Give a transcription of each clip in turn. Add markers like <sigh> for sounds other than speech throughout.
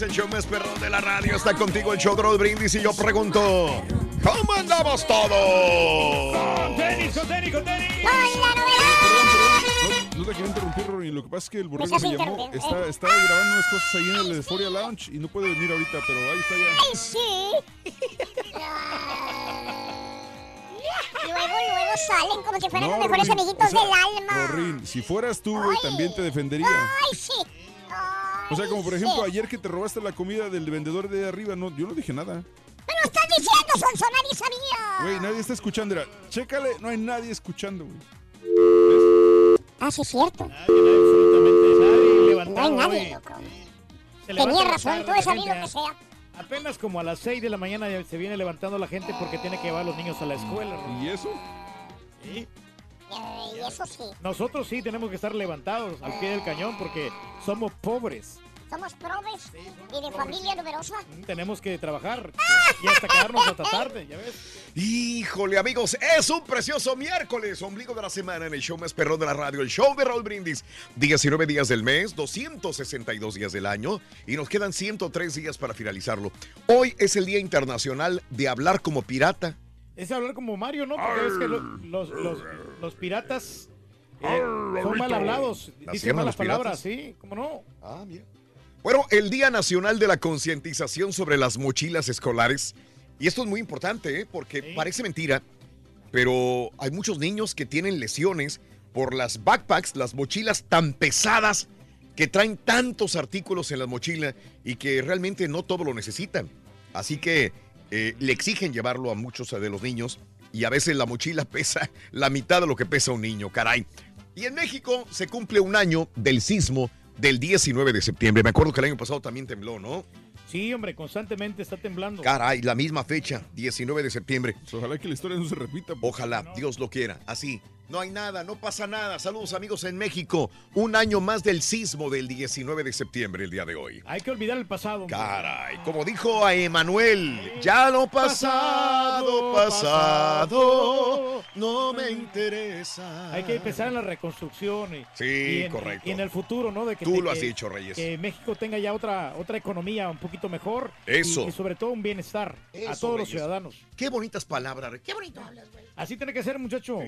El show más perrón de la radio está contigo, el show de Raúl Brindis. Y yo pregunto: ¿Cómo andamos todos? Con tenis, con tenis, con tenis. No, no te quiero interrumpir, Rory. Lo que pasa es que el borrego me llamó. Está, eh. está grabando unas cosas ahí en el Euphoria Lounge y no puede venir ahorita, pero ahí está ya. ¡Ay, sí! luego, luego salen como si fueran los mejores Rorín, amiguitos o sea, del alma. Rorín, si fueras tú, güey, también te defendería. ¡Ay, sí! O sea, como por ejemplo, ayer que te robaste la comida del vendedor de arriba, no, yo no dije nada. ¡Me lo estás diciendo, Sonso! ¡Nadie sabía! Güey, nadie está escuchando. Era, chécale, no hay nadie escuchando, güey. Ah, sí, es cierto. Absolutamente nadie No hay levantado nadie, loco. Se Tenía levanta razón, tú la has sabido gente, que sea. Apenas como a las 6 de la mañana ya se viene levantando la gente porque tiene que llevar a los niños a la escuela. ¿no? ¿Y eso? Sí. Eh, y eso sí. Nosotros sí tenemos que estar levantados al pie del cañón porque somos pobres. Somos probes y de familia numerosa. Tenemos que trabajar y hasta quedarnos hasta tarde, ya ves. Híjole, amigos, es un precioso miércoles, ombligo de la semana en el show más perrón de la radio, el show de Raúl Brindis. 19 días del mes, 262 días del año y nos quedan 103 días para finalizarlo. Hoy es el Día Internacional de Hablar como Pirata. Es hablar como Mario, ¿no? Porque ves que lo- los, los, los piratas eh, son mal hablados, ¿Así dicen malas palabras, sí, ¿cómo no? Ah, mira. Bueno, el Día Nacional de la Concientización sobre las Mochilas Escolares. Y esto es muy importante, ¿eh? porque parece mentira, pero hay muchos niños que tienen lesiones por las backpacks, las mochilas tan pesadas que traen tantos artículos en la mochila y que realmente no todo lo necesitan. Así que eh, le exigen llevarlo a muchos de los niños y a veces la mochila <laughs> pesa la mitad de lo que pesa un niño, caray. Y en México se cumple un año del sismo del 19 de septiembre. Me acuerdo que el año pasado también tembló, ¿no? Sí, hombre, constantemente está temblando. Caray, la misma fecha, 19 de septiembre. Ojalá que la historia no se repita. Ojalá, Dios lo quiera. Así. No hay nada, no pasa nada. Saludos amigos en México. Un año más del sismo del 19 de septiembre, el día de hoy. Hay que olvidar el pasado. hombre. Caray, como dijo a Emanuel, ya lo pasado, pasado, no me interesa. Hay que empezar en la reconstrucción. Y, Sí, y en, correcto. Y en el futuro, ¿no? De que Tú te- lo has que- dicho, Reyes. Que México tenga ya otra, otra economía un poquito mejor. Eso. Y, sobre todo un bienestar a todos los ciudadanos. Qué bonitas palabras. Qué bonito hablas, güey. Así tiene que ser, muchacho.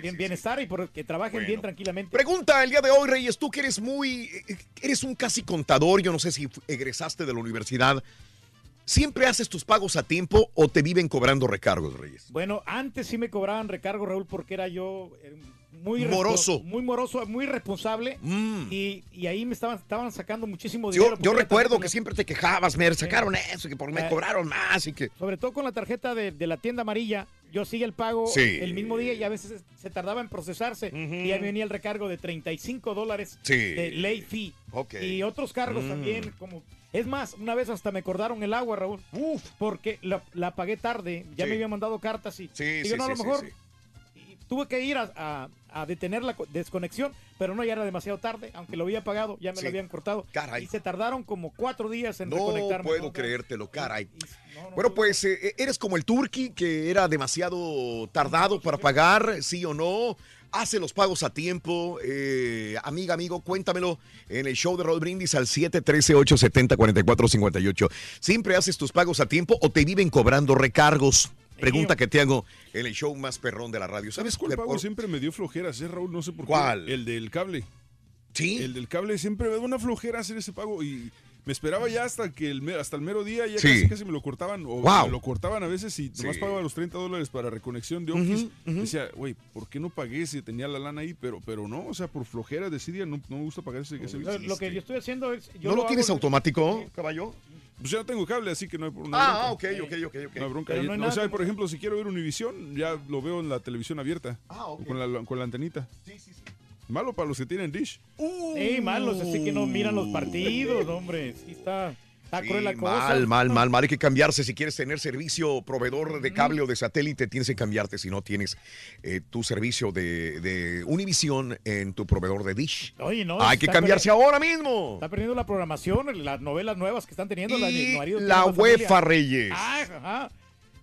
Bien- bienestar y por- que trabajen bien tranquilamente. Pregunta el día de hoy, Reyes, tú que eres muy, eres un casi contador, yo no sé si egresaste de la universidad. ¿Siempre haces tus pagos a tiempo o te viven cobrando recargos, Reyes? Bueno, antes sí me cobraban recargo, Raúl, porque era yo eh, muy Moroso. muy moroso, muy responsable y, y ahí me estaban, estaban sacando muchísimo Yo, dinero. yo era recuerdo que siempre te quejabas, me sacaron eso, que por me cobraron más y que... Sobre todo con la tarjeta de, de la tienda amarilla, yo hacía el pago Sí. el mismo día y a veces se tardaba en procesarse y ahí venía el recargo de 35 dólares Sí. de late fee. Ok. Y otros cargos Mm. también, como... Es más, una vez hasta me acordaron el agua, Raúl. Porque la, la pagué tarde, ya Sí. me habían mandado cartas y... Sí, digo, sí, no, a lo sí, sí, mejor sí. y tuve que ir a, a- a detener la co- desconexión, pero no, ya era demasiado tarde, aunque lo había pagado, ya me Sí. lo habían cortado. Caray. Y se tardaron como cuatro días en No reconectarme. puedo ¿no? creértelo, caray. Bueno, pues eh, eres como el turqui que era demasiado tardado para pagar, sí o no. Hace los pagos a tiempo. Eh, amiga, amigo, cuéntamelo en el show de Roll Brindis al 713-870-4458. ¿Siempre haces tus pagos a tiempo o te viven cobrando recargos? Pregunta que te hago en el show más perrón de la radio. ¿Sabes ¿Sabes cuál pago por- siempre me dio flojeras, eh, Raúl? No sé por ¿Cuál? qué. El del cable. Sí. El del cable siempre me da una flojera hacer ese pago y me esperaba ya hasta que el, hasta el mero día ya Sí. casi, casi me lo cortaban o Wow. me lo cortaban a veces y nomás Sí. pagaba los 30 dólares para reconexión de Office. Decía, güey, ¿por qué no pagué si tenía la lana ahí? Pero, pero no, o sea, por flojera decidía, no, no me gusta pagar ese, ese Lo, lo que yo estoy haciendo es... Yo ¿No lo hago- tienes automático, caballo? Pues ya no tengo cable, así que no hay, no hay Ah, bronca. ok, ok, ok, ok. No hay bronca. Pero no hay o sea, por ejemplo, si quiero ver Univisión, ya lo veo en la televisión abierta. Ah, ok. Con la, con la antenita. Malo para los que tienen dish. Sí, malos, así que no miran los partidos, hombre. Sí, está, está Sí, cruel la cosa. mal, mal, mal, mal. Hay que cambiarse. Si quieres tener servicio proveedor de cable o de satélite, tienes que cambiarte si no tienes eh, tu servicio de, de Univision en tu proveedor de Dish. Oye, no, Hay que cambiarse ahora mismo. Está perdiendo la programación, las novelas nuevas que están teniendo. la, Y Marido la Familia. UEFA, Reyes. Ah, ajá.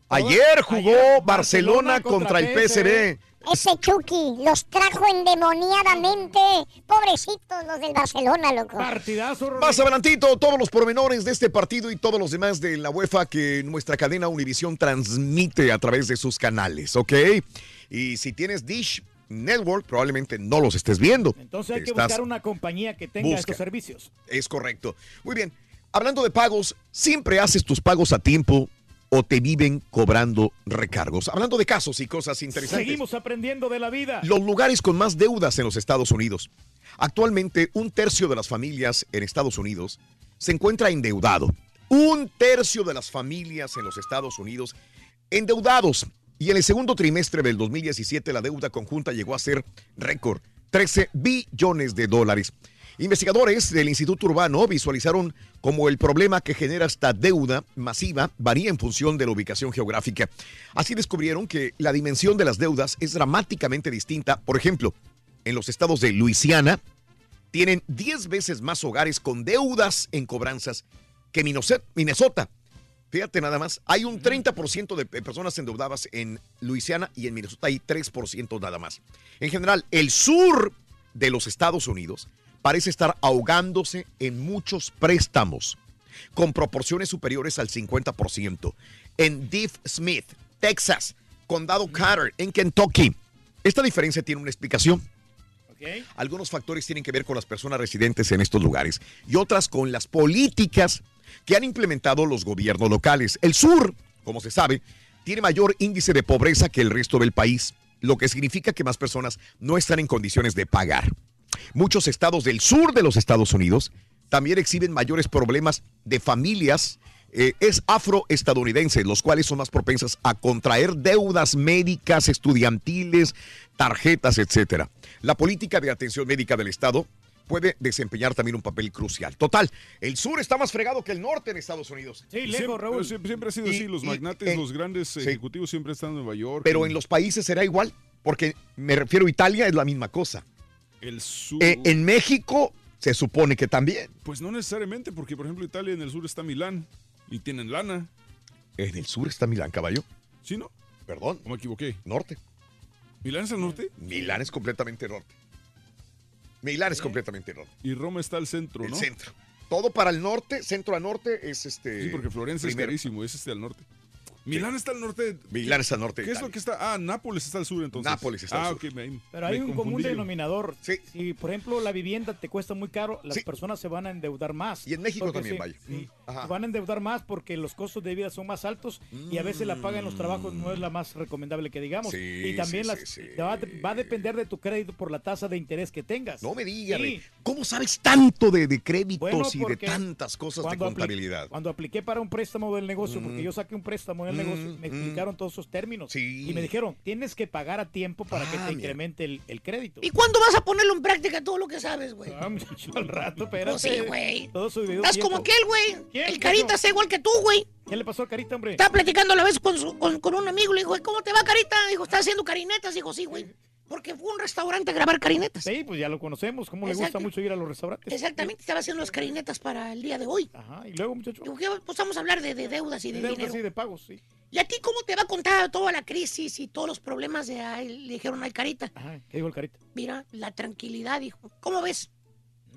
Ayer jugó ayer Barcelona, Barcelona contra, contra el PSV. Ese Chucky los trajo endemoniadamente. Pobrecitos los del Barcelona, loco. Partidazo, Más adelantito, todos los pormenores de este partido y todos los demás de la UEFA que nuestra cadena Univision transmite a través de sus canales, ¿ok? Y si tienes Dish Network, probablemente no los estés viendo. Entonces hay que Estás- buscar una compañía que tenga Busca. estos servicios. Es correcto. Muy bien. Hablando de pagos, ¿siempre haces tus pagos a tiempo o te viven cobrando recargos? Hablando de casos y cosas interesantes. Seguimos aprendiendo de la vida. Los lugares con más deudas en los Estados Unidos. Actualmente, un tercio de las familias en Estados Unidos se encuentra endeudado. Un tercio de las familias en los Estados Unidos endeudados. Y en el segundo trimestre del 2017 la deuda conjunta llegó a ser récord, 13 billones de dólares. Investigadores del Instituto Urbano visualizaron como el problema que genera esta deuda masiva varía en función de la ubicación geográfica. Así descubrieron que la dimensión de las deudas es dramáticamente distinta. Por ejemplo, en los estados de Luisiana tienen 10 veces más hogares con deudas en cobranzas que Minnesota. Fíjate nada más, hay un 30% de personas endeudadas en Luisiana y en Minnesota hay 3% nada más. En general, el sur de los Estados Unidos parece estar ahogándose en muchos préstamos con proporciones superiores al 50%. En Deep Smith, Texas, Condado Carter, en Kentucky. Esta diferencia tiene una explicación. Algunos factores tienen que ver con las personas residentes en estos lugares y otras con las políticas que han implementado los gobiernos locales. El sur, como se sabe, tiene mayor índice de pobreza que el resto del país, lo que significa que más personas no están en condiciones de pagar. Muchos estados del sur de los Estados Unidos también exhiben mayores problemas de familias eh, es afroestadounidenses, los cuales son más propensas a contraer deudas médicas, estudiantiles, tarjetas, etcétera. La política de atención médica del Estado puede desempeñar también un papel crucial. Total, el sur está más fregado que el norte en Estados Unidos. siempre, siempre- siempre ha sido Y- así. Los y- magnates, eh, los grandes sí. ejecutivos siempre están en Nueva York. Pero en los países será igual, porque me refiero a Italia, es la misma cosa. El sur. Eh, en México se supone que también. Pues no necesariamente, porque por ejemplo Italia en el sur está Milán y tienen lana. En el sur está Milán, caballo. ¿Sí, no? Perdón. ¿O me equivoqué? Norte. ¿Milán es al norte? Milán es completamente norte. Milán es completamente norte. Y Roma está al centro, El ¿no? centro. Todo para el norte, centro a norte es este. Sí, porque Florencia es carísimo, es este al norte. Milán está al norte. de- Milán está al norte de ¿Qué es lo que está? Ah, Nápoles está al sur entonces. Nápoles está al ah, sur. ok, me- Pero hay un común confundí denominador. Si, por ejemplo, la vivienda te cuesta muy caro, las personas se van a endeudar más. Y en México Porque también, sí, vaya. sí, Ajá. se van a endeudar más porque los costos de vida son más altos y a veces la paga en los trabajos no es la más recomendable que digamos. Sí, y también sí, las, sí, sí. Va, a, va a depender de tu crédito por la tasa de interés que tengas. No me digas, Sí. ¿Cómo sabes tanto de, de créditos Bueno, y de porque tantas cosas de contabilidad? cuando apliqué para un préstamo del negocio, porque Mm. yo saqué un préstamo en el Mm, negocio, me mm. explicaron todos esos términos. Sí. Y me dijeron, tienes que pagar a tiempo para que Ah, te mira. incremente el, el crédito. ¿Y cuándo vas a ponerlo en práctica todo lo que sabes, güey? Ah, muchacho, al rato, espérate. Pues sí, güey. Todo su debido Estás tiempo. como aquel, güey. ¿Quién, El Carita está igual que tú, güey. ¿Qué le pasó al Carita, hombre? Estaba platicando a la vez con, su- con, con un amigo. Le dijo, ¿cómo te va, Carita? Dijo, ¿estás haciendo carinetas? Dijo, sí, güey. Porque fue un restaurante a grabar carinetas. Sí, pues ya lo conocemos. ¿Cómo le gusta mucho ir a los restaurantes? Exactamente, estaba haciendo las carinetas para el día de hoy. Ajá, y luego, muchacho. Dijo, ¿qué? Pues vamos a hablar de, de deudas y de, De deudas dinero. y de pagos, sí. ¿Y a ti cómo te va a contar toda la crisis y todos los problemas de ahí? Le dijeron al Carita. Ajá, ¿qué dijo el Carita? Mira, la tranquilidad, dijo. ¿Cómo ves?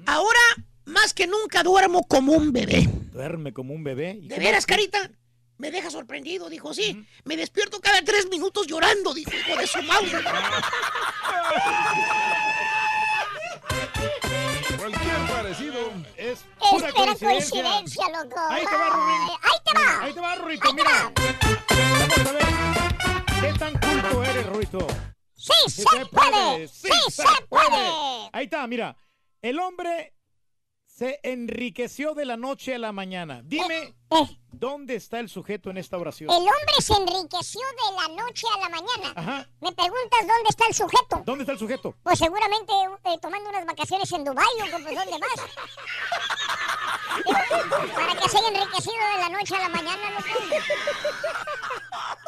Ahora, más que nunca, duermo como un bebé. Duerme como un bebé. ¿Y ¿De veras? Carita? Me deja sorprendido, dijo, sí. Me despierto cada tres minutos llorando, dijo, hijo de su mouse. <laughs> Cualquier parecido. Es pura coincidencia. coincidencia, loco. Ahí te va, Rubén. Ay, Ahí te va. Ahí te va, Rurito, mira. Vamos a ver. ¿Qué tan culto eres, Rurito? Sí, se puede. Sí, se puede. Ahí está, mira. El hombre se enriqueció de la noche a la mañana. Dime, ¿dónde está el sujeto en esta oración? Eh, El hombre se enriqueció de la noche a la mañana. Ajá. Me preguntas dónde está el sujeto. ¿Dónde está el sujeto? Pues seguramente eh, tomando unas vacaciones en Dubái o pues, ¿dónde más? <laughs> Para que se haya enriquecido de la noche a la mañana, loco.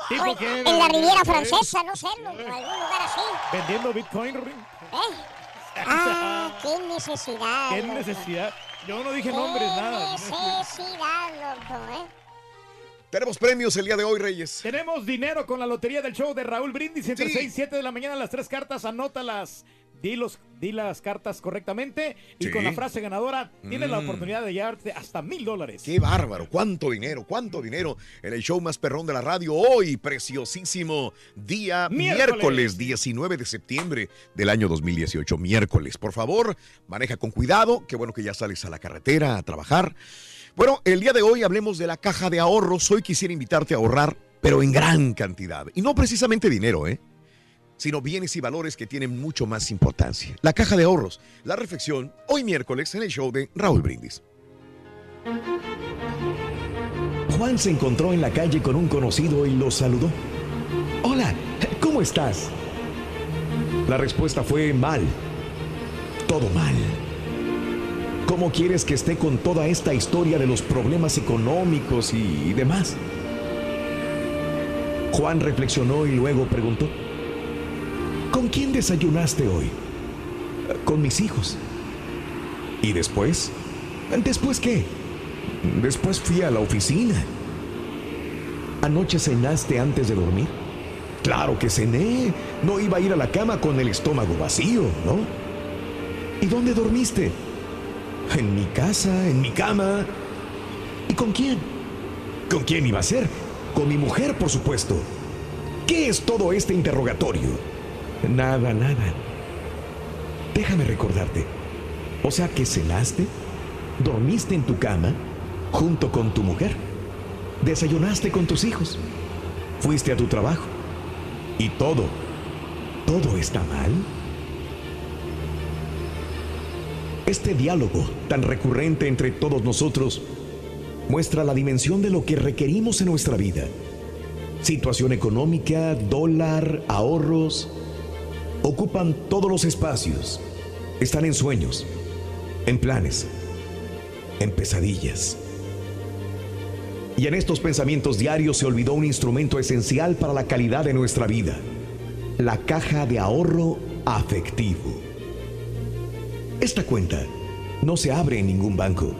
¿Tipo O qué? en la Riviera ¿Eh? Francesa, no sé, loco, algún lugar así. Vendiendo Bitcoin. ¿Eh? Ah, <laughs> qué necesidad. ¿Qué loco. necesidad? Yo no dije Qué nombres, nada. necesidad, loco, ¿eh? Tenemos premios el día de hoy, Reyes. Tenemos dinero con la lotería del show de Raúl Brindis entre Sí. 6 y 7 de la mañana. Las tres cartas, anótalas. Di, los, di las cartas correctamente y Sí. con la frase ganadora tienes la Mm. oportunidad de llevarte hasta mil dólares. Qué bárbaro, cuánto dinero, cuánto dinero en el show más perrón de la radio hoy, preciosísimo día Miércoles. miércoles, 19 de septiembre del año 2018, miércoles. Por favor, maneja con cuidado, qué bueno que ya sales a la carretera a trabajar. Bueno, el día de hoy hablemos de la caja de ahorros. Hoy quisiera invitarte a ahorrar, pero en gran cantidad. Y no precisamente dinero, ¿eh? Sino bienes y valores que tienen mucho más importancia. La caja de ahorros, la reflexión, hoy miércoles en el show de Raúl Brindis. Juan se encontró en la calle con un conocido y lo saludó. Hola, ¿cómo estás? La respuesta fue mal. Todo mal. ¿Cómo quieres que esté con toda esta historia de los problemas económicos y demás? Juan reflexionó y luego preguntó, ¿con quién desayunaste hoy? Con mis hijos. ¿Y después? ¿Después qué? Después fui a la oficina. ¿Anoche cenaste antes de dormir? Claro que cené. No iba a ir a la cama con el estómago vacío, ¿no? ¿Y dónde dormiste? En mi casa, en mi cama. ¿Y con quién? ¿Con quién iba a ser? Con mi mujer, por supuesto. ¿Qué es todo este interrogatorio? Nada, nada. Déjame recordarte. O sea que cenaste, dormiste en tu cama, junto con tu mujer, desayunaste con tus hijos, fuiste a tu trabajo y todo, todo está mal. Este diálogo tan recurrente entre todos nosotros muestra la dimensión de lo que requerimos en nuestra vida. Situación económica, dólar, ahorros, ocupan todos los espacios. Están en sueños, en planes, en pesadillas. Y en estos pensamientos diarios se olvidó un instrumento esencial para la calidad de nuestra vida, la caja de ahorro afectivo. Esta cuenta no se abre en ningún banco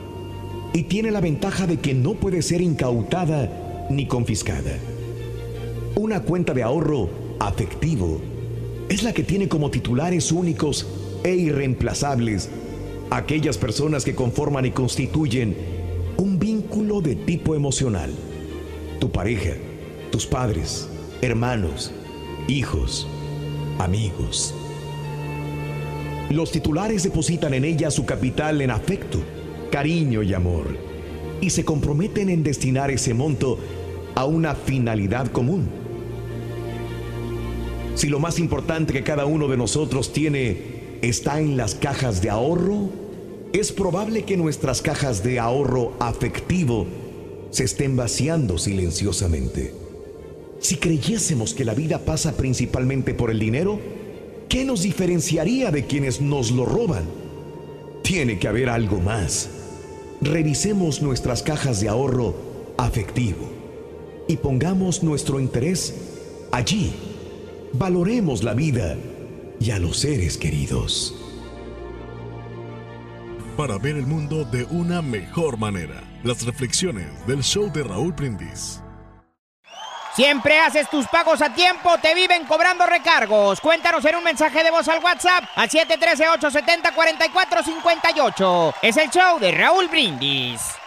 y tiene la ventaja de que no puede ser incautada ni confiscada. Una cuenta de ahorro afectivo es la que tiene como titulares únicos e irreemplazables aquellas personas que conforman y constituyen un vínculo de tipo emocional. Tu pareja, tus padres, hermanos, hijos, amigos. Los titulares depositan en ella su capital en afecto, cariño y amor, y se comprometen en destinar ese monto a una finalidad común. Si lo más importante que cada uno de nosotros tiene está en las cajas de ahorro, es probable que nuestras cajas de ahorro afectivo se estén vaciando silenciosamente. Si creyésemos que la vida pasa principalmente por el dinero, ¿qué nos diferenciaría de quienes nos lo roban? Tiene que haber algo más. Revisemos nuestras cajas de ahorro afectivo y pongamos nuestro interés allí. Valoremos la vida y a los seres queridos. Para ver el mundo de una mejor manera, las reflexiones del show de Raúl Brindis. Siempre haces tus pagos a tiempo, te viven cobrando recargos. Cuéntanos en un mensaje de voz al WhatsApp al 713-870-4458. Es el show de Raúl Brindis.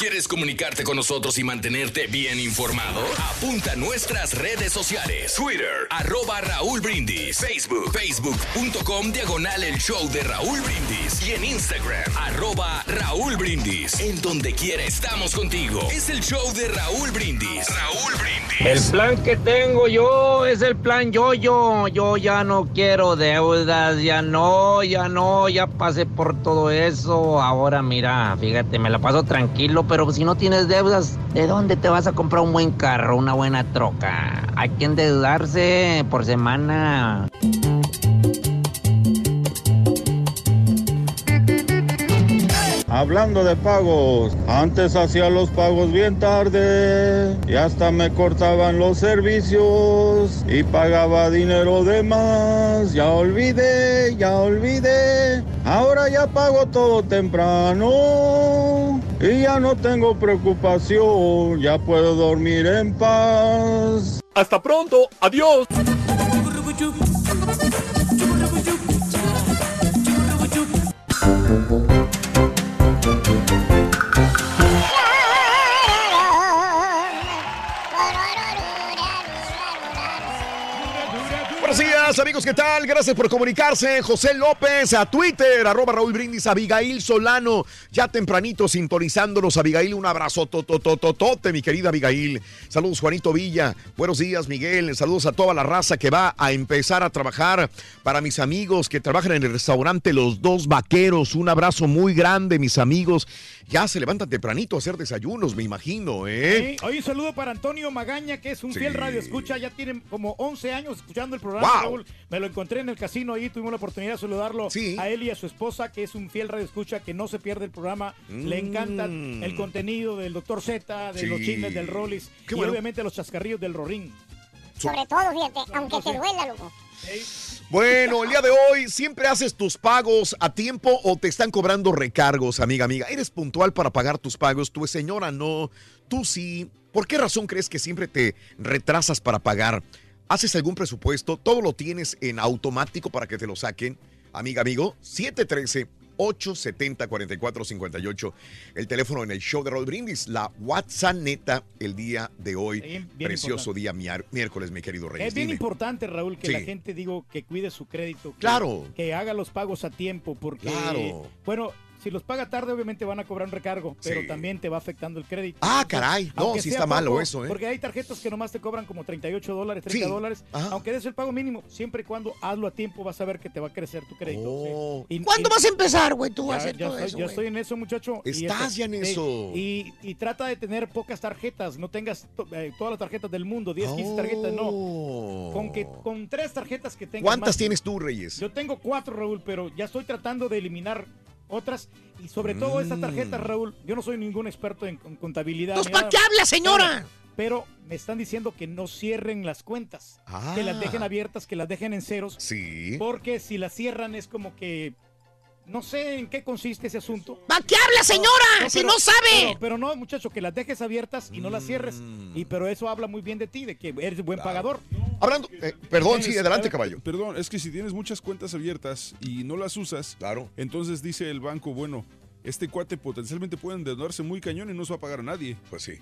¿Quieres comunicarte con nosotros y mantenerte bien informado? Apunta a nuestras redes sociales. Twitter, arroba Raúl Brindis. Facebook, facebook.com, diagonal el show de Raúl Brindis. Y en Instagram, arroba Raúl Brindis. En donde quiera estamos contigo. Es el show de Raúl Brindis. Raúl Brindis. El plan que tengo yo es el plan yo-yo. Yo ya no quiero deudas, ya no, ya no, ya pasé por todo eso. Ahora mira, fíjate, me la paso tranquilo, pero si no tienes deudas, ¿de dónde te vas a comprar un buen carro, una buena troca? Hay que endeudarse por semana. Hablando de pagos, antes hacía los pagos bien tarde y hasta me cortaban los servicios y pagaba dinero de más. Ya olvidé, ya olvidé, ahora ya pago todo temprano y ya no tengo preocupación, ya puedo dormir en paz. Hasta pronto, adiós. Amigos, ¿qué tal? Gracias por comunicarse. José López a Twitter, arroba Raúl Brindis, Abigail Solano, ya tempranito sintonizándonos. Abigail, un abrazo totototote, mi querida Abigail. Saludos, Juanito Villa. Buenos días, Miguel. Saludos a toda la raza que va a empezar a trabajar. Para mis amigos que trabajan en el restaurante Los Dos Vaqueros, un abrazo muy grande, mis amigos. Ya se levantan tempranito a hacer desayunos, me imagino, ¿eh? Sí, Hoy un saludo para Antonio Magaña, que es un Sí. fiel radio escucha, ya tiene como 11 años escuchando el programa. ¡Wow! Raúl. Me lo encontré en el casino ahí, tuvimos la oportunidad de saludarlo a él y a su esposa, que es un fiel radio escucha, que no se pierde el programa. Le encanta Mm. el contenido del Dr. Z, de Sí. los chismes del Rollis Qué y bueno. obviamente los chascarrillos del Rorín. Sobre todo, fíjate, aunque te duela, loco. Bueno, el día de hoy, ¿siempre haces tus pagos a tiempo o te están cobrando recargos, amiga, amiga? ¿Eres puntual para pagar tus pagos? Tu señora no, tú sí. ¿Por qué razón crees que siempre te retrasas para pagar? ¿Haces algún presupuesto? ¿Todo lo tienes en automático para que te lo saquen? Amiga, amigo, 713 870-4458. El teléfono en el show de Roll Brindis. La WhatsApp neta el día de hoy. bien Precioso importante. día miércoles, mi querido Reyes. Es bien importante, Raúl, que Sí. la gente, digo, que cuide su crédito. que- Claro. Que haga los pagos a tiempo, porque. Claro. Bueno, si los paga tarde, obviamente van a cobrar un recargo, pero Sí. también te va afectando el crédito. Ah, caray. No, sí sea está malo eso, ¿eh? Porque hay tarjetas que nomás te cobran como 38 dólares, 30 Sí. dólares. Ajá. Aunque des el pago mínimo, siempre y cuando hazlo a tiempo, vas a ver que te va a crecer tu crédito. Oh. Y- ¿Cuándo y- vas a empezar, güey, tú a Ya- hacer ya todo estoy, eso, ya güey? estoy en eso, muchacho. Estás este, ya en eso. Y, y trata de tener pocas tarjetas. No tengas to- eh, todas las tarjetas del mundo, 10, 15 tarjetas, no. Con que con tres tarjetas que tengas. Oh. ¿Cuántas más- tienes tú, Reyes? Yo tengo cuatro, Raúl, pero ya estoy tratando de eliminar otras. Y sobre todo estas Mm. tarjetas, Raúl. Yo no soy ningún experto en, en contabilidad. Ni ¿para qué habla, señora? Pero me están diciendo que no cierren las cuentas. Que las dejen abiertas, que las dejen en ceros. Ah. Sí. Porque si las cierran es como que. No sé en qué consiste ese asunto. ¿Para qué habla, señora? Si no sabe. Pero, pero no, muchacho, que las dejes abiertas y no las cierres. Mm. Y pero eso habla muy bien de ti, de que eres buen pagador. Hablando, eh, perdón, sí, adelante, ver, caballo. Perdón, es que si tienes muchas cuentas abiertas y no las usas, claro. entonces dice el banco, bueno, este cuate potencialmente puede endeudarse muy cañón y no se va a pagar a nadie. Pues sí.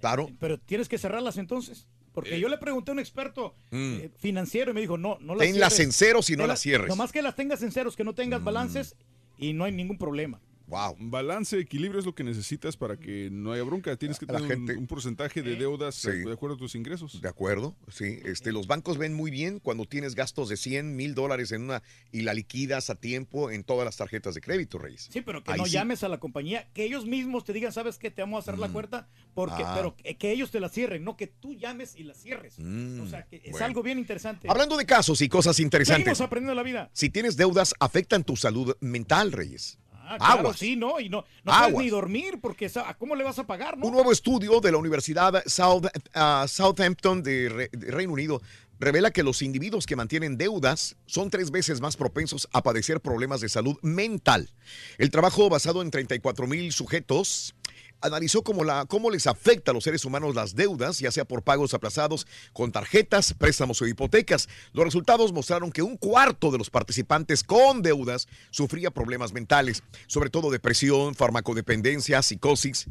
Claro. Pero tienes que cerrarlas entonces. Porque yo le pregunté a un experto Mm. eh, financiero y me dijo, no, no las Tenlas cierres. en ceros y no las cierres. Mm. Nomás que las tengas en ceros, que no tengas balances y no hay ningún problema. Wow. Balance, equilibrio es lo que necesitas para que no haya bronca. Tienes que La tener un- gente- un, porcentaje de deudas de acuerdo a tus ingresos. De acuerdo, sí. Este, los bancos ven muy bien cuando tienes gastos de 100 mil dólares en una y la liquidas a tiempo en todas las tarjetas de crédito, Reyes. Sí, pero que Ahí no sí. llames a la compañía, que ellos mismos te digan, sabes que te vamos a cerrar la puerta, porque, Ah. pero que, que ellos te la cierren, no que tú llames y la cierres. Mm, o sea, que es bueno. algo bien interesante. Hablando de casos y cosas interesantes. Seguimos aprendiendo la vida. Si tienes deudas, afectan tu salud mental, Reyes. Ah, claro, Aguas. sí, no, y no, no Aguas. puedes ni dormir, porque ¿cómo le vas a pagar, no? Un nuevo estudio de la Universidad South- ah, Southampton de, Re- de Reino Unido revela que los individuos que mantienen deudas son tres veces más propensos a padecer problemas de salud mental. El trabajo basado en 34 mil sujetos analizó cómo, la, cómo les afecta a los seres humanos las deudas, ya sea por pagos aplazados con tarjetas, préstamos o hipotecas. Los resultados mostraron que un cuarto de los participantes con deudas sufría problemas mentales, sobre todo depresión, farmacodependencia, psicosis.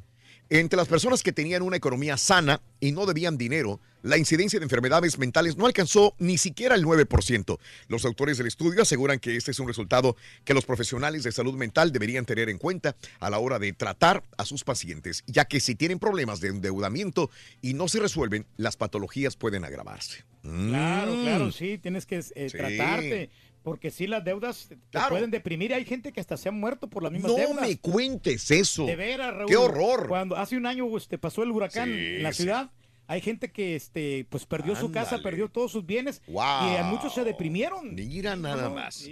Entre las personas que tenían una economía sana y no debían dinero, la incidencia de enfermedades mentales no alcanzó ni siquiera el 9%. Los autores del estudio aseguran que este es un resultado que los profesionales de salud mental deberían tener en cuenta a la hora de tratar a sus pacientes, ya que si tienen problemas de endeudamiento y no se resuelven, las patologías pueden agravarse. Claro, Mm. claro, sí, tienes que eh, Sí. tratarte. Porque si las deudas te Claro. pueden deprimir. Hay gente que hasta se ha muerto por las mismas No deudas. me cuentes eso. De veras, Raúl. ¡Qué horror! Cuando hace un año este, pasó el huracán Sí, en la sí. ciudad, hay gente que este, pues perdió su casa, perdió todos sus bienes Wow. y a muchos se deprimieron. Mira nada más.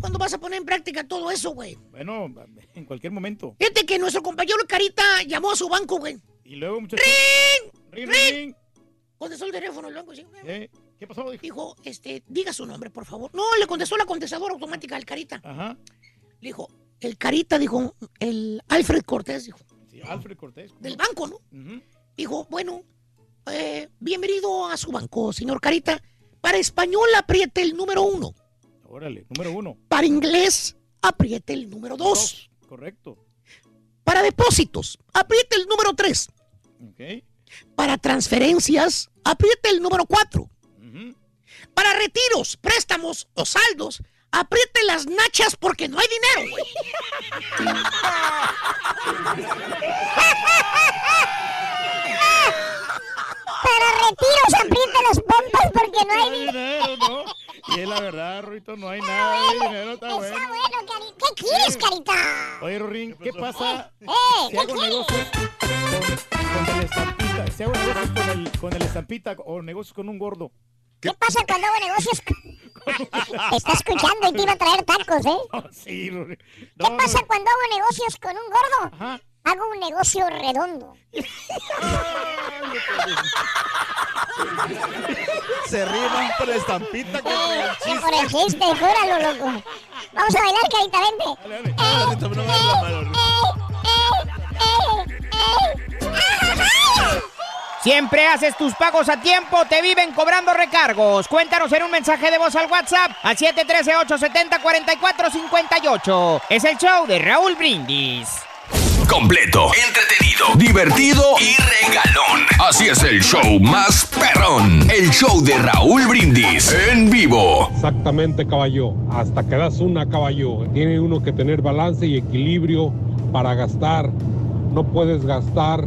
¿Cuándo vas a poner en práctica todo eso, güey? Bueno, en cualquier momento. Fíjate que nuestro compañero Carita llamó a su banco, güey. Y luego, muchachos. ¡Ring! ¡Ring, ring! Contestó el teléfono el banco, sí. Eh, ¿Qué pasó? Dijo, este, diga su nombre, por favor. No, le contestó la contestadora automática al Carita. Ajá. Le dijo, el Carita, dijo, el Alfred Cortés, dijo, Sí, Alfred Cortés. del banco, ¿no? Dijo, bueno, eh, bienvenido a su banco, señor Carita. Para español apriete el número uno. Órale, número uno. Para inglés apriete el número dos. Correcto. Para depósitos, apriete el número tres. Ok. Para transferencias, apriete el número cuatro. Para retiros, préstamos o saldos, apriete las nachas porque no hay dinero, güey. Para retiros aprieta las pompas porque no hay dinero, ¿no? Y es la verdad, Ruito, no hay nada de dinero, está. Está bueno, Cari- ¿Qué quieres, Carita? Oye, Rorín, ¿qué pasa Eh, si ¿qué hago quieres? negocios con, con el estampita? Si hago negocios con el, con el estampita o negocios con un gordo. ¿Qué pasa cuando hago negocios? <laughs> Te está escuchando y te iba a traer tacos, ¿eh? <laughs> Sí, Rorín. ¿Qué pasa cuando hago negocios con un gordo? Hago un negocio redondo. Se riman por la estampita con el Sí, por el chiste, júralo, loco. Vamos a bailar, Carita, vente. Siempre haces tus pagos a tiempo, te viven cobrando recargos. Cuéntanos en un mensaje de voz al WhatsApp al 713-870-4458. Es el show de Raúl Brindis. Completo, entretenido, divertido y regalón. Así es el show más perrón. El show de Raúl Brindis en vivo. Exactamente, caballo. Hasta que das una, caballo. Tiene uno que tener balance y equilibrio para gastar. No puedes gastar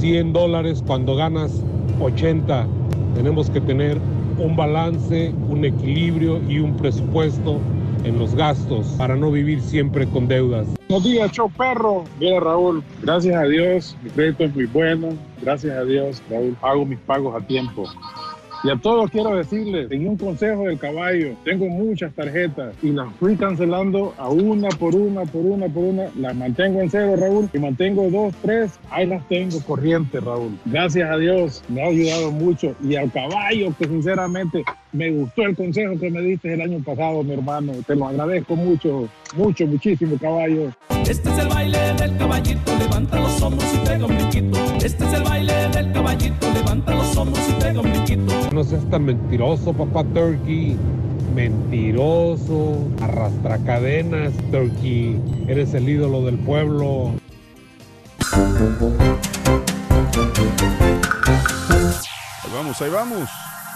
100 dólares cuando ganas 80. Tenemos que tener un balance, un equilibrio y un presupuesto en los gastos para no vivir siempre con deudas. Buenos días, show perro. Mira, Raúl, gracias a Dios, mi crédito es muy bueno. Gracias a Dios, Raúl, hago mis pagos a tiempo. Y a todos quiero decirles, en un consejo del caballo, tengo muchas tarjetas y las fui cancelando a una por una, por una, por una. Las mantengo en cero, Raúl, y mantengo dos, tres, ahí las tengo corriente, Raúl. Gracias a Dios, me ha ayudado mucho. Y al caballo, que sinceramente me gustó el consejo que me diste el año pasado, mi hermano. Te lo agradezco mucho, mucho, muchísimo, caballo. Este es el baile del caballito, levanta los hombros y pega un brinquito. Este es el baile del caballito, levanta los hombros y pega un brinquito. No seas tan mentiroso, papá Turkey. Mentiroso, arrastracadenas, Turkey. Eres el ídolo del pueblo. Ahí vamos, ahí vamos.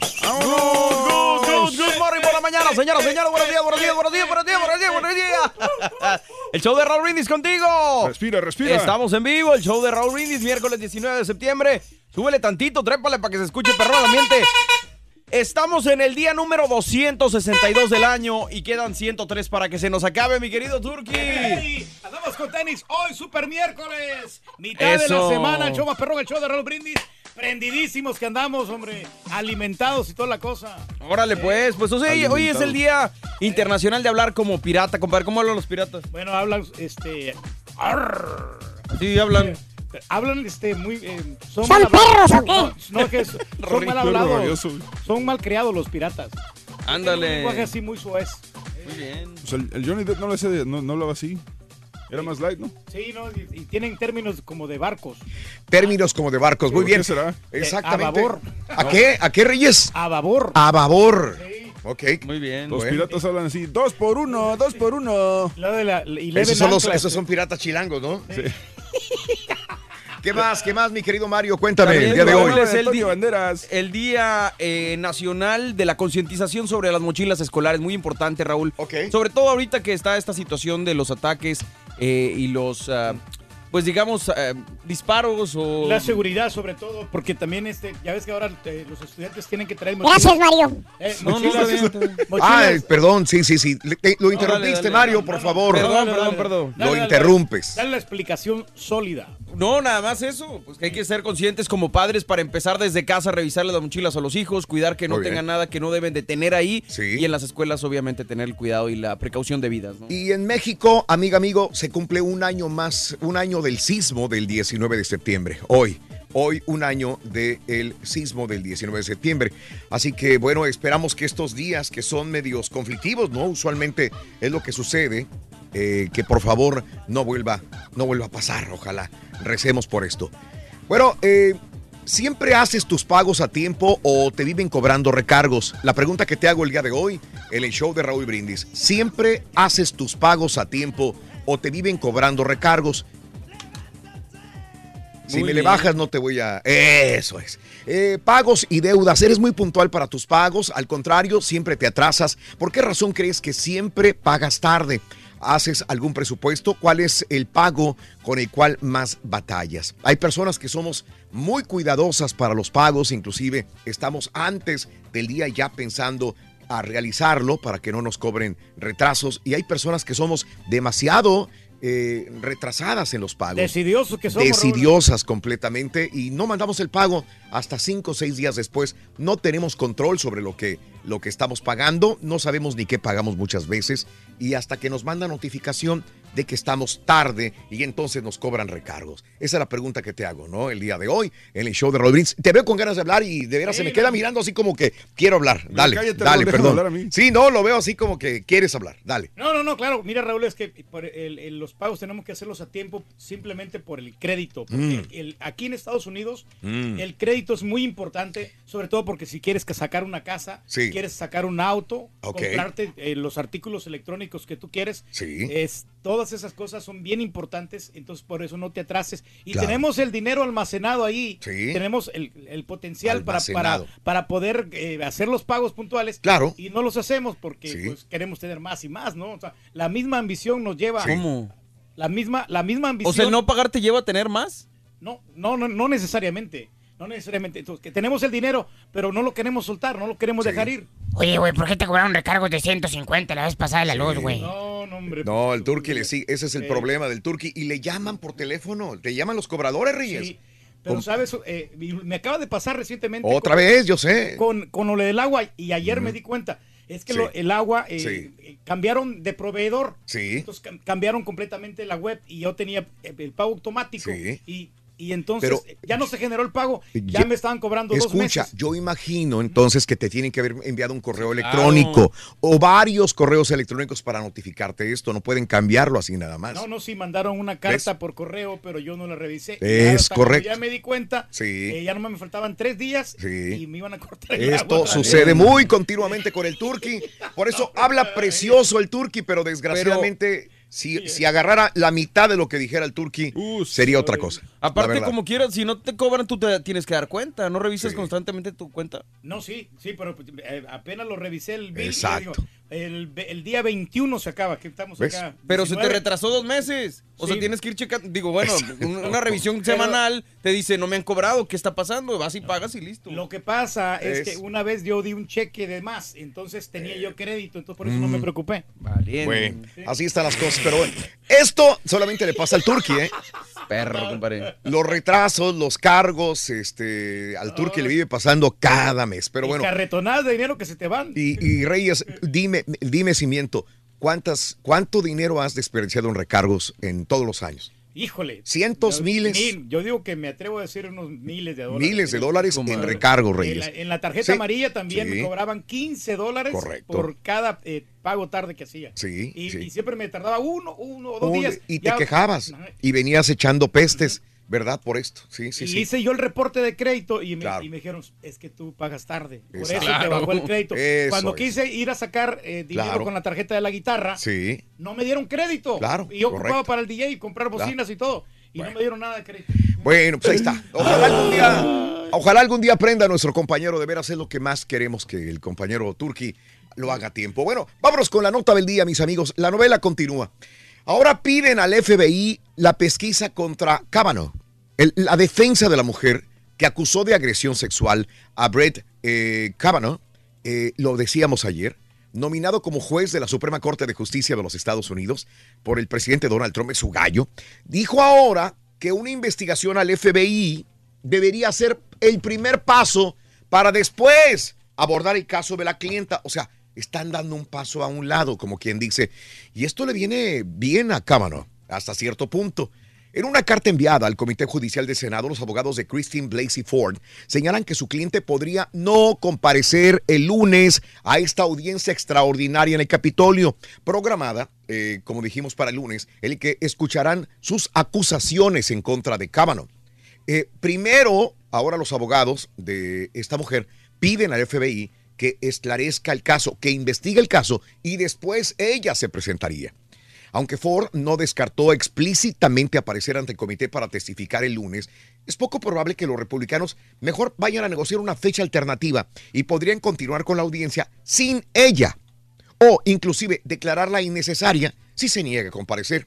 Good, good, good morning por la mañana, señoras, señores. Buenos días, buenos días, buenos días, buenos días, buenos días, buenos días. <laughs> El show de Raúl Brindis contigo. Respira, respira. Estamos en vivo, el show de Raúl Brindis, miércoles 19 de septiembre. Súbele tantito, trépale para que se escuche perro el ambiente. Estamos en el día número 262 del año y quedan 103 para que se nos acabe, mi querido Turki. ¡Ey! Andamos con tenis hoy, super miércoles. Mitad de Eso. la semana, el show más perrón, el show de Raúl Brindis. Prendidísimos que andamos, hombre. Alimentados y toda la cosa. Órale, pues, pues o sea, hoy- es el día internacional de hablar como pirata, compadre. ¿Cómo hablan los piratas? Bueno, hablan, este... arr. Sí, hablan. Hablan, este, muy... eh, son ¿Son mal perros o qué? No, no, que es- <laughs> son mal hablados. Son mal criados los piratas. Un Ándale. lenguaje así muy suez. Muy bien. Pues el, el Johnny Depp no lo hacía, de- no, no hablaba así. Era más light, ¿no? Sí, ¿no? Y, y tienen términos como de barcos. Términos como de barcos, muy ¿Por bien. qué será? Exactamente. A babor. ¿A qué? ¿A qué, Reyes? A babor. A babor. Ok. Muy bien. Los Bueno. piratas hablan así, dos por uno, dos por uno. Lo de la, y Esos son, los- esos son piratas chilangos, ¿no? <laughs> ¿Qué más? ¿Qué más, mi querido Mario? Cuéntame También, el día de hoy. Es el, di- Banderas. el Día eh, Nacional de la Concientización sobre las Mochilas Escolares. Muy importante, Raúl. Ok. Sobre todo ahorita que está esta situación de los ataques eh, y los, ah, pues digamos, ah, disparos o... La seguridad, sobre todo, porque también, este, ya ves que ahora eh, los estudiantes tienen que traer Gracias, Mario. Eh, No, no, Ay, perdón, sí, sí, sí. Le- te- lo interrumpiste, dale, dale. Mario, por favor. Perdón, perdón, perdón. dale, Lo dale, interrumpes. Dale la explicación sólida. No, nada más eso. Pues que hay que ser conscientes como padres para empezar desde casa, revisarle las mochilas a los hijos, cuidar que no Muy bien. tengan nada que no deben de tener ahí. Sí. Y en las escuelas, obviamente, tener el cuidado y la precaución debidas, ¿no? Y en México, amiga, amigo, se cumple un año más, un año del sismo del 19 de septiembre. Hoy, hoy un año del sismo del 19 de septiembre. Así que, bueno, esperamos que estos días que son medios conflictivos, ¿no? Usualmente es lo que sucede, eh, que por favor no vuelva, no vuelva a pasar, ojalá. Recemos por esto. Bueno, eh, ¿Siempre haces tus pagos a tiempo o te viven cobrando recargos? La pregunta que te hago el día de hoy en el show de Raúl Brindis. ¿Siempre haces tus pagos a tiempo o te viven cobrando recargos? Si Muy me le bajas no te voy a... Eso es. Eh, pagos y deudas. ¿Eres muy puntual para tus pagos? Al contrario, siempre te atrasas. ¿Por qué razón crees que siempre pagas tarde? ¿Haces algún presupuesto? ¿Cuál es el pago con el cual más batallas? Hay personas que somos muy cuidadosas para los pagos, inclusive estamos antes del día ya pensando a realizarlo para que no nos cobren retrasos y hay personas que somos demasiado eh, retrasadas en los pagos. Decidiosos que somos. Raúl. Decidiosas completamente y no mandamos el pago hasta cinco o seis días después. No tenemos control sobre lo que, lo que estamos pagando, no sabemos ni qué pagamos muchas veces y hasta que nos manda notificación de que estamos tarde y entonces nos cobran recargos. Esa es la pregunta que te hago, ¿no? El día de hoy en el show de Rodríguez. Te veo con ganas de hablar y de veras se me queda mirando así como que quiero hablar. Mira, Dale, cállate, dale, déjame perdón. hablar a mí. Sí, no, lo veo así como que quieres hablar. Dale. No, no, no, claro. Mira, Raúl, es que por el- el- los pagos tenemos que hacerlos a tiempo simplemente por el crédito. Porque Mm. el- aquí en Estados Unidos Mm. el crédito es muy importante, sobre todo porque si quieres que sacar una casa, Sí. quieres sacar un auto, Ok. comprarte eh, los artículos electrónicos que tú quieres, Sí. es, todas esas cosas son bien importantes, entonces por eso no te atrases. Y Claro. tenemos el dinero almacenado ahí, Sí. tenemos el, el potencial para, para, para poder eh, hacer los pagos puntuales. Claro. Y no los hacemos porque Sí. pues, queremos tener más y más, ¿no? O sea, la misma ambición nos lleva. ¿Cómo? La misma, la misma ambición. O sea, el no pagar te lleva a tener más. No, no, no, no necesariamente. No necesariamente. Entonces, que tenemos el dinero, pero no lo queremos soltar, no lo queremos dejar ir. Oye, güey, ¿por qué te cobraron recargos de 150 la vez pasada de la luz, güey? No, no, hombre. No, el turqui le sí, ese es el Eh. problema del turqui y le llaman por teléfono, te llaman los cobradores, Reyes. Sí, pero ¿Cómo? sabes, Eh, me acaba de pasar recientemente. Otra con- vez, yo sé. Con, con lo del agua y ayer me di cuenta. Es que Sí. lo- el agua eh, Sí. cambiaron de proveedor. Sí. Entonces cam- cambiaron completamente la web y yo tenía el pago automático. Sí. Y, Y entonces Pero- eh, ya no se generó el pago, ya, Ya- me estaban cobrando dos Escucha, meses. yo imagino entonces que te tienen que haber enviado un correo electrónico o varios correos electrónicos para notificarte esto. No pueden cambiarlo así nada más. No, no, sí, mandaron una carta por correo, pero yo no la revisé. Es correcto. Ya me di cuenta, Sí. eh, ya no me faltaban tres días Sí. y me iban a cortar el Esto agua. sucede muy continuamente con el turqui. Por eso habla precioso el turqui, pero desgraciadamente, si, si agarrara la mitad de lo que dijera el turqui, sería otra cosa. Aparte, como quieras, si no te cobran, tú te tienes que dar cuenta. No revisas constantemente tu cuenta. No, sí, sí, pero eh, apenas lo revisé el bill. y Exacto. digo, el, día 21 se acaba, que estamos ¿Ves? acá. Pero se te 19. retrasó dos meses. O sea, Sí. tienes que ir checando. Digo, bueno, <laughs> una revisión Pero- semanal te dice, no me han cobrado, ¿qué está pasando? Vas y pagas y listo. Lo que pasa es, Es- que una vez yo di un cheque de más, entonces tenía yo crédito, entonces por eso no me Mm. preocupé. Bueno, así están las cosas, pero bueno, esto solamente le pasa al turqui, ¿eh? Perro, compadre. Los retrasos, los cargos, este, al turqui le vive pasando cada mes, pero Y bueno. carretonadas de dinero que se te van. Y, y Reyes, dime, dime si miento, ¿cuántas, ¿cuánto dinero has desperdiciado en recargos en todos los años? Híjole. Cientos, Yo- miles. mil, yo digo que me atrevo a decir unos miles de dólares. Miles de dólares en recargos, En Reyes. la, en la tarjeta Sí, amarilla también sí. me cobraban 15 dólares Correcto. por cada eh, pago tarde que hacía. Sí, Y, sí. y siempre me tardaba uno, uno o dos días. y te Ya- quejabas <laughs> y venías echando pestes, ¿verdad? Por esto. Sí, sí, y sí. hice yo el reporte de crédito y me, Claro. y me dijeron, es que tú pagas tarde. Por Exacto. eso te bajó el crédito. Eso Cuando es. quise ir a sacar eh, dinero Claro. con la tarjeta de la guitarra, Sí. no me dieron crédito. Claro, Y yo ocupaba para el DJ y comprar bocinas y todo. Y no me dieron nada de crédito. Bueno, pues ahí está. Ojalá algún día, ojalá algún día aprenda nuestro compañero de veras es lo que más queremos que el compañero Turki lo haga a tiempo. Bueno, vámonos con la nota del día, mis amigos. La novela continúa. Ahora piden al FBI la pesquisa contra Kavanaugh, la defensa de la mujer que acusó de agresión sexual a Brett eh, eh, lo decíamos ayer, nominado como juez de la Suprema Corte de Justicia de los Estados Unidos por el presidente Donald Trump, es su gallo, dijo ahora que una investigación al FBI debería ser el primer paso para después abordar el caso de la clienta. O sea, están dando un paso a un lado, como quien dice. Y esto le viene bien a Kavanaugh, hasta cierto punto. En una carta enviada al Comité Judicial del Senado, los abogados de Christine Blasey Ford señalan que su cliente podría no comparecer el lunes a esta audiencia extraordinaria en el Capitolio, programada, eh, como dijimos, para el lunes, en el que escucharán sus acusaciones en contra de Kavanaugh. Eh, primero, ahora los abogados de esta mujer piden al FBI que esclarezca el caso, que investigue el caso y después ella se presentaría. Aunque Ford no descartó explícitamente aparecer ante el comité para testificar el lunes, es poco probable que los republicanos mejor vayan a negociar una fecha alternativa y podrían continuar con la audiencia sin ella o inclusive declararla innecesaria si se niega a comparecer.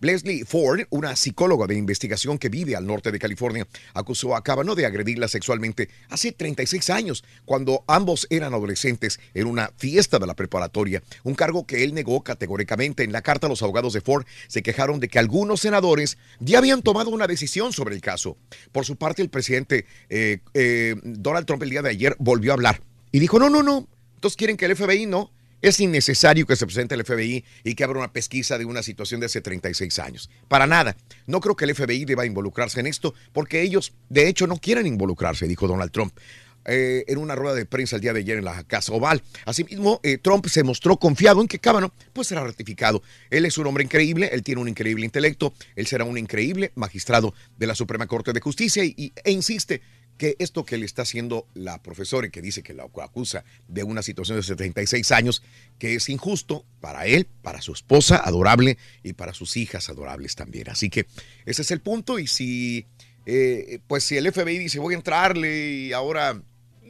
Leslie Ford, una psicóloga de investigación que vive al norte de California, acusó a Kavanaugh de agredirla sexualmente hace 36 años, cuando ambos eran adolescentes en una fiesta de la preparatoria, un cargo que él negó categóricamente. En la carta, los abogados de Ford se quejaron de que algunos senadores ya habían tomado una decisión sobre el caso. Por su parte, el presidente eh, eh, Donald Trump el día de ayer volvió a hablar y dijo, no, no, no, entonces quieren que el FBI no. Es innecesario que se presente el FBI y que abra una pesquisa de una situación de hace 36 años. Para nada. No creo que el FBI deba involucrarse en esto porque ellos, de hecho, no quieren involucrarse, dijo Donald Trump. eh, en una rueda de prensa el día de ayer en la Casa Oval. Asimismo, eh, Trump se mostró confiado en que Kavanaugh pues será ratificado. Él es un hombre increíble, él tiene un increíble intelecto, él será un increíble magistrado de la Suprema Corte de Justicia y, e insiste que esto que le está haciendo la profesora y que dice que la acusa de una situación de 76 años, que es injusto para él, para su esposa adorable y para sus hijas adorables también. Así que ese es el punto y si, eh, pues si el FBI dice voy a entrarle y ahora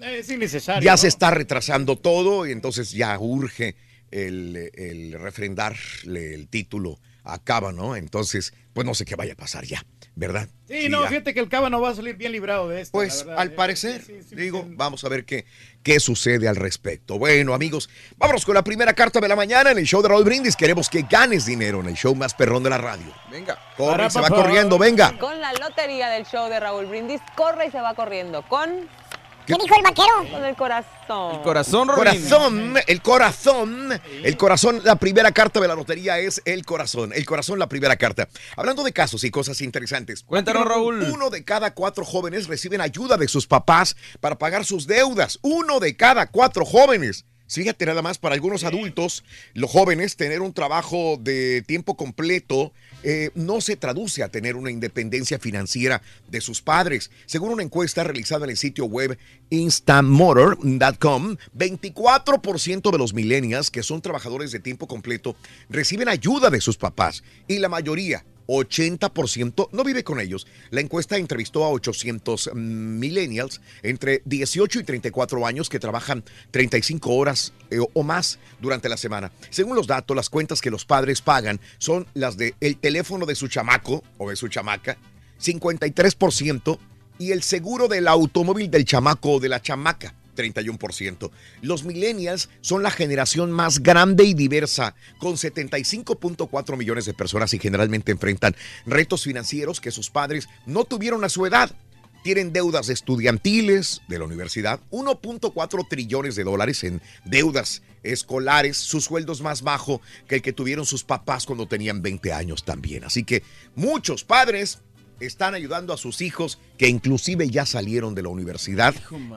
Es innecesario. ya ¿no? se está retrasando todo y entonces ya urge el, el refrendarle el título a Kavanaugh, entonces pues no sé qué vaya a pasar ya, ¿verdad? Sí, no, ya. fíjate que el Cava no va a salir bien librado de esto. Pues verdad. al Eh, parecer, sí, sí, sí, digo, sí. vamos a ver qué, qué sucede al respecto. Bueno, amigos, vámonos con la primera carta de la mañana en el show de Raúl Brindis. Queremos que ganes dinero en el show más perrón de la radio. Venga. Corre, se va corriendo, venga. Con la lotería del show de Raúl Brindis, corre y se va corriendo con ¿Qué dijo el vaquero? Con el corazón. Corazón, Rorín. Corazón, el corazón, el corazón, la primera carta de la lotería es el corazón, el corazón, la primera carta. Hablando de casos y cosas interesantes. Cuéntanos, Raúl. Uno de cada cuatro jóvenes reciben ayuda de sus papás para pagar sus deudas. Uno de cada cuatro jóvenes. Fíjate nada más, para algunos adultos, los jóvenes, tener un trabajo de tiempo completo eh, no se traduce a tener una independencia financiera de sus padres. Según una encuesta realizada en el sitio web instamotor.com, 24% de los millennials que son trabajadores de tiempo completo reciben ayuda de sus papás y la mayoría, 80% no vive con ellos. La encuesta entrevistó a 800 millennials entre 18 y 34 años que trabajan 35 horas eh, o más durante la semana. Según los datos, las cuentas que los padres pagan son las de el teléfono de su chamaco o de su chamaca, 53%, y el seguro del automóvil del chamaco o de la chamaca. 31%. Los millennials son la generación más grande y diversa, con 75.4 millones de personas y generalmente enfrentan retos financieros que sus padres no tuvieron a su edad. Tienen deudas estudiantiles de la universidad, 1.4 trillones de dólares en deudas escolares, su sueldo es más bajo que el que tuvieron sus papás cuando tenían 20 años también. Así que muchos padres están ayudando a sus hijos que inclusive ya salieron de la universidad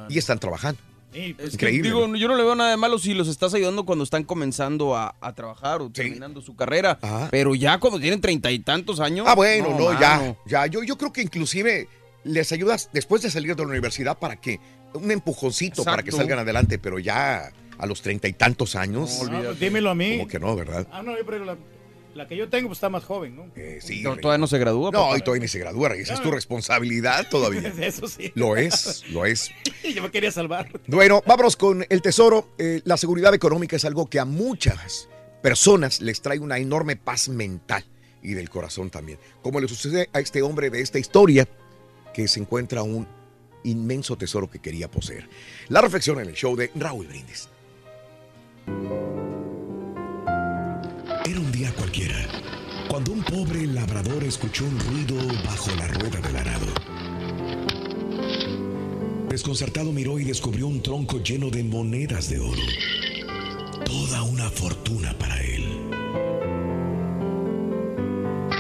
y están trabajando. Es que, Increíble. digo, yo no le veo nada de malo si los estás ayudando cuando están comenzando a, a trabajar o terminando su carrera. Pero ya cuando tienen treinta y tantos años. Ah, bueno, no, ya, ya. Yo, yo creo que inclusive les ayudas después de salir de la universidad para que un empujoncito para que salgan adelante, pero ya a los treinta y tantos años. No, pues dímelo a mí. Como que no, ¿verdad? Ah, no, pero la, la que yo tengo pues, está más joven, ¿no? sí, No, todavía no se gradúa. No, papá. y todavía ni se gradúa, esa es tu responsabilidad todavía. <laughs> Eso sí. Lo es, lo es. <laughs> yo me quería salvar. Bueno, vámonos con el tesoro. Eh, la seguridad económica es algo que a muchas personas les trae una enorme paz mental y del corazón también. Como le sucede a este hombre de esta historia, que se encuentra un inmenso tesoro que quería poseer. La reflexión en el show de Raúl Brindis. Cualquiera, cuando un pobre labrador escuchó un ruido bajo la rueda del arado. Desconcertado miró y descubrió un tronco lleno de monedas de oro. Toda una fortuna para él.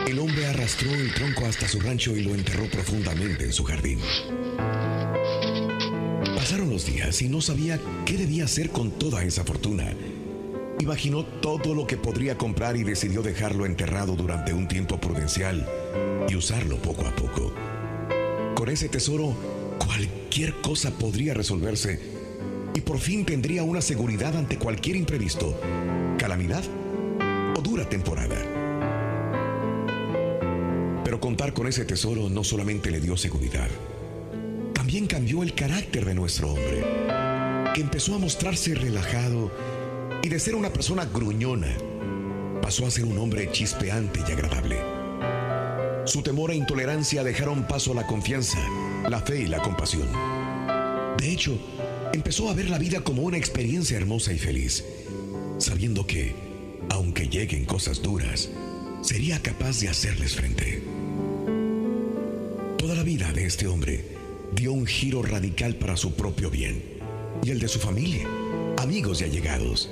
El hombre arrastró el tronco hasta su rancho y lo enterró profundamente en su jardín. Pasaron los días y no sabía qué debía hacer con toda esa fortuna. Imaginó todo lo que podría comprar y decidió dejarlo enterrado durante un tiempo prudencial y usarlo poco a poco. Con ese tesoro, cualquier cosa podría resolverse y por fin tendría una seguridad ante cualquier imprevisto, calamidad o dura temporada. Pero contar con ese tesoro no solamente le dio seguridad, también cambió el carácter de nuestro hombre, que empezó a mostrarse relajado y de ser una persona gruñona, pasó a ser un hombre chispeante y agradable. Su temor e intolerancia dejaron paso a la confianza, la fe y la compasión. De hecho, empezó a ver la vida como una experiencia hermosa y feliz, sabiendo que, aunque lleguen cosas duras, sería capaz de hacerles frente. Toda la vida de este hombre dio un giro radical para su propio bien y el de su familia, amigos y allegados,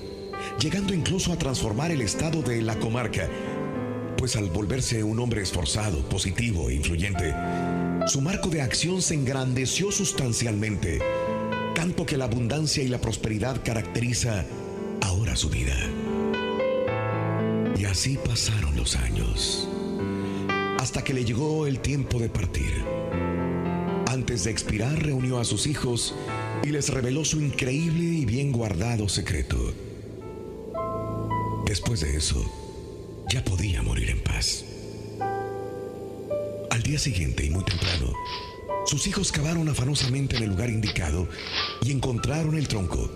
llegando incluso a transformar el estado de la comarca, pues al volverse un hombre esforzado, positivo e influyente, su marco de acción se engrandeció sustancialmente, tanto que la abundancia y la prosperidad caracteriza ahora su vida. Y así pasaron los años, hasta que le llegó el tiempo de partir. Antes de expirar, reunió a sus hijos y les reveló su increíble y bien guardado secreto. Después de eso, ya podía morir en paz. Al día siguiente y muy temprano, sus hijos cavaron afanosamente en el lugar indicado y encontraron el tronco.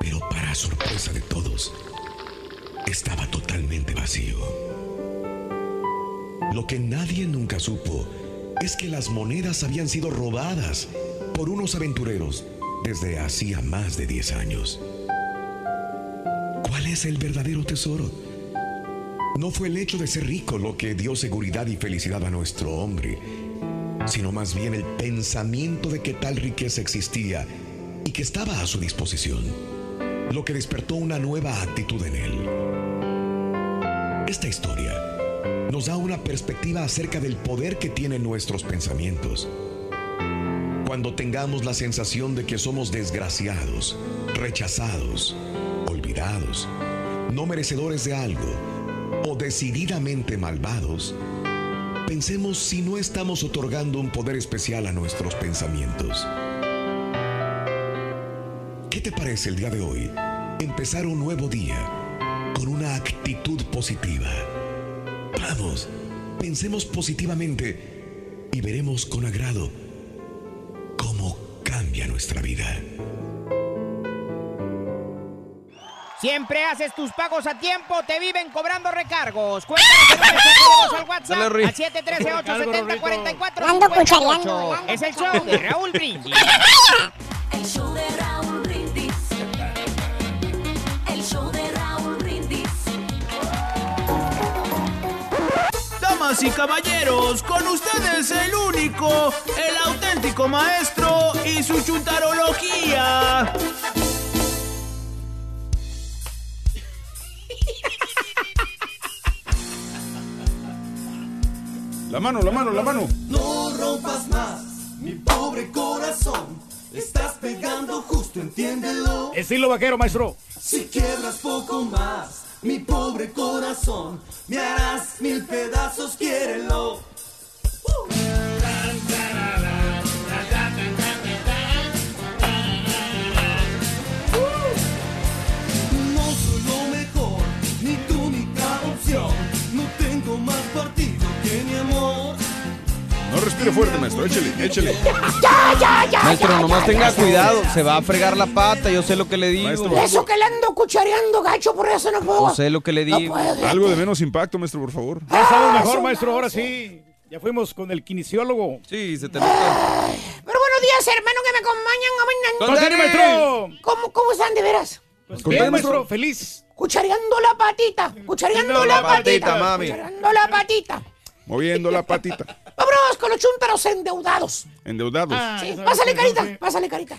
Pero para sorpresa de todos, estaba totalmente vacío. Lo que nadie nunca supo es que las monedas habían sido robadas por unos aventureros desde hacía más de 10 años. ¿Cuál es el verdadero tesoro? No fue el hecho de ser rico lo que dio seguridad y felicidad a nuestro hombre. sino más bien el pensamiento de que tal riqueza existía y que estaba a su disposición, lo que despertó una nueva actitud en él. Esta historia nos da una perspectiva acerca del poder que tienen nuestros pensamientos. Cuando tengamos la sensación de que somos desgraciados, rechazados, olvidados, no merecedores de algo o decididamente malvados, pensemos si no estamos otorgando un poder especial a nuestros pensamientos. ¿Qué te parece el día de hoy? Empezar un nuevo día con una actitud positiva. Vamos, pensemos positivamente y veremos con agrado cómo cambia nuestra vida. Siempre haces tus pagos a tiempo, te viven cobrando recargos. Cuéntanos al WhatsApp Dale, al 713-870-4458. Ando cuchareando, Es el show de Raúl Brindis. El show de Raúl Brindis. El show de Raúl Brindis. Damas y caballeros, con ustedes el único, el auténtico maestro y su chuntarología. La mano, la mano, la mano. No rompas más, mi pobre corazón. Estás pegando justo, entiéndelo. Estilo vaquero, maestro. Si quiebras poco más, mi pobre corazón, me harás mil pedazos, quiérelo. Respire fuerte, maestro. Échele, échele. Ya, ya, ya. Maestro, ya, nomás ya, tenga ya. cuidado, se va a fregar la pata, yo sé lo que le digo. Eso que le ando cuchareando, gacho, por eso no puedo. Yo sé lo que le No digo. puedo. Algo de menos impacto, maestro, por favor. Ya estamos Ah, mejor, maestro, ahora sí. Ya fuimos con el kinesiólogo. Sí, se te Pero buenos días, hermano, que me acompañan. Maestro. ¿Cómo, ¿Cómo están de veras? Pues bien, maestro, maestro. feliz. Cuchareando la patita, cuchareando la, la patita, patita, mami. cuchareando la patita. Moviendo la patita. <laughs> Vámonos con los chúntaros endeudados. Endeudados. Ah, Sí, pásale carita, pásale carita.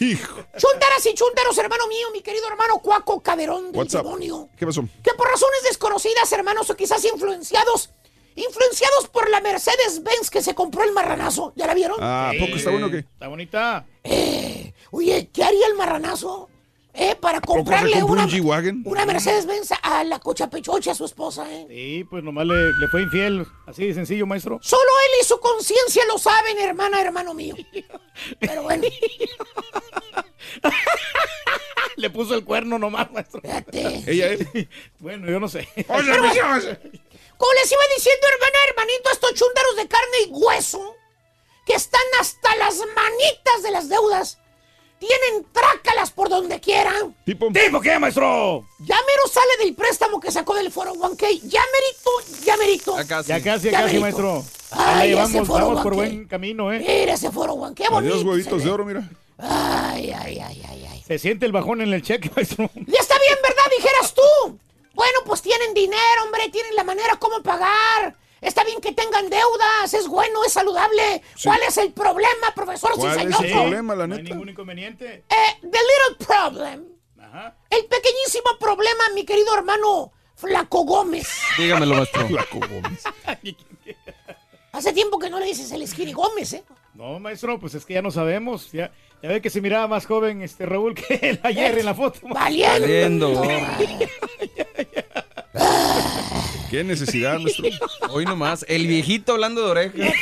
Hijo. Chúntaras y chúntaros, hermano mío, mi querido hermano Cuaco Caderón del What's up? demonio. ¿Qué pasó? Que por razones desconocidas, hermanos, o quizás influenciados, influenciados por la Mercedes-Benz que se compró el marranazo. ¿Ya la vieron? Ah, ¿a poco está bueno o qué? Está bonita. Eh, oye, ¿qué haría el marranazo? Eh, para ¿Poco se comprarle una, un una Mercedes-Benz a la cochapechocha, a su esposa, ¿eh? Sí, pues nomás le, le fue infiel. Así de sencillo, maestro. Solo él y su conciencia lo saben, hermana, hermano mío. Pero bueno, <laughs> Le puso el cuerno nomás, maestro. fíjate. Ella es. <laughs> Bueno, yo no sé. <laughs> Como les iba diciendo, hermana, hermanito, estos chúntaros de carne y hueso, que están hasta las manitas de las deudas, tienen trácalas por donde quieran. Tipo. ¿Tipo qué, maestro? Ya mero sale del préstamo que sacó del foro 1K. Ya merito, ya merito. Ya casi. Ya casi, ya Ya casi, maestro. Ahí Ay, llevamos, foro vamos por buen camino, ¿eh? Mira ese foro 1 qué bonito. Adiós, huevitos de oro, mira. Ay, ay, ay, ay, ay. Se siente el bajón en el cheque, maestro. Ya está bien, ¿verdad? Dijeras tú. Bueno, pues tienen dinero, hombre, tienen la manera cómo pagar. Está bien que tengan deudas, es bueno, es saludable. ¿Cuál es el problema, profesor ¿Cuál es el problema, la No hay neta? ningún inconveniente. Eh, the little problem. Ajá. El pequeñísimo problema, mi querido hermano Flaco Gómez. Dígamelo, maestro. <laughs> Flaco Gómez. Hace tiempo que no le dices el Skinny Gómez, ¿eh? No, maestro, pues es que ya no sabemos. Ya, ya ve que se miraba más joven este Raúl que él ayer en la foto. Valiendo. Valiendo. <laughs> ¿Qué necesidad, <laughs> maestro? Hoy nomás, el viejito hablando de orejas. <laughs>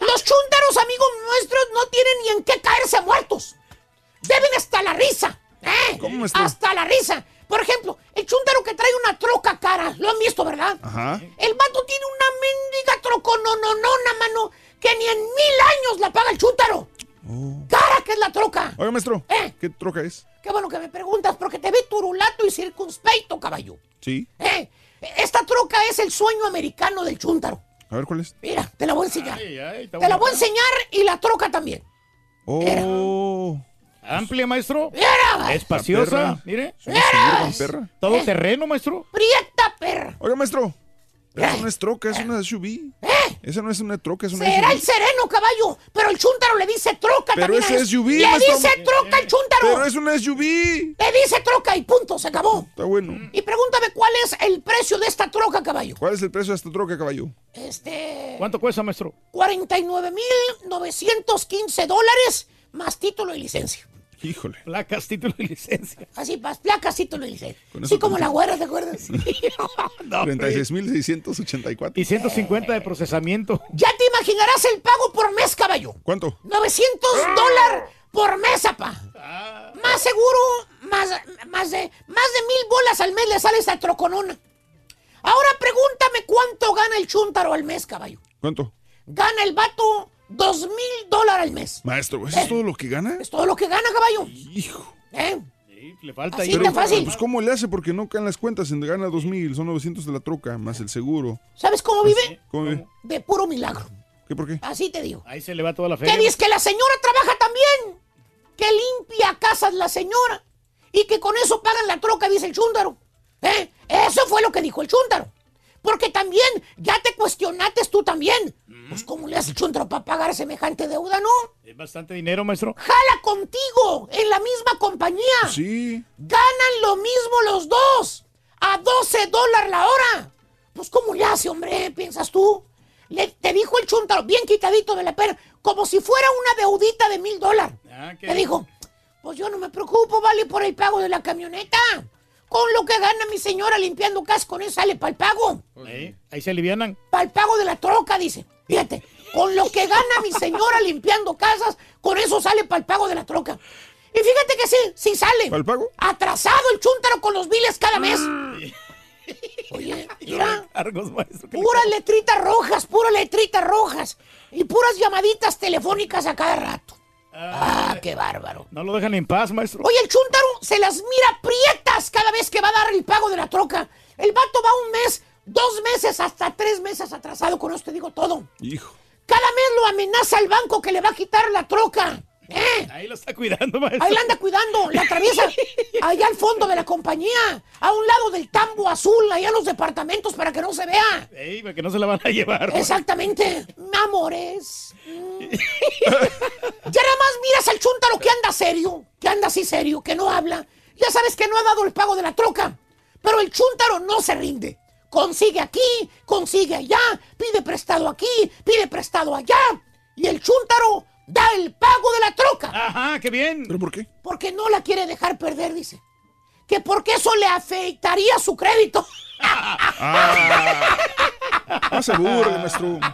Los chúntaros, amigos nuestros, no tienen ni en qué caerse muertos. Deben hasta la risa. ¿eh? ¿Cómo, maestro? Hasta la risa. Por ejemplo, el chúntaro que trae una troca cara, lo han visto, ¿verdad? Ajá. El vato tiene una mendiga troconononona, mano, que ni en mil años la paga el chúntaro. Cara que es la troca. Oiga, maestro. ¿Eh? ¿Qué troca es? Qué bueno que me preguntas, porque te ve turulato y circunspecto, caballo. Sí. ¿Eh? Esta troca es el sueño americano del chúntaro. A ver, ¿cuál es? Mira, te la voy a enseñar. Ay, ay, está Te la voy a enseñar y la troca también. Oh. Amplia, maestro. Mira, Espaciosa. Mire. Perra. Todo terreno, maestro. prieta perra. Oiga, maestro. Eso no es troca, es una SUV. ¿Eh? ¿Eh? Esa no es una troca, es una Será el SUV. sereno, caballo. Pero el chúntaro le dice troca Pero también. eso. es SUV, Le maestro. dice troca el chúntaro. Pero es una SUV. Le dice troca y punto, se acabó. Está bueno. Y pregúntame cuál es el precio de esta troca, caballo. ¿Cuál es el precio de esta troca, caballo? Este. ¿Cuánto cuesta, maestro? 49,915 dólares más título y licencia. Híjole. Placas, título y licencia. Así, más placas, título y licencia. Así como la güera, ¿te acuerdas? <laughs> No, 36.684. Y 150 de procesamiento. ya te imaginarás el pago por mes, caballo. ¿Cuánto? 900 dólares por mes, apa. Más seguro, más, más, de, más de mil bolas al mes le sale esta troconona. Ahora pregúntame cuánto gana el chúntaro al mes, caballo. ¿Cuánto? Gana el vato dos mil dólares al mes. Maestro, ¿eso es todo lo que gana? Es todo lo que gana, caballo. Hijo. ¿Eh? Le falta Así de fácil. Pues, ¿cómo le hace? Porque no caen las cuentas. En gana 2.000, son 900 de la troca, más el seguro. ¿Sabes cómo vive? ¿Cómo ve? De puro milagro. ¿Qué por qué? Así te digo. Ahí se le va toda la fe. Que dice que la señora trabaja también. Que limpia casas la señora. Y que con eso pagan la troca, dice el chúndaro. ¿Eh? Eso fue lo que dijo el chúndaro. Porque también, ya te cuestionaste tú también. Pues, ¿cómo le hace el chúndaro para pagar semejante deuda, no? Es bastante dinero, maestro. Jala contigo, en la misma compañía. Sí. Ganan lo mismo los dos. A 12 dólares la hora. Pues, ¿cómo le hace, hombre? ¿Piensas tú? Le, te dijo el chúntaro, bien quitadito de la pena, como si fuera una deudita de mil dólares. Ah, ¿qué Te dijo, pues yo no me preocupo, vale, por el pago de la camioneta. Con lo que gana mi señora limpiando casas, con eso sale para el pago. Ahí, ahí se alivianan. Para el pago de la troca, dice. Fíjate, con lo que gana mi señora limpiando casas, con eso sale para el pago de la troca. Y fíjate que sí, sí sale. ¿Para el pago? Atrasado el chúntaro con los biles cada mes. Oye, <laughs> mira, maestro. puras letritas rojas, puras letritas rojas. Y puras llamaditas telefónicas a cada rato. Ah, qué bárbaro. No lo dejan en paz, maestro. Oye, el chúntaro se las mira prietas cada vez que va a dar el pago de la troca. El vato va un mes, dos meses, hasta tres meses atrasado. Con eso te digo todo. Hijo. Cada mes lo amenaza el banco que le va a quitar la troca. ¿Eh? Ahí lo está cuidando, maestro. Ahí la anda cuidando, la atraviesa allá al fondo de la compañía, a un lado del tambo azul, allá en los departamentos para que no se vea. Ey, para que no se la van a llevar. Exactamente, amores. Mm. <laughs> ya nada más miras al chúntaro que anda serio, que anda así serio, que no habla. Ya sabes que no ha dado el pago de la troca, pero el chúntaro no se rinde. Consigue aquí, consigue allá, pide prestado aquí, pide prestado allá. Y el chúntaro da el pago de la troca. Ajá, qué bien. ¿Pero por qué? Porque no la quiere dejar perder, dice. Que porque eso le afectaría su crédito. Ah. No se burle, maestro. <laughs>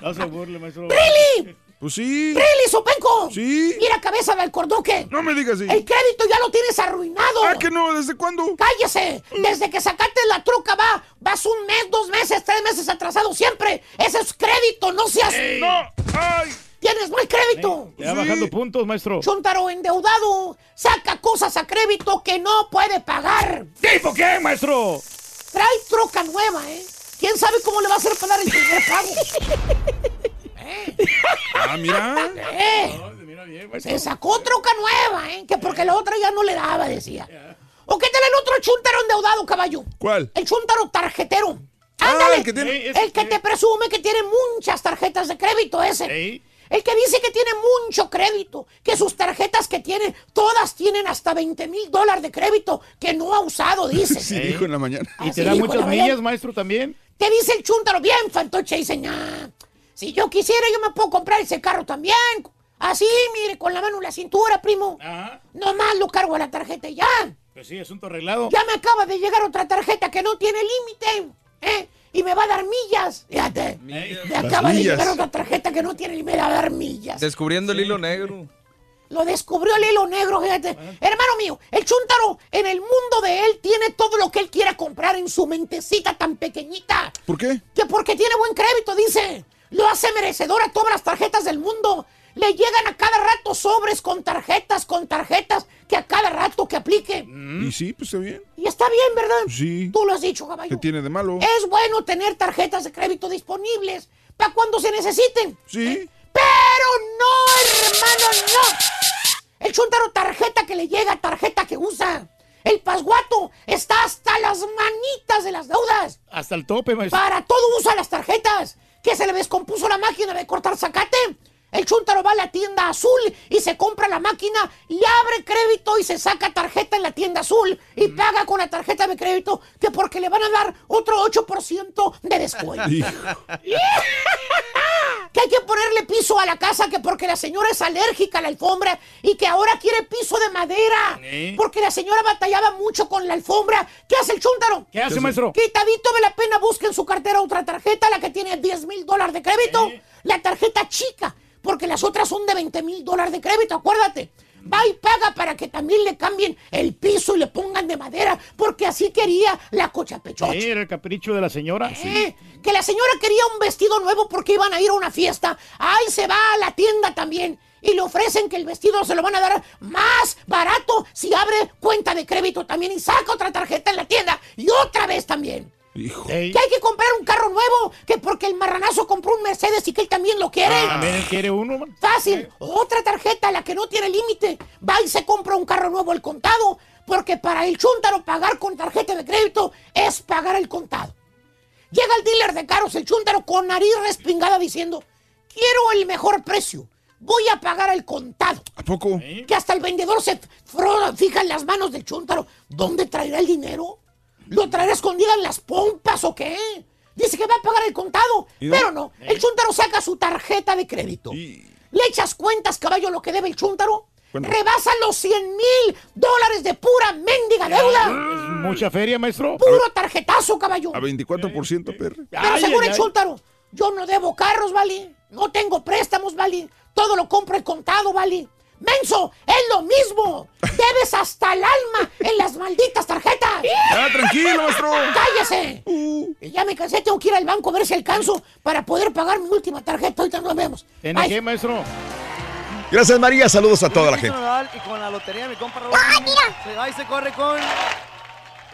No se burle, maestro. ¡Really! Pues sí. ¡Really, Sopenco! Sí. Mira, cabeza del cordoque. No me digas así. El crédito ya lo tienes arruinado. Ah, que no, ¿desde cuándo? ¡Cállese! Desde que sacaste la truca va, vas un mes, dos meses, tres meses atrasado siempre. Ese es crédito, no seas... No. Ay. Tienes mal crédito. Ya bajando puntos, maestro. Chuntaro endeudado saca cosas a crédito que no puede pagar. ¿Tipo qué, maestro? Trae troca nueva, ¿eh? ¿Quién sabe cómo le va a hacer pagar el primer pago? <laughs> Ah, mira. ¿Eh? Mira bien, Se sacó troca nueva, ¿eh? Que porque la otra ya no le daba, decía. ¿O qué tal el otro chuntaro endeudado, caballo? ¿Cuál? El chuntaro tarjetero. Ah, Ándale. el que tiene- Ey, ese- El que te presume que tiene muchas tarjetas de crédito ese. Ey. El que dice que tiene mucho crédito, que sus tarjetas que tiene, todas tienen hasta 20 mil dólares de crédito que no ha usado, dice. <laughs> Sí, dijo en la mañana. Y Así te da muchas millas, maestro, también. Te dice el chúntaro, bien, fantoche, dice, "Nah, si yo quisiera, yo me puedo comprar ese carro también. Así, mire, con la mano en la cintura, primo. Ajá. Nomás lo cargo a la tarjeta y ya. Pues sí, asunto arreglado. Ya me acaba de llegar otra tarjeta que no tiene límite, ¿eh? Y me va a dar millas. Fíjate. Me acaba de llegar otra tarjeta que no tiene y me va a dar millas. Descubriendo el hilo negro. Lo descubrió el hilo negro, fíjate. Hermano mío, el chúntaro en el mundo de él tiene todo lo que él quiera comprar en su mentecita tan pequeñita. ¿Por qué? Que porque tiene buen crédito, dice. Lo hace merecedor a todas las tarjetas del mundo. Le llegan a cada rato sobres con tarjetas, con tarjetas, que a cada rato que aplique. Y sí, pues está bien. Y está bien, ¿verdad? Sí. Tú lo has dicho, caballo. ¿Qué tiene de malo? Es bueno tener tarjetas de crédito disponibles para cuando se necesiten. Sí. Pero no, hermano, no. El chuntaro tarjeta que le llega, tarjeta que usa. El pasguato está hasta las manitas de las deudas. Hasta el tope, maestro. Para todo usa las tarjetas. Que se le descompuso la máquina de cortar zacate. El chúntaro va a la tienda azul y se compra la máquina y abre crédito y se saca tarjeta en la tienda azul y paga con la tarjeta de crédito que porque le van a dar otro 8% de descuento. <laughs> <laughs> que hay que ponerle piso a la casa que porque la señora es alérgica a la alfombra y que ahora quiere piso de madera. ¿Eh? Porque la señora batallaba mucho con la alfombra. ¿Qué hace el chúntaro? ¿Qué hace, maestro? Quitadito de la pena, busca en su cartera otra tarjeta, la que tiene 10 mil dólares de crédito. La tarjeta chica, porque las otras son de 20 mil dólares de crédito, acuérdate. Va y paga para que también le cambien el piso y le pongan de madera, porque así quería la cocha pechocha. Era el capricho de la señora. Eh, que la señora quería un vestido nuevo porque iban a ir a una fiesta. Ahí se va a la tienda también. Y le ofrecen que el vestido se lo van a dar más barato si abre cuenta de crédito también y saca otra tarjeta en la tienda. Y otra vez también. Hijo. Que hay que comprar un carro nuevo, que porque el marranazo compró un Mercedes y que él también lo quiere. También él quiere uno, man. Fácil, otra tarjeta, la que no tiene límite. Va y se compra un carro nuevo al contado, porque para el chúntaro pagar con tarjeta de crédito es pagar el contado. Llega el dealer de carros, el chúntaro, con nariz respingada diciendo, quiero el mejor precio, voy a pagar el contado. ¿A poco? Que hasta el vendedor se fija en las manos del chúntaro. ¿Dónde traerá el dinero? ¿Lo traerá escondida en las pompas o qué? Dice que va a pagar el contado, pero no. El chúntaro saca su tarjeta de crédito. ¿Le echas cuentas, caballo, lo que debe el chúntaro? ¿Cuánto? Rebasa los 100 mil dólares de pura mendiga deuda. Mucha feria, maestro. Puro tarjetazo, caballo. A 24%, perro. Pero según el chúntaro, yo no debo carros, ¿vale? No tengo préstamos, ¿vale? Todo lo compro en contado, ¿vale? ¡Menso! ¡Es lo mismo! ¡Debes hasta el alma en las malditas tarjetas! Ya, tranquilo, maestro. ¡Cállese! Y Ya me cansé, tengo que ir al banco a ver si alcanzo para poder pagar mi última tarjeta. Ahorita nos vemos. ¿Tiene Ay, qué, maestro? Gracias, María. Saludos a toda la gente. Y con la lotería mi compa Raúl. Se va y se corre con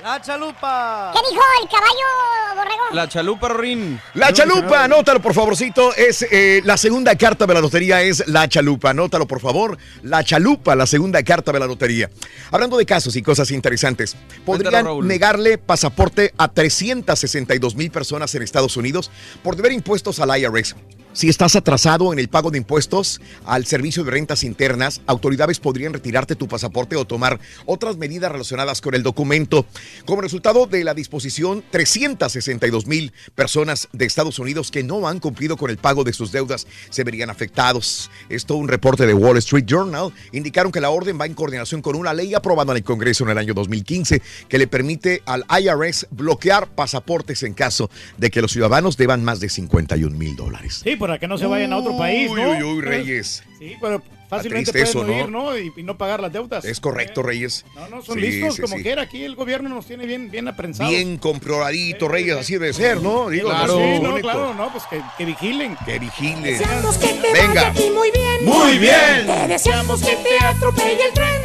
la chalupa. ¿Qué dijo el caballo, borrego? La chalupa, Rorín. La chalupa, anótalo por favorcito, es eh, la segunda carta de la lotería es la chalupa, anótalo por favor, la chalupa, la segunda carta de la lotería. Hablando de casos y cosas interesantes, podrían Cuéntalo, negarle pasaporte a 362 mil personas en Estados Unidos por deber impuestos al IRS. Si estás atrasado en el pago de impuestos al Servicio de Rentas Internas, autoridades podrían retirarte tu pasaporte o tomar otras medidas relacionadas con el documento. Como resultado de la disposición, 362 mil personas de Estados Unidos que no han cumplido con el pago de sus deudas se verían afectados. Esto un reporte de Wall Street Journal indicaron que la orden va en coordinación con una ley aprobada en el Congreso en el año 2015 que le permite al IRS bloquear pasaportes en caso de que los ciudadanos deban más de 51 mil dólares. Para que no se vayan a otro país, ¿no? Uy, uy, uy, Reyes. Sí, pero fácilmente triste pueden eso, huir, ¿no? Y, y no pagar las deudas. Es correcto, Reyes. No, no, son Sí, listos sí, como sí. quiera. Aquí el gobierno nos tiene bien, bien aprensados. Bien comprobadito, Reyes, así debe ser, ¿no? Digo, Claro. no, Sí, no, claro, no, pues que, que vigilen. Que vigilen. Deseamos que te Venga. vaya a ti muy bien. Muy bien. Te deseamos que te atropelle el tren.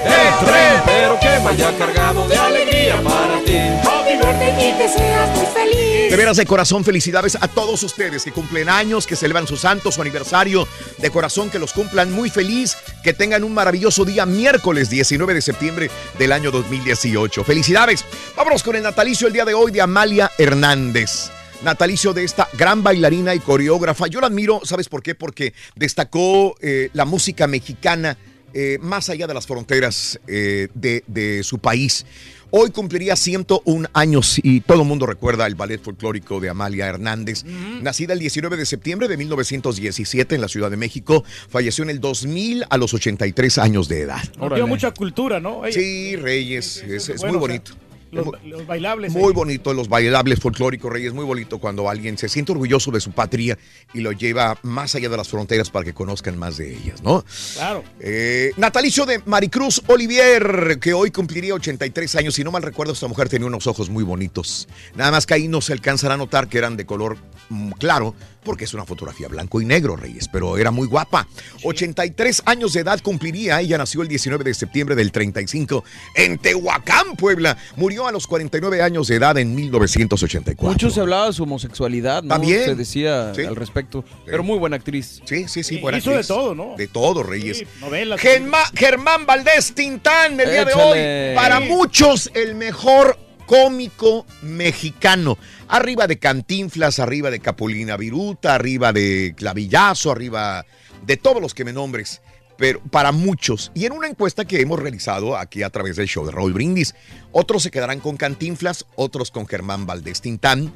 pero que vaya cargado de alegría para ti. Happy birthday y que seas muy feliz. De veras, de corazón, felicidades a todos ustedes que cumplen años, que celebran su santo, su aniversario. De corazón, que los cumplan muy feliz, que tengan un maravilloso día miércoles 19 de septiembre del año 2018. Felicidades. Vámonos con el natalicio el día de hoy de Amalia Hernández. Natalicio de esta gran bailarina y coreógrafa. Yo la admiro, ¿sabes por qué? Porque destacó eh, la música mexicana eh, más allá de las fronteras eh, de, de su país. Hoy cumpliría 101 años y todo el mundo recuerda el ballet folclórico de Amalia Hernández. Nacida el 19 de septiembre de 1917 en la Ciudad de México, falleció en el 2000 a los 83 años de edad. Dio mucha cultura, ¿no? Ella- Sí, Reyes, es, es bueno, muy o sea, bonito. Los, los bailables. Muy ahí. bonito, los bailables folclóricos, Reyes, muy bonito cuando alguien se siente orgulloso de su patria y lo lleva más allá de las fronteras para que conozcan más de ellas, ¿no? Claro. Eh, natalicio de Maricruz Olivier, que hoy cumpliría 83 años. Si no mal recuerdo, esta mujer tenía unos ojos muy bonitos. Nada más que ahí no se alcanzará a notar que eran de color mm, claro, porque es una fotografía blanco y negro, Reyes, pero era muy guapa. 83 años de edad cumpliría. Ella nació el 19 de septiembre del 35 en Tehuacán, Puebla. Murió a los 49 años de edad en 1984. Mucho se hablaba de su homosexualidad, ¿no? También. Se decía Sí. al respecto. Pero muy buena actriz. Sí, sí, sí. Y buena hizo de actriz. todo, ¿no? De todo, Reyes. Novelas. Germán, Germán Valdés Tintán, el día de hoy. Para muchos, el mejor cómico mexicano. Arriba de Cantinflas, arriba de Capulina Viruta, arriba de Clavillazo, arriba de todos los que me nombres. Pero para muchos, y en una encuesta que hemos realizado aquí a través del show de Raúl Brindis, otros se quedarán con Cantinflas, otros con Germán Valdés Tintán,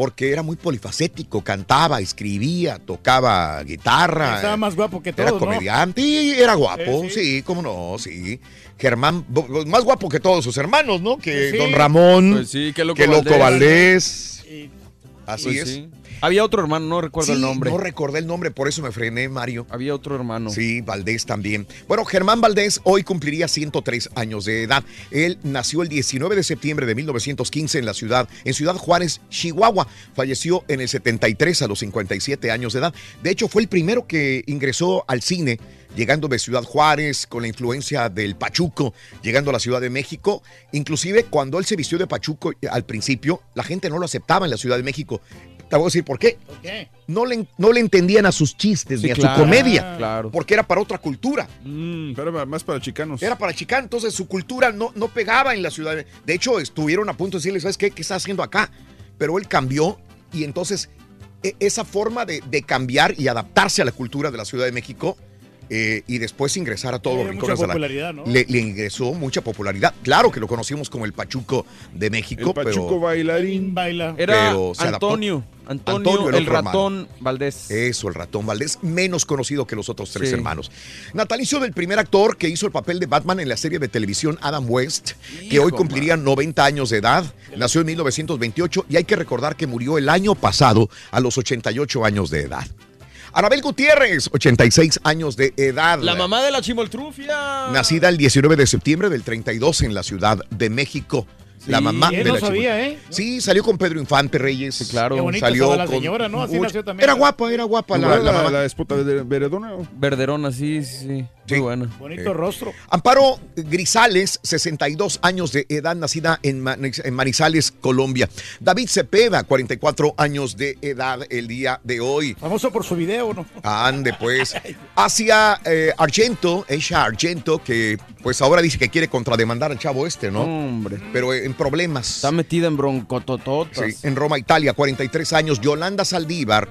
porque era muy polifacético, cantaba, escribía, tocaba guitarra. Estaba más guapo que Era todos, ¿no? comediante y era guapo, Sí, sí, sí. cómo no, sí. Germán, más guapo que todos sus hermanos, ¿no? Que Sí. Don Ramón, Pues sí, que Loco que Loco Valdés. Valdés. Así Pues es. Había otro hermano, no recuerdo el nombre. No recordé el nombre, por eso me frené, Mario. Había otro hermano. Sí, Valdés también. Bueno, Germán Valdés hoy cumpliría 103 años de edad. Él nació el 19 de septiembre de 1915 en la ciudad, en Ciudad Juárez, Chihuahua. Falleció en el 73 a los 57 años de edad. De hecho, fue el primero que ingresó al cine, llegando de Ciudad Juárez con la influencia del Pachuco, llegando a la Ciudad de México. Inclusive cuando él se vistió de Pachuco al principio, la gente no lo aceptaba en la Ciudad de México. Te voy a decir por qué. No le, no le entendían a sus chistes Sí, ni a claro, su comedia. claro. Porque era para otra cultura. Mm, pero más para chicanos. Era para chicano, entonces su cultura no, no pegaba en la ciudad. de- De hecho, estuvieron a punto de decirle, ¿sabes qué? ¿Qué está haciendo acá? Pero él cambió y entonces e- esa forma de, de cambiar y adaptarse a la cultura de la Ciudad de México eh, y después ingresar a todos los mucha rincones de la- popularidad, ¿no? le, le ingresó mucha popularidad. Claro que lo conocimos como el Pachuco de México, El Pachuco pero... bailarín. Baila. Era Pero se adaptó. Antonio. Antonio, el, hermano. ratón Valdés. Eso, el ratón Valdés, menos conocido que los otros tres Sí. hermanos. Natalicio del primer actor que hizo el papel de Batman en la serie de televisión Adam West, que hoy cumpliría 90 años de edad. Nació en 1928 y hay que recordar que murió el año pasado a los 88 años de edad. Anabel Gutiérrez, 86 años de edad. La mamá de la chimoltrufia. Nacida el 19 de septiembre del 32 en la Ciudad de México. La Sí. mamá Él de no la sabía, ¿eh? Sí, salió con Pedro Infante Reyes. claro. Qué bonita Salió la con señora, ¿no? Así nació también. Era guapa, era guapa la, la mamá. la esposa de Veredona. Verderona, sí, sí, sí. Muy buena. Bonito Eh, rostro. Amparo Grisales, 62 años de edad, nacida en, Manizales, Colombia. David Cepeda, 44 años de edad el día de hoy. Famoso por su video, ¿no? Ande pues. <laughs> Hacia eh, Argento, Aisha Argento, que pues ahora dice que quiere contrademandar al chavo este, ¿no? Hombre. Pero en problemas. Está metida en broncotototas. Sí, en Roma, Italia, 43 años. Yolanda Saldívar,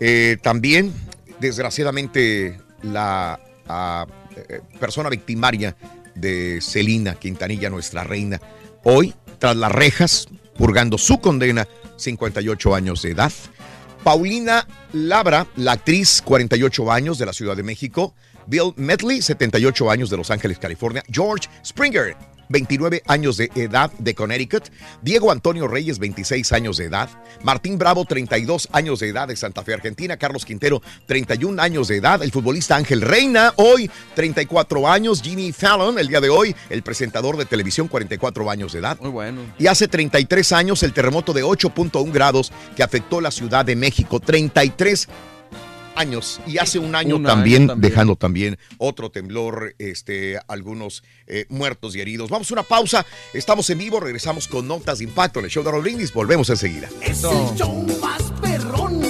eh, también, desgraciadamente, la ah, eh, persona victimaria de Celina Quintanilla, nuestra reina, hoy, tras las rejas, purgando su condena, 58 años de edad. Paulina Labra, la actriz, 48 años de la Ciudad de México. Bill Medley, 78 años de Los Ángeles, California. George Springer, 29 años de edad de Connecticut. Diego Antonio Reyes, 26 años de edad. Martín Bravo, 32 años de edad de Santa Fe, Argentina. Carlos Quintero, 31 años de edad. El futbolista Ángel Reina, hoy 34 años. Jimmy Fallon, el día de hoy, el presentador de televisión, 44 años de edad. Muy bueno. Y hace 33 años el terremoto de 8.1 grados que afectó la Ciudad de México. 33 años. Y hace un año, Un también, año también. dejando también otro temblor, este, algunos eh, muertos y heridos. Vamos a una pausa. Estamos en vivo. Regresamos con notas de impacto en el show de Raúl Brindis. Volvemos enseguida. Es el show más perrón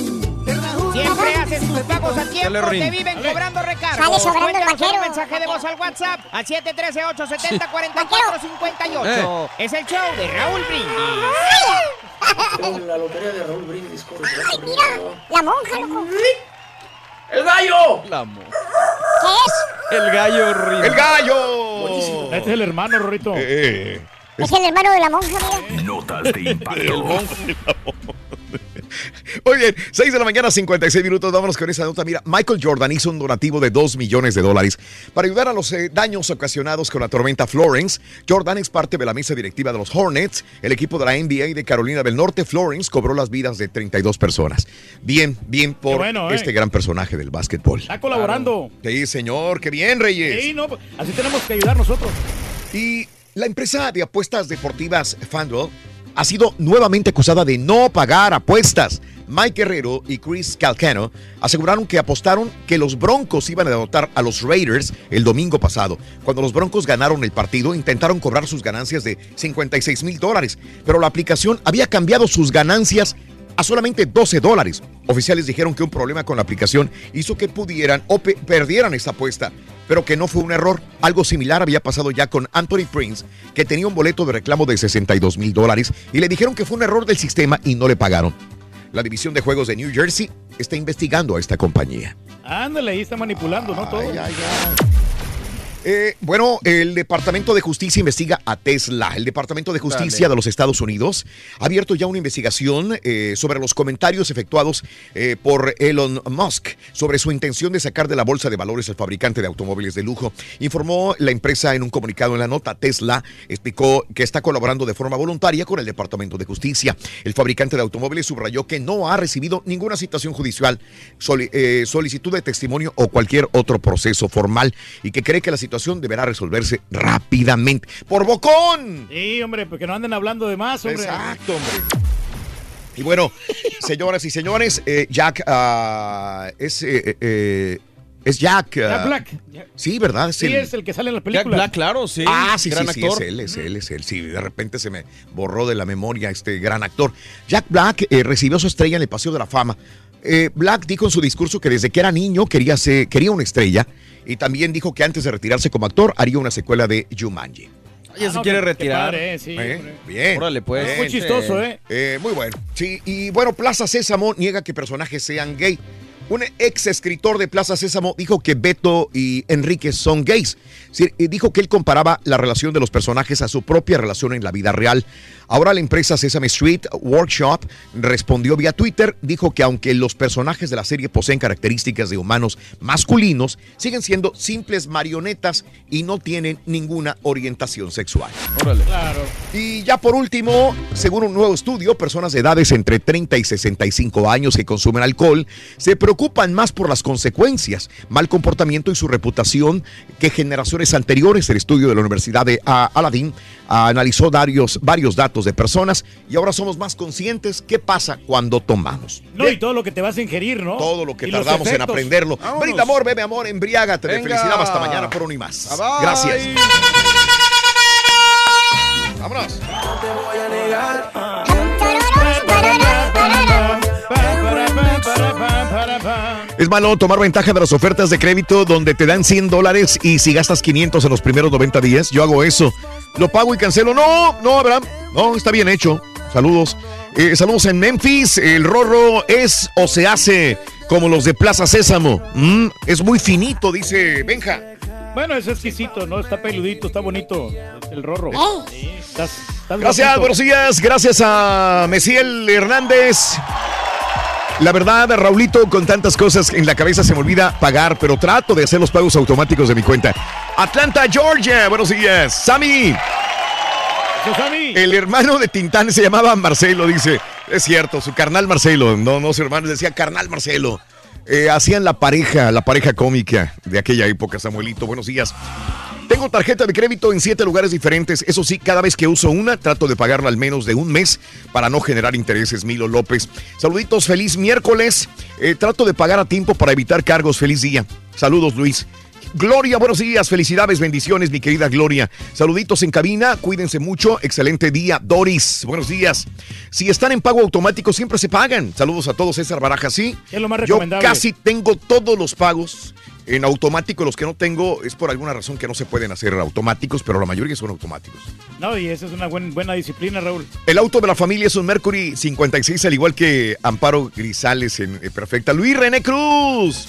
Siempre haces tus pagos a tiempo, te viven cobrando Sale recargos. sobrando el Cuéntanos con un mensaje de voz al WhatsApp al 713-870-4458. Eh. Es el show de Raúl Brindis. <laughs> La lotería de Raúl Brindis corre. Ay, mira, la monja, loco. ¡El gallo! La mo- ¿Qué es? El gallo horrible. ¡El gallo! Este es el hermano, Rorrito. Eh, Es el hermano de la monja, mira. Notas de impacto. Muy bien, 6 de la mañana, 56 minutos. Vámonos con esa nota. Mira, Michael Jordan hizo un donativo de 2 millones de dólares para ayudar a los eh, daños ocasionados con la tormenta Florence. Jordan es parte de la mesa directiva de los Hornets, el equipo de la NBA de Carolina del Norte. Florence cobró las vidas de 32 personas. Bien, bien por bueno, ¿eh? este gran personaje del básquetbol. Está colaborando. Sí, señor, qué bien, Reyes. Sí, no, así tenemos que ayudar nosotros. Y la empresa de apuestas deportivas FanDuel ha sido nuevamente acusada de no pagar apuestas Mike Guerrero y Chris Calcano aseguraron que apostaron que los Broncos iban a derrotar a los Raiders el domingo pasado. Cuando los Broncos ganaron el partido, intentaron cobrar sus ganancias de 56 mil dólares, pero la aplicación había cambiado sus ganancias a solamente 12 dólares. Oficiales dijeron que un problema con la aplicación hizo que pudieran o pe- perdieran esta apuesta, pero que no fue un error. Algo similar había pasado ya con Anthony Prince, que tenía un boleto de reclamo de 62 mil dólares y le dijeron que fue un error del sistema y no le pagaron. La división de juegos de New Jersey está investigando a esta compañía. Ándale, ahí está manipulando, ¿no? Todo. Eh, bueno, el Departamento de Justicia investiga a Tesla. El Departamento de Justicia Dale. de los Estados Unidos ha abierto ya una investigación eh, sobre los comentarios efectuados eh, por Elon Musk sobre su intención de sacar de la bolsa de valores al fabricante de automóviles de lujo. Informó la empresa en un comunicado en la nota. Tesla explicó que está colaborando de forma voluntaria con el Departamento de Justicia. El fabricante de automóviles subrayó que no ha recibido ninguna citación judicial, eh, solicitud de testimonio o cualquier otro proceso formal y que cree que la situación deberá resolverse rápidamente. ¡Por bocón! Sí, hombre, porque no anden hablando de más, hombre. Exacto, hombre. Y bueno, señoras y señores, eh, Jack ah, es, eh, eh, es Jack. ah, Jack Black. Sí, ¿verdad? Es Sí, el- es el que sale en la película. claro, sí. Ah, sí, Gran sí, sí, es él, es él, es él. Sí, de repente se me borró de la memoria este gran actor. Jack Black eh, recibió su estrella en el Paseo de la Fama. Eh, Black dijo en su discurso que desde que era niño quería, ser, quería una estrella y también dijo que antes de retirarse como actor haría una secuela de Jumanji. Ya se Ah, quiere qué retirar. padre, eh, sí, Eh. Bien. Órale, pues. Bien. Muy chistoso, ¿eh? Eh, muy bueno. Sí, y bueno, Plaza Sésamo niega que personajes sean gay. Un ex escritor de Plaza Sésamo dijo que Beto y Enrique son gays. Dijo que él comparaba la relación de los personajes a su propia relación en la vida real. Ahora la empresa Sesame Street Workshop respondió vía Twitter, dijo que aunque los personajes de la serie poseen características de humanos masculinos, siguen siendo simples marionetas y no tienen ninguna orientación sexual. Órale. Claro. Y ya por último, según un nuevo estudio, personas de edades entre 30 y 65 años que consumen alcohol se preocupan más por las consecuencias, mal comportamiento y su reputación que generaciones anteriores. El estudio de la Universidad de ah, Aladdin analizó varios, varios datos de personas y ahora somos más conscientes qué pasa cuando tomamos. No, y todo lo que te vas a ingerir, ¿no? Todo lo que tardamos en aprenderlo. Vámonos. Brinda amor, bebe amor, embriágate de Venga. felicidad. Hasta mañana por uno y más. Bye, bye. Gracias. Vámonos. Es malo tomar ventaja de las ofertas de crédito donde te dan 100 dólares y si gastas 500 en los primeros 90 días, yo hago eso. Lo pago y cancelo. No, no, Abraham. No, está bien hecho. Saludos. Eh, saludos en Memphis. El rorro es o se hace como los de Plaza Sésamo. Mm, es muy finito, dice Benja. Bueno, es exquisito, ¿no? Está peludito, está bonito. El rorro. Sí, estás, estás Gracias, buenos días. Gracias a Mesiel Hernández. La verdad, Raulito, con tantas cosas en la cabeza se me olvida pagar, pero trato de hacer los pagos automáticos de mi cuenta. Atlanta, Georgia, buenos días. Sammy. El hermano de Tintán se llamaba Marcelo, dice. Es cierto, su carnal Marcelo. No, no, su hermano decía carnal Marcelo. Eh, hacían la pareja, la pareja cómica de aquella época, Samuelito. Buenos días. Tengo tarjeta de crédito en siete lugares diferentes. Eso sí, cada vez que uso una, trato de pagarla al menos de un mes para no generar intereses. Milo López. Saluditos, feliz miércoles. Eh, trato de pagar a tiempo para evitar cargos. Feliz día. Saludos, Luis. Gloria, buenos días, felicidades, bendiciones, mi querida Gloria. Saluditos en cabina, cuídense mucho, excelente día. Doris, buenos días. Si están en pago automático, siempre se pagan. Saludos a todos, César Baraja, sí. Es lo más Yo recomendable. casi tengo todos los pagos en automático. Los que no tengo es por alguna razón que no se pueden hacer automáticos, pero la mayoría son automáticos. No, y esa es una buen- buena disciplina, Raúl. El auto de la familia es un Mercury 56, al igual que Amparo Grisales en eh, Perfecta. Luis René Cruz.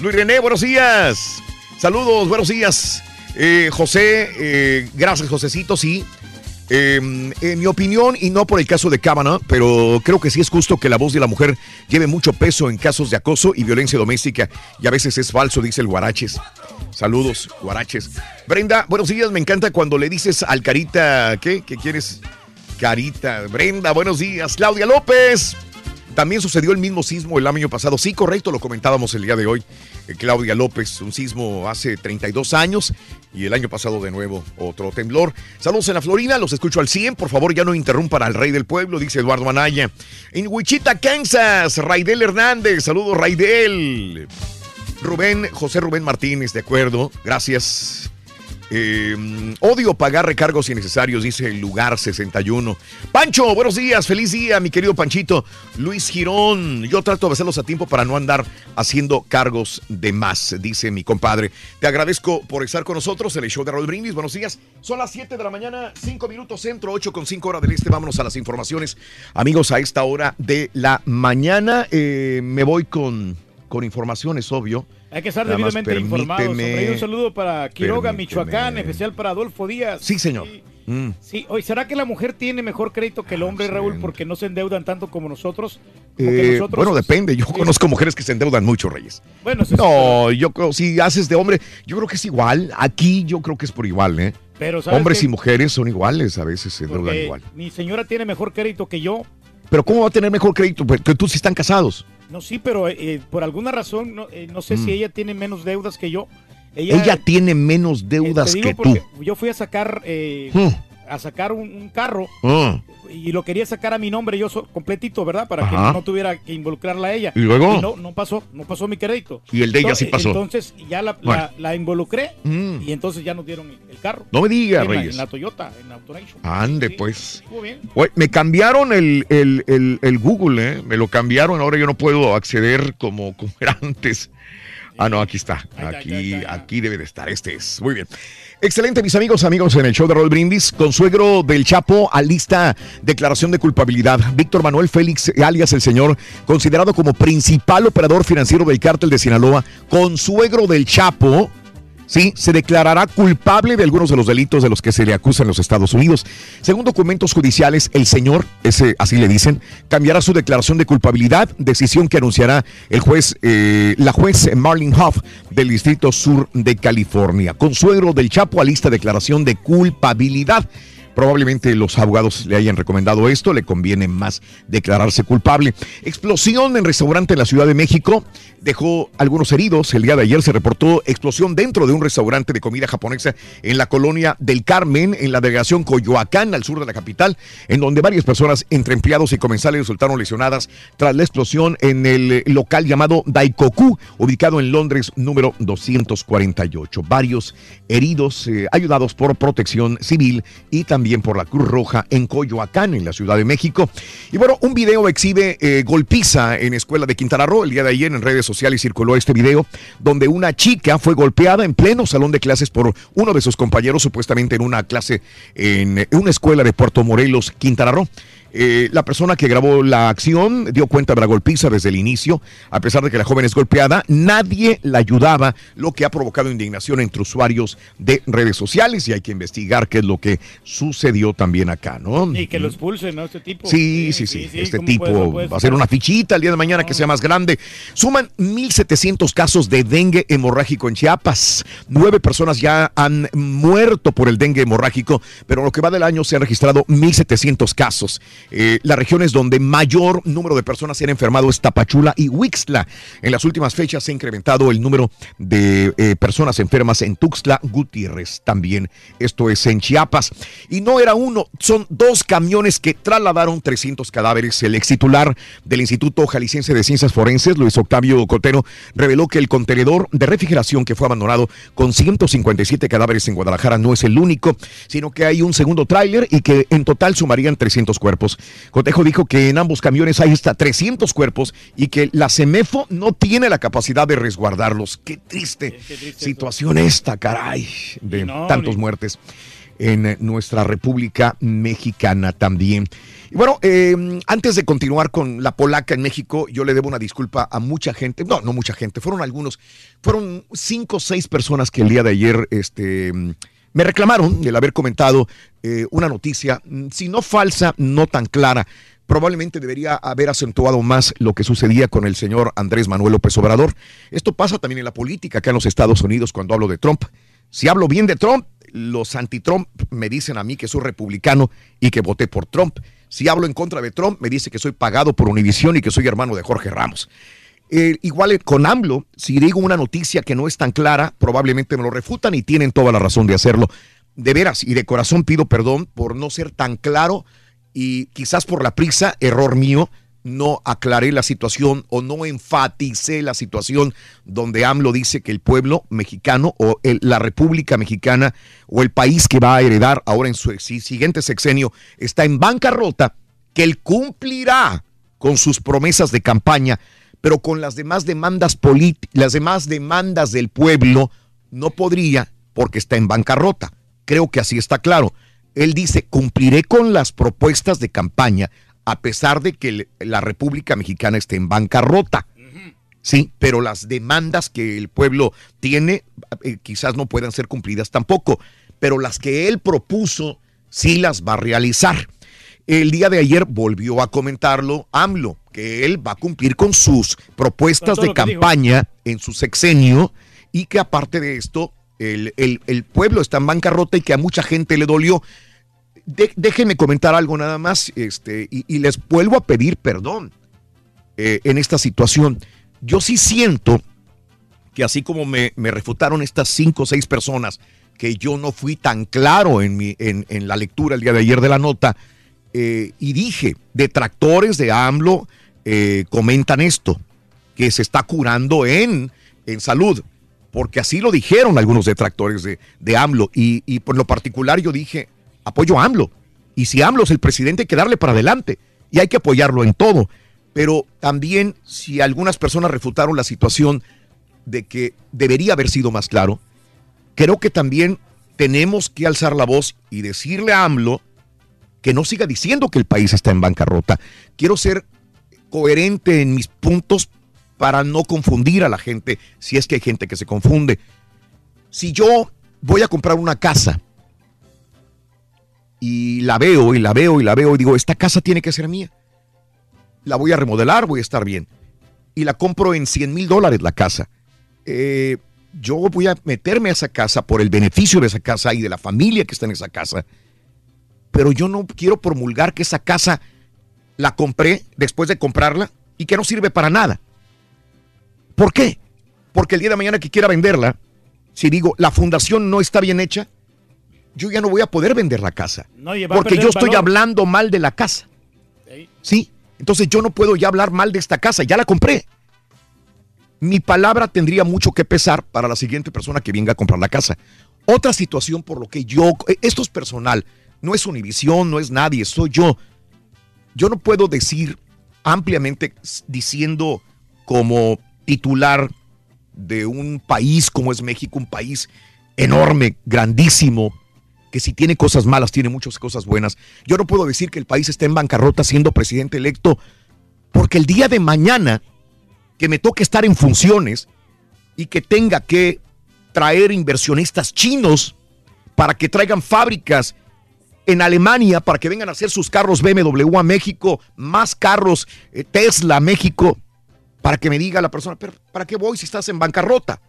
Luis René, buenos días. Saludos, buenos días. Eh, José, eh, gracias, Josecito, sí. Eh, en mi opinión, y no por el caso de Kavanaugh, pero creo que sí es justo que la voz de la mujer lleve mucho peso en casos de acoso y violencia doméstica, y a veces es falso, dice el Guaraches. Saludos, Guaraches. Brenda, buenos días, me encanta cuando le dices al Carita, ¿qué? ¿Qué quieres? Carita, Brenda, buenos días. Claudia López. También sucedió el mismo sismo el año pasado. Sí, correcto, lo comentábamos el día de hoy. Eh, Claudia López, un sismo hace 32 años y el año pasado de nuevo otro temblor. Saludos en la Florida, los escucho al 100. Por favor, ya no interrumpan al rey del pueblo, dice Eduardo Anaya. En Wichita, Kansas, Raidel Hernández. Saludos, Raidel. Rubén, José Rubén Martínez, de acuerdo. Gracias. Eh, odio pagar recargos innecesarios, dice el lugar 61. Pancho, buenos días, feliz día, mi querido Panchito. Luis Girón, yo trato de hacerlos a tiempo para no andar haciendo cargos de más, dice mi compadre. Te agradezco por estar con nosotros el show de Raúl Brindis. Buenos días. Son las 7 de la mañana, 5 minutos centro, 8 con 5 horas del este. Vámonos a las informaciones. Amigos, a esta hora de la mañana eh, me voy con, con informaciones, obvio. Hay que estar Nada debidamente informados. un saludo para Quiroga, permíteme. Michoacán, especial para Adolfo Díaz. Sí, señor. Mm. Sí, oye, ¿será que la mujer tiene mejor crédito que el hombre, Raúl, porque no se endeudan tanto como nosotros? Eh, nosotros- bueno, depende. Yo conozco mujeres que se endeudan mucho, Reyes. Bueno, eso No, yo creo, si haces de hombre, yo creo que es igual. Aquí yo creo que es por igual, ¿eh? Pero, ¿sabes Hombres y mujeres son iguales, a veces se endeudan porque igual. mi señora tiene mejor crédito que yo. Pero ¿cómo va a tener mejor crédito? Porque tú sí están casados. No, sí, pero eh, por alguna razón, no, eh, no sé Mm. si ella tiene menos deudas que yo. Ella, tiene menos eh, deudas te digo que tú. Yo fui a sacar, eh, Mm. A sacar un, un carro Ah. y lo quería sacar a mi nombre yo so- completito, ¿verdad? Para Ajá. que no tuviera que involucrarla a ella. ¿Y luego? no, no pasó, no pasó mi crédito. Y el de ella sí pasó. Entonces ya la, Bueno. la- la involucré Mm. y entonces ya nos dieron el, el carro. No me diga, en la, Reyes. en la Toyota, en la Autonation. Ande, pues. Bien. Oye, me cambiaron el, el- el- el Google, ¿eh? Me lo cambiaron, ahora yo no puedo acceder como, como era antes. Ah, no, aquí está. Aquí, aquí debe de estar. Este es. Muy bien. Excelente, mis amigos, amigos en el show de Roll Brindis. Consuegro del Chapo alista declaración de culpabilidad. Víctor Manuel Félix, alias el señor, considerado como principal operador financiero del cártel de Sinaloa, consuegro del Chapo. Sí, se declarará culpable de algunos de los delitos de los que se le acusa en los Estados Unidos. Según documentos judiciales, el señor, ese así le dicen, cambiará su declaración de culpabilidad, decisión que anunciará el juez, eh, la juez Marlene Hoff del Distrito Sur de California. Consuegro del Chapo alista declaración de culpabilidad. Probablemente los abogados le hayan recomendado esto, le conviene más declararse culpable. Explosión en restaurante en la Ciudad de México dejó algunos heridos. El día de ayer se reportó explosión dentro de un restaurante de comida japonesa en la colonia del Carmen, en la delegación Coyoacán, al sur de la capital, en donde varias personas, entre empleados y comensales, resultaron lesionadas tras la explosión en el local llamado Daikoku, ubicado en Londres, número 248. Varios heridos, eh, ayudados por protección civil y también por la Cruz Roja en Coyoacán, en la Ciudad de México. Y bueno, un video exhibe eh, golpiza en escuela de Quintana Roo. El día de ayer en redes sociales circuló este video donde una chica fue golpeada en pleno salón de clases por uno de sus compañeros, supuestamente en una clase en una escuela de Puerto Morelos, Quintana Roo. Eh, la persona que grabó la acción dio cuenta de la golpiza desde el inicio. A pesar de que la joven es golpeada, nadie la ayudaba, lo que ha provocado indignación entre usuarios de redes sociales y hay que investigar qué es lo que sucedió también acá, ¿no? Y que lo expulsen, ¿no? Este tipo. Sí, sí, sí. Este ¿cómo tipo va a hacer ser? una fichita el día de mañana que sea más grande. Suman 1.700 casos de dengue hemorrágico en Chiapas. Nueve personas ya han muerto por el dengue hemorrágico, pero en lo que va del año se han registrado 1.700 casos. Eh, las regiones donde mayor número de personas se han enfermado es Tapachula y Huixtla. En las últimas fechas se ha incrementado el número de eh, personas enfermas en Tuxtla Gutiérrez también. Esto es en Chiapas. Y no era uno, son dos camiones que trasladaron 300 cadáveres. El ex titular del Instituto Jalisciense de Ciencias Forenses, Luis Octavio Cotero, reveló que el contenedor de refrigeración que fue abandonado con 157 cadáveres en Guadalajara no es el único, sino que hay un segundo tráiler y que en total sumarían 300 cuerpos. Cotejo dijo que en ambos camiones hay hasta 300 cuerpos y que la CEMEFO no tiene la capacidad de resguardarlos. Qué triste situación esta, caray, de no, tantos ni- muertes en eh, nuestra República Mexicana también. Y bueno, eh, antes de continuar con la polaca en México, yo le debo una disculpa a mucha gente, no, no mucha gente, fueron algunos, fueron cinco o seis personas que el día de ayer, este... Me reclamaron el haber comentado eh, una noticia, mm, si no falsa, no tan clara. Probablemente debería haber acentuado más lo que sucedía con el señor Andrés Manuel López Obrador. Esto pasa también en la política acá en los Estados Unidos cuando hablo de Trump. Si hablo bien de Trump, los anti-Trump me dicen a mí que soy republicano y que voté por Trump. Si hablo en contra de Trump, me dice que soy pagado por Univisión y que soy hermano de Jorge Ramos. Eh, igual eh, con AMLO, si digo una noticia que no es tan clara, probablemente me lo refutan y tienen toda la razón de hacerlo. De veras, y de corazón pido perdón por no ser tan claro y quizás por la prisa, error mío, no aclaré la situación o no enfaticé la situación donde AMLO dice que el pueblo mexicano o la República Mexicana o el país que va a heredar ahora en su si- siguiente sexenio está en bancarrota, que él cumplirá con sus promesas de campaña, pero con las demás demandas políticas, las demás demandas del pueblo no podría porque está en bancarrota. Creo que así está claro. Él dice, cumpliré con las propuestas de campaña a pesar de que la República Mexicana esté en bancarrota. Sí, pero las demandas que el pueblo tiene eh, quizás no puedan ser cumplidas tampoco, pero las que él propuso sí las va a realizar. El día de ayer volvió a comentarlo AMLO, que él va a cumplir con sus propuestas de campaña en su sexenio y que aparte de esto, el, el- el pueblo está en bancarrota y que a mucha gente le dolió. De- déjenme comentar algo nada más este, y, y les vuelvo a pedir perdón eh, en esta situación. Yo sí siento que así como me, me refutaron estas cinco o seis personas, que yo no fui tan claro en, mi, en, en la lectura el día de ayer de la nota, eh, y dije, detractores de AMLO eh, comentan esto, que se está curando en, en salud, porque así lo dijeron algunos detractores de, de AMLO, y, y por lo particular yo dije, apoyo a AMLO, y si AMLO es el presidente hay que darle para adelante, y hay que apoyarlo en todo, pero también si algunas personas refutaron la situación de que debería haber sido más claro, creo que también tenemos que alzar la voz y decirle a AMLO que no siga diciendo que el país está en bancarrota. Quiero ser coherente en mis puntos para no confundir a la gente, si es que hay gente que se confunde. Si yo voy a comprar una casa y la veo y la veo y la veo y digo, esta casa tiene que ser mía. La voy a remodelar, voy a estar bien. Y la compro en 100 mil dólares la casa. Eh, yo voy a meterme a esa casa por el beneficio de esa casa y de la familia que está en esa casa. Pero yo no quiero promulgar que esa casa la compré después de comprarla y que no sirve para nada. ¿Por qué? Porque el día de mañana que quiera venderla, si digo la fundación no está bien hecha, yo ya no voy a poder vender la casa. No, porque yo estoy hablando mal de la casa. Sí. ¿Sí? Entonces yo no puedo ya hablar mal de esta casa, ya la compré. Mi palabra tendría mucho que pesar para la siguiente persona que venga a comprar la casa. Otra situación por lo que yo, esto es personal, no es Univisión, no es nadie, soy yo. Yo no puedo decir ampliamente diciendo como titular de un país como es México, un país enorme, grandísimo, que si tiene cosas malas, tiene muchas cosas buenas. Yo no puedo decir que el país está en bancarrota siendo presidente electo, porque el día de mañana que me toque estar en funciones y que tenga que traer inversionistas chinos para que traigan fábricas en Alemania para que vengan a hacer sus carros BMW a México, más carros eh, Tesla a México, para que me diga la persona, "Pero, ¿para qué voy si estás en bancarrota?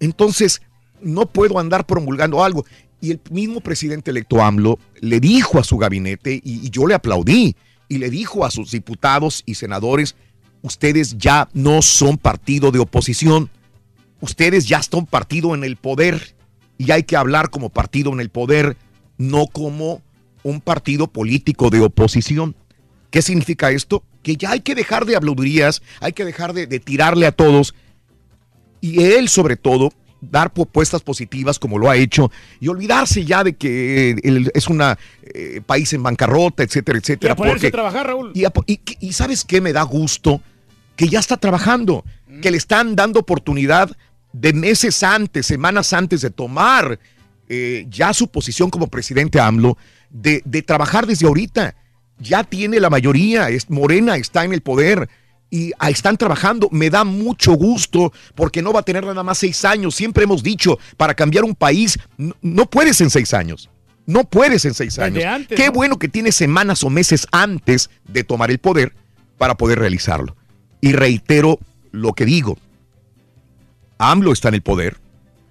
Entonces, no puedo andar promulgando algo. Y el mismo presidente electo AMLO le dijo a su gabinete, y, y yo le aplaudí, y le dijo a sus diputados y senadores, ustedes ya no son partido de oposición, ustedes ya son partido en el poder, y hay que hablar como partido en el poder, no como un partido político de oposición. ¿Qué significa esto? Que ya hay que dejar de habladurías, hay que dejar de, de tirarle a todos y él sobre todo dar propuestas positivas como lo ha hecho y olvidarse ya de que él es un país en bancarrota, etcétera, Y etcétera. a ponerse porque- a trabajar, Raúl. y, a- y- y sabes qué me da gusto que ya está trabajando, que le están dando oportunidad de meses antes, semanas antes de tomar eh, ya su posición como presidente AMLO, de, de trabajar desde ahorita. Ya tiene la mayoría, es, Morena está en el poder y ah, están trabajando. Me da mucho gusto porque no va a tener nada más seis años. Siempre hemos dicho, para cambiar un país, no, no puedes en seis años. No puedes en seis años. antes, Qué ¿no? bueno que tiene semanas o meses antes de tomar el poder para poder realizarlo. Y reitero lo que digo. AMLO está en el poder.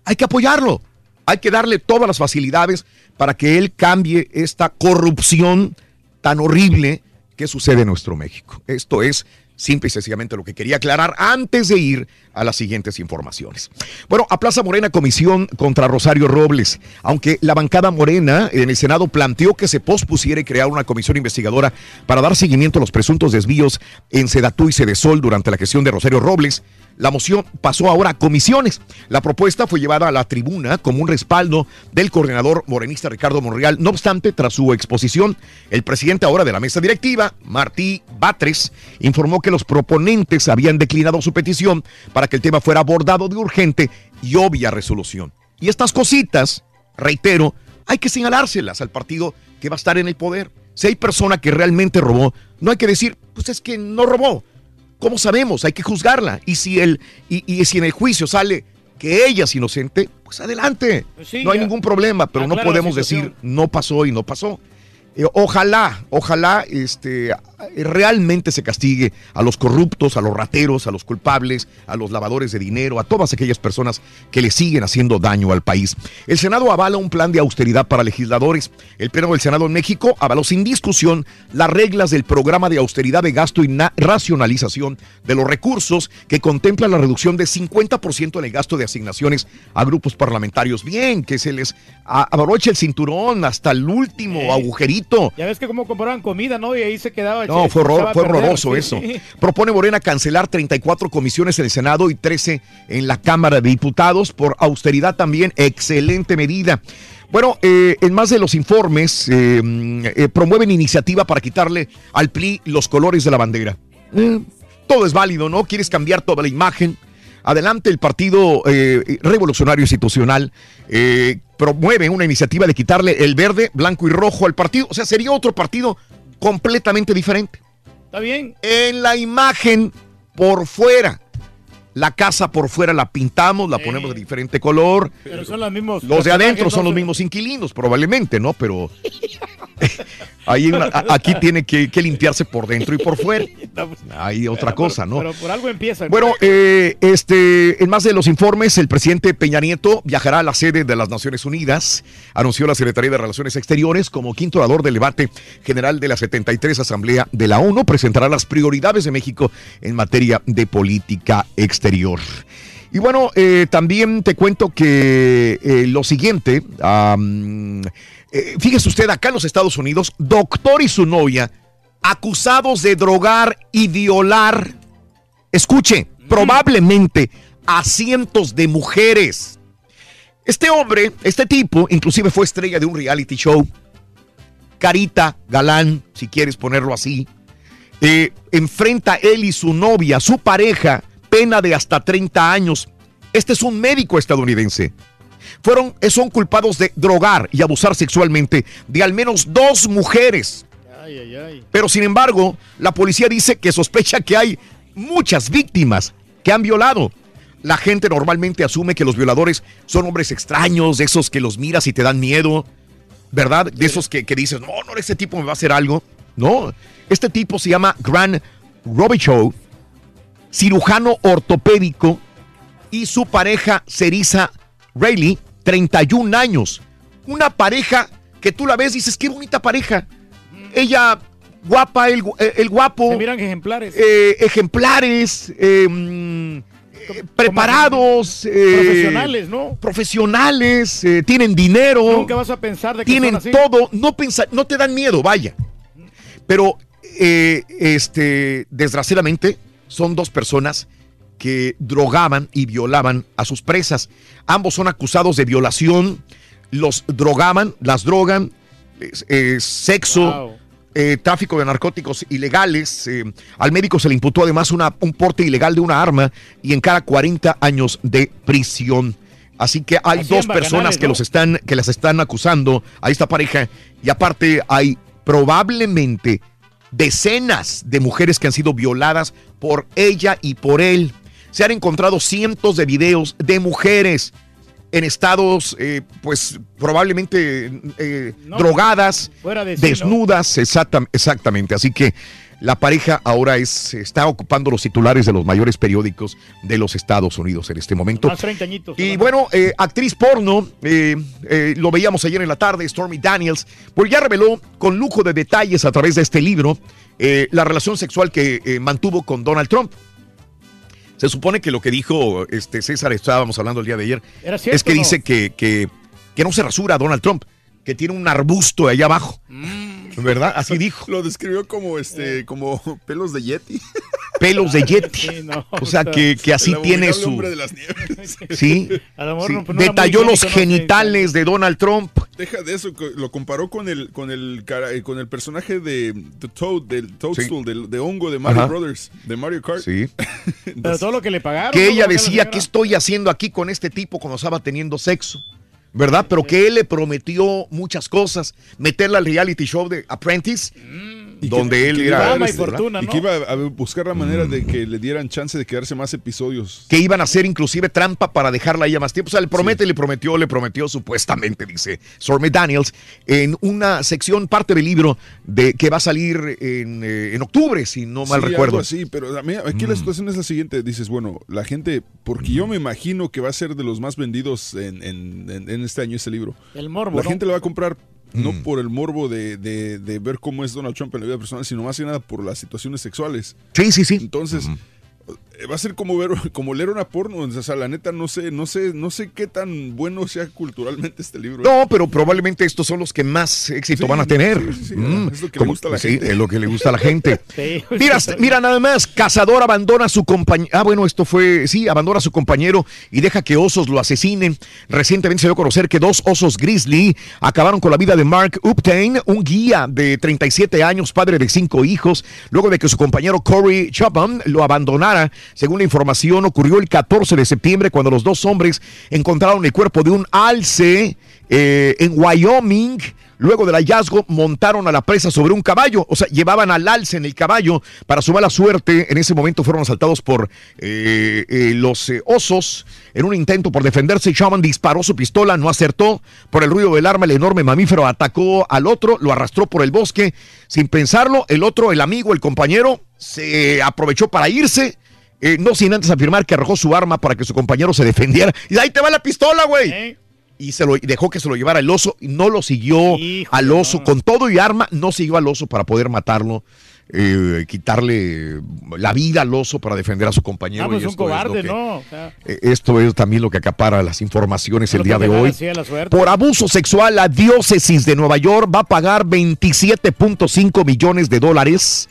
Hay que apoyarlo. Hay que darle todas las facilidades para que él cambie esta corrupción tan horrible que sucede en nuestro México. Esto es simple y sencillamente lo que quería aclarar antes de ir a las siguientes informaciones. Bueno, a Plaza Morena comisión contra Rosario Robles. Aunque la bancada morena en el Senado planteó que se pospusiera crear una comisión investigadora para dar seguimiento a los presuntos desvíos en Sedatú y Sedesol durante la gestión de Rosario Robles, la moción pasó ahora a comisiones. La propuesta fue llevada a la tribuna como un respaldo del coordinador morenista Ricardo Monreal. No obstante, tras su exposición, el presidente ahora de la mesa directiva, Martí Batres, informó que los proponentes habían declinado su petición para que el tema fuera abordado de urgente y obvia resolución. Y estas cositas, reitero, hay que señalárselas al partido que va a estar en el poder. Si hay persona que realmente robó, no hay que decir, pues es que no robó. ¿Cómo sabemos? Hay que juzgarla. Y si, el, y, y si en el juicio sale que ella es inocente, pues adelante. sí, no hay ya. ningún problema, pero no podemos decir no pasó y no pasó. Eh, ojalá, ojalá este, realmente se castigue a los corruptos, a los rateros, a los culpables, a los lavadores de dinero, a todas aquellas personas que le siguen haciendo daño al país. El Senado avala un plan de austeridad para legisladores. El Pleno del Senado en México avaló sin discusión las reglas del programa de austeridad de gasto y na- racionalización de los recursos que contempla la reducción de 50% en el gasto de asignaciones a grupos parlamentarios. Bien, que se les abroche el cinturón hasta el último agujerito. Ya ves que cómo compraban comida, ¿no? Y ahí se quedaba. No, fue, horror- fue horroroso eso. Propone Morena cancelar 34 comisiones en el Senado y 13 en la Cámara de Diputados por austeridad también. Excelente medida. Bueno, eh, en más de los informes, eh, eh, promueven iniciativa para quitarle al PLI los colores de la bandera. Todo es válido, ¿no? Quieres cambiar toda la imagen. Adelante, el Partido Revolucionario Institucional promueve una iniciativa de quitarle el verde, blanco y rojo al partido. O sea, sería otro partido completamente diferente. Está bien. En la imagen por fuera. La casa por fuera la pintamos, la ponemos de diferente color. Pero son los mismos. Los de adentro son los mismos inquilinos, probablemente, ¿no? Pero <laughs> ahí una- a- aquí tiene que, que limpiarse por dentro y por fuera. <laughs> Hay otra cosa, ¿no? Pero por algo empieza. Bueno, eh, este, en más de los informes, el presidente Peña Nieto viajará a la sede de las Naciones Unidas, anunció la Secretaría de Relaciones Exteriores como quinto orador del debate general de la 73 Asamblea de la ONU, presentará las prioridades de México en materia de política exterior. Y bueno, eh, también te cuento que eh, lo siguiente, eh, fíjese usted, acá en los Estados Unidos, doctor y su novia acusados de drogar y violar, escuche, probablemente a cientos de mujeres. Este hombre, este tipo, inclusive fue estrella de un reality show, Carita Galán, si quieres ponerlo así, eh, enfrenta él y su novia, su pareja, pena de hasta 30 años. Este es un médico estadounidense. Fueron, eh, son culpados de drogar y abusar sexualmente de al menos dos mujeres. Ay, ay, ay. Pero sin embargo, la policía dice que sospecha que hay muchas víctimas que han violado. La gente normalmente asume que los violadores son hombres extraños, de esos que los miras y te dan miedo, ¿verdad? De esos que, que dices, no, no, este tipo me va a hacer algo. No, este tipo se llama Grant Robichaud, cirujano ortopédico, y su pareja Cerisa Rayleigh, 31 años. Una pareja que tú la ves y dices, qué bonita pareja. Ella guapa, el, eh, el guapo. Se miran ejemplares. eh, ejemplares, eh, mm, preparados. eh, Profesionales, ¿no? Profesionales, tienen dinero. Nunca vas a pensar de que tienen son así. todo. No, pensa- no te dan miedo, vaya. Pero, este, desgraciadamente, son dos personas que drogaban y violaban a sus presas. Ambos son acusados de violación, los drogaban, las drogan, sexo, eh, tráfico de narcóticos ilegales. eh, al médico se le imputó además una- un porte ilegal de una arma y en cada 40 años de prisión. Así que hay dos personas bacanales, que ¿no? los están, que las están acusando a esta pareja y aparte hay probablemente decenas de mujeres que han sido violadas por ella y por él. Se han encontrado cientos de videos de mujeres en estados, eh, pues probablemente eh, No, drogadas, desnudas, exactam- exactamente. Así que la pareja ahora es, está ocupando los titulares de los mayores periódicos de los Estados Unidos en este momento. Más 30 añitos. Y bueno, eh, actriz porno, eh, lo veíamos ayer en la tarde, Stormy Daniels, pues ya reveló con lujo de detalles a través de este libro la relación sexual que mantuvo con Donald Trump. Se supone que lo que dijo este César, estábamos hablando el día de ayer, ¿Era cierto es que no? dice que, que, que no se rasura Donald Trump, que tiene un arbusto allá abajo. ¿Verdad? Así dijo. Lo describió como este, como pelos de Yeti. <laughs> Pelos de Yeti. Sí, no, o sea, que, que así El tiene su... hombre de las nieves. <laughs> Sí. A lo mejor sí. no- muy Detalló los higiénico, no sé. genitales de Donald Trump. Deja de eso, lo comparó con el con el cara- eh, con el personaje de The Toad, del Toadstool, del, de hongo de Mario Ajá. Brothers, de Mario Kart. Sí. <laughs> Pero todo lo que le pagaron. que ella decía, ¿qué estoy haciendo aquí con este tipo cuando estaba teniendo sexo? ¿Verdad? Pero que él le prometió muchas cosas. Meterla al reality show de Apprentice, donde él que era... iba a- y que iba a buscar la manera de que le dieran chance de quedarse más episodios. que iban a hacer inclusive trampa para dejarla a ella más tiempo. O sea, le promete, le prometió, le prometió supuestamente, dice Stormy Daniels, en una sección, parte del libro de que va a salir en, eh, en octubre, si no mal Sí, recuerdo. así, pero a mí- aquí la situación es la siguiente. Dices, bueno, la gente, porque yo me imagino que va a ser de los más vendidos en, en- en- en este año este libro. El morbo, La ¿no? gente lo va a comprar no Mm. por el morbo de, de- de ver cómo es Donald Trump en la vida personal, sino más que nada por las situaciones sexuales. Sí, sí, sí. Entonces, va a ser como ver, <laughs> como leer una porno. O sea, la neta, no sé, no sé, no sé qué tan bueno sea culturalmente este libro. No, pero probablemente estos son los que más éxito Sí, van a tener. sí, sí, Mm, es lo que le gusta a la sí, gente. es lo que le gusta a la gente. <laughs> Mira, mira nada más, Cazador abandona a su compañero. Ah, bueno, esto fue, sí, abandona a su compañero y deja que osos lo asesinen. Recientemente se dio a conocer que dos osos grizzly acabaron con la vida de Mark Uptain, un guía de 37 años, padre de cinco hijos, luego de que su compañero Corey Chapman lo abandonara. Según la información, ocurrió el 14 de septiembre cuando los dos hombres encontraron el cuerpo de un alce eh, en Wyoming. Luego del hallazgo, montaron a la presa sobre un caballo, o sea, llevaban al alce en el caballo. Para su mala suerte, en ese momento fueron asaltados por eh, eh, los osos. En un intento por defenderse, Shaman disparó su pistola, no acertó. Por el ruido del arma, el enorme mamífero atacó al otro, lo arrastró por el bosque. Sin pensarlo, el otro, el amigo, el compañero, se aprovechó para irse. Eh, no sin antes afirmar que arrojó su arma para que su compañero se defendiera. Y ahí te va la pistola, güey. Y se lo dejó que se lo llevara el oso y no lo siguió al oso. con todo y arma no siguió al oso para poder matarlo eh, quitarle la vida al oso para defender a su compañero Ah, pues y un esto es lo cobarde, que- ¿no? O sea, eh, esto es también lo que acapara las informaciones el día de hoy. Por abuso sexual, la diócesis de Nueva York va a pagar 27.5 millones de dólares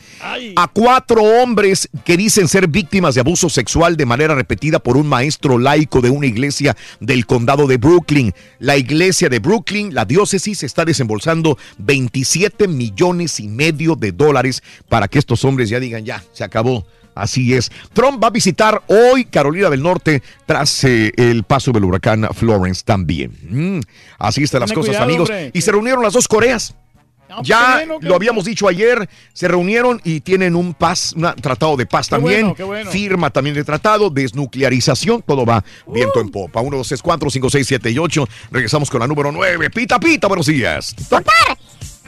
a cuatro hombres que dicen ser víctimas de abuso sexual de manera repetida por un maestro laico de una iglesia del condado de Brooklyn. La iglesia de Brooklyn, la diócesis, está desembolsando 27 millones y medio de dólares para que estos hombres ya digan, ya, se acabó. Así es. Trump va a visitar hoy Carolina del Norte tras eh, el paso del huracán Florence también. Mm, así están las cosas, cuidado, amigos. hombre. Y se reunieron las dos Coreas. pues, ya qué bueno, qué lo habíamos dicho ayer, se reunieron y tienen un paz, un tratado de paz Qué también. bueno, qué bueno. Firma también de tratado, desnuclearización, todo va viento en popa. 1, 2, 3, 4, 5, 6, 7 y 8. Regresamos con la número 9. Pita, pita, buenos días.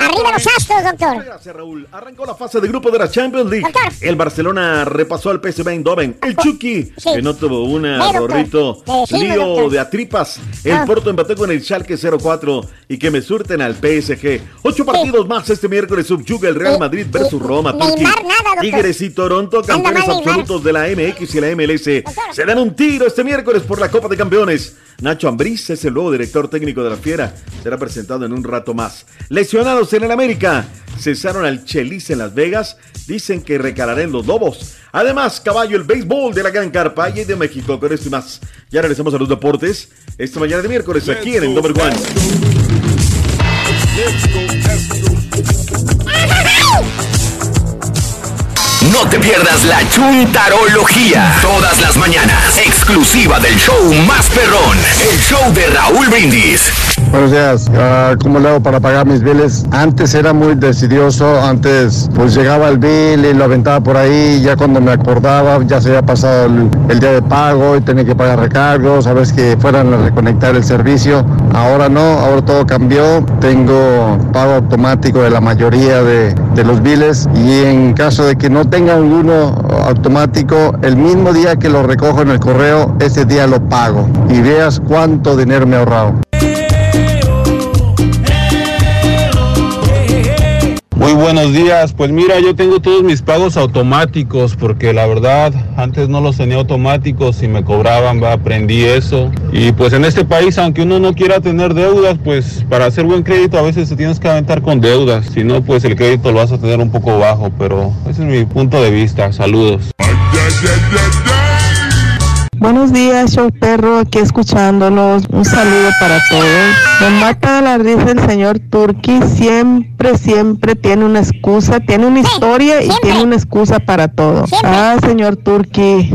Arriba los astros, doctor. Gracias, Raúl. Arrancó la fase de grupo de la Champions League. El Barcelona repasó al PSV Eindhoven. El Chucky, que no tuvo. Eh, sí, Lío doctor. de atripas. El Ah. Porto empató con el Schalke 0-4 y que me surten al PSG. Ocho partidos más este miércoles subyuga el Real Madrid versus Roma. Turquía. Tigres y Toronto, campeones absolutos de la MX y la MLS. Se dan un tiro este miércoles por la Copa de Campeones. Nacho Ambriz es el nuevo director técnico de la Fiera. Será presentado en un rato más. Lesionados en el América. Cesaron al Chelis en Las Vegas. Dicen que recalará en los Lobos. Además, caballo, el béisbol de la Gran Carpa y de México. Con esto y más. Ya regresamos a los deportes. Esta mañana de miércoles aquí en el Number One. No te pierdas la chuntarología. Todas las mañanas. Exclusiva del show más perrón. El show de Raúl Brindis. Buenos días. Ah, ¿Cómo le hago para pagar mis biles? Antes era muy decidioso. Antes, pues llegaba el bill y lo aventaba por ahí. Ya cuando me acordaba, ya se había pasado el, día de pago y tenía que pagar recargos. A veces que fueran a reconectar el servicio. Ahora no, ahora todo cambió. Tengo pago automático de la mayoría de, los biles. Y en caso de que no tenga uno automático, el mismo día que lo recojo en el correo, ese día lo pago. Y veas cuánto dinero me he ahorrado. Muy buenos días. Pues mira, yo tengo todos mis pagos automáticos porque la verdad antes no los tenía automáticos y me cobraban, va, aprendí eso. Y pues en este país, aunque uno no quiera tener deudas, pues para hacer buen crédito a veces te tienes que aventar con deudas. Si no, pues el crédito lo vas a tener un poco bajo, pero ese es mi punto de vista. Saludos. Buenos días, show perro, aquí escuchándolos. Un saludo para todos. Me mata la risa el señor Turki. Siempre, siempre tiene una excusa, tiene una historia y tiene una excusa para todo. Ah, señor Turki.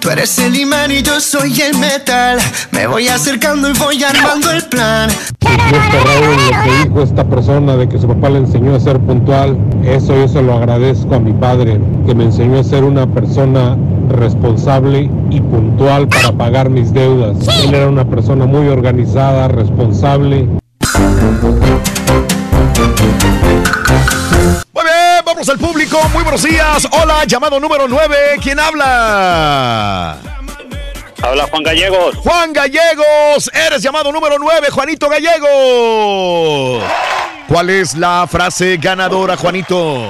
Tú eres el imán y yo soy el metal. Me voy acercando y voy armando el plan. Este Raúl, lo que dijo esta persona de que su papá le enseñó a ser puntual, eso yo se lo agradezco a mi padre, que me enseñó a ser una persona responsable y puntual para pagar mis deudas. Él era una persona muy organizada, responsable. Muy bien, vamos al público. Muy buenos días. Hola, llamado número 9. ¿Quién habla? Habla Juan Gallegos. Juan Gallegos. Eres llamado número 9, Juanito Gallegos. ¿Cuál es la frase ganadora, Juanito?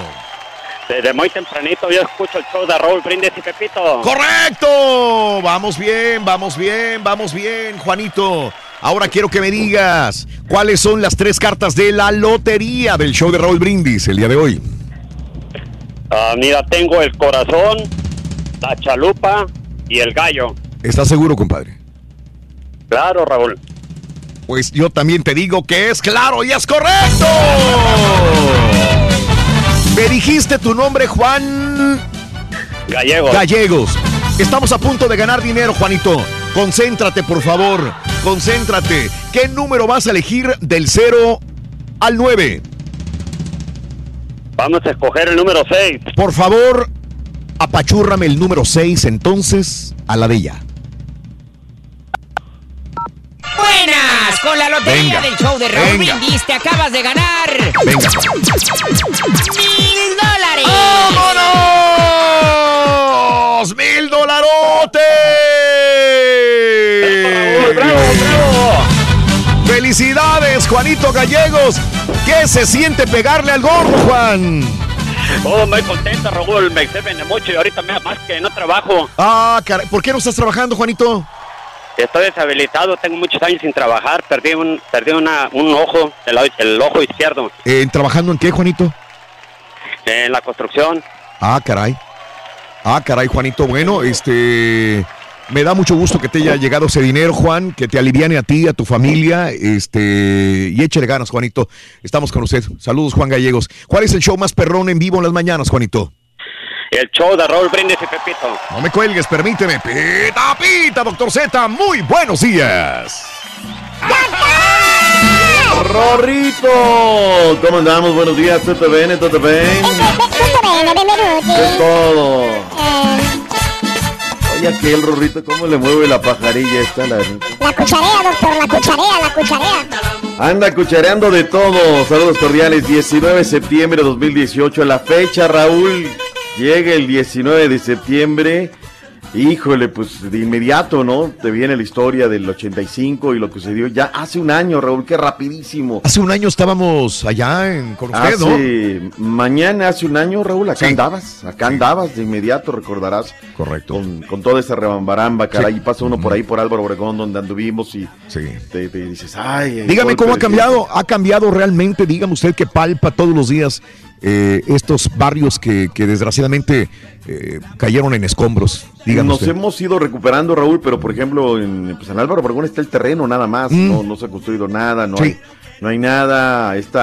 Desde muy tempranito yo escucho el show de Raúl Brindis y Pepito. ¡Correcto! Vamos bien, vamos bien, vamos bien, Juanito. Ahora quiero que me digas cuáles son las tres cartas de la lotería del show de Raúl Brindis el día de hoy. Ah, mira, tengo el corazón, la chalupa y el gallo. ¿Estás seguro, compadre? Claro, Raúl. Pues yo también te digo que es claro y es correcto. Me dijiste tu nombre, Juan Gallegos. Gallegos. Estamos a punto de ganar dinero, Juanito. Concéntrate, por favor. Concéntrate. ¿Qué número vas a elegir del 0 al 9? Vamos a escoger el número 6. Por favor, apachúrrame el número 6 entonces a la de ella. Buenas, con la lotería Venga, del show de Raúl. Brindis te acabas de ganar Venga. mil dólares. ¡Vámonos! ¡Mil dolarotes! ¡Felicidades, Juanito Gallegos! ¿Qué se siente pegarle al gordo, Juan? Oh, muy contento, Raúl. Me de mucho y ahorita me más que no trabajo. Ah, caray. ¿Por qué no estás trabajando, Juanito? Estoy deshabilitado, tengo muchos años sin trabajar. Perdí un, perdí una, un ojo, el, el ojo izquierdo, Eh, ¿Trabajando en qué, Juanito? en la construcción. Ah, caray. Ah, caray, Juanito. Bueno, este. Me da mucho gusto que te haya llegado ese dinero, Juan, que te aliviane a ti, a tu familia, este, y échale ganas, Juanito. Estamos con usted. Saludos, Juan Gallegos. ¿Cuál es el show más perrón en vivo en las mañanas, Juanito? El show de Raúl Brindis y Pepito. No me cuelgues, permíteme. Pita, pita, doctor Z. Muy buenos días. Rorrito, ¿cómo andamos? Buenos días, ¿todo bien? ¿Todo bien? Es todo. Oye, aquel Rorrito, ¿cómo le mueve la pajarilla esta? La... La cucharea, doctor, la cucharea, la cucharea. Anda cuchareando de todo. Saludos cordiales. 19 de septiembre de 2018. La fecha, Raúl. Llega el 19 de septiembre. Híjole, pues de inmediato, ¿no? Te viene la historia del 85 y lo que sucedió ya hace un año, Raúl. Qué rapidísimo. Hace un año estábamos allá en, con usted, Mañana, hace un año, Raúl, acá andabas, acá andabas, de inmediato recordarás. Correcto. Con, con toda esa rebambaramba, caray, y pasa uno por ahí por Álvaro Obregón, donde anduvimos y te, te dices, ay. Dígame cómo ha cambiado, ha cambiado realmente, dígame usted que palpa todos los días eh, estos barrios que, que desgraciadamente eh, cayeron en escombros. Dígame Nos usted. hemos ido recuperando, Raúl, pero por ejemplo, en, pues en Álvaro Obregón está el terreno nada más, Mm. no, no se ha construido nada, no Sí. hay no hay nada, este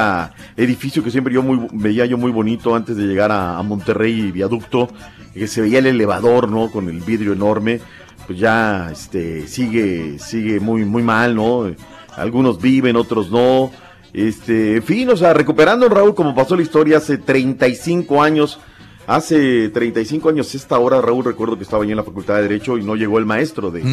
edificio que siempre yo muy, veía yo muy bonito antes de llegar a, a Monterrey viaducto, que se veía el elevador, ¿no? Con el vidrio enorme, pues ya este sigue sigue muy muy mal, ¿no? algunos viven, otros no. Este, en fin, o sea, recuperando Raúl como pasó la historia hace 35 años. Hace 35 años esta hora, Raúl, recuerdo que estaba yo en la Facultad de Derecho y no llegó el maestro de,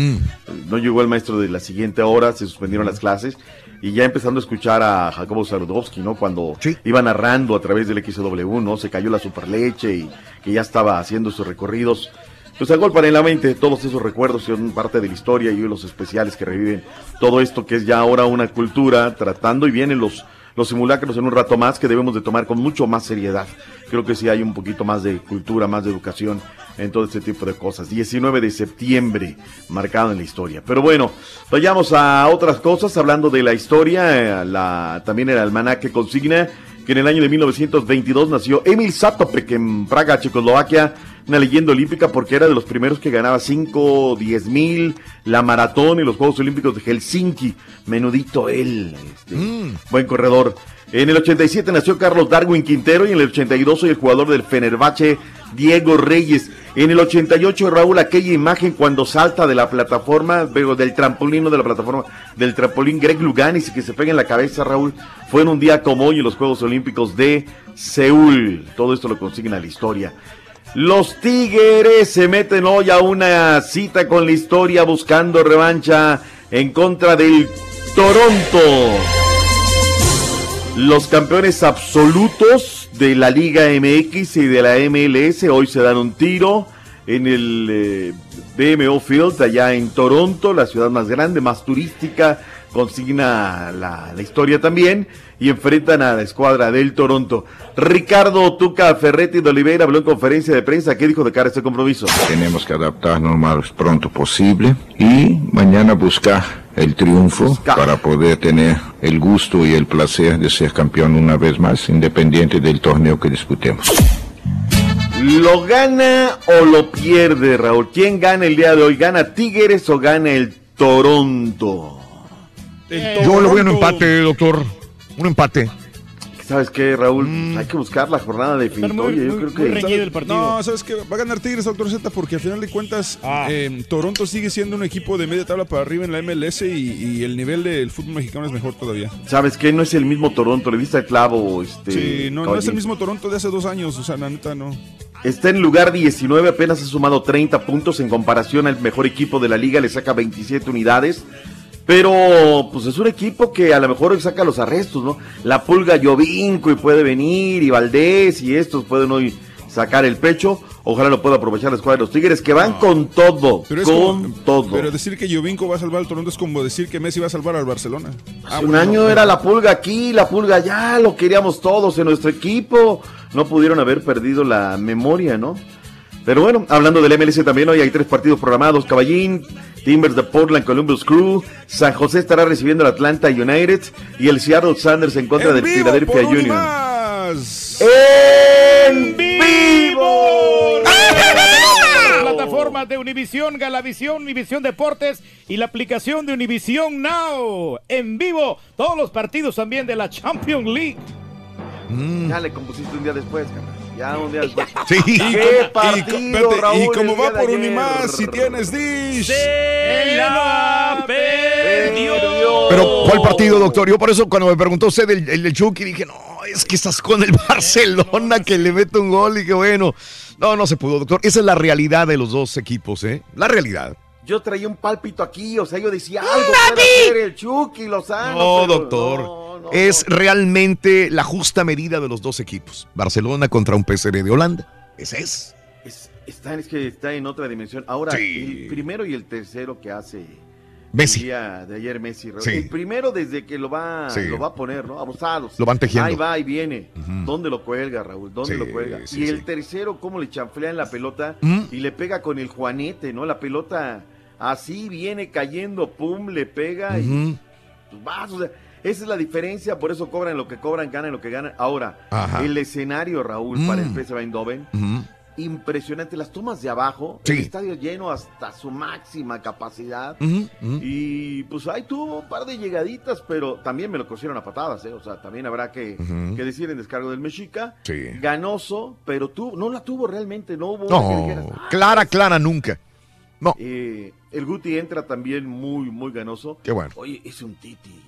no llegó el maestro de la siguiente hora, se suspendieron las clases y ya empezando a escuchar a Jacobo Saludowski, ¿no? Cuando iba narrando a través del XW, ¿no? Se cayó la superleche y que ya estaba haciendo sus recorridos. Pues agolpan en la mente todos esos recuerdos son parte de la historia y los especiales que reviven todo esto que es ya ahora una cultura, tratando y vienen los, los simulacros en un rato más que debemos de tomar con mucho más seriedad. Creo que sí hay un poquito más de cultura, más de educación en todo este tipo de cosas. 19 de septiembre, marcado en la historia. Pero bueno, vayamos a otras cosas, hablando de la historia, eh, la, también el almanaque consigna que en el año de 1922 nació Emil Satopek en Praga, Checoslovaquia, una leyenda olímpica porque era de los primeros que ganaba 5, 10 mil, la maratón y los Juegos Olímpicos de Helsinki. Menudito él, este, buen corredor. En el 87 nació Carlos Darwin Quintero y en el 82 soy el jugador del Fenerbahce, Diego Reyes. En el 88, Raúl, aquella imagen cuando salta de la plataforma, del trampolín, no de la plataforma, del trampolín Greg Luganis que se pega en la cabeza, Raúl, fue en un día como hoy en los Juegos Olímpicos de Seúl. Todo esto lo consiguen a la historia. Los Tigres se meten hoy a una cita con la historia buscando revancha en contra del Toronto. Los campeones absolutos de la Liga MX y de la MLS hoy se dan un tiro en el eh, BMO Field allá en Toronto, la ciudad más grande, más turística, consigna la, la historia también y enfrentan a la escuadra del Toronto. Ricardo Tuca Ferretti de Oliveira habló en conferencia de prensa. ¿Qué dijo de cara a este compromiso? Tenemos que adaptarnos lo más pronto posible y mañana buscar el triunfo para poder tener el gusto y el placer de ser campeón una vez más, independiente del torneo que disputemos. ¿Lo gana o lo pierde, Raúl? ¿Quién gana el día de hoy? ¿Gana Tigres o gana el Toronto? Yo le voy a un empate, doctor. Un empate. ¿Sabes qué, Raúl? Hay que buscar la jornada definitoria. Yo creo que. No, ¿sabes qué? Va a ganar Tigres, doctor Z, porque al final de cuentas, eh, Toronto sigue siendo un equipo de media tabla para arriba en la MLS y, y el nivel del fútbol mexicano es mejor todavía. ¿Sabes qué? No es el mismo Toronto. Le viste el clavo. Este, Sí, no, no es el mismo Toronto de hace dos años, o sea, la neta no. Está en lugar 19, apenas ha sumado 30 puntos en comparación al mejor equipo de la liga, le saca 27 unidades. Pero, pues es un equipo que a lo mejor saca los arrestos, ¿no? La pulga Jovinco y puede venir, y Valdés y estos pueden hoy sacar el pecho. Ojalá lo pueda aprovechar la escuadra de los Tigres, que van con todo, Pero con como- todo. Pero decir que Jovinko va a salvar al Toronto es como decir que Messi va a salvar al Barcelona. Ah, un bueno, año no. era la pulga aquí, la pulga allá, lo queríamos todos en nuestro equipo. No pudieron haber perdido la memoria, ¿no? Pero bueno, hablando del MLS también, hoy hay tres partidos programados. Caballín, Timbers de Portland, Columbus Crew, San José estará recibiendo al Atlanta United y el Seattle Sanders en contra del Philadelphia Union. más. ¡En vivo! Plataformas de Univisión, Galavisión, Univisión Deportes y la aplicación de Univisión Now. En vivo, todos los partidos también de la Champions League. Ya le compusiste un día después, carnal. Ya un día después. <laughs> Sí. Y ¡Qué co- y co- partido, espérate, Raúl, y como va por un y más, si tienes Dish. Se la perdió. Pero, ¿cuál partido, doctor? Yo por eso cuando me preguntó usted el, el, del Chucky dije, no, es que estás con el <laughs> Barcelona que le mete un gol y que bueno. No, no se pudo, doctor. Esa es la realidad de los dos equipos, ¿eh? La realidad. Yo traía un pálpito aquí, o sea, yo decía algo puede hacer el Chucky Lozano. No, pero doctor. no, es realmente la justa medida de los dos equipos. Barcelona contra un PSV de Holanda. Ese es. Es, está, es que está en otra dimensión. Ahora, el primero y el tercero que hace Messi. el día de ayer Messi. Sí. El primero desde que lo va, Sí. lo va a poner, ¿no? Abusados. Lo van tejiendo. Ahí va y viene. ¿Dónde lo cuelga, Raúl? ¿Dónde Sí, lo cuelga? sí, y el sí. tercero, cómo le chanflean la pelota Mm. y le pega con el juanete, ¿no? La pelota así viene cayendo, pum, le pega y pues vas, o sea, esa es la diferencia, por eso cobran lo que cobran, ganan lo que ganan. Ahora, Ajá. el escenario, Raúl, Mm. para el PSV Eindhoven, impresionante. Las tomas de abajo, Sí. el estadio lleno hasta su máxima capacidad. Y pues ahí tuvo un par de llegaditas, pero también me lo cosieron a patadas, ¿eh? O sea, también habrá que, que decir en descargo del Mexica. Sí. Ganoso, pero tú, no la tuvo realmente, no hubo que No, dijeras, "Ah, clara, clara nunca. No. eh, el Guti entra también muy, muy ganoso. Qué bueno. Oye, es un Titi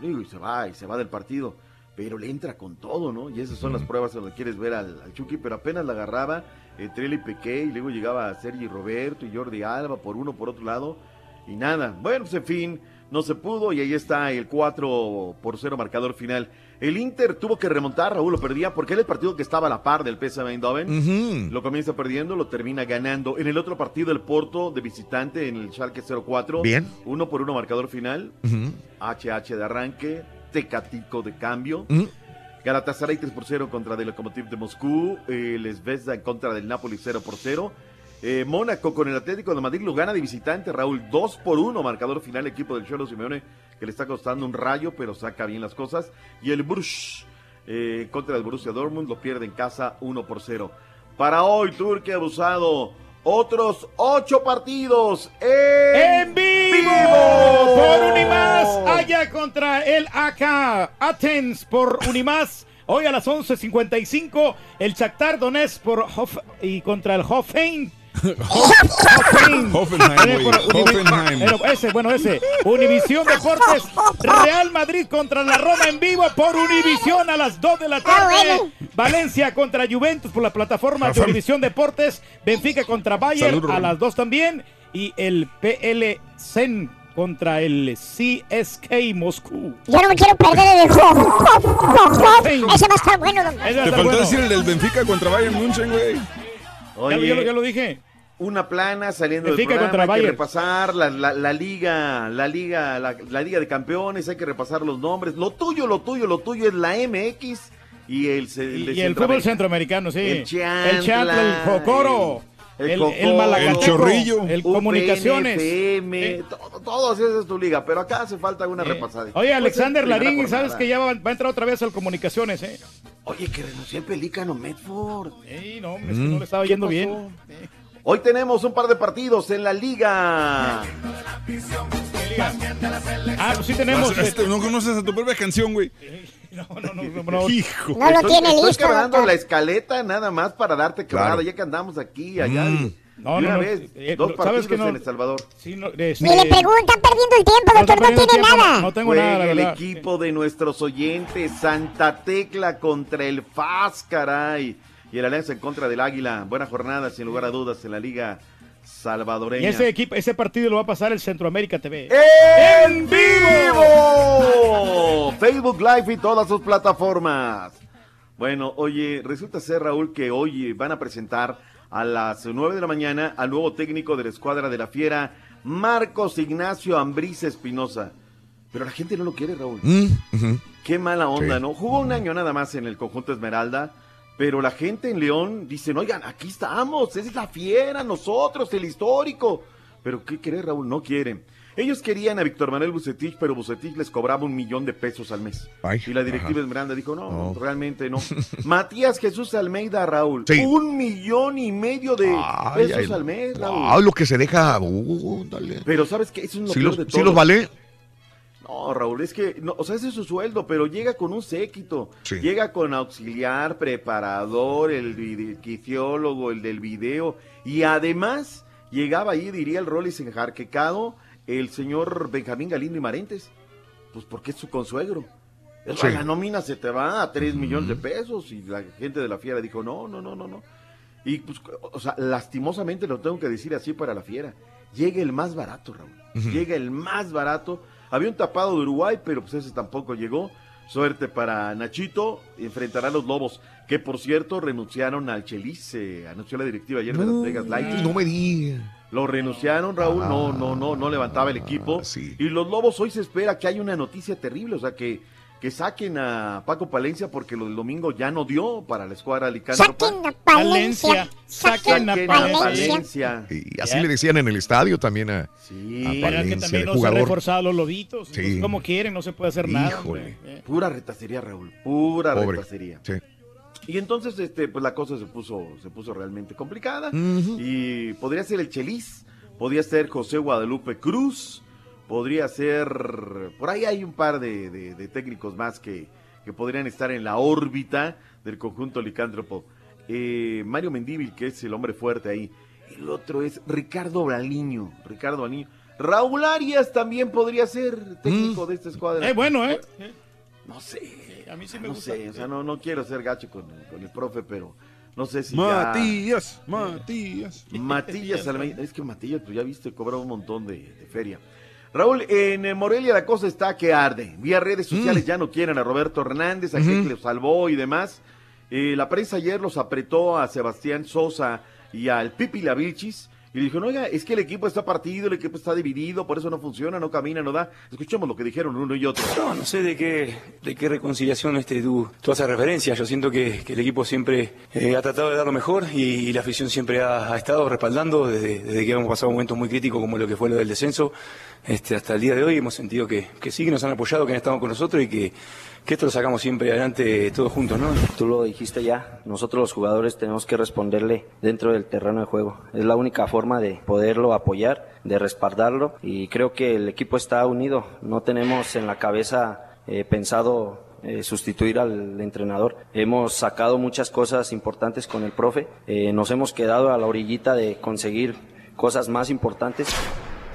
digo, y se va, y se va del partido. Pero le entra con todo, ¿no? Y esas son las pruebas donde quieres ver al, al Chucky, pero apenas la agarraba eh, Trelli Pequé y luego llegaba Sergi Roberto y Jordi Alba por uno, por otro lado, y nada. Bueno, pues en fin, no se pudo y ahí está el 4 por 0 marcador final. El Inter tuvo que remontar, Raúl lo perdía porque era el partido que estaba a la par del PSV Eindhoven. Lo comienza perdiendo, lo termina ganando. En el otro partido, el Porto de visitante en el Schalke 04. Bien. Uno por uno marcador final. Ujú. HH de arranque, Tecatico de cambio. Ujú. Galatasaray 3 por 0 contra el Lokomotiv de Moscú. Eh, en contra del Napoli 0 por 0. Eh, Mónaco con el Atlético de Madrid lo gana de visitante, Raúl, 2 por 1, marcador final, equipo del Cholo Simeone, que le está costando un rayo, pero saca bien las cosas. Y el Bruges eh, contra el Borussia Dortmund lo pierde en casa 1 por 0. Para hoy, Turquía abusado. Otros ocho partidos en, ¡En vivo! Por Unimás, Haya contra el AK Athens por Unimás. Hoy a las 11.55, el Shakhtar Donetsk por Hof y contra el Hoffenheim. Hoffenheim. Hoffenheim, Hoffenheim. Ese, bueno, ese. Univisión Deportes, Real Madrid contra la Roma en vivo por Univisión a las 2 de la tarde. Valencia contra Juventus por la plataforma de. Univisión Deportes. Benfica contra Bayern Salud, a las 2 también. Y el PL Zen contra el CSK Moscú. Yo no me quiero perder el juego. Ese va a estar bueno, don. Te faltó bueno. decir el del Benfica contra Bayern München, güey. Ya lo- ya lo- ya lo dije. Una plana saliendo del programa, contra hay que repasar la, la- la liga, la liga, la, la liga de campeones, hay que repasar los nombres. Lo tuyo, lo tuyo, lo tuyo es la MX y el, el Y el fútbol centroamericano, sí. El Chantla, El Chantla, el Jocoro. el El, el Malacateco, el Chorrillo, el Comunicaciones. UPNFM, todo, todo así, es tu liga, pero acá hace falta una Eh, repasada. Oye, Alexander Pues es primera Larín, sabes que ya va, va a entrar otra vez al Comunicaciones, ¿eh? Oye, que renunció el pelícano Medford. Ey, no, hombre, es que no le estaba yendo bien. Hoy tenemos un par de partidos en la liga. Ah, pues sí tenemos. Este, no conoces a tu propia canción, güey. <laughs> No, no, no, no, no. Hijo. No lo estoy, tiene estoy listo, quebrando doctor. la escaleta nada más para darte quebrada, Claro. ya que andamos aquí, allá. Mm. No, no, una no, vez, eh, dos ¿sabes partidos que no? en El Salvador. Sí, no, este, Y le preguntan perdiendo el tiempo, doctor, estoy no tiene tiempo, nada. No tengo nada, la el equipo de nuestros oyentes, Santa Tecla contra el FAS, caray. Y el Alianza en contra del Águila. Buena jornada, sin lugar a dudas, en la liga salvadoreña. Y ese equipo, ese partido lo va a pasar el Centroamérica TV. ¡En vivo! Facebook Live y todas sus plataformas. Bueno, oye, resulta ser, Raúl, que hoy van a presentar a las 9 de la mañana al nuevo técnico de la escuadra de la Fiera, Marcos Ignacio Ambriz Espinosa. Pero la gente no lo quiere, Raúl. Mm. Qué mala onda, Sí. ¿no? Jugó un año nada más en el conjunto Esmeralda, pero la gente en León dice, oigan, aquí estamos, esa es la fiera, nosotros, el histórico. Pero ¿qué querer, Raúl? No quieren. Ellos querían a Víctor Manuel Bucetich, pero Bucetich les cobraba un millón de pesos al mes. Ay, y la directiva ajá. Esmeralda dijo, no, No. realmente no. <laughs> Matías Jesús Almeida, Raúl. Sí. Un millón y medio de Ay, pesos ay, al mes, Raúl. wow, lo que se deja. uh, dale. Pero ¿sabes qué? Eso es lo ¿Sí peor los, de todo. los vale? No, Raúl, es que, no, o sea, ese es su sueldo, pero llega con un séquito. Sí. Llega con auxiliar, preparador, el vide- quiciólogo, el del video. Y además, llegaba ahí, diría el Rollis enjarquecado, el señor Benjamín Galindo y Marentes. Pues porque es su consuegro. Sí. La nómina se te va a 3 millones de pesos. Y la gente de la fiera dijo, no, no, no, no, no. Y pues, o sea, lastimosamente lo tengo que decir así para la fiera. Llega el más barato, Raúl. Llega el más barato. Había un tapado de Uruguay, pero pues ese tampoco llegó. Suerte para Nachito. Enfrentará a los Lobos, que por cierto renunciaron al Chelis. Se anunció la directiva ayer de Las Vegas Lights. No me digas. Lo renunciaron, Raúl, no, Ah. no, no, no levantaba el equipo. sí. Y los Lobos hoy se espera que haya una noticia terrible, o sea que, que saquen a Paco Palencia porque lo del domingo ya no dio para la escuadra alicántropa. Saquen a Palencia. Saquen a Saquen a Palencia. Palencia. Y así le decían en el estadio también a, Sí. a Pero es que Palencia, también el no se han jugador. reforzado los lobitos. Sí. Entonces, como quieren, no se puede hacer nada. Híjole. Eh. Pura retacería, Raúl, pura Pobre. retacería. Sí. Y entonces, este, pues la cosa se puso, se puso realmente complicada. Y podría ser el Chelis, podría ser José Guadalupe Cruz, podría ser. Por ahí hay un par de, de- de técnicos más que, que podrían estar en la órbita del conjunto licántropo. Eh, Mario Mendívil, que es el hombre fuerte ahí. El otro es Ricardo Braliño. Ricardo Braliño. Raúl Arias también podría ser técnico de esta escuadra. Eh, bueno, ¿eh? No sé. A mí sí me no gusta. sé, o sea, no, no quiero ser gacho con, con el profe, pero no sé si ya- Matías, Matías. Matías <laughs> Almeida. Es que Matías, pues ya viste, cobra un montón de, de feria. Raúl, en eh, Morelia la cosa está que arde. Vía redes sociales ya no quieren a Roberto Hernández, a que lo salvó y demás. Eh, la prensa ayer los apretó a Sebastián Sosa y al Pipi Lavilchis y le dijeron, oiga, es que el equipo está partido, el equipo está dividido, por eso no funciona, no camina, no da. Escuchemos lo que dijeron uno y otro. No, no sé de qué, de qué reconciliación este, tú, tú haces referencia. Yo siento que, el equipo siempre eh, ha tratado de dar lo mejor y, la afición siempre ha, estado respaldando desde, desde que hemos pasado momentos muy críticos como lo que fue lo del descenso. Este, hasta el día de hoy hemos sentido que, que sí, que nos han apoyado, que han estado con nosotros y que, que esto lo sacamos siempre adelante todos juntos, ¿no? Tú lo dijiste ya, nosotros los jugadores tenemos que responderle dentro del terreno de juego. Es la única forma de poderlo apoyar, de respaldarlo y creo que el equipo está unido. No tenemos en la cabeza eh, pensado eh, sustituir al entrenador. Hemos sacado muchas cosas importantes con el profe, Eh, nos hemos quedado a la orillita de conseguir cosas más importantes.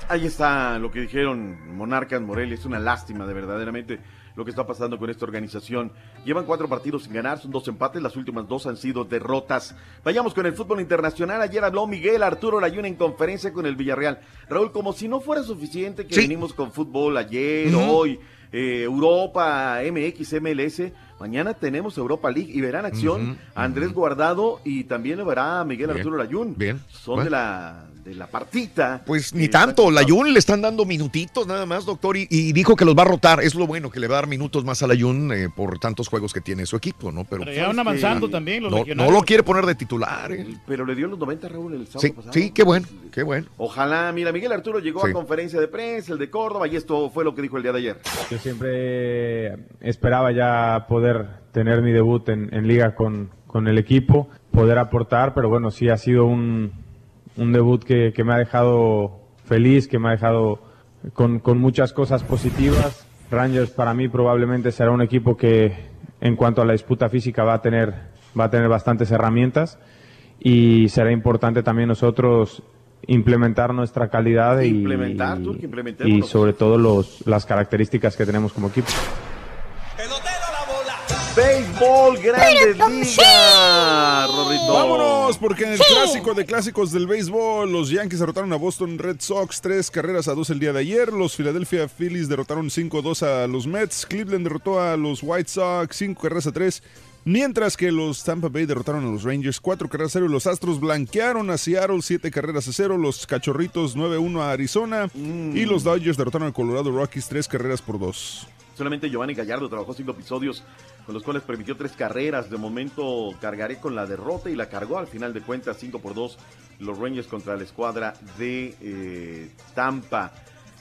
Ahí está lo que dijeron Monarcas Morelia. Es una lástima de verdaderamente lo que está pasando con esta organización. Llevan cuatro partidos sin ganar, son dos empates, las últimas dos han sido derrotas. Vayamos con el fútbol internacional. Ayer habló Miguel Arturo Layún en conferencia con el Villarreal. Raúl, como si no fuera suficiente que Sí. venimos con fútbol ayer, hoy, eh, Europa, MX, MLS. Mañana tenemos Europa League y verán acción Andrés Guardado y también lo verá Miguel Bien, Arturo Layún. bien, Son bueno. de la de la partita. Pues ni Eh, tanto, complicado. Layun le están dando minutitos nada más, doctor, y, y dijo que los va a rotar. Es lo bueno, que le va a dar minutos más a Layun eh, por tantos juegos que tiene su equipo, ¿no? Pero, Pero ya van avanzando también los no, no lo quiere poner de titular. eh. Pero le dio los 90 Raúl el sábado Sí, pasado. sí, qué bueno, qué bueno. Ojalá, mira, Miguel Arturo llegó Sí. a conferencia de prensa, el de Córdoba, y esto fue lo que dijo el día de ayer. Yo siempre esperaba ya poder tener mi debut en, en liga con, con el equipo, poder aportar, pero bueno, sí ha sido un, un debut que, que me ha dejado feliz, que me ha dejado con, con muchas cosas positivas. Rangers para mí probablemente será un equipo que en cuanto a la disputa física va a tener, va a tener bastantes herramientas y será importante también nosotros implementar nuestra calidad y, Implementar, tú, implementemos. y sobre todo los, las características que tenemos como equipo. Béisbol, grandes ligas, Rorrito. Vámonos, porque en el clásico de clásicos del béisbol, los Yankees derrotaron a Boston Red Sox tres carreras a dos el día de ayer. Los Philadelphia Phillies derrotaron 5-2 a los Mets. Cleveland derrotó a los White Sox cinco carreras a tres. Mientras que los Tampa Bay derrotaron a los Rangers 4 carreras a 0 y los Astros blanquearon a Seattle 7 carreras a 0, los Cachorritos 9-1 a Arizona y los Dodgers derrotaron a Colorado Rockies 3 carreras por 2. Solamente Giovanni Gallardo trabajó cinco episodios con los cuales permitió tres carreras. De momento cargaré con la derrota y la cargó al final de cuentas 5 por 2 los Rangers contra la escuadra de eh, Tampa.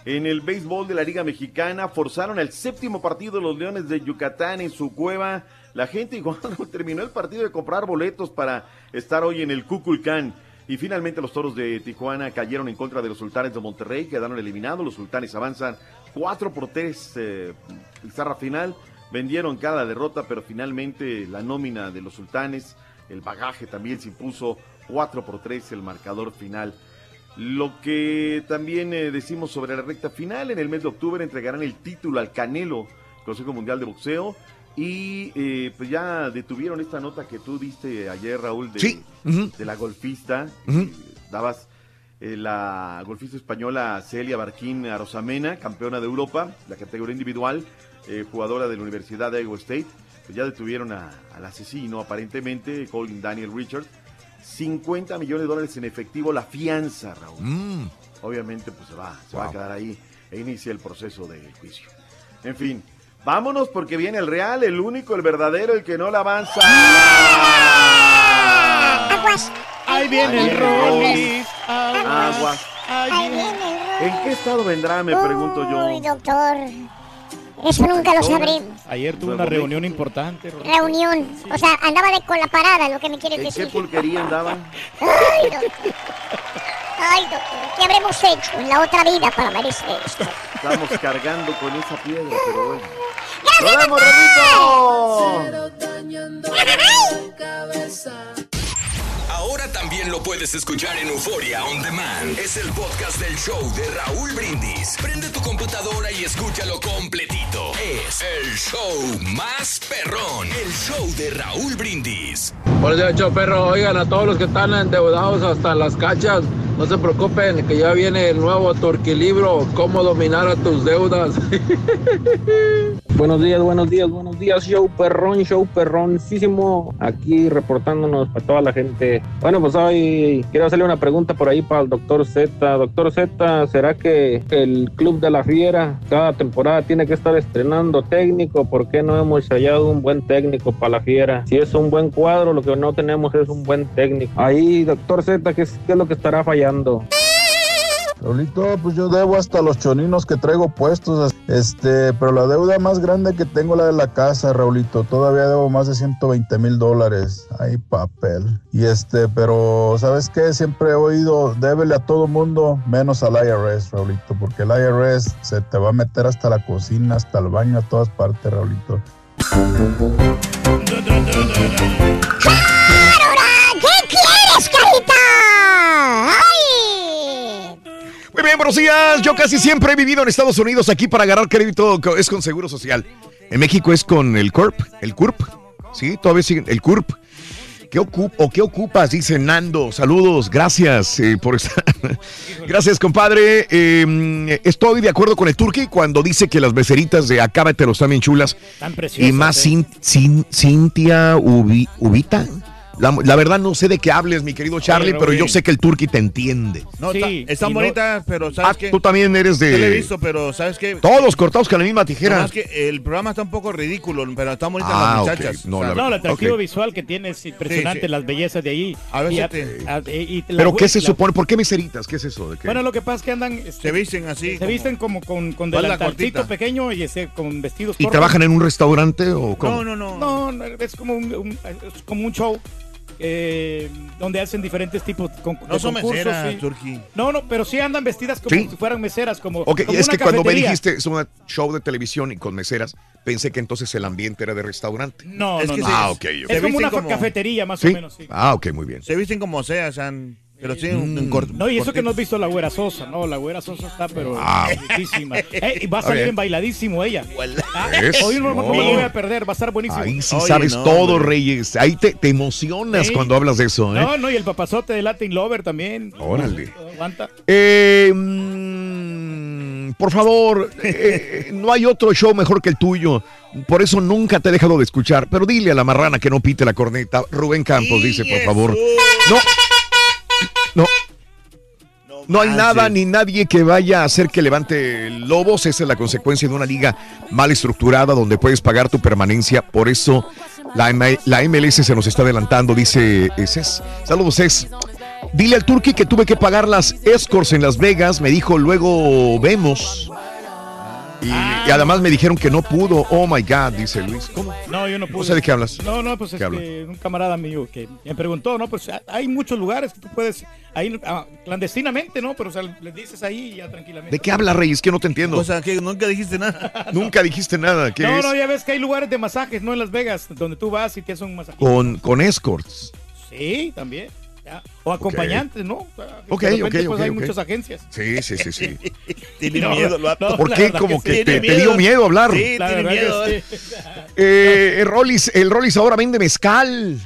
En el béisbol de la Liga Mexicana forzaron el séptimo partido de los Leones de Yucatán en su cueva. La gente igual <laughs> terminó el partido de comprar boletos para estar hoy en el Cuculcán. Y finalmente los toros de Tijuana cayeron en contra de los sultanes de Monterrey, quedaron eliminados. Los sultanes avanzan 4 por 3 eh, pizarra final. Vendieron cada derrota, pero finalmente la nómina de los sultanes, el bagaje también se impuso 4 por 3 el marcador final. Lo que también eh, decimos sobre la recta final, en el mes de octubre entregarán el título al Canelo, Consejo Mundial de Boxeo. Y eh, pues ya detuvieron esta nota que tú diste ayer, Raúl, de, Sí. Ujú. de la golfista. Eh, dabas eh, la golfista española Celia Barquín Arosamena, campeona de Europa, la categoría individual, eh, jugadora de la Universidad de Iowa State. Pues ya detuvieron a- al asesino, aparentemente, Colin Daniel Richard. 50 millones de dólares en efectivo la fianza, Raúl. Mm. Obviamente, pues se va, se va a quedar ahí e inicia el proceso de juicio. En fin, vámonos porque viene el real, el único, el verdadero, el que no la avanza. Aguas. Ahí viene el Rollis. Aguas. Ahí viene. el ¿En qué estado vendrá, me pregunto yo? doctor. Eso nunca lo sabremos. Ayer tuve una reunión importante. Rollis. Reunión. O sea, andaba de con la parada, lo que me quieres ¿En qué decir. pulquería andaba? Ay, doctor. Ay, doctor. ¿Qué habremos hecho en la otra vida para merecer esto? Estamos cargando con esa piedra, pero bueno. ¡Nos vemos, Rorrito! Ahora también lo puedes escuchar en Euforia On Demand. Es el podcast del show de Raúl Brindis. Prende tu computadora y escúchalo completito. Es el show más perrón. El show de Raúl Brindis. Por eso, perro, oigan a todos los que están endeudados hasta las cachas, no se preocupen, que ya viene el nuevo Turquilibro, cómo dominar a tus deudas. <laughs> Buenos días, buenos días, buenos días, show perrón, show perroncísimo, aquí reportándonos para toda la gente. Bueno, pues hoy quiero hacerle una pregunta por ahí para el doctor Z. Doctor Z, ¿será que el Club de la Fiera cada temporada tiene que estar estrenando técnico? ¿Por qué no hemos hallado un buen técnico para la Fiera? Si es un buen cuadro, lo que no tenemos es un buen técnico. Ahí, doctor Z, ¿qué es, qué es lo que estará fallando? Raulito, pues yo debo hasta los choninos que traigo puestos, este, pero la deuda más grande que tengo la de la casa, Raulito, todavía debo más de 120 mil dólares, hay papel. Y este, pero ¿sabes qué? Siempre he oído, débele a todo mundo, menos al IRS, Raulito, porque el IRS se te va a meter hasta la cocina, hasta el baño, a todas partes, Raulito. <laughs> Muy bien, buenos días. Yo casi siempre he vivido en Estados Unidos aquí para agarrar crédito es con Seguro Social. En México es con el CURP, el CURP. Sí, todavía siguen el CURP. ¿Qué, ocup o qué ocupas? Dice Nando. Saludos, gracias eh, por estar. <laughs> gracias, compadre. Eh, estoy de acuerdo con el Turqui cuando dice que las beceritas de Acábate los están bien chulas. Tan preciosas. Y más eh. Cin- Cin- Cintia Ubi- Ubita. La, la verdad no sé de qué hables, mi querido Charlie, pero yo sé que el Turqui te entiende. No, ta- están y no- bonitas, pero ¿sabes Ah, qué? tú también eres de- lo he visto, pero ¿sabes qué? Todos cortados con la misma tijera. Nomás que el programa está un poco ridículo, pero están bonitas Ah, las muchachas. No, O sea, la- No, el atractivo Ok. visual que tiene es impresionante, Sí, sí. las bellezas de ahí. A veces Y te- a- y la- ¿Pero qué se supone? ¿Por qué meseritas? ¿Qué es eso? ¿De qué? Bueno, lo que pasa es que andan... este, Se visten así. Se visten como con, con delantalcito pequeño y ese, con vestidos ¿Y cortos. trabajan en un restaurante o cómo? No, no, no. No, no, es como un, un- es como un show eh, donde hacen diferentes tipos con, No de son concursos, meseras, sí. No, no, pero sí andan vestidas como Sí. si fueran meseras, como, Ok, como es una que cuando me dijiste es un show de televisión y con meseras, pensé que entonces el ambiente era de restaurante. No, Es no, que no. Ah. Es como una como- cafetería, más ¿Sí? o menos, sí. Ah, ok, muy bien. Se visten como sea, sean, pero tienen un corto. No, y eso que no has visto la güera Sosa, no, la güera Sosa está pero Ah. bellísima. Eh, y va a salir bien. en bailadísimo ella. Ah. Hoy no, no me No. lo voy a perder, va a estar buenísimo. Ahí sí sabes todo, Reyes. Ahí te, te emocionas Sí. cuando hablas de eso, ¿eh? No, no, y el papazote de Latin Lover también. Órale. Aguanta. Eh, mm, por favor, eh, no hay otro show mejor que el tuyo. Por eso nunca te he dejado de escuchar. Pero dile a la marrana que no pite la corneta. Rubén Campos dice, por favor. No. No. No hay nada ni nadie que vaya a hacer que levante lobos. Esa es la consecuencia de una liga mal estructurada donde puedes pagar tu permanencia. Por eso la, M- la MLS se nos está adelantando, dice eh, Cés. Saludos, Cés. Dile al Turqui que tuve que pagar las escorts en Las Vegas. Me dijo, luego vemos. Y, y además me dijeron que no pudo. Oh my God, dice Luis. ¿Cómo? No, yo no pude. No sé de qué hablas. No, no, pues es ¿Qué habla? que un camarada mío que me preguntó, ¿no? Pues ah, hay muchos lugares que tú puedes, ahí ah, clandestinamente, ¿no? Pero o sea, le dices ahí y ya tranquilamente. ¿De qué habla Reyes? Que no te entiendo. O sea, que nunca dijiste nada. <laughs> Nunca dijiste nada. ¿Qué no, es? no, ya ves que hay lugares de masajes, ¿no? En Las Vegas, donde tú vas y te hacen un masaje. Con, con escorts. Sí, también. O acompañantes, ¿no? O sea, Ok, de repente, ok, pues ok, hay muchas agencias. Sí, sí, sí, sí. <laughs> Tiene No, miedo el vato. no, ¿Por qué? Como que sí. te, te dio miedo hablar. Sí, La tiene miedo. sí. <laughs> Eh, el Rollis, el Rollis ahora vende mezcal.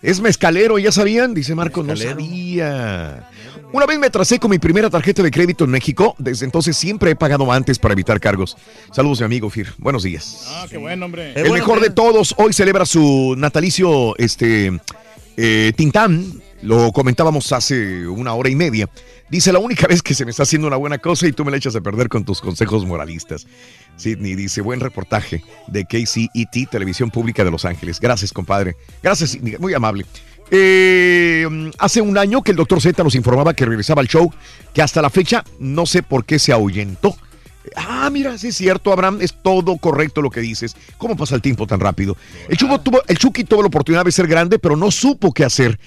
Es mezcalero, ¿ya sabían? Dice Marco, no sabía. Una vez me atrasé con mi primera tarjeta de crédito en México. Desde entonces siempre he pagado antes para evitar cargos. Saludos, mi amigo Fir. Buenos días. Ah, qué bueno, hombre. El mejor de todos hoy celebra su natalicio, este, eh, Tintán. Lo comentábamos hace una hora y media. Dice, la única vez que se me está haciendo una buena cosa y tú me la echas a perder con tus consejos moralistas. Sidney dice, buen reportaje de KCET, Televisión Pública de Los Ángeles. Gracias, compadre. Gracias, Sidney, muy amable. Eh, hace un año que el doctor Z nos informaba que regresaba al show, que hasta la fecha no sé por qué se ahuyentó. Ah, mira, sí es cierto, Abraham, es todo correcto lo que dices. ¿Cómo pasa el tiempo tan rápido? El, Chubo tuvo, el Chucky tuvo la oportunidad de ser grande, pero no supo qué hacer.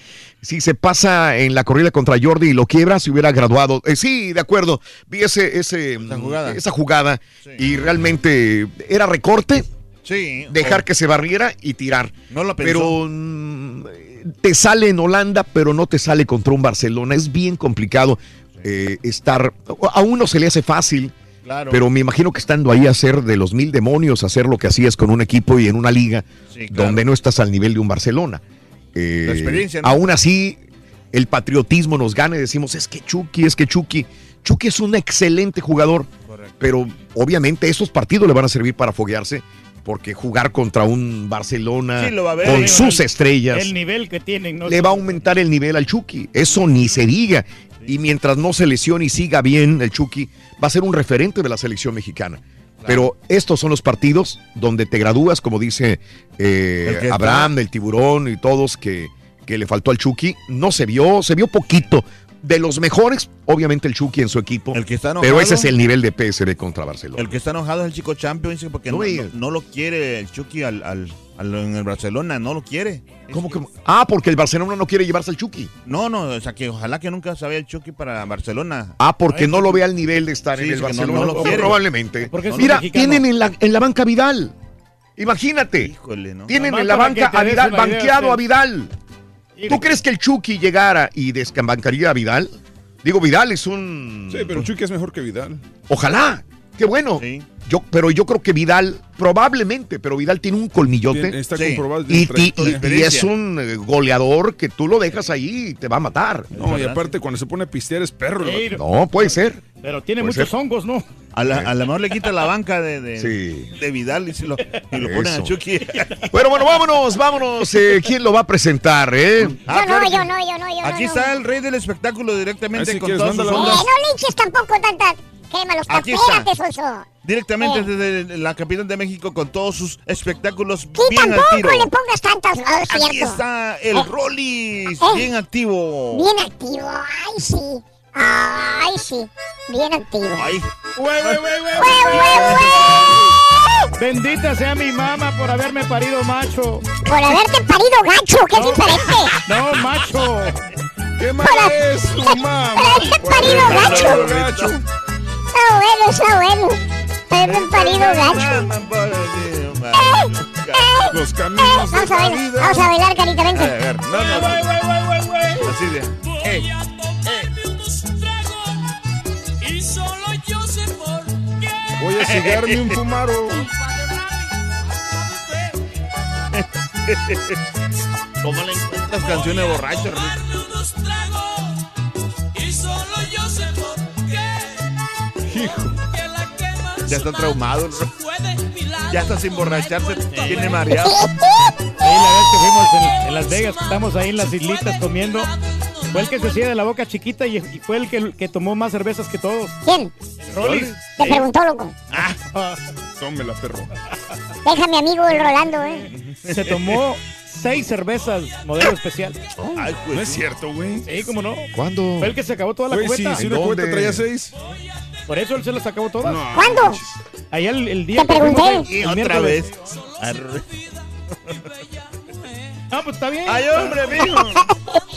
Si se pasa en la corrida contra Jordi y lo quiebra, se hubiera graduado. Eh, sí, de acuerdo. Vi ese, ese, esa jugada. esa jugada y realmente era recorte, Sí. dejar que se barriera y tirar. No lo pensó. Pero mm, te sale en Holanda, pero no te sale contra un Barcelona. Es bien complicado eh, estar. A uno se le hace fácil. Claro. Pero me imagino que estando ahí a hacer de los mil demonios, hacer lo que hacías con un equipo y en una liga Sí, claro. donde no estás al nivel de un Barcelona. Eh, La experiencia, ¿no? Aún así, el patriotismo nos gana y decimos, es que Chucky, es que Chucky. Chucky es un excelente jugador, pero obviamente esos partidos le van a servir para foguearse, porque jugar contra un Barcelona Sí, lo va a ver. con El- sus estrellas El nivel que tienen, ¿no? le va a aumentar el nivel al Chucky. Eso ni se diga. Y mientras no se lesione y siga bien el Chucky, va a ser un referente de la selección mexicana. Pero estos son los partidos donde te gradúas, como dice eh, El Abraham, el tiburón y todos que, que le faltó al Chucky. No se vio, se vio poquito. De los mejores, obviamente el Chucky en su equipo. El que está pero enojado- ese es el nivel de PSV contra Barcelona. El que está enojado es el chico Champions porque No no, digas. no- no lo quiere el Chucky al- en el Barcelona, no lo quiere. ¿Cómo que? Ah, porque el Barcelona no quiere llevarse al Chucky. No, no, o sea que ojalá que nunca se vaya el Chucky para Barcelona. Ah, porque no lo ve al nivel de estar Sí, en el que no- Barcelona. no lo O quiere. Probablemente. Mira, mexicano. tienen en la, en la banca a Vidal. Imagínate. ¿no? Tienen en la banca a Vidal, banqueado a Vidal. ¿Tú crees que el Chucky llegara y desbancaría a Vidal? Digo, Vidal es un. Sí, pero Chucky es mejor que Vidal. Ojalá. Qué bueno. Yo, pero yo creo que Vidal, probablemente, pero Vidal tiene un colmillote. Está Sí. comprobado, Y, y- y- trayectoria. y es un eh, goleador que tú lo dejas ahí y te va a matar. No, y aparte cuando se pone a pistear es perro. No, puede ser. Pero tiene Puede muchos ser. hongos, ¿no? A, la- a lo mejor le quita la banca de, de, Sí. de Vidal y, se lo, y lo ponen a. Chucky. <laughs> Bueno, bueno, vámonos, vámonos. eh, ¿Quién lo va a presentar, eh? Ah, Yo claro no, yo no, yo no, yo Aquí no. está el rey del espectáculo directamente Ah, con todas sus mándala. Eh, ondas. no le eches tampoco tanta crema a los Aquí está. Sonso. Directamente Eh. desde la capital de México con todos sus espectáculos Sí, bien al tampoco tiro. le pongas tantas, no es Aquí cierto. está el Eh. Rollis, Eh. bien activo. Bien activo, ay sí. Ay sí, bien activo. Ay. Bendita sea mi mamá por haberme parido macho. Por haberte parido gacho, que es diferente. No, macho. ¿Qué más es tu mamá? Por haberte parido gacho. Está bueno, está bueno. Haberme parido gacho. Los Eh, caminos de Vamos a la bailar, vida. vamos a bailar, carita, A vente. ver, no, no, no. Así de. eh. Qué. Voy a cigarme un fumaro. <laughs> ¿Cómo le encuentras canciones borrachas, Rick? Ya está traumado. el Rick. fue de mi lado. Ya está sin borracharse, tiene mareado. Ahí la vez que fuimos en, en Las Vegas, que estamos ahí en las islitas comiendo, fue el que se hacía de la boca chiquita y, y fue el que, que tomó más cervezas que todos. ¿Quién? Rollis. Te preguntó, loco. <laughs> Tómela, perro. Déjame, amigo, el Rolando, eh. Se tomó seis cervezas modelo especial. Ay, pues, No es cierto, güey. Sí, cómo no. ¿Cuándo? Fue el que se acabó toda la Güey, cubeta. si una ¿En cubeta dónde? traía seis. Por eso él se las acabó todas. ¿Cuándo? Allá el, el día Te que fuimos pregunté. el- Y otra vez. Arre. No, pues está bien. ¡Ay, hombre, mijo!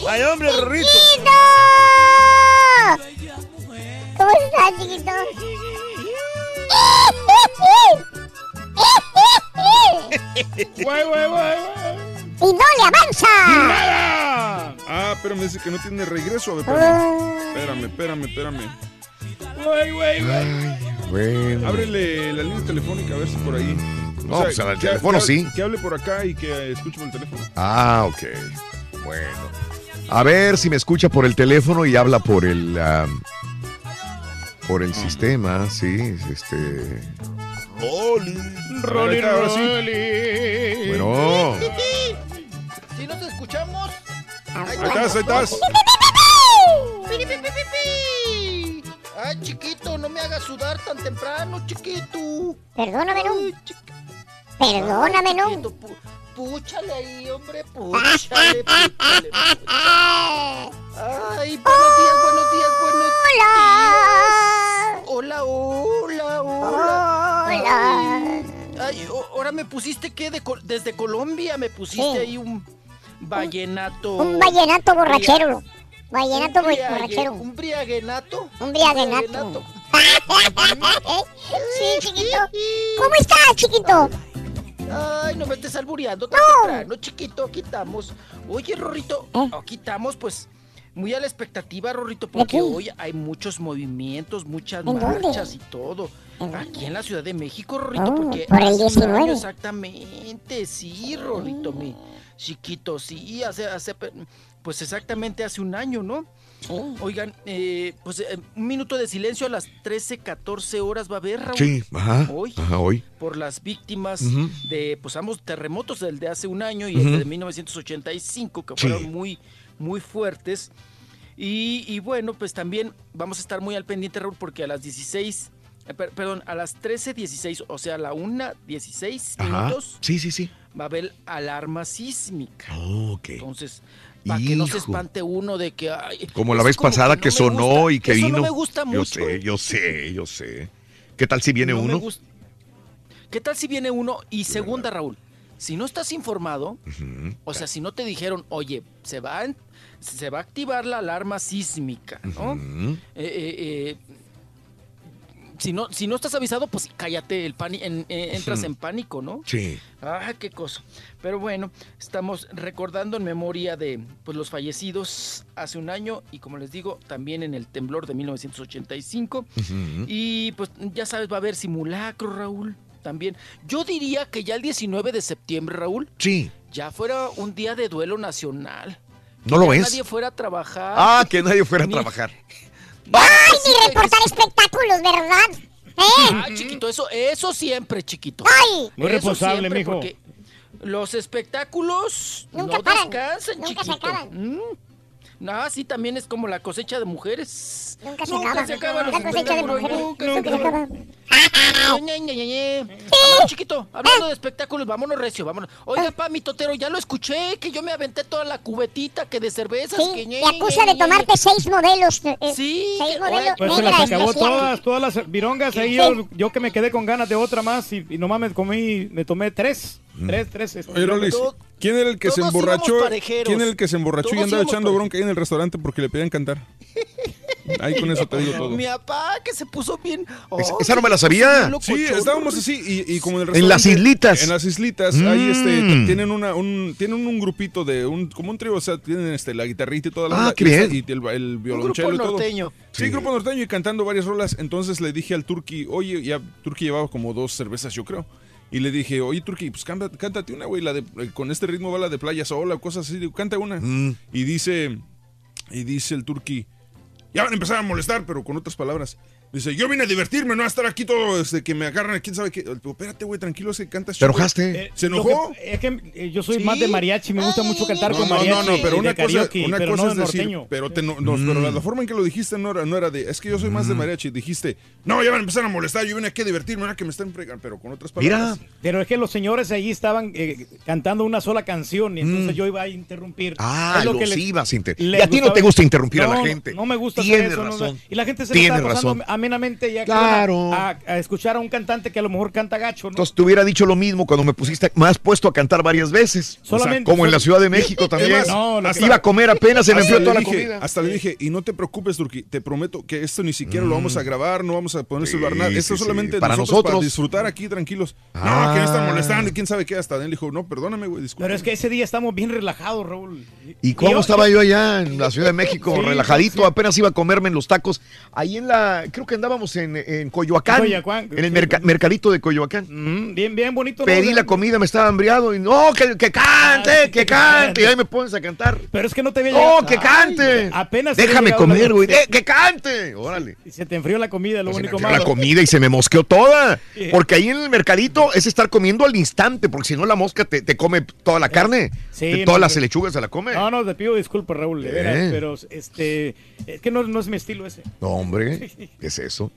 ¡Ay, hombre, <laughs> Rorrito! ¡Chiquito! ¿Cómo estás, chiquito? Güey, güey, güey, ¡Y no le avanza! ¡Nada! Ah, pero me dice que no tiene regreso. A ver, Ah. espérame. Espérame, espérame, espérame. Güey, güey, güey. Bueno. Ábrele la línea telefónica a ver si por ahí. No, pues, al que- teléfono que- sí. Que hable por acá y que escuche por el teléfono. Ah, ok. Bueno. A ver si me escucha por el teléfono y habla por el. am, por el sistema, sí. Este. Rolly. Rolly. Rolly. Bueno. Si nos escuchamos. Ahí estás, ahí estás. Ay, chiquito, no me hagas sudar tan temprano, chiquito. Perdóname, no. Perdóname, no. Chiquito, pu- Púchale ahí, hombre, púchale, púchale. Ay, buenos días, buenos días, buenos días. Hola, hola, hola. Hola. Ay, ahora me pusiste que de desde Colombia me pusiste Sí. ahí un vallenato. Un vallenato borrachero. Vallenato borrachero. Un briaguenato. Un briaguenato. <laughs> sí, chiquito. ¿Cómo estás, chiquito? Ay, no me estés albureando tan temprano, chiquito. Aquí estamos. Oye, Rorrito, aquí estamos, pues, muy a la expectativa, Rorrito, porque hoy hay muchos movimientos, muchas marchas y todo. Aquí en la Ciudad de México, Rorrito, Oh, porque por el hace un 19. año exactamente, sí, Rorrito, mi chiquito, sí, hace, hace, pues exactamente hace un año, ¿no? Oigan, eh, pues eh, un minuto de silencio a las 13, 14 horas va a haber, Raúl. Sí, ajá, Hoy ajá, hoy. por las víctimas de pues ambos terremotos del de hace un año y Ujú. el de 1985 que Sí. fueron muy muy fuertes y, y bueno pues también vamos a estar muy al pendiente Raúl porque a las 16 eh, per- perdón a las 13:16 o sea a la 1:16 Ajá. minutos Sí, sí, sí. va a haber alarma sísmica ok. entonces para que no se espante uno de que ay, Como la vez como pasada no que, sonó gusta. y que Eso vino. no me gusta Yo mucho sé, yo sé, yo sé. ¿Qué tal si viene No uno? ¿Qué tal si viene uno? Y segunda, Raúl, si no estás informado, Ujú. o sea, si no te dijeron, oye, se va, se va a activar la alarma sísmica, ¿no? Ujú. Eh, eh, eh, si no, si no estás avisado, pues cállate, el pani- en- eh, entras en pánico, ¿no? Sí. Ah, qué cosa. Pero bueno, estamos recordando en memoria de pues, los fallecidos hace un año y como les digo, también en el temblor de 1985. Ujú. Y pues ya sabes, va a haber simulacro, Raúl. También. Yo diría que ya el 19 de septiembre, Raúl, Sí. ya fuera un día de duelo nacional. ¿No lo Ya ves? Nadie fuera a trabajar. Ah, que nadie fuera a <laughs> trabajar. ¡Ay, ni reportar espectáculos, verdad! ¿Eh? Ah, chiquito, eso, eso siempre, chiquito. ¡Ay! Muy responsable, mijo. porque Los espectáculos Nunca no paran, descansan, nunca se chiquito. acaban. Mm. No, sí, también es como la cosecha de mujeres. Nunca se Nunca acaba. se acaban los La cosecha de espectáculos, mujeres. nunca Nunca se se acaban. Ñe, Ñe, Ñe, Ñe. Vámonos, chiquito, hablando de espectáculos, vámonos recio, vámonos. Oiga, pa, mi totero, ya lo escuché, que yo me aventé toda la cubetita que de cervezas. Sí, que ñe, te acusa Ñe, de Ñe, tomarte seis modelos. eh, Sí, Seis modelos Pues se las acabó todas, todas las virongas. Ahí yo, yo que me quedé con ganas de otra más y, y nomás me comí, me tomé tres. Tres, tres. este, Oye, Rolis, virongas. ¿quién era el que se emborrachó? ¿Quién era el que se emborrachó y andaba echando bronca ahí en el restaurante porque le pedían cantar? Ahí con eso te digo <laughs> todo. Mi papá que se puso bien. Oh, esa no me la se puso sabía. Sí, estábamos así y, y como en el En las islitas. En las islitas, ahí este, Mm. tienen una, un, tienen un grupito de, un, como un trío, o sea, tienen este, la guitarrita y toda la Ah, onda, qué y, bien. y el, el violonchelo y todo. norteño. Sí, grupo norteño y cantando varias rolas. Entonces le dije al Turki, oye, ya Turki llevaba como dos cervezas, yo creo. Y le dije, oye, Turki, pues canta- cántate una, güey, la de, eh, con este ritmo va la de playa sola, o cosas así, digo, canta una. Mm. Y dice, y dice el Turki, ya van a empezar a molestar, pero con otras palabras. Dice, yo vine a divertirme, no a estar aquí todo, este, que me agarran, quién sabe qué. Digo, espérate, güey, tranquilo, es que cantas. ¿Te chido". enojaste? Eh, ¿Se enojó? que- es que eh, yo soy Sí. más de mariachi, me gusta mucho cantar No, con no, mariachi. no, no, pero una de cosa, karaoke, una pero cosa no es de decir, norteño. pero, te no, no, pero la, la forma en que lo dijiste no era, no era de, es que yo soy más de mariachi, dijiste, no, ya van a empezar a molestar, yo vine aquí a divertirme, ahora que me están fregando, pero con otras palabras. Pero es que los señores allí estaban eh, cantando una sola canción y entonces Mm. yo iba a interrumpir. Ah, Es lo los que les- ibas a inter- les Y a ti no te gusta interrumpir a la gente. No me gusta hacer Tienes eso, no, razón. y la gente se Tienes razón. Amenamente ya Claro. a, escuchar a un cantante que a lo mejor canta gacho, ¿no? Entonces te hubiera dicho lo mismo cuando me pusiste, me has puesto a cantar varias veces. Solamente- como en la Ciudad de México también. No, que- Iba a comer apenas, se me enfrió toda la dije- comida. Hasta le dije, y no te preocupes, Turki, te prometo que esto ni siquiera lo vamos a grabar, no vamos a poner celular, nada. Esto Mm. sí, es solamente sí, para nosotros, para nosotros. disfrutar aquí tranquilos. Ah. No, que no están molestando y quién sabe qué. Hasta él dijo, no, perdóname, güey, disculpa. Pero es que ese día estamos bien relajados, Raúl. ¿Y cómo yo- estaba yo allá en la Ciudad de México, <laughs> Sí, relajadito? sí. Apenas iba a comerme en los tacos. Ahí en la, creo que andábamos en, en Coyoacán. Coyoacán, En el merca- mercadito de Coyoacán. Mm, bien, bien bonito. ¿no? Pedí la comida, me estaba hambriado y no, que, que cante, que cante. Y ahí me pones a cantar. Pero es que no te había No, que Ay, cante. apenas Déjame la- comer, güey. de- Que cante. Órale. Y se te enfrió la comida, lo único La malo. comida y se me mosqueó toda. Porque ahí en el mercadito es estar comiendo al instante, porque si no la mosca te, te come toda la carne. Sí, no, todas las lechugas se la come. No, no, te pido disculpas, Raúl, de Eh. veras, pero este, es que no, no es mi estilo ese. No, hombre, <laughs> ¿qué es eso?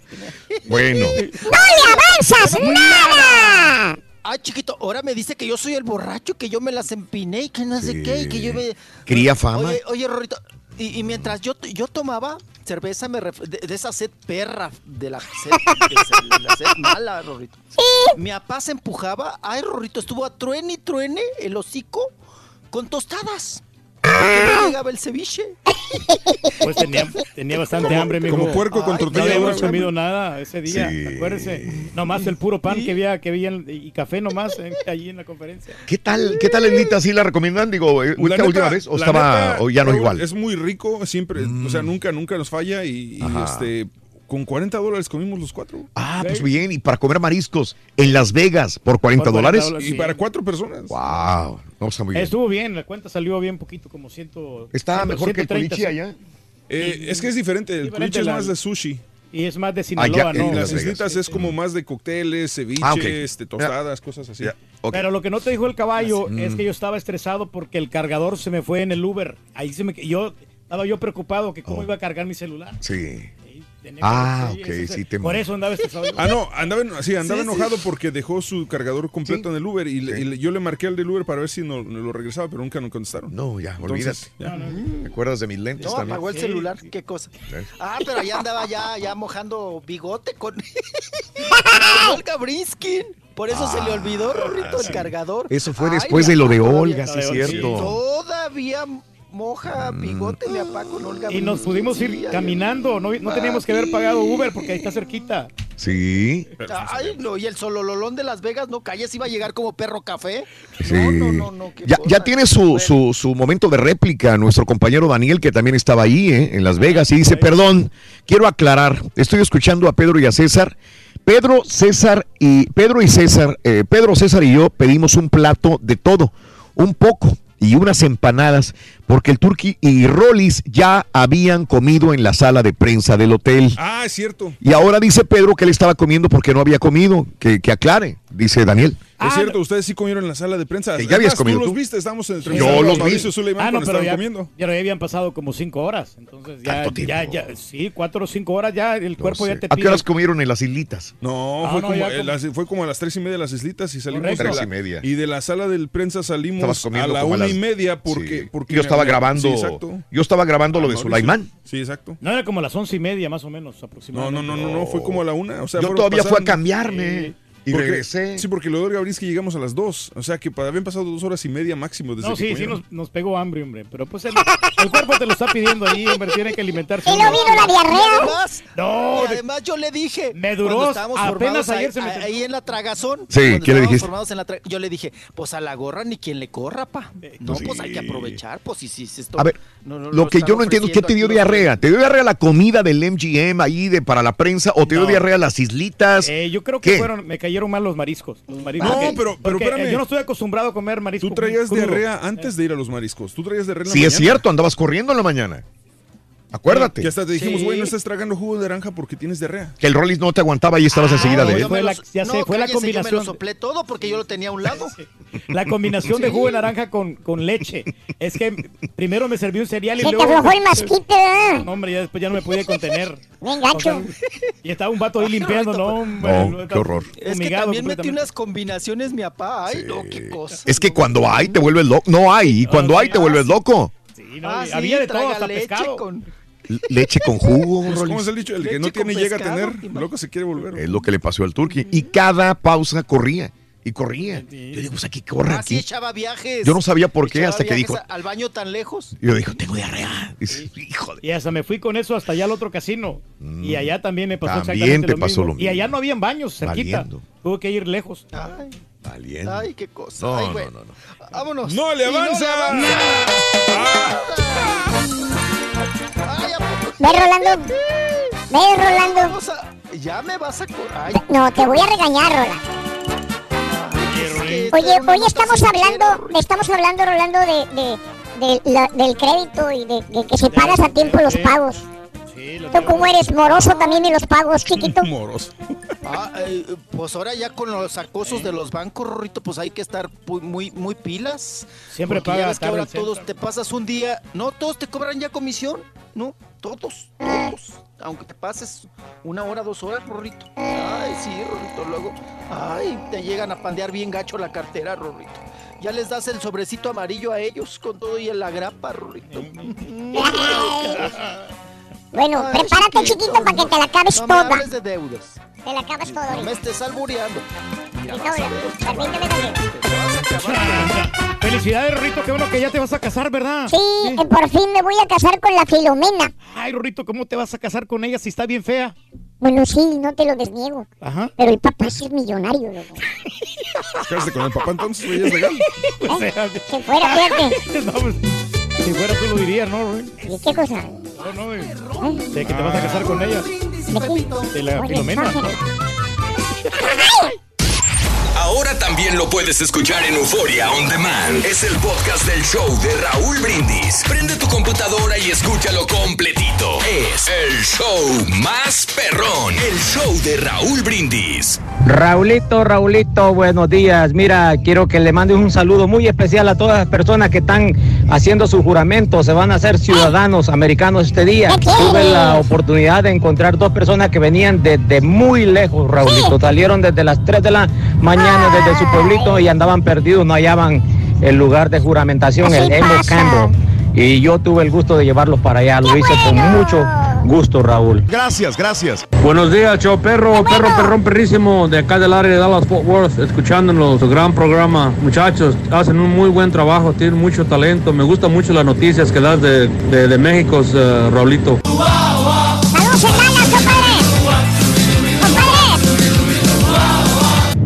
Bueno, <laughs> ¡No le avanzas nada! Ah, chiquito, ahora me dice que yo soy el borracho, que yo me las empiné y que no sé qué, y que yo me... Cría fama. Oye, oye, Rorrito, y, y mientras yo, yo tomaba cerveza me ref- de, de esa sed perra, de la sed, de la sed mala, Rorrito. Mi papá se empujaba, ay, Rorrito, estuvo a truene y truene el hocico con tostadas. No <laughs> llegaba el ceviche. Pues tenía, tenía bastante hambre, mijo. como puerco con tortilla No habíamos comido nada ese día, Sí. acuérdese. Nomás el puro pan que había, que había en- y café nomás eh, allí en la conferencia. ¿Qué tal, qué tal Elita? ¿Sí la recomiendan? Digo, ¿esta La neta- última vez? ¿O la estaba, neta, o ya no Raúl, igual? Mm. Es muy rico, siempre, o sea, nunca, nunca nos falla y, y, Ajá. este, con 40 dólares comimos los cuatro. Ah, pues bien, y para comer mariscos en Las Vegas por 40 Por 40 dólares. dólares, Y sí. para cuatro personas. Wow, no está muy bien. Estuvo bien, la cuenta salió bien poquito, como 100. Está 100, mejor que el 130, culichi allá. Eh, es que es diferente, el culichi es la- más de sushi. Y es más de Ah, Sinaloa, ya, ¿no? en Y Las islitas es como más de cócteles, ceviches, Ah, este, tostadas, cosas así. Pero lo que no te dijo el caballo Mm. es que yo estaba estresado porque el cargador se me fue en el Uber. Ahí se me yo estaba yo preocupado que cómo iba a cargar mi celular. Sí. Ah, sí, ok, ese- sí te- Por eso andaba estresado. yo. Ah, no, andaba, sí, andaba Sí, sí. enojado porque dejó su cargador completo en el Uber y, le- y le- yo le marqué al del Uber para ver si no, no lo regresaba, pero nunca nos contestaron. No, ya, Entonces, olvídate. ya. ¿Te acuerdas de mis lentes No, también? apagó el celular, qué cosa. ¿Eh? Ah, pero allá andaba ya, ya mojando bigote con, <laughs> <laughs> Olga Brinskin. Por eso se le olvidó, Rorrito, el cargador. Eso fue Ay, después de lo de Olga, sí es cierto. Todavía moja bigote mi papá con Olga Y nos pudimos ir caminando, no, no teníamos que haber pagado Uber porque ahí está cerquita. Sí. Ay, no, y el solololón de Las Vegas, no calles, iba a llegar como perro café. Sí. No, no, no, qué ya, ya tiene su, su, su momento de réplica nuestro compañero Daniel, que también estaba ahí ¿eh? en Las Vegas, y dice, perdón, quiero aclarar, estoy escuchando a Pedro y a César. Pedro, César y Pedro y César, eh, Pedro, César y yo pedimos un plato de todo, un poco y unas empanadas, porque el Turqui y Rollis ya habían comido en la sala de prensa del hotel. Ah, es cierto. Y ahora dice Pedro que él estaba comiendo porque no había comido, que, que aclare, dice Daniel. Es cierto, ustedes sí comieron en la sala de prensa. Que ya habías Además, comido tú tú. los viste, estábamos en el Yo entrevistando a los vi. Ah, no, pero estaban ya, comiendo. ya habían pasado como cinco horas. Entonces ya, Tanto ya, ya, sí, cuatro o cinco horas ya el cuerpo ya te ¿A qué pide. horas comieron en las islitas? No, Ah, fue, no, como, ya eh, como- las- fue como a las tres y media las islitas y salimos Correcto. a Tres y media. Y de la sala del prensa salimos a la a una las- y media porque, Sí. porque yo estaba grabando, Sí, exacto. yo estaba grabando lo de. Sulaimán. Sí, exacto. No, era como las once y media más o menos No, aproximadamente. no, no, no, no, fue como a la una. O sea, Yo todavía fui a cambiarme y Porque- regresé. Sí, porque lo de Gabriel llegamos a las dos. O sea, que habían pasado dos horas y media máximo desde No, que sí, sí, comieron. nos, nos pegó hambre, hombre. Pero pues el, el cuerpo te lo está pidiendo ahí, hombre. Tiene que alimentarse. ¿Y no vino la Y diarrea? además, No, y además yo le dije. Me duró apenas ayer ahí, se me ahí en la tragazón. Sí, cuando ¿qué le estábamos dijiste? formados en la tra- yo le dije, pues a la gorra ni quien le corra, pa. No, pues hay que aprovechar, pues sí, sí, sí, esto- A ver, no, no, lo que yo no entiendo, ¿qué te dio diarrea? ¿Te dio diarrea la comida del MGM ahí de para la prensa o te dio diarrea las islitas? Eh, yo creo que fueron, me cayeron mal los mariscos. Los mariscos No, que- pero- pero porque, espérame. eh, Yo no estoy acostumbrado a comer marisco. Tú traías crudo. diarrea antes de ir a los mariscos. Tú traías diarrea en la Sí, es mañana. cierto, andabas corriendo en la mañana. Acuérdate. Y hasta te dijimos, Sí. güey, no estás tragando jugo de naranja porque tienes diarrea. Que el Rollis no te aguantaba y estabas Ah, enseguida de no, él. yo Fue la- ya sé, fue la cállese, Yo me combinación. lo soplé todo porque yo lo tenía a un lado. <laughs> La combinación de jugo de naranja con, con leche. Es que primero me serví un cereal y Se te luego... aflojó el masquite, ¿verdad? No, hombre, ya después ya no me podía contener. <laughs> O sea, y estaba un vato ahí limpiando, ¿no? Hombre, No, estaba qué horror. Es que también metí unas combinaciones mi papá. Ay, no, qué cosa. Es que cuando hay te vuelves loco. No hay, y cuando hay te vuelves loco. Sí, no, Ah, y sí, había de todo, traga hasta leche pescado. Leche con jugo, Pues, ¿Cómo es el dicho? El que Leche no tiene llega a tener, loco se quiere volver. Es lo que le pasó al Turqui. Y cada pausa corría. Y corría. Yo digo, pues aquí corre Ah, sí, aquí. echaba viajes. Yo no sabía por qué Echaba hasta que dijo. Al baño tan lejos. Y yo dijo, tengo diarrea. Dice, Híjole. Y hasta me fui con eso hasta allá al otro casino. Y allá también me pasó Mm. También exactamente te lo pasó mismo. lo mismo. Y allá no habían baños cerquita. Valiendo. Tuve que ir lejos. Ay, Valiendo. ay, qué cosa. No, Ay, no, bueno. no, no. Vámonos. ¡No le avanza! Ay, ¿a poco? Ve, Rolando. Ve, Rolando. A- Ya me vas a... Ay, No, te voy a regañar, Rolando. Oye, hoy estamos hablando, estamos hablando, Rolando, de, de- de la- del crédito y de, de que si pagas a tiempo los pagos. Sí, ¿Tú cómo eres? Moroso también en los pagos, chiquito. <laughs> Moroso. Ah, eh, pues ahora ya con los acosos de los bancos, Rorrito, pues hay que estar muy, muy pilas. Siempre Porque paga ya ves que ahora todos te pasas un día, no, todos te cobran ya comisión, no, todos, todos. Aunque te pases una hora, dos horas, Rorrito. Ay, sí, Rorrito, luego, ay, te llegan a pandear bien gacho la cartera, Rorrito. Ya les das el sobrecito amarillo a ellos con todo y la grapa, Rorrito. <laughs> Bueno, Ay, prepárate, chiquito, chiquito, para que te la acabes No me toda. hables de deudas. Te la acabas toda No me estés albureando. Mira, no, permíteme también. Te vas a Felicidades, Rorrito, qué bueno que ya te vas a casar, ¿verdad? Sí, que por fin me voy a casar con la Filomena. Ay, Rorrito, ¿cómo te vas a casar con ella si está bien fea? Bueno, sí, no te lo desniego. Ajá. Pero el papá sí es millonario, loco. Cásate con el papá entonces, güey, es legal. <laughs> Que fuera, fíjate. <laughs> No, pues, si fuera tú lo dirías, ¿no? ¿Y qué cosa? No, no, güey. De que te vas a casar con ella. De la Filomena. Ahora también lo puedes escuchar en Euforia On Demand. Es el podcast del show de Raúl Brindis. Prende tu computadora y escúchalo completito. Es el show más perrón. El show de Raúl Brindis. Raulito, Raulito, buenos días. Mira, quiero que le mandes un saludo muy especial a todas las personas que están haciendo su juramento. Se van a hacer ciudadanos americanos este día. Tuve la oportunidad de encontrar dos personas que venían desde muy lejos, Raulito. Salieron desde las 3 de la mañana desde su pueblito y andaban perdidos, no hallaban el lugar de juramentación, el Emo Campbell. Y yo tuve el gusto de llevarlos para allá. Lo hice con mucho gusto, Raúl. Gracias, gracias. Buenos días, show perro, perro, perrón, perrísimo, de acá del área de Dallas Fort Worth, escuchándonos, su gran programa. Muchachos, hacen un muy buen trabajo, tienen mucho talento. Me gustan mucho las noticias que das de, de, de México, eh, Raulito.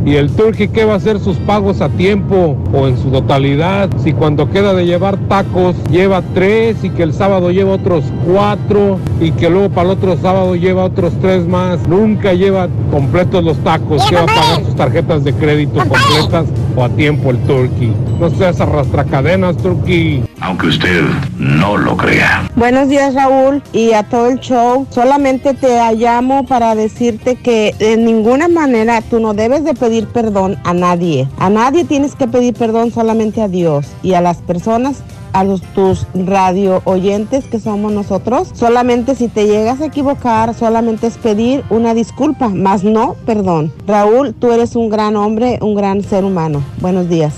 ¿Y el Turkey qué va a hacer sus pagos a tiempo o en su totalidad? Si cuando queda de llevar tacos lleva tres y que el sábado lleva otros cuatro y que luego para el otro sábado lleva otros tres más, nunca lleva completos los tacos. ¿Qué va a pagar sus tarjetas de crédito completas o a tiempo el Turkey? No seas arrastracadenas, Turkey. Aunque usted no lo crea. Buenos días Raúl y a todo el show. Solamente te llamo para decirte que de ninguna manera tú no debes de pedir perdón a nadie. A nadie tienes que pedir perdón, solamente a Dios y a las personas a los tus radio oyentes que somos nosotros. Solamente si te llegas a equivocar, solamente es pedir una disculpa, más no perdón. Raúl, tú eres un gran hombre, un gran ser humano. Buenos días.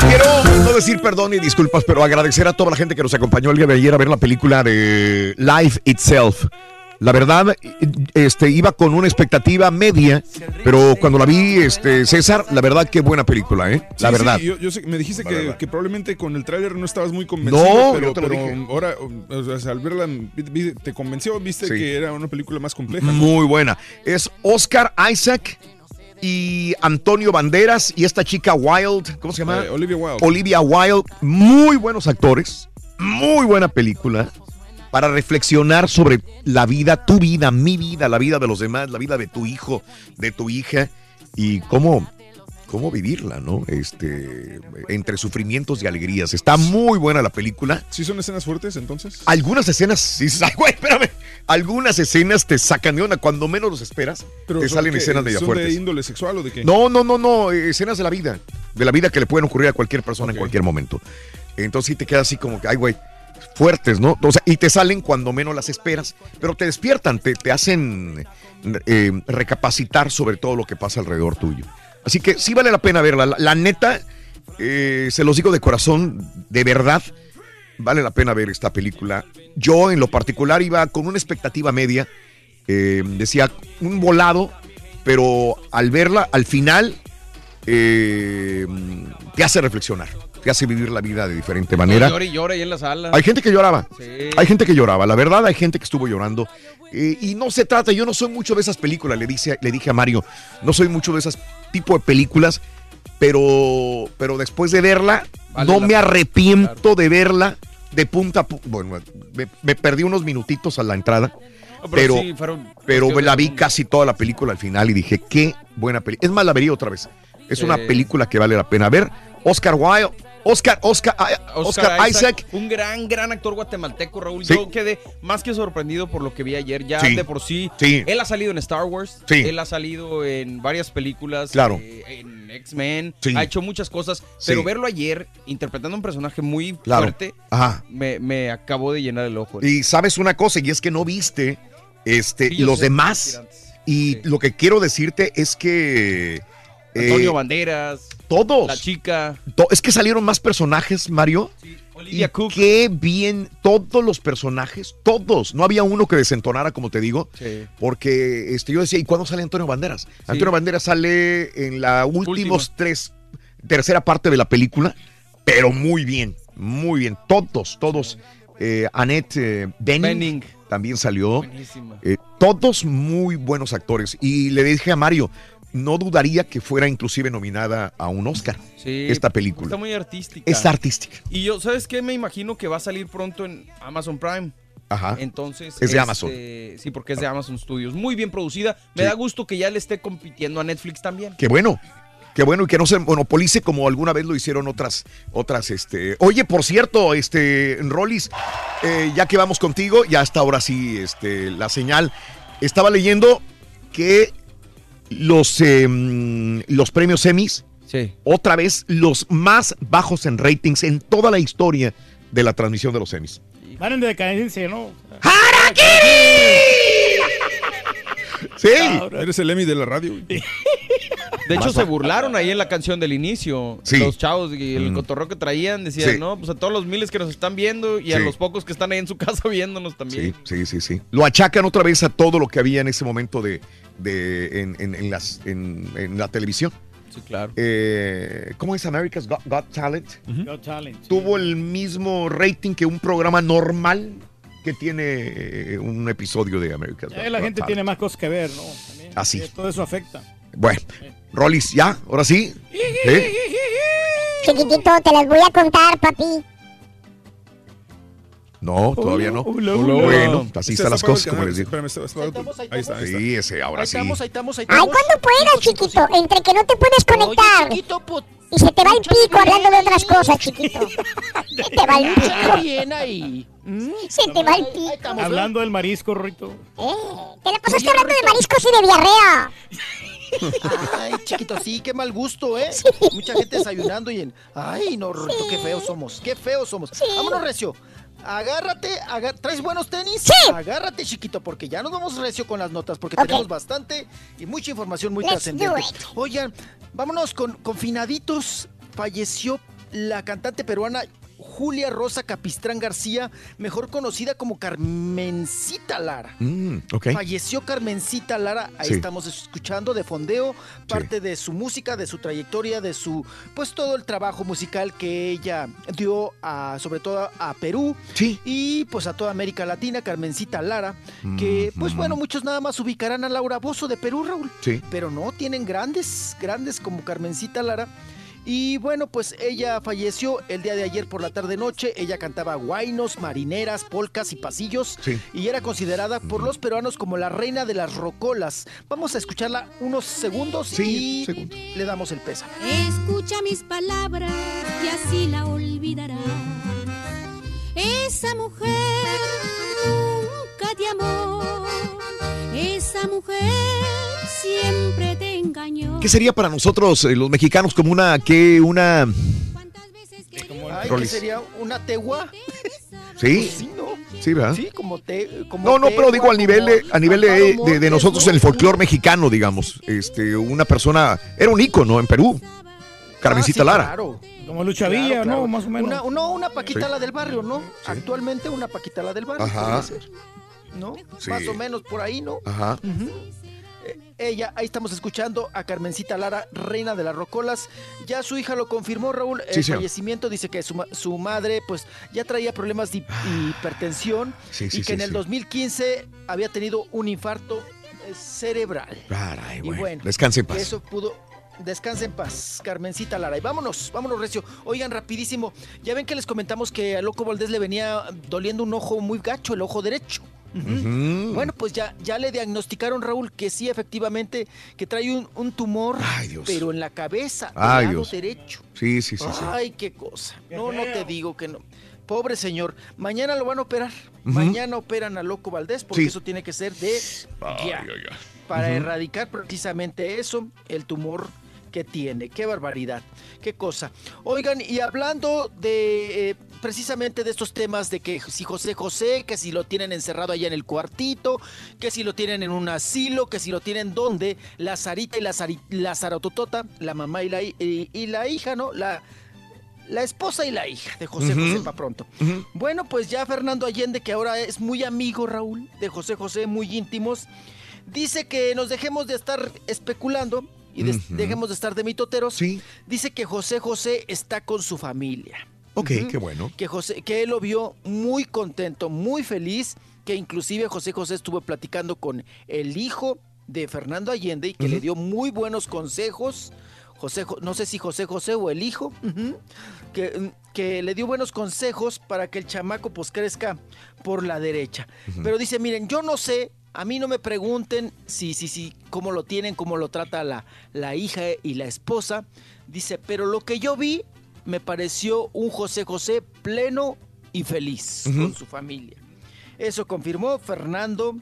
Quiero no decir perdón y disculpas, pero agradecer a toda la gente que nos acompañó el día de ayer a ver la película de Life Itself. La verdad, este, iba con una expectativa media, pero cuando la vi, este, César, la verdad, qué buena película, ¿eh? La Sí, verdad. sí, yo, yo sé- me dijiste que, probablemente con el tráiler no estabas muy convencido. No, pero, yo te lo pero dije. ahora, o sea, al verla, te convenció, viste Sí. que era una película más compleja. ¿no? Muy buena. Es Oscar Isaac y Antonio Banderas y esta chica Wild, ¿cómo se llama? Eh, Olivia Wilde. Olivia Wilde. Muy buenos actores. Muy buena película. Para reflexionar sobre la vida, tu vida, mi vida, la vida de los demás, la vida de tu hijo, de tu hija y cómo, cómo vivirla, ¿no? Este, entre sufrimientos y alegrías. Está muy buena la película. ¿Sí son escenas fuertes entonces? Algunas escenas, sí, ay, <laughs> güey, espérame. Algunas escenas te sacan de onda cuando menos los esperas. Pero te salen que- escenas medio ¿Son fuertes. de índole sexual o de qué? No, no, no, no, eh, escenas de la vida, de la vida que le pueden ocurrir a cualquier persona en cualquier momento. Entonces sí te queda así como que, ay, güey, fuertes, ¿no? O sea, y te salen cuando menos las esperas, pero te despiertan, te, te hacen eh, recapacitar sobre todo lo que pasa alrededor tuyo. Así que sí vale la pena verla. La, neta, eh, se los digo de corazón, de verdad, vale la pena ver esta película. Yo en lo particular iba con una expectativa media, eh, decía un volado, pero al verla, al final, eh, te hace reflexionar, te hace vivir la vida de diferente manera. Llora y llora ahí en la sala. Hay gente que lloraba. Sí. Hay gente que lloraba. La verdad, hay gente que estuvo llorando. Eh, y no se trata, yo no soy mucho de esas películas, le, dice, le dije a Mario, no soy mucho de esas tipo de películas, pero, pero después de verla, Vale no me pena, arrepiento de verla de punta a punta. Bueno, me, me perdí unos minutitos a la entrada. No, Pero, pero sí, fueron pero cuestiones la vi casi toda la película al final y dije, qué buena película. Es más, la vería otra vez. Es Sí. una película que vale la pena ver. Oscar Wilde, Oscar, Oscar, Oscar, Isaac. Un gran, gran actor guatemalteco, Raúl. Sí. Yo quedé más que sorprendido por lo que vi ayer. Ya Sí. de por sí. Sí. Él ha salido en Star Wars. Él ha salido en varias películas. Claro. eh, en X-Men. Ha hecho muchas cosas. Pero verlo ayer interpretando un personaje muy Claro. fuerte. Ajá. Me, me acabó de llenar el ojo. Y sabes una cosa, y es que no viste este, los demás. Y lo que quiero decirte es que. Eh, Antonio Banderas. Todos. La chica. to- es que salieron más personajes, Mario. y qué bien, todos los personajes, todos. No había uno que desentonara, como te digo. Sí. Porque este, yo decía, ¿y cuándo sale Antonio Banderas? Antonio Banderas sale en la últimos tres, tercera parte de la película, pero muy bien, muy bien. Todos, todos. Eh, Annette eh, Bening. también salió. Buenísima. Eh, todos muy buenos actores. Y le dije a Mario, no dudaría que fuera inclusive nominada a un Oscar Sí, esta película. Está muy artística. Es artística. Y yo, ¿sabes qué? Me imagino que va a salir pronto en Amazon Prime. Ajá. Entonces. Es de este, Amazon. Sí, porque es de Amazon Studios. Muy bien producida. Me Sí. da gusto que ya le esté compitiendo a Netflix también. Qué bueno. Qué bueno y que no se monopolice como alguna vez lo hicieron otras, otras, este. Oye, por cierto, este, Rollis, eh, ya que vamos contigo, ya hasta ahora sí, este, la señal. Estaba leyendo que los, eh, los premios Emmys, otra vez los más bajos en ratings en toda la historia de la transmisión de los Emmys. Van en decadencia, ¿no? <laughs> Sí. Eres el Emmy de la radio. <laughs> De hecho, se burlaron ahí en la canción del inicio. Sí. Los chavos y el Mm. cotorreo que traían decían, Sí. no, pues a todos los miles que nos están viendo y a Sí. los pocos que están ahí en su <laughs> casa viéndonos también. Sí, sí, sí, sí. Lo achacan otra vez a todo lo que había en ese momento de, de en, en- en las, en, en la televisión. Sí, claro. Eh, ¿Cómo es America's Got, Got Talent? Got Talent. Tuvo el mismo rating que un programa normal que tiene eh, un episodio de America's Got, la Got gente Talent. tiene más cosas que ver, ¿no? También. Así. Eh, Todo eso afecta. Bueno, Rollis, ¿ya? ¿Ahora sí? ¿Sí? Chiquitito, te las voy a contar, papi. No, todavía no. hola, hola. Bueno, así Este están las está apagado cosas, como les digo. Espérame, está- está- Ahí está, ahí está. Sí, ese, ahora Ahí sí. estamos, ahí estamos, ahí Ay, estamos. cuando puedas, chiquito. Entre que no te puedes conectar. chiquito, pues, Y se te va el pico hablando de otras cosas, chiquito. <laughs> Se te va el pico. bien ahí. Mm, Se te va el pico. Hablando del marisco, Rito. Eh, te la pasaste hablando de mariscos y de diarrea. Ay, chiquito, sí, qué mal gusto, ¿eh? <laughs> Mucha gente desayunando y en. Ay, no, Rito, qué feos somos, qué feos somos. Vámonos, Recio. Agárrate, aga- ¿traes buenos tenis? Sí. Agárrate, chiquito, porque ya nos vamos recio con las notas, porque tenemos bastante y mucha información muy trascendente. Oigan, vámonos con confinaditos. Falleció la cantante peruana Julia Rosa Capistrán García, mejor conocida como Carmencita Lara. Mm. Falleció Carmencita Lara, ahí Sí. estamos escuchando de fondeo parte de su música, de su trayectoria, de su, pues todo el trabajo musical que ella dio a, sobre todo a Perú Sí. y pues a toda América Latina, Carmencita Lara, que pues bueno, muchos nada más ubicarán a Laura Bozo de Perú, Raúl, Sí. pero no, tienen grandes, grandes como Carmencita Lara. Y bueno, pues ella falleció el día de ayer por la tarde-noche. Ella cantaba guainos, marineras, polcas y pasillos. Sí. Y era considerada por los peruanos como la reina de las rocolas. Vamos a escucharla unos segundos Sí, y le damos el pésame. Escucha mis palabras y así la olvidarás. Esa mujer nunca te amó. Esa mujer siempre te engañó. ¿Qué sería para nosotros, eh, los mexicanos, como una, que una... Ay, ¿qué sería una tegua? Sí, Sí, ¿no? sí, ¿verdad? Sí, como te, como No, no, pero digo al nivel de, a nivel de, de- de nosotros ¿no? en el folclore mexicano, digamos. Este, una persona, era un ícono en Perú. Carmencita Ah, sí, Lara. Claro. Como Lucha Villa, Claro, claro. ¿no? Más o menos. Una, no, una Paquita Sí. la del barrio, ¿no? Actualmente una Paquita la del barrio. Ajá. Más o menos por ahí, ¿no? Ajá. Eh, Ella, ahí estamos escuchando a Carmencita Lara, reina de las rocolas. Ya su hija lo confirmó, Raúl. El Sí, fallecimiento dice que su, su madre, pues, ya traía problemas de hi- hipertensión Sí, y que en el sí. 2015 había tenido un infarto eh, cerebral. Caray, Y bueno. bueno, Descanse en paz. Eso pudo. Descanse en paz, Carmencita Lara. Y vámonos, vámonos, Recio. Oigan, rapidísimo. Ya ven que les comentamos que a Loco Valdés le venía doliendo un ojo muy gacho, el ojo derecho. Bueno, pues ya, ya le diagnosticaron, Raúl, que sí, efectivamente, que trae un, un tumor, Ay, Dios. pero en la cabeza, del Ay, lado Dios. derecho. Sí, sí, sí, sí. Ay, qué cosa. No, no te digo que no. Pobre señor. Mañana lo van a operar. Mañana operan a Loco Valdés porque Sí. eso tiene que ser de. Ay. Para erradicar precisamente eso, el tumor que tiene. Qué barbaridad. Qué cosa. Oigan, y hablando de eh, precisamente de estos temas de que si José José, que si lo tienen encerrado allá en el cuartito, que si lo tienen en un asilo, que si lo tienen donde, la Sarita y la, Sari- la Sarototota, la mamá y la, y, y la hija, ¿no? La, la esposa y la hija de José. José para pronto. Bueno, pues ya Fernando Allende, que ahora es muy amigo, Raúl, de José José, muy íntimos, dice que nos dejemos de estar especulando y de- dejemos de estar de mitoteros. Dice que José José está con su familia. Ok, qué bueno. Que, José, que él lo vio muy contento, muy feliz, que inclusive José José estuvo platicando con el hijo de Fernando Allende y que le dio muy buenos consejos. José, Jo- no sé si José José o el hijo, que, mm, que le dio buenos consejos para que el chamaco pues crezca por la derecha. Pero dice, miren, yo no sé, a mí no me pregunten si, si, si, cómo lo tienen, cómo lo trata la, la hija y la esposa. Dice, pero lo que yo vi me pareció un José José pleno y feliz con su familia. Eso confirmó Fernando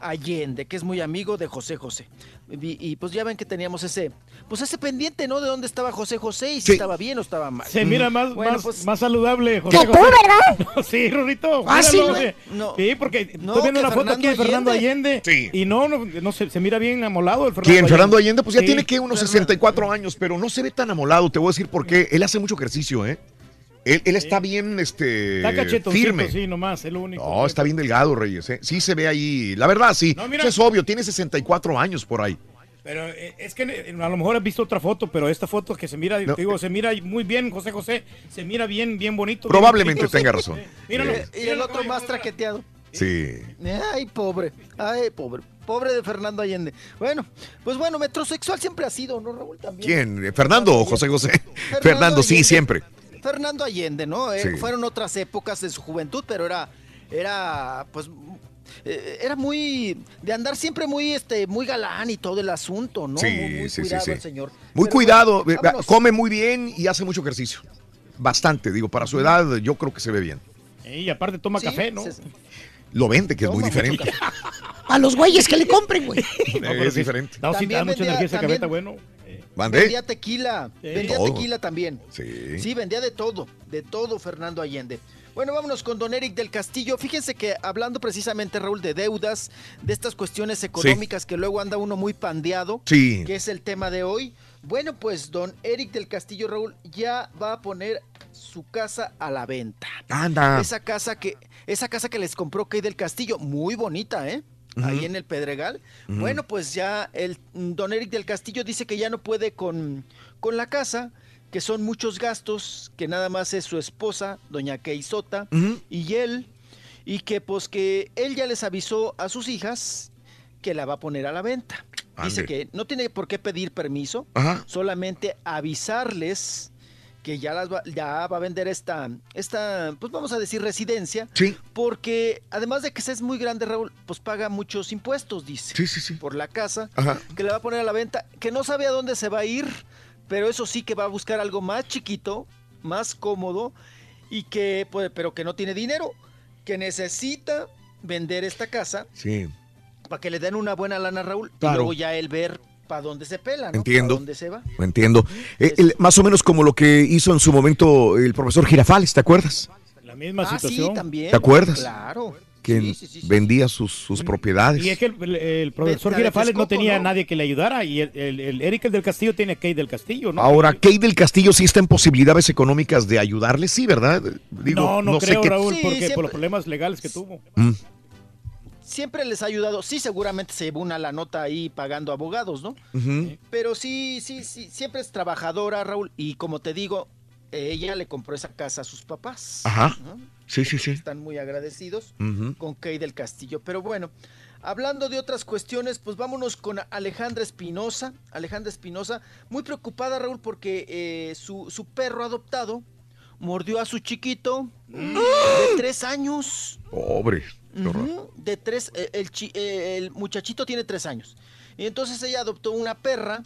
Allende, que es muy amigo de José José. Y, y, pues ya ven que teníamos ese, pues ese pendiente, ¿no? De dónde estaba José José y si Sí. estaba bien o estaba mal. Se mira más, Bueno, más, pues, más saludable, José Que tú, José. ¿verdad? <laughs> No, sí, Rorito. Ah, sí, míralo, ¿no? sí. Sí, porque No, estoy viendo una foto aquí de Fernando Allende. Y no, no, no se, se mira bien amolado el Fernando ¿Quién? Fernando Allende, pues ya Sí. tiene que unos 64 años, pero no se ve tan amolado. Te voy a decir por qué. Él hace mucho ejercicio, ¿eh? Él, él está bien este, Está firme. sí, nomás, es lo único. No, está bien delgado, Reyes. ¿eh? Sí se ve ahí. La verdad, sí. No, mira. Es obvio. Tiene 64 años por ahí. Pero eh, es que eh, a lo mejor has visto otra foto, pero esta foto que se mira, No. te digo, se mira muy bien, José José, se mira bien, bien bonito. bien Probablemente bonito. tenga razón. Míralo. Y el otro más traqueteado. Sí. Ay, pobre. Ay, pobre. Pobre de Fernando Allende. Bueno, pues bueno, metrosexual siempre ha sido, ¿no, Raúl? También. ¿Quién? ¿Fernando o José José? Fernando, sí, Allende. siempre. Fernando Allende, ¿no? Eh, Sí. Fueron otras épocas de su juventud, pero era, era, pues, eh, era muy, de andar siempre muy, este, muy galán y todo el asunto, ¿no? Sí, muy, muy sí, sí, cuidado sí. el señor. Muy Pero cuidado. bueno, eh, come muy bien y hace mucho ejercicio. Bastante, digo, para su edad yo creo que se ve bien. Y aparte toma Sí, café, ¿no? Lo vende, que es muy diferente. A los güeyes que le compren, güey. <laughs> es diferente. No, sí, da mucha energía también está bueno. ¿Mandé? Vendía tequila, vendía Todo. tequila también. Sí. Sí, vendía de todo, de todo Fernando Allende. Bueno, vámonos con don Eric del Castillo. Fíjense que hablando precisamente, Raúl, de deudas, de estas cuestiones económicas que luego anda uno muy pandeado, Sí. que es el tema de hoy. Bueno, pues don Eric del Castillo, Raúl, ya va a poner su casa a la venta. Anda. Esa casa que, esa casa que les compró Kay del Castillo, muy bonita, ¿eh? Ahí en el Pedregal. Bueno, pues ya el don Eric del Castillo dice que ya no puede con, con la casa, que son muchos gastos, que nada más es su esposa, doña Kay Sota, Ujú. y él, y que pues que él ya les avisó a sus hijas que la va a poner a la venta. Dice Ande. que no tiene por qué pedir permiso, Ajá. solamente avisarles que ya, las va, ya va a vender esta, esta, pues vamos a decir residencia, Sí. porque además de que es muy grande, Raúl, pues paga muchos impuestos, dice, Sí, sí, sí. por la casa, Ajá. que le va a poner a la venta, que no sabe a dónde se va a ir, pero eso sí que va a buscar algo más chiquito, más cómodo, y que, pues, pero que no tiene dinero, que necesita vender esta casa Sí. para que le den una buena lana, Raúl, Claro. y luego ya él ver para dónde se pela, ¿no? Entiendo. ¿Para dónde se va? Entiendo. Eh, el- más o menos como lo que hizo en su momento el profesor Girafales, ¿te acuerdas? La misma Ah, sí, situación. también. ¿Te acuerdas? Claro. Que vendía sus, sus propiedades. Y es que el, el- el profesor Girafales no tenía ¿no? nadie que le ayudara y el, el, el Eric el del Castillo tiene a Kate del Castillo, ¿no? Ahora, Kate del Castillo sí está en posibilidades económicas de ayudarle, sí, ¿verdad? Digo, no, no, creo, Raúl, Sí, porque siempre- por los problemas legales que tuvo. Mm, Siempre les ha ayudado. Sí, seguramente se llevó una la nota ahí pagando abogados, ¿no? ujú. Pero sí, sí, sí, siempre es trabajadora, Raúl. Y como te digo, ella le compró esa casa a sus papás. Ajá. ¿no? Sí, sí, sí. Están muy agradecidos con Kay del Castillo. Pero bueno, hablando de otras cuestiones, pues vámonos con Alejandra Espinosa. Alejandra Espinosa, muy preocupada, Raúl, porque eh, su, su perro adoptado mordió a su chiquito de tres años. Pobre. De tres, eh, el, chi- eh, el muchachito tiene tres años. Y entonces ella adoptó una perra,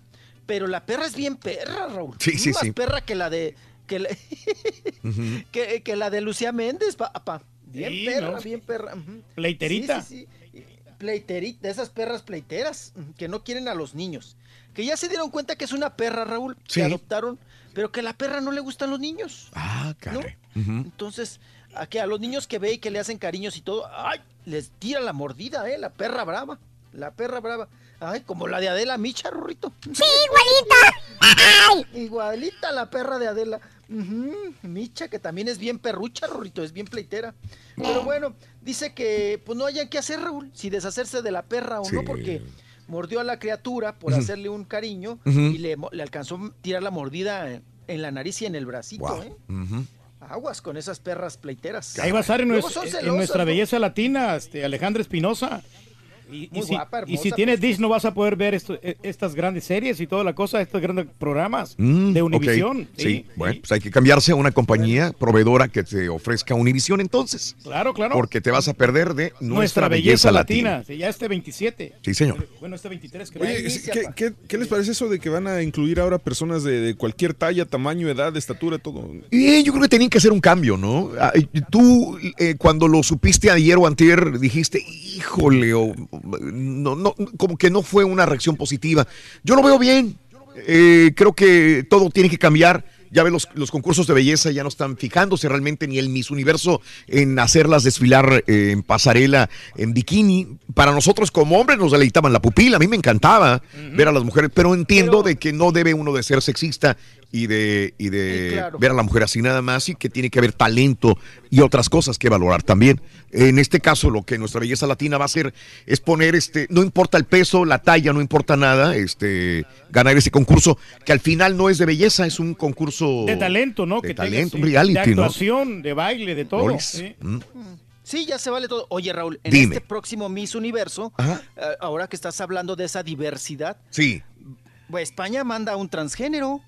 pero la perra es bien perra, Raúl. Sí, sí, Más sí. perra que la de que, la- <laughs> Ujú. que, que la de Lucía Méndez, papá. Bien Sí, perra, ¿no? bien perra. Pleiterita. Sí, sí, sí. Pleiterita, de esas perras pleiteras que no quieren a los niños. Que ya se dieron cuenta que es una perra, Raúl, Sí. que adoptaron, pero que a la perra no le gustan los niños. Ah, caray. Entonces, a que a los niños que ve y que le hacen cariños y todo, ¡ay! Les tira la mordida, ¿eh? La perra brava. La perra brava. Ay, como la de Adela Micha, Rorrito. Sí, igualita. Ay. Igualita la perra de Adela. Ujú, Micha, que también es bien perrucha, Rorrito, es bien pleitera. Pero bueno, dice que pues no hayan que hacer, Raúl, si deshacerse de la perra o no, porque mordió a la criatura por hacerle un cariño y le, alcanzó a tirar la mordida en, en la nariz y en el bracito, Wow. ¿eh? Aguas con esas perras pleiteras. Ahí va a estar en, nues- nuestra belleza latina, este, Alejandra Espinosa. Y, Muy y si, y tienes pues. Dish no vas a poder ver esto- e- estas grandes series y toda la cosa, estos grandes programas Mm, de. Univisión. Sí, bueno, pues hay que cambiarse a una compañía proveedora que te ofrezca Univisión entonces. Claro, claro. Porque te vas a perder de nuestra, Nuestra belleza, latina. Sí, ya este 27. Sí, señor. Bueno, este 23 creo. Oye, ¿qué, qué, qué les parece eso de que van a incluir ahora personas de, de cualquier talla, tamaño, edad, estatura, todo? Y yo creo que tenían que hacer un cambio, ¿no? Ah, Tú, eh, cuando lo supiste ayer o antier, dijiste, híjole, o, no, no, como que no fue una reacción positiva. Yo lo veo bien. Eh, creo que todo tiene que cambiar. Ya ves, los, los concursos de belleza ya no están fijándose realmente ni el Miss Universo en hacerlas desfilar eh, en pasarela, en bikini. Para nosotros como hombres nos deleitaban la pupila. A mí me encantaba ver a las mujeres, pero entiendo de que no debe uno de ser sexista y de, y de Sí, claro. ver a la mujer así nada más y que tiene que haber talento y otras cosas que valorar también. En este caso, lo que nuestra belleza latina va a hacer es poner, este, no importa el peso, la talla, no importa nada, este, ganar ese concurso, que al final no es de belleza, es un concurso De talento, ¿no? de que tenga, talento, sí, un reality, De ¿no? actuación, de baile, de todo. Sí. Mm. Sí, ya se vale todo. Oye, Raúl, en Dime. este próximo Miss Universo, Ajá. eh, ahora que estás hablando de esa diversidad, Sí. pues España manda a un transgénero.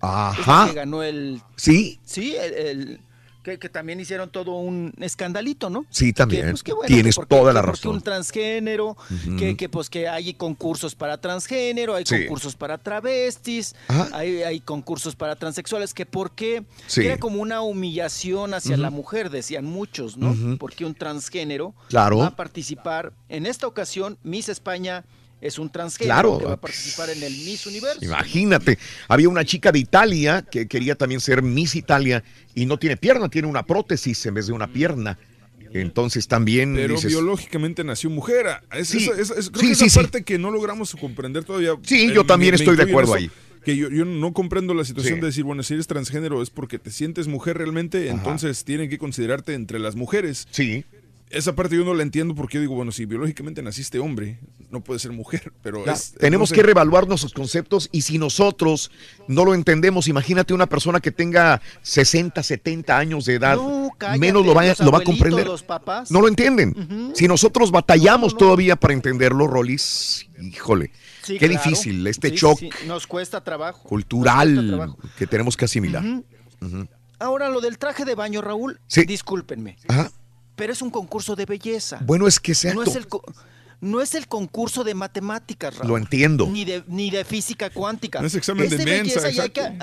Ajá. Este que ganó el. Sí. Sí, el. el- que, que también hicieron todo un escandalito, ¿no? Sí, también. Que, pues, bueno, Tienes porque- toda la que porque razón. un transgénero, que, que, pues que hay concursos para transgénero, hay Sí. concursos para travestis, hay, hay concursos para transexuales, que por qué Sí. era como una humillación hacia la mujer, decían muchos, ¿no? Porque un transgénero Claro. va a participar. En esta ocasión, Miss España es un transgénero Claro. que va a participar en el Miss Universo. Imagínate, había una chica de Italia que quería también ser Miss Italia y no tiene pierna, tiene una prótesis en vez de una pierna. Entonces también Pero dices, biológicamente nació mujer. Ah, Es, Sí. esa- es- creo Sí, que sí, sí. parte que no logramos comprender todavía. Sí, eh, yo también me- me estoy de acuerdo eso, ahí. Que yo, yo no comprendo la situación Sí. de decir, bueno, si eres transgénero es porque te sientes mujer realmente, entonces tienen que considerarte entre las mujeres. Sí. Esa parte yo no la entiendo porque yo digo, bueno, si biológicamente naciste hombre, no puedes ser mujer, pero Ya, es- tenemos no sé. que reevaluar nuestros conceptos y si nosotros no lo entendemos, imagínate una persona que tenga 60, 70 años de edad, No, cállate, menos lo, vaya- los lo va a comprender. los papás. No lo entienden. Si nosotros batallamos todavía para entenderlo, Rolis, híjole, Sí, qué claro. difícil este Sí, shock sí, Nos cuesta trabajo. cultural trabajo. que tenemos que asimilar. Ahora, lo del traje de baño, Raúl, Sí. discúlpenme, Ajá. Pero es un concurso de belleza. Bueno, es que no exacto. es el no es el concurso de matemáticas, Raúl. Lo entiendo. Ni de, ni de física cuántica. No es examen de mensa, belleza y hay que,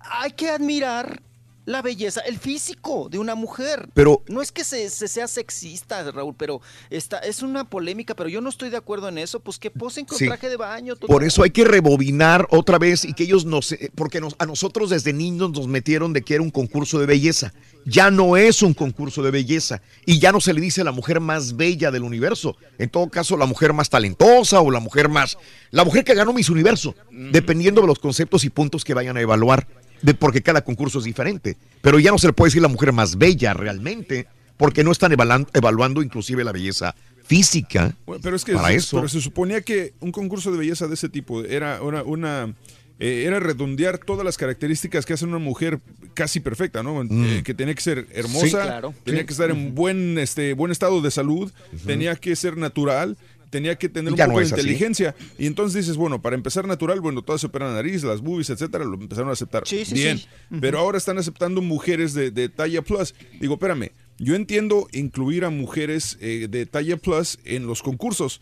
hay que admirar la belleza, el físico de una mujer. Pero- no es que se, se sea sexista, Raúl, pero está, es una polémica, pero yo no estoy de acuerdo en eso, pues que posen con Sí. traje de baño. todo. Por eso hay que rebobinar otra vez y que ellos nos, eh, porque nos- a nosotros desde niños nos metieron de que era un concurso de belleza. Ya no es un concurso de belleza y ya no se le dice la mujer más bella del universo. En todo caso, la mujer más talentosa o la mujer más, la mujer que ganó Miss Universo, dependiendo de los conceptos y puntos que vayan a evaluar, de, porque cada concurso es diferente. Pero ya no se le puede decir la mujer más bella realmente, porque no están evaluando, evaluando inclusive la belleza física. Bueno, pero es que para se, eso. pero se suponía que un concurso de belleza de ese tipo era una, una eh, era redondear todas las características que hace una mujer casi perfecta, ¿no? Eh, que tenía que ser hermosa, Sí, claro. tenía Sí. que estar en buen este buen estado de salud, tenía que ser natural. Tenía que tener Y un poco no de así. inteligencia. Y entonces dices, bueno, para empezar natural, bueno, todas se operan la nariz, las boobies, etcétera, lo empezaron a aceptar. Sí, sí, Bien. sí. Pero ahora están aceptando mujeres de, de talla plus. Digo, espérame, yo entiendo incluir a mujeres eh, de talla plus en los concursos,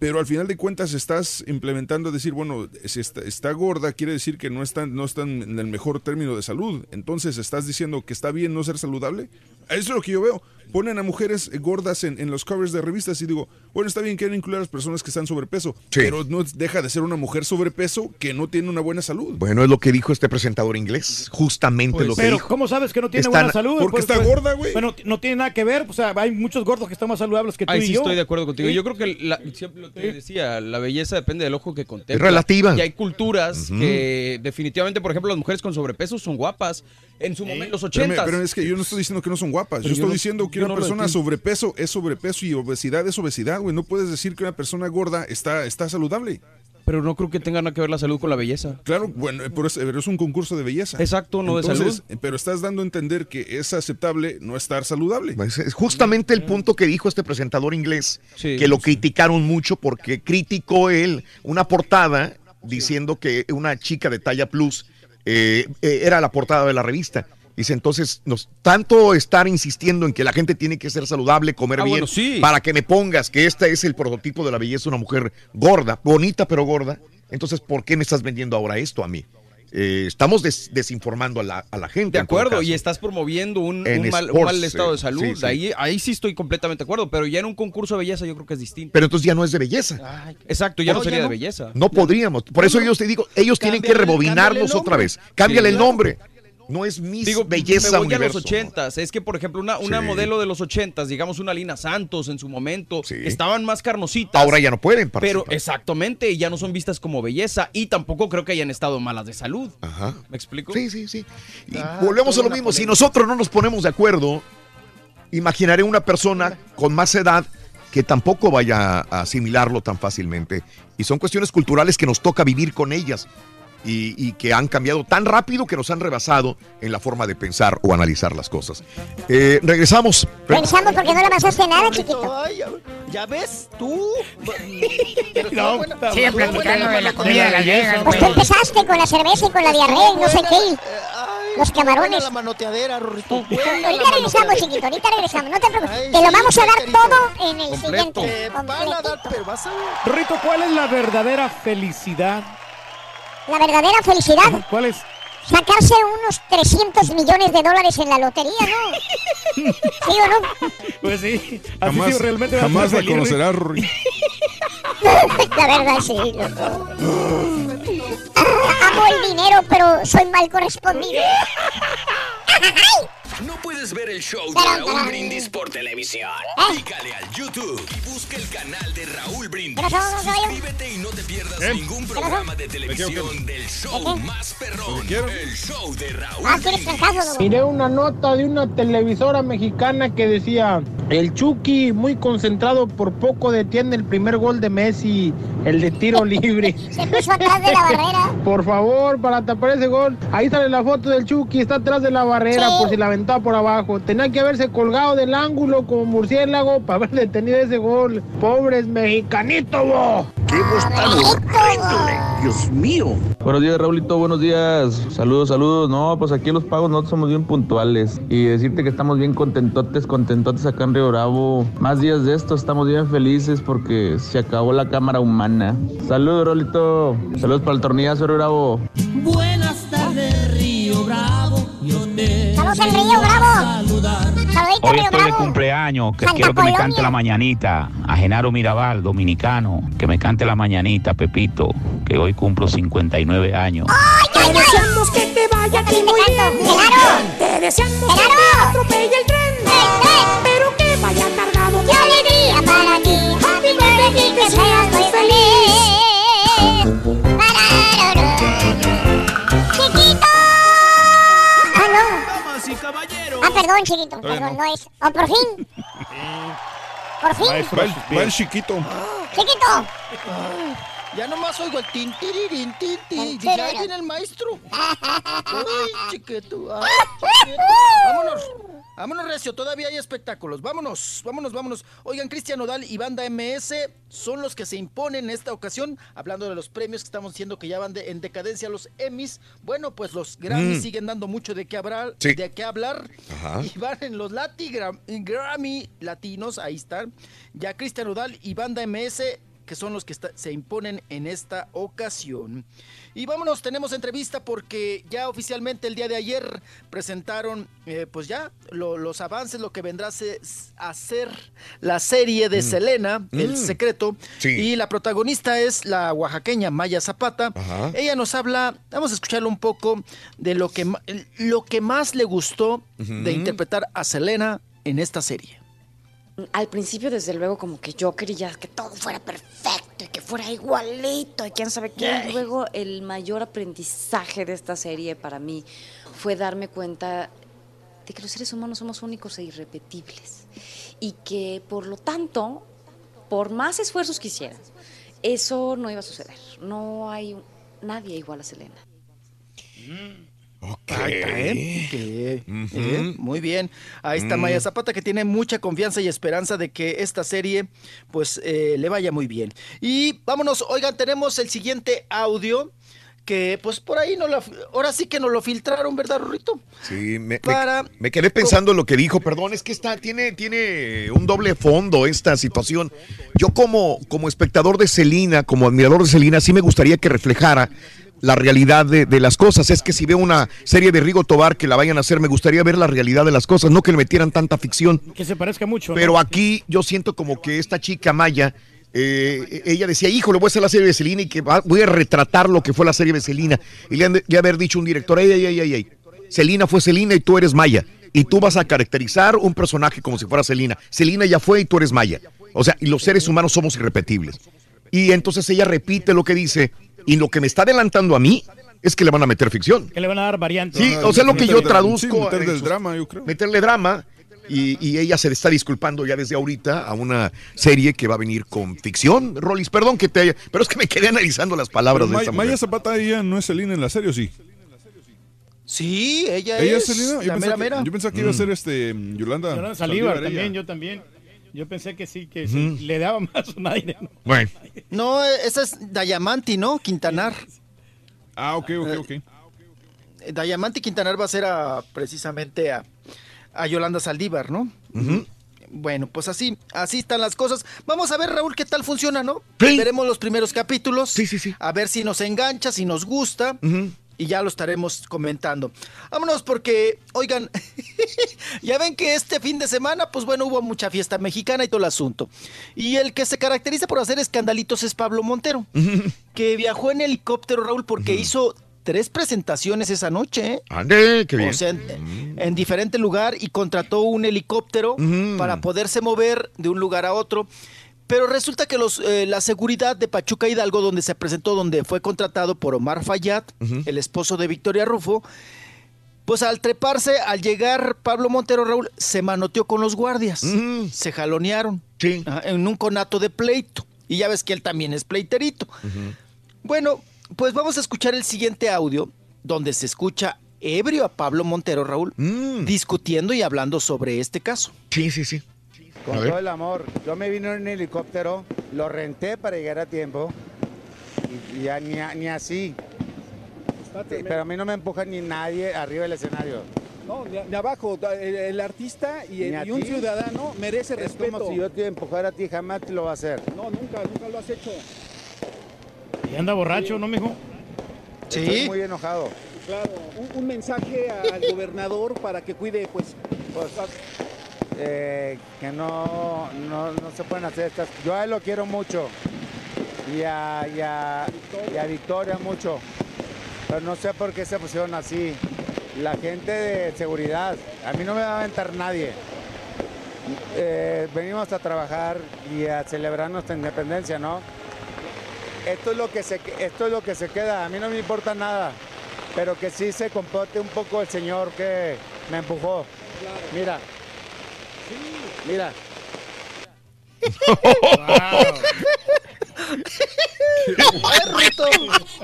pero al final de cuentas estás implementando decir, bueno, si está, está gorda, quiere decir que no están, no están en el mejor término de salud. Entonces, ¿estás diciendo que está bien no ser saludable? Eso es lo que yo veo. Ponen a mujeres gordas en, en los covers de revistas y digo, bueno, está bien que incluir a las personas que están sobrepeso, pero no deja de ser una mujer sobrepeso que no tiene una buena salud. Bueno, es lo que dijo este presentador inglés, justamente Pues, lo que pero dijo. ¿cómo sabes que no tiene Están- buena salud? porque Pues, está pues, gorda, güey. Bueno, no tiene nada que ver. O sea, hay muchos gordos que están más saludables que tú Ahí y sí yo. estoy de acuerdo contigo. Sí. Yo creo que la- siempre lo que decía, la belleza depende del ojo que contempla. Es relativa. Y hay culturas que definitivamente, por ejemplo, las mujeres con sobrepeso son guapas. En su momento, los Espérame, 80 pero es que yo no estoy diciendo que no son guapas. Yo yo estoy no- diciendo que una no persona sobrepeso es sobrepeso y obesidad es obesidad, güey. No puedes decir que una persona gorda está, está saludable. Pero no creo que tenga nada que ver la salud con la belleza. Claro, bueno, pero es, pero es un concurso de belleza. Exacto, no de Entonces, salud. Pero estás dando a entender que es aceptable no estar saludable. Pues es justamente el punto que dijo este presentador inglés, Sí, que lo sí. criticaron mucho porque criticó él una portada diciendo que una chica de talla plus eh, eh, era la portada de la revista. Dice, entonces, nos, tanto estar insistiendo en que la gente tiene que ser saludable, comer Ah, bien, bueno, sí. para que me pongas que este es el prototipo de la belleza una mujer gorda, bonita pero gorda, entonces, ¿por qué me estás vendiendo ahora esto a mí? Eh, estamos des- desinformando a la, a la gente. De acuerdo, y estás promoviendo un, mal, un sports, mal estado de salud. sí, sí. Ahí, ahí sí estoy completamente de acuerdo, pero ya en un concurso de belleza yo creo que es distinto. Pero entonces ya no es de belleza. Exacto, ya no No, sería ya de belleza. No podríamos. Por eso yo te digo, ellos tienen que el otra nombre. vez. Cámbiale Sí, el claro. No es Digo, Belleza me voy Universo. a los ochentas. Es que, por ejemplo, una, una Sí. modelo de los ochentas, digamos una Lina Santos en su momento, estaban más carnositas. Ahora ya no pueden Pero exactamente, ya no son vistas como belleza y tampoco creo que hayan estado malas de salud. Ajá. ¿Me explico? Sí, sí, sí. Y Ah, volvemos a lo mismo. Si nosotros no nos ponemos de acuerdo, imaginaré una persona con más edad que tampoco vaya a asimilarlo tan fácilmente. Y son cuestiones culturales que nos toca vivir con ellas. Y, y que han cambiado tan rápido que nos han rebasado en la forma de pensar o analizar las cosas. Eh, regresamos. Regresamos porque no le avanzaste nada, chiquito. Ay, ya, ya ves, tú. <laughs> No, sigue platicando de la comida de Las Vegas, Pues tú empezaste con la cerveza y con la diarrea y no sé qué. Los camarones. la manoteadera, Rorrito. Ahorita regresamos, chiquito, ahorita regresamos. No te preocupes. Te lo vamos a dar todo en el siguiente. Te van a dar, pero vas a ver. Rito, ¿cuál es la verdadera felicidad? La verdadera felicidad. ¿Cuál es? Sacarse unos 300 millones de dólares en la lotería, ¿no? <laughs> ¿Sí o no? Pues sí. Así Jamás, sí realmente jamás la feliz, conocerás, Rory. <laughs> La verdad, sí, loco. Amo el dinero, pero soy mal correspondido. <laughs> Ver el show de Raúl. Brindis por televisión. Pícale al YouTube y busca el canal de Raúl Brindis. Suscríbete y no te pierdas ¿Qué? ningún ¿Qué programa de televisión del show más perrón. El show de Raúl Ah. Miré una nota de una televisora mexicana que decía, el Chucky muy concentrado por poco detiene el primer gol de Messi, el de tiro <laughs> libre. Se puso atrás de la barrera. <laughs> Por favor, para tapar ese gol. Ahí sale la foto del Chucky, está atrás de la barrera Sí. por si la aventaba por abajo. Tenía que haberse colgado del ángulo como murciélago para haber detenido ese gol. Pobres mexicanitos, bo. ¡Qué Dios mío. Buenos días, Raulito, buenos días. Saludos, saludos. No, pues aquí los pagos nosotros somos bien puntuales. Y decirte que estamos bien contentotes, contentotes acá en Río Bravo. Más días de esto, estamos bien felices porque se acabó la cámara humana. Saludos, Raulito. Saludos para el tornillazo Río Bravo. Buenas tardes, Saludos en Río Bravo. Saludito, Hoy Río estoy de cumpleaños, que Santa quiero que me Colonia. cante la mañanita a Genaro Mirabal, dominicano, que me cante la mañanita, Pepito, que hoy cumplo 59 años. Te deseamos que te vaya a ti muy bien. Te deseamos que te atropelle el tren. Pero que vaya cargado de alegría para ti. Happy birthday que seas muy feliz. Y caballeros. Ah, perdón, chiquito. Perdón, no. no es. Oh, por fin. <laughs> Por fin. Va el, va el chiquito. Chiquito. Ay, ya nomás oigo el tin, tirirín, tin, tin. Dije, ahí viene el maestro. <laughs> Ay, chiquito. ay, <laughs> chiquito. Vámonos. Vámonos, Recio, todavía hay espectáculos. Vámonos, vámonos, vámonos. Oigan, Cristian Nodal y Banda MS son los que se imponen en esta ocasión, hablando de los premios que estamos diciendo que ya van de- en decadencia los Emmys. Bueno, pues los Grammys Mm. siguen dando mucho de qué hablar, Sí. de qué hablar. Ajá. Y van en los Lati Gram- Grammy latinos, ahí están. Ya Cristian Nodal y Banda MS que son los que está- se imponen en esta ocasión. Y vámonos, tenemos entrevista porque ya oficialmente el día de ayer presentaron, eh, pues ya lo- los avances, lo que vendrá a se- a ser la serie de Mm. Selena, El Mm. Secreto. Sí. Y la protagonista es la oaxaqueña Maya Zapata. Ajá. Ella nos habla, vamos a escucharlo un poco de lo que, lo que más le gustó de interpretar a Selena en esta serie. Al principio, desde luego, como que yo quería que todo fuera perfecto y que fuera igualito y quién sabe qué. Ay. Luego, el mayor aprendizaje de esta serie para mí fue darme cuenta de que los seres humanos somos únicos e irrepetibles y que, por lo tanto, por más esfuerzos que hicieran, eso no iba a suceder. No hay nadie igual a Selena. Ahí está, ¿eh? ¿eh? Muy bien. Ahí está Mm. Maya Zapata que tiene mucha confianza y esperanza de que esta serie pues eh, le vaya muy bien. Y vámonos, oigan, tenemos el siguiente audio que pues por ahí no la, ahora sí que nos lo filtraron, ¿verdad, Rorrito? Sí, me, me- Para- me quedé pensando en lo que dijo, perdón, es que está, tiene, tiene un doble fondo esta situación. Yo como, como espectador de Celina, como admirador de Celina, sí me gustaría que reflejara la realidad de, de las cosas. Es que si veo una serie de Rigo Tobar que la vayan a hacer, me gustaría ver la realidad de las cosas, no que le metieran tanta ficción. Que se parezca mucho. ¿no? Pero aquí yo siento como que esta chica Maya, eh, ella decía, hijo, le voy a hacer la serie de Celina y que va- voy a retratar lo que fue la serie de Celina. Y le han de, de haber dicho un director, ey, ey, ey, ey, ey, Celina fue Celina y tú eres Maya. Y tú vas a caracterizar un personaje como si fuera Celina. Celina ya fue y tú eres Maya. O sea, y los seres humanos somos irrepetibles. Y entonces ella repite lo que dice y lo que me está adelantando a mí es que le van a meter ficción. Que le van a dar variantes. Sí, o sea, lo que yo traduzco. Sí, meterle el drama, yo creo. Meterle drama. Y, y ella se le está disculpando ya desde ahorita a una serie que va a venir con ficción. Rolis, perdón que te haya. Pero es que me quedé analizando las palabras Pero de May- esta mujer. Maya Zapata, ella no es Selena en la serie, ¿o sí? Sí, ella, ¿Ella es es Selena? Yo la pensaba mera que- mera. Yo pensaba que iba a ser este Yolanda. Yolanda Saldívar ella. también, yo también. Yo pensé que sí, que sí, le daba más un aire. ¿no? Bueno. No, esa es Dayamanti, ¿no? Quintanar. Ah, ok, ok, ok. Eh, Dayamanti Quintanar va a ser a, precisamente a, a Yolanda Saldívar, ¿no? Bueno, pues así, así están las cosas. Vamos a ver, Raúl, qué tal funciona, ¿no? Veremos los primeros capítulos. Sí, sí, sí. A ver si nos engancha, si nos gusta. Y ya lo estaremos comentando. Vámonos porque, oigan, <laughs> ya ven que este fin de semana, pues bueno, hubo mucha fiesta mexicana y todo el asunto. Y el que se caracteriza por hacer escandalitos es Pablo Montero, <laughs> que viajó en helicóptero, Raúl, porque hizo tres presentaciones esa noche, ¿eh? Ande, qué bien. O sea, en, en diferente lugar y contrató un helicóptero para poderse mover de un lugar a otro. Pero resulta que los, eh, la seguridad de Pachuca Hidalgo, donde se presentó, donde fue contratado por Omar Fayad, el esposo de Victoria Rufo, pues al treparse, al llegar Pablo Montero Raúl, se manoteó con los guardias. Se jalonearon. Ajá, En un conato de pleito. Y ya ves que él también es pleiterito. Bueno, pues vamos a escuchar el siguiente audio donde se escucha ebrio a Pablo Montero, Raúl, discutiendo y hablando sobre este caso. Sí, sí, sí. Con todo el amor. Yo me vine en helicóptero, lo renté para llegar a tiempo. Y, ya ni, ni así. Sí, Pero a mí no me empuja ni nadie arriba del escenario. No, de abajo, el, el artista y, el- Ni a y un ciudadano merece Es respeto. como si yo te empujara a ti, jamás te lo va a hacer. No, nunca, nunca lo has hecho. Y anda borracho, ¿no, mijo? Estoy muy enojado. Claro, un, un mensaje al gobernador para que cuide, pues, Eh, que no, no, no se pueden hacer estas. Yo a él lo quiero mucho. Y a, y a- Victoria mucho. Pero no sé por qué se pusieron así. La gente de seguridad, a mí no me va a aventar nadie. Eh, venimos a trabajar y a celebrar nuestra independencia, ¿no? Esto es lo que se, esto es lo que se queda. A mí no me importa nada. Pero que sí se comporte un poco el señor que me empujó. Mira. Mira.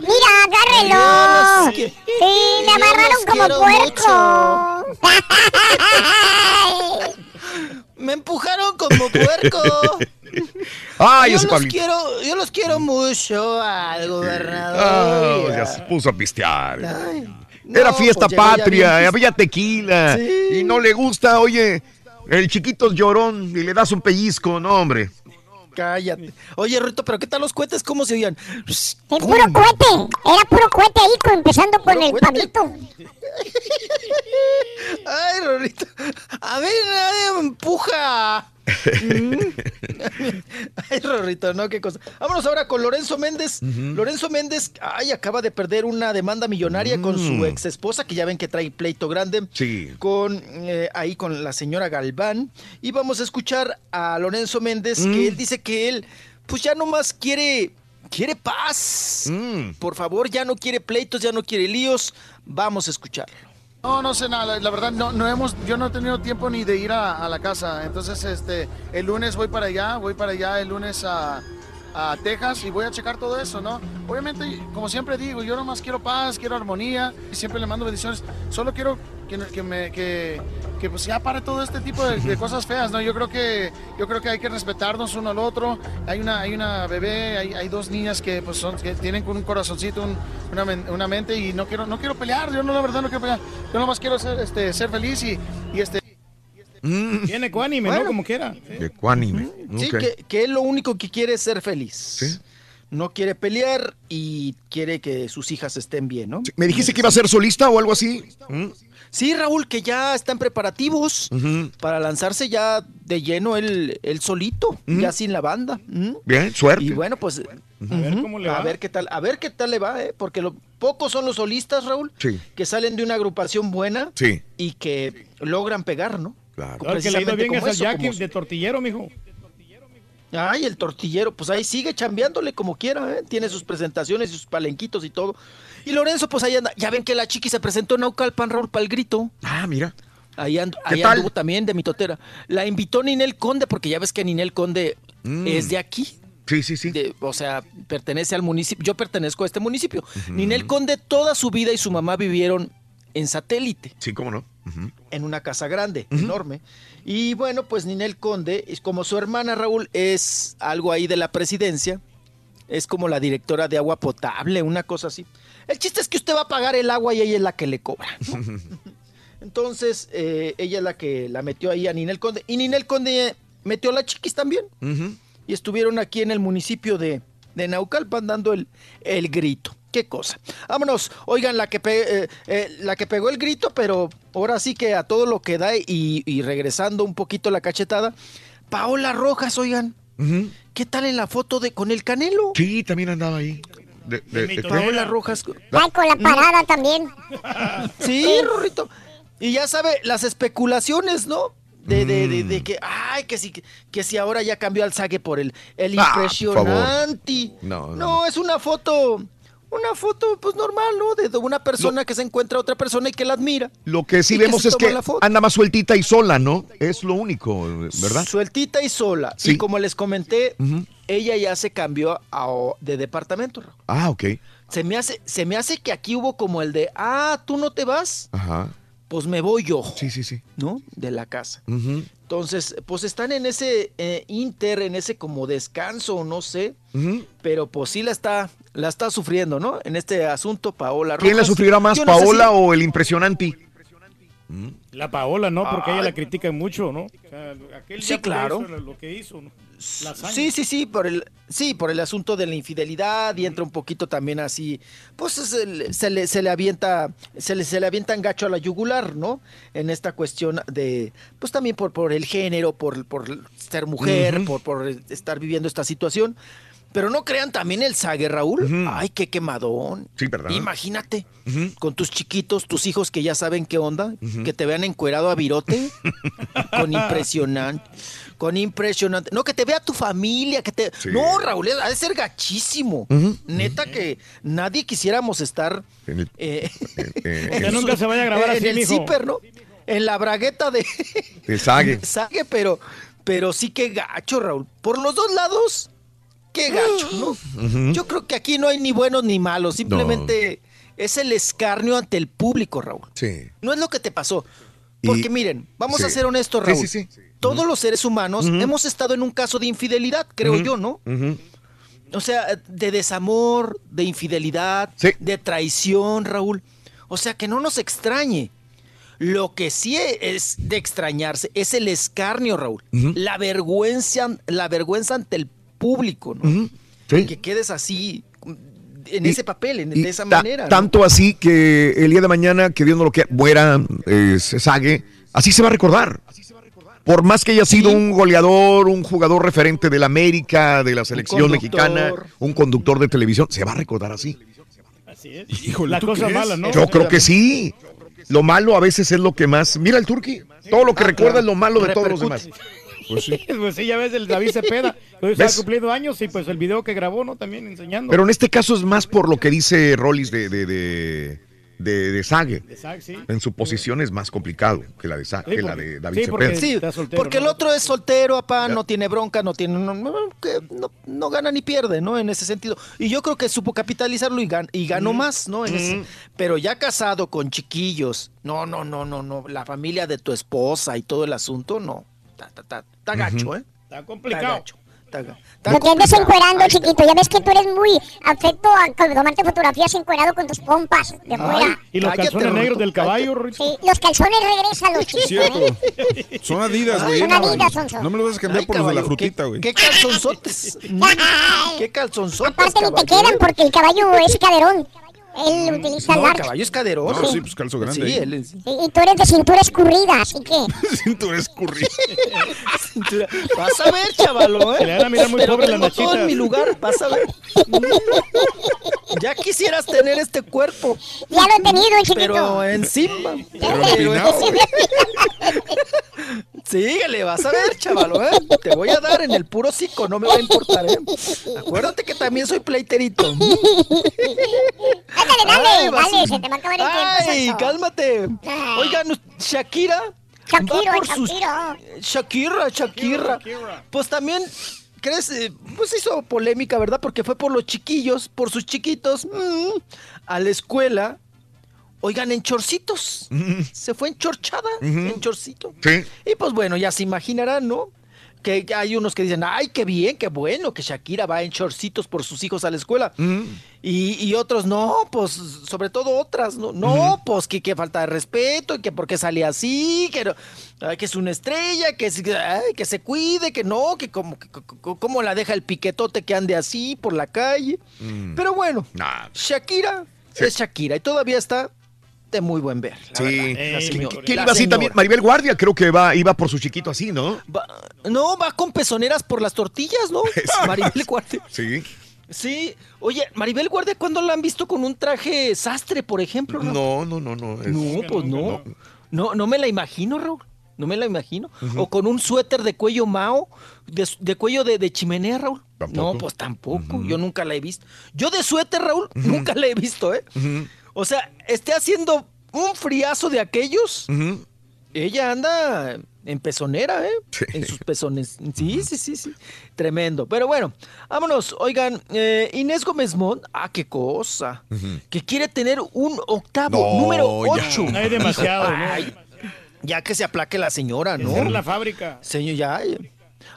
Mira, agárrelo. Sí, me amarraron como puerco. <laughs> Me empujaron como puerco. Ay, yo los Pablito. quiero, yo los quiero mucho al Ah, gobernador. ya se puso a pistear. no, Era fiesta pues patria, había tequila. Y no le gusta, oye, el chiquito es llorón y le das un pellizco, no, hombre. Cállate. Oye, Rito, pero ¿qué tal los cohetes? ¿Cómo se oían? Es puro cohete. Era puro cohete ahí, con- empezando con el Pablito. <laughs> Ay, Rorito. A ver, nadie me empuja. Mm. <laughs> Ay, Rorrito, ¿no? Qué cosa. Vámonos ahora con Lorenzo Méndez. Lorenzo Méndez, ay, acaba de perder una demanda millonaria con su Mm. ex esposa, que ya ven que trae pleito grande. Sí. Con eh, ahí con la señora Galván. Y vamos a escuchar a Lorenzo Méndez, Mm. que él dice que él, pues ya nomás quiere. Quiere paz. Mm. Por favor, ya no quiere pleitos, ya no quiere líos. Vamos a escucharlo. No, no sé nada, la, verdad no, no hemos, yo no he tenido tiempo ni de ir a la casa, entonces este, el lunes voy para allá, voy para allá el lunes a, a Texas y voy a checar todo eso, ¿no? Obviamente, como siempre digo, yo nomás quiero paz, quiero armonía y siempre le mando bendiciones, solo quiero que, que me, que, que pues ya pare todo este tipo de, de cosas feas, ¿no? Yo creo que, yo creo que hay que respetarnos uno al otro, hay una, hay una bebé, hay, hay dos niñas que pues son, que tienen con un corazoncito, un- una, una mente y no quiero, no quiero pelear, yo no, la verdad no quiero pelear, yo nomás quiero ser, este, ser feliz y, y este... Tiene ecuánime, Bueno. ¿no? Como quiera. Ecuánime. Sí, que, que él lo único que quiere es ser feliz. No quiere pelear y quiere que sus hijas estén bien, ¿no? ¿Me dijiste que iba a ser solista o algo así? ¿Mm? Sí, Raúl, que ya están preparativos para lanzarse ya de lleno él, él solito, ya sin la banda. ¿Mm? Bien, suerte. Y bueno, pues A ver cómo le a va. ver qué tal, a ver qué tal le va, ¿eh? porque lo, pocos son los solistas, Raúl, Sí. que salen de una agrupación buena Sí. y que logran pegar, ¿no? Claro. El que le ha ido bien es como al eso, Jackie como- de tortillero, mijo. Ay, el tortillero, pues ahí sigue chambeándole como quiera, ¿eh? Tiene sus presentaciones y sus palenquitos y todo. Y Lorenzo, pues ahí anda. Ya ven que la chiqui se presentó en Naucalpan, Raúl, para el grito. Ah, mira. Ahí, ando, ¿Qué ahí anduvo también de mitotera. La invitó Ninel Conde, porque ya ves que Ninel Conde Mm. es de aquí. Sí, sí, sí. De- o sea, pertenece al municipio. Yo pertenezco a este municipio. Ninel Conde toda su vida y su mamá vivieron en satélite Sí, cómo no. En una casa grande, enorme. Y bueno, pues Ninel Conde, como su hermana Raúl es algo ahí de la presidencia, es como la directora de agua potable, una cosa así. El chiste es que usted va a pagar el agua y ella es la que le cobra. ¿no? <laughs> Entonces, eh, ella es la que la metió ahí a Ninel Conde. Y Ninel Conde metió a la chiquis también. Y estuvieron aquí en el municipio de, de Naucalpan dando el, el grito. Qué cosa. Vámonos. Oigan, la que, pe- eh, eh, la que pegó el grito, pero ahora sí que a todo lo que da y, y regresando un poquito la cachetada. Paola Rojas, oigan. ¿Qué tal en la foto de con el Canelo? Sí, también andaba ahí. De- de- de- Paola Rojas. Ay, con la parada también. Sí, Rorrito. Y ya sabe, las especulaciones, ¿no? De, de, de, de que, ay, que si, que si ahora ya cambió al saque por el, el Ah, por impresionante. No, no. No, es una foto, una foto pues normal, ¿no? De, una persona que se encuentra a otra persona y que la admira. Lo que sí que vemos es que anda más sueltita y sola, ¿no? Es lo único, ¿verdad? Sueltita y sola. Sí. Y como les comenté, ella ya se cambió a, de departamento. Ah, ok. Se me, hace, se me hace que aquí hubo como el de, ah, tú no te vas, Ajá. pues me voy yo. Sí, sí, sí. ¿No? De la casa. Ujú. Entonces, pues están en ese eh, inter, en ese como descanso, no sé, pero pues sí la está, la está sufriendo, ¿no? En este asunto, Paola ¿Quién la Rojas. sufrirá más, Yo no sé Paola si- o el impresionante? La Paola, ¿no? Porque ella la critican mucho, ¿no? O sea, aquel Sí, claro. lo que hizo, ¿no? Sí, sí, sí, por el, sí, por el asunto de la infidelidad y entra un poquito también así, pues se le, se le, se le avienta, se le, se le avienta gacho a la yugular, ¿no? En esta cuestión de, pues también por, por el género, por, por ser mujer, por, por estar viviendo esta situación. Pero no crean también el sague, Raúl. Ay, qué quemadón. Sí, ¿verdad? Imagínate, con tus chiquitos, tus hijos que ya saben qué onda, que te vean encuerado a virote, <laughs> con impresionante, con impresionante. No, que te vea tu familia, que te... Sí. No, Raúl, ha de ser gachísimo. Neta que nadie quisiéramos estar... En el- eh, <laughs> Que nunca su- se vaya a grabar en así, el mijo. zipper, ¿no? En la bragueta de... de sague. <laughs> Sague, pero, pero sí que gacho, Raúl. Por los dos lados, qué gacho, ¿no? Yo creo que aquí no hay ni buenos ni malos, simplemente es el escarnio ante el público, Raúl. Sí. No es lo que te pasó. Y- Porque miren, vamos a ser honestos, Raúl. sí, sí. Todos los seres humanos hemos estado en un caso de infidelidad, creo yo, ¿no? O sea, de desamor, de infidelidad, de traición, Raúl. O sea, que no nos extrañe. Lo que sí es de extrañarse es el escarnio, Raúl. La vergüenza, la vergüenza ante el público, ¿no? Sí. Que quedes así, en Y- ese papel, en, de esa ta- manera. ¿no? Tanto así que el día de mañana, que Dios no lo quiera, muera, eh, se sague, así se va a recordar. Por más que haya sido un goleador, un jugador referente de la América, de la selección mexicana, un conductor de televisión, se va a recordar así. Así es. la cosa mala, ¿no? Yo creo que sí. Lo malo a veces es lo que más. Mira el Turqui. Todo lo que Ah, recuerda claro. es lo malo de todos los demás. Pues sí. <laughs> pues sí, ya ves el David Cepeda. Hoy está cumpliendo años y pues el video que grabó, ¿no? También enseñando. Pero en este caso es más por lo que dice Rollis de, de, de, de, de Sague. De Sague, sí. En su posición es más complicado que la de, que la de David Sí, porque, Cepeda. sí, porque el otro es soltero, apá, no tiene bronca, no tiene, no, no- que no- no gana ni pierde, ¿no? En ese sentido. Y yo creo que supo capitalizarlo y, gan- y ganó más, ¿no? En ese- pero ya casado con chiquillos, no, no, no, no, no, la familia de tu esposa y todo el asunto, no. Está, está, está, está gacho, ¿eh? Está complicado. Está, ga- está No te andes encuerando, chiquito. Ya ves que tú eres muy afecto a tomarte fotografías encuerado con tus pompas de fuera. Y los calzones negros del caballo, Rito. Sí, los calzones regresan los chicos. Cierto. ¿eh? Son Adidas, güey. Son Adidas, Sonso. No me los vas a cambiar Ay, por los de la caballo, frutita, güey. ¿Qué calzonzotes? Mm, <laughs> ¿Qué calzonzotes? Aparte ni te caballo? quedan porque el caballo es caderón. Él utiliza No, caballo es caderón. No, sí, pues calzo grande. Sí, él es. Y, y tú eres de cintura escurrida, así que. <laughs> Cintura escurrida. <laughs> Cintura- Vas a ver, chavalo, ¿eh? Le van a mirar muy Pero pobre en mi lugar, vas a ver. <laughs> Ya quisieras tener este cuerpo. Ya lo he tenido, chiquito. Pero encima. Pero. Síguele, vas a ver, chavalo, ¿eh? Te voy a dar en el puro cico, no me va a importar, ¿eh? Acuérdate que también soy pleiterito. Ándale, dale, Ay, vas- dale, se te va a acabar el Ay, tiempo. Sonso. cálmate. Ay. Oigan, Shakira. Shakira, sus- Shakira. Shakira, Shakira. Pues también, ¿crees? Eh, Pues hizo polémica, ¿verdad? Porque fue por los chiquillos, por sus chiquitos, mm, a la escuela. Oigan, en chorcitos. Se fue enchorchada, en chorcito. Sí. Y pues bueno, ya se imaginarán, ¿no? Que hay unos que dicen, ay, qué bien, qué bueno que Shakira va en chorcitos por sus hijos a la escuela. Y, y otros, no, pues, sobre todo otras, no, no, pues que, que falta de respeto, que por qué sale así, que, no- ay, que es una estrella, que, es- ay, que se cuide, que no, que como, que- cómo la deja el piquetote que ande así por la calle. Pero bueno, Shakira es Shakira y todavía está de muy buen ver. la Sí. señora. ¿Quién La iba así señora. también? Maribel Guardia creo que va, iba por su chiquito así, ¿no? Va- no, va con pezoneras por las tortillas, ¿no? <laughs> Maribel Guardia. Sí. Sí. Oye, Maribel Guardia, ¿cuándo la han visto con un traje sastre, por ejemplo? Raúl? No, no, no, no. es- No, pues no. No, no me la imagino, Raúl. No me la imagino. O con un suéter de cuello mao, de, de cuello de, de chimenea, Raúl. No, pues tampoco. Yo nunca la he visto. Yo de suéter, Raúl, nunca la he visto, ¿eh? O sea, esté haciendo un friazo de aquellos. Ella anda en pezonera, ¿eh? En sus pezones. Sí, sí, sí, sí. Tremendo. Pero bueno, vámonos. Oigan, eh, Inés Gómez Mont, ah, qué cosa. Que quiere tener un octavo, No, número ya. 8. Hay demasiado, ¿no? Ya que se aplaque la señora, ¿no? Es la fábrica. Señor, ya.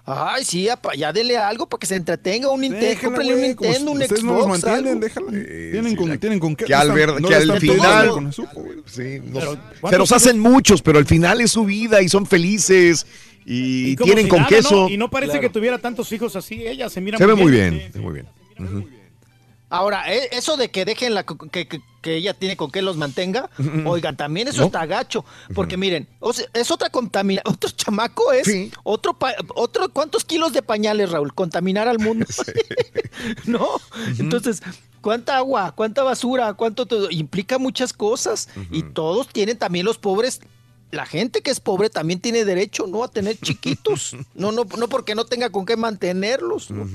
Ay, sí, apa, ya dele algo para que se entretenga. Un Nintendo, Déjala, cómprale un Nintendo, un ustedes Xbox. no los mantienen, déjala. tienen, con, tienen con qué. Que al, no ver- no que la al final. con eso. Sí, nos- Pero, se ¿cuántos los hacen muchos, pero al final es su vida y son felices y, Y tienen si con nada, queso. ¿no? Y no parece Claro. que tuviera tantos hijos así. Ella se mira Se ve muy bien. bien, Sí. muy bien. Ahora, eh, eso de que dejen la, que, que- que ella tiene con qué los mantenga, oigan, también eso ¿No? está gacho. Porque miren, o sea, es otra contamina, <laughs> otro chamaco es otro, pa- otro, ¿cuántos kilos de pañales, Raúl? Contaminar al mundo. <laughs> <laughs> ¿No? Entonces, ¿cuánta agua? ¿Cuánta basura? ¿Cuánto todo? Implica muchas cosas. Y todos tienen también los pobres. La gente que es pobre también tiene derecho, ¿no? A tener chiquitos. No, no, no porque no tenga con qué mantenerlos. ¿no?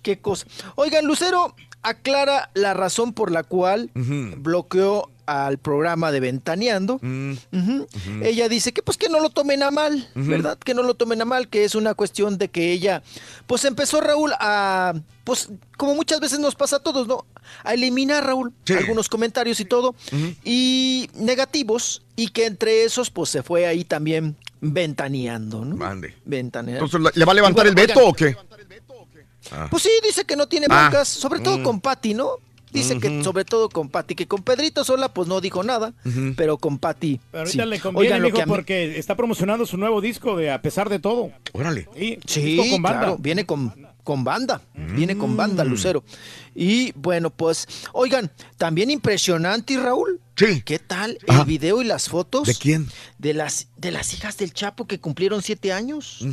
Qué cosa. Oigan, Lucero aclara la razón por la cual bloqueó al programa de Ventaneando. Ujú. Ella dice que pues que no lo tomen a mal. ¿verdad? Que no lo tomen a mal, que es una cuestión de que ella, pues empezó Raúl a, pues como muchas veces nos pasa a todos, ¿no? A eliminar, Raúl, algunos comentarios y todo, y negativos, y que entre esos pues se fue ahí también ventaneando, ¿no? Mande. Ventaneando. Entonces, ¿le va a levantar el veto oigan, o qué? Ah. pues sí, dice que no tiene Ah. broncas, sobre todo Mm. con Patty, ¿no? Dice que sobre todo con Patty, que con Pedrito sola pues no dijo nada, pero con Patty Pero sí. ahorita le conviene, Oigan, lo mijo, que a mí- porque está promocionando su nuevo disco de A pesar de todo. Órale. Sí, Sí, disco con banda. claro, viene con, con banda, viene con banda Lucero. Y bueno, pues, oigan, también impresionante, Raúl. Sí. ¿Qué tal el video y las fotos? ¿De quién? De las, de las hijas del Chapo que cumplieron siete años.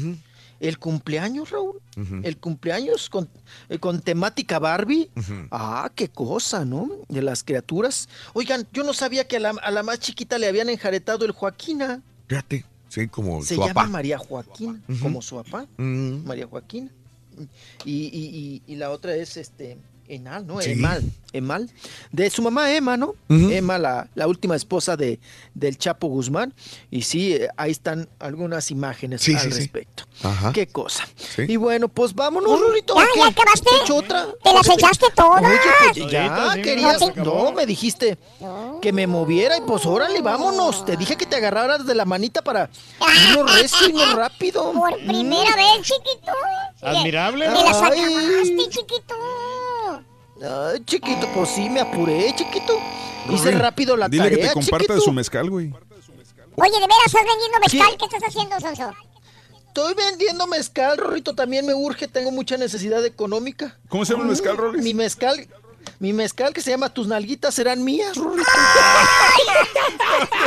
El cumpleaños, Raúl. El cumpleaños con, eh, con temática Barbie. Ah, qué cosa, ¿no? De las criaturas. Oigan, yo no sabía que a la, a la más chiquita le habían enjaretado el Joaquina. Fíjate, sí, como Se su llama. María Joaquina, Ujú. como su papá. María Joaquina. Y, y- y- y la otra es este Enal, ¿no? Sí. Emal, Emal. De su mamá Emma, ¿no? Emma, la, la última esposa de, del Chapo Guzmán. Y sí, eh, ahí están algunas imágenes Sí, al sí, sí. respecto. Ajá. Qué cosa. Sí. Y bueno, pues vámonos, Rorito. ¿Ya, ¿o ya qué? acabaste? ¿Has hecho otra? ¿Te las Oye, pues- echaste todas? Oye, pues ya querías. No, me dijiste que me moviera y pues órale, vámonos. Te dije que te agarraras de la manita para irnos <laughs> recio y no rápido. Por primera vez, chiquito. Admirable. Te las acabaste, chiquito. Ay, chiquito, pues sí, me apuré, chiquito. Hice rápido la Dile tarea, que te comparta chiquito. de su mezcal, güey. Oye, ¿de veras estás vendiendo mezcal? ¿Qué estás haciendo, Sonso? Estoy vendiendo mezcal, Rorrito, también me urge, tengo mucha necesidad económica. ¿Cómo se llama el mezcal, Rory? Mi mezcal, mi mezcal que se llama Tus nalguitas serán mías, Rorrito.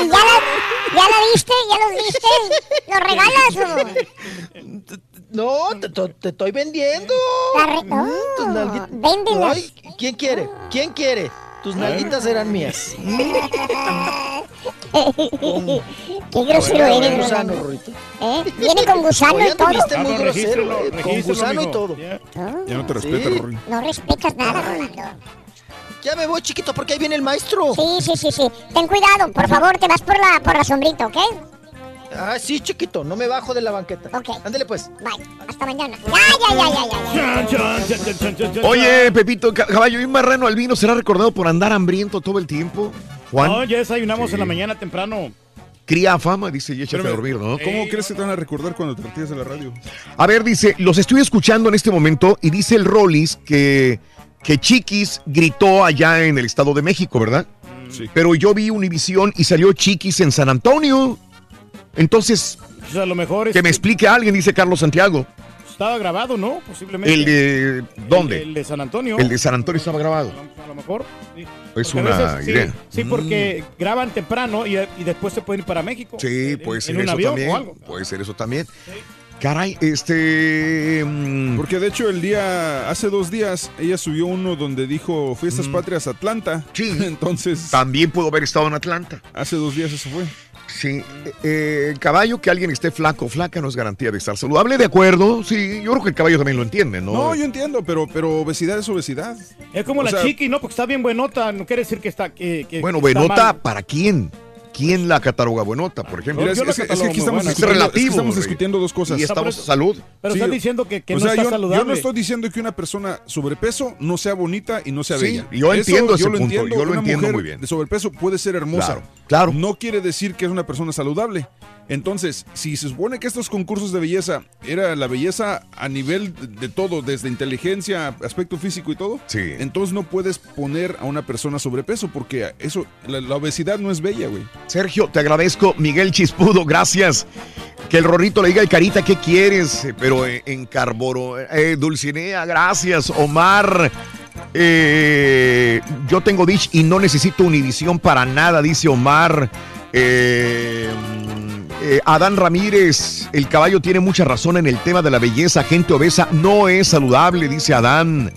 ¿Y <laughs> ya la, ya la viste? ¿Ya los viste? ¿Los regalas <laughs> o...? No, te, te- te estoy vendiendo. Tus nalguitas. véndelas. Ay, ¿Quién quiere? ¿Quién quiere? Tus nalguitas serán mías. <laughs> Qué grosero eres, gusano, Rolando. Rorrito. ¿Eh? Viene con gusano Oye, y todo. anduviste muy Ah, no, grosero, eh, con gusano y todo. Ya. Ya no te respeta, Sí. No respetas nada, Rolando. Ya me voy, chiquito, porque ahí viene el maestro. Sí, sí, sí, sí. Ten cuidado, por favor, te vas por la, por la sombrita, ¿ok? Ah, sí, chiquito, no me bajo de la banqueta. Ok. Ándale, pues. Bye. Hasta mañana. Ya, ya, ya, ya, ya. Chan, chan, chan, chan, chan, chan, chan. Oye, Pepito, ca- caballo, ¿y un marrano albino será recordado por andar hambriento todo el tiempo? Juan, No, ya desayunamos Sí. en la mañana temprano. cría fama, dice, y échate a dormir, ¿no? ¿Cómo crees que te van a recordar cuando te retiras de la radio? A ver, dice, los estoy escuchando en este momento y dice el Rollis que, que Chiquis gritó allá en el Estado de México, ¿verdad? Sí. Pero yo vi Univisión y salió Chiquis en San Antonio. Entonces, sea, a lo mejor que me este, explique alguien, dice Carlos Santiago. estaba grabado, ¿no? Posiblemente. ¿El de dónde? El, el de San Antonio. El de San Antonio estaba grabado. A lo- A lo mejor. sí. Es Porque a una veces, sí, idea. Mm. Sí, porque graban temprano y, y después se pueden ir para México. Sí, En- puede en ser un eso avión también. o algo. Puede ser eso también. Caray, este. mm, Porque de hecho el día, hace dos días, ella subió uno donde dijo Fiestas Patrias Atlanta. Sí. <laughs> Entonces, También pudo haber estado en Atlanta. hace dos días eso fue. Sí, eh, eh, caballo, que alguien esté flaco o flaca no es garantía de estar saludable, de acuerdo. Sí, yo creo que el caballo también lo entiende, ¿no? No, yo entiendo, pero, pero obesidad es obesidad. Es como O la sea- chiqui, ¿no? Porque está bien buenota. No quiere decir que está. Que, que- bueno, que está buenota, mal. ¿para quién? ¿Quién la cataloga buenota, por ejemplo? Mira, es, que- es que catalogo aquí estamos. Es relativo, estamos discutiendo dos cosas. Y estamos salud. Pero Sí, estás diciendo que, que o no sea, está yo, saludable. yo no estoy diciendo que una persona sobrepeso no sea bonita y no sea Sí, bella. yo entiendo ese yo lo punto, entiendo, yo lo una entiendo mujer muy bien. De sobrepeso puede ser hermosa. Claro, claro. No quiere decir que es una persona saludable. Entonces, si se supone que estos concursos de belleza era la belleza a nivel de todo, desde inteligencia, aspecto físico y todo, Sí. entonces no puedes poner a una persona sobrepeso porque eso, la, la obesidad no es bella, güey. Sergio, te agradezco. Miguel Chispudo, gracias. Que el Rorrito le diga al Carita qué quieres, eh, pero eh, en Carboro. Eh, Dulcinea, gracias. Omar, eh, yo tengo Dish y no necesito Univisión para nada, dice Omar. Eh, eh, Adán Ramírez, el caballo tiene mucha razón en el tema de la belleza. Gente obesa no es saludable, dice Adán.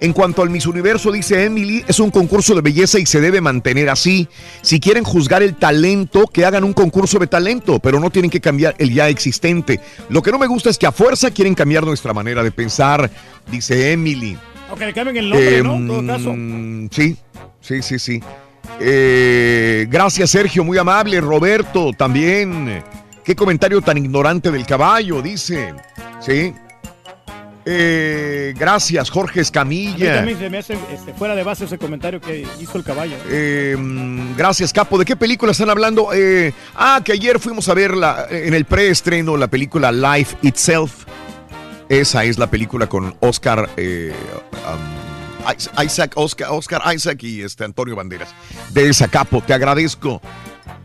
En cuanto al Miss Universo, dice Emily, es un concurso de belleza y se debe mantener así. Si quieren juzgar el talento, que hagan un concurso de talento, pero no tienen que cambiar el ya existente. Lo que no me gusta es que a fuerza quieren cambiar nuestra manera de pensar, dice Emily. Aunque le cambien el nombre, ¿no? En todo caso. Em, Sí, sí, sí, sí. Eh, gracias, Sergio, muy amable. Roberto, también. Qué comentario tan ignorante del caballo, dice. Sí. Eh, gracias, Jorge Escamilla. también se me hace este, fuera de base ese comentario que hizo el caballo. Eh, gracias, Capo. ¿De qué película están hablando? Eh, ah, que ayer fuimos a ver la- en el preestreno la película Life Itself. Esa es la película con Oscar eh, um, Isaac, Oscar, Oscar Isaac y este Antonio Banderas. De Zacapo, te agradezco.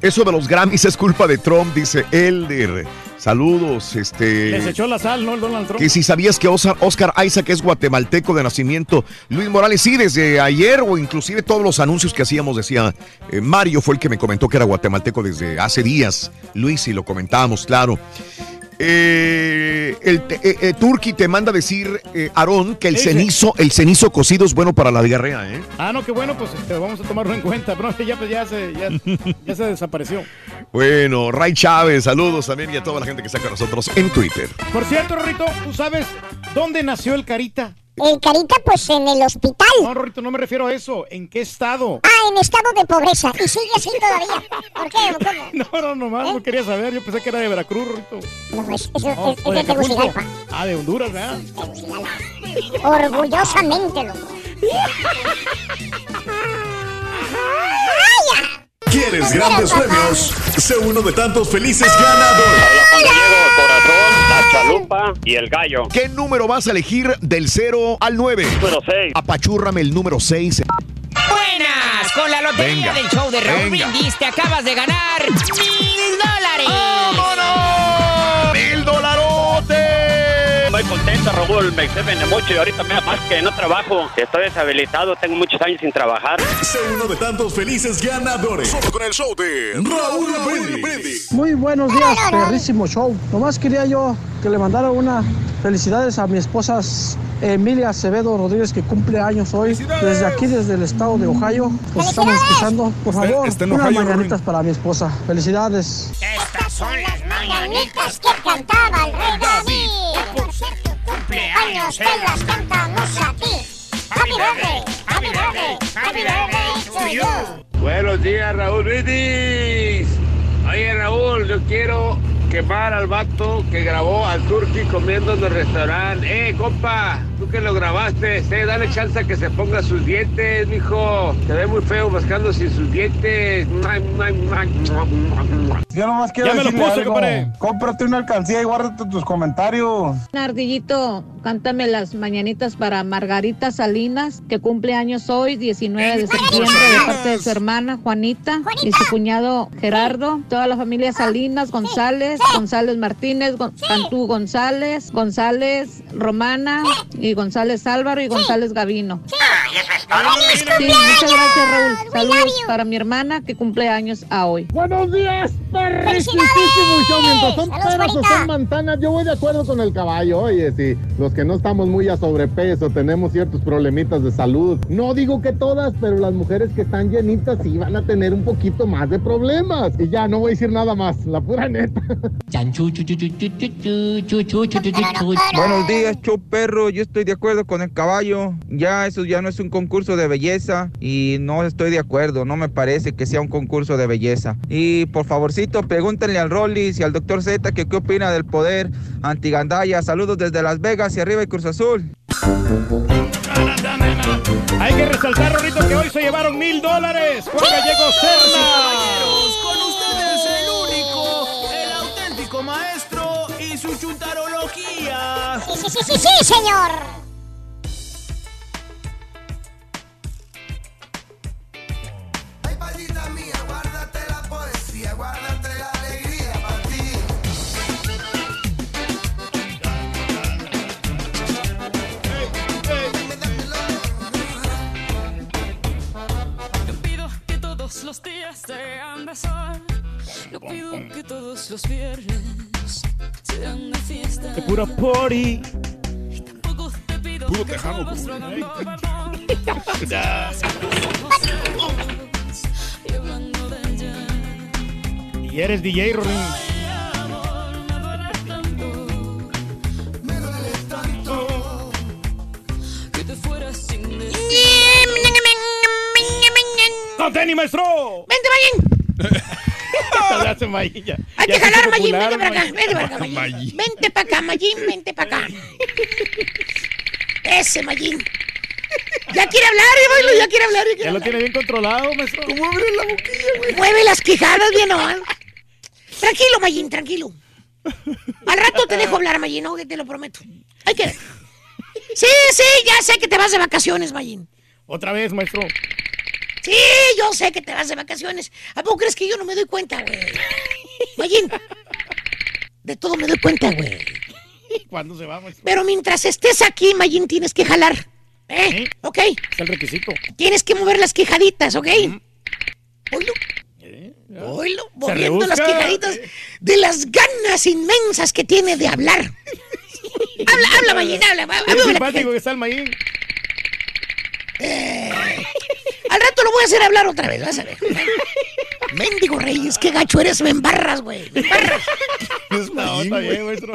Eso de los Grammys es culpa de Trump, dice Elder. Saludos, este. Les echó la sal, ¿no? El Donald Trump. Que si sabías que Oscar, Oscar Isaac es guatemalteco de nacimiento. Luis Morales, sí, desde ayer o inclusive todos los anuncios que hacíamos decía, eh, Mario fue el que me comentó que era guatemalteco desde hace días. Luis, y lo comentábamos, claro. Eh, el te- eh, eh, Turki te manda decir, eh, Aarón, que el Ese. cenizo, el cenizo cocido es bueno para la diarrea, ¿eh? Ah, no, qué bueno, pues este, vamos a tomarlo en cuenta. <laughs> Pero ya, pues, ya, se, ya, ya se desapareció. Bueno, Ray Chávez, saludos también y a toda la gente que está con nosotros en Twitter. Por cierto, Rorrito, ¿tú sabes dónde nació el Carita? El Carita, pues en el hospital. No, Rorrito, no me refiero a eso. ¿En qué estado? Ah, en estado de pobreza. Y sigue así todavía. ¿Por qué? ¿Cómo? <laughs> No, no, nomás no quería saber. Yo pensé que era de Veracruz, Rorrito. No, es, es, No, es- es de. Tegucigalpa. Ah, de Honduras, ¿verdad? Orgullosamente, loco. <laughs> ¿Quieres grandes premios? Sé uno de tantos felices ganadores. corazón, la chalupa y el gallo. ¿Qué número vas a elegir del 0 al 9? Número 6. Apachúrrame el número 6. Buenas, con la lotería Venga, del show de Raúl venga. Brindis te acabas de ganar mil dólares. ¡Mil Muy contento, Raúl. Me exceden mucho y ahorita me más que no trabajo. Estoy deshabilitado, tengo muchos años sin trabajar. Sé uno de tantos felices ganadores. Solo con el show de Raúl Brindis. Muy buenos días, perrísimo show. Nomás quería yo que le mandara una felicidades a mi esposa Emilia Acevedo Rodríguez que cumple años hoy. Desde aquí, desde el estado de Ohio. Los estamos escuchando. Por favor, está unas mañanitas para mi esposa. Felicidades. Estas son las mañanitas que cantaba el rey David. Cumpleaños te las cantamos a ti. Happy birthday, happy birthday, happy birthday. To you. Buenos días, Raúl Brindis. Oye, Raúl, yo quiero quemar al vato que grabó al Turqui comiendo en el restaurante. Eh, compa, tú que lo grabaste, eh, dale chance a que se ponga sus dientes, mijo. Se ve muy feo mascando sin sus dientes. Yo nomás quiero Ya me lo puse, algo. Cómprate una alcancía y guárdate tus comentarios. Ardillito, cántame las mañanitas para Margarita Salinas, que cumple años hoy, 19 de septiembre, de parte de su hermana Juanita, y su cuñado Gerardo, toda la familia Salinas, González, González Martínez, Gon- Cantú González, González Romana, y González Álvaro y González Gavino. Sí, muchas gracias Raúl. Saludos para mi hermana que cumple años a hoy. Buenos días, perrísimo show. Mientras son peras o son manzanas, yo voy de acuerdo con el caballo. Oye, si los que no estamos muy a sobrepeso, tenemos ciertos problemitas de salud. No digo que todas, pero las mujeres que están llenitas sí van a tener un poquito más de problemas. Y ya, no voy a decir nada más, la pura neta. Buenos días, show perro. Yo estoy de acuerdo con el caballo. Ya eso ya no es un concurso de belleza y no estoy de acuerdo. No me parece que sea un concurso de belleza. Y por favorcito, pregúntenle al Rollis y al doctor Z que qué opina del poder antigandaya. Saludos desde Las Vegas y arriba y Cruz Azul. Hay que resaltar, Rorrito, que hoy se llevaron mil dólares. Juan Gallego Serna. Maestro y su chuntarología. Sí, sí, sí, sí, sí, señor. Yo pido que todos los días sean de sol. Yo pido que todos los viernes sean de fiesta. De pura party. Te pido Puro que tejano, todos como lo hagan dicen, por ¿eh? amor. Y eres DJ, te fueras sin decir. ¡No tenis, maestro! ¡Vente, Mayín! <laughs> Ya Mayín, ya. Hay Ya que jalar, Mayín, vente para acá, Mayín. vente para acá, Mayín. Vente para acá, Mayín, vente para acá. Ese, Mayín. Ya quiere hablar, Ivailo, ya quiere hablar. Ya lo tiene bien controlado, maestro. ¿Cómo abre la boquilla, güey? Mueve las quijadas bien, ¿no? Tranquilo, Mayín, tranquilo. Al rato te dejo hablar, Mayín, ¿no? Que te lo prometo. Hay que. Sí, sí, ya sé que te vas de vacaciones, Mayín. Otra vez, maestro. Sí, yo sé que te vas de vacaciones. ¿A poco crees que yo no me doy cuenta, güey? <laughs> Mayín, de todo me doy cuenta, güey. ¿Cuándo se va, maestro? Pero mientras estés aquí, Mayín, tienes que jalar. ¿Eh? ¿Ok? Es el requisito. Tienes que mover las quejaditas, ¿ok? Oílo. Oílo, moviendo las quejaditas de las ganas inmensas que tiene de hablar. <laughs> habla, habla, Mayín, habla. Qué habla, simpático que está el Mayín. Eh, al rato lo voy a hacer hablar otra vez, vas a ver. Mendigo Reyes, qué gacho eres, me embarras, güey. Me embarras. No, está bien, maestro.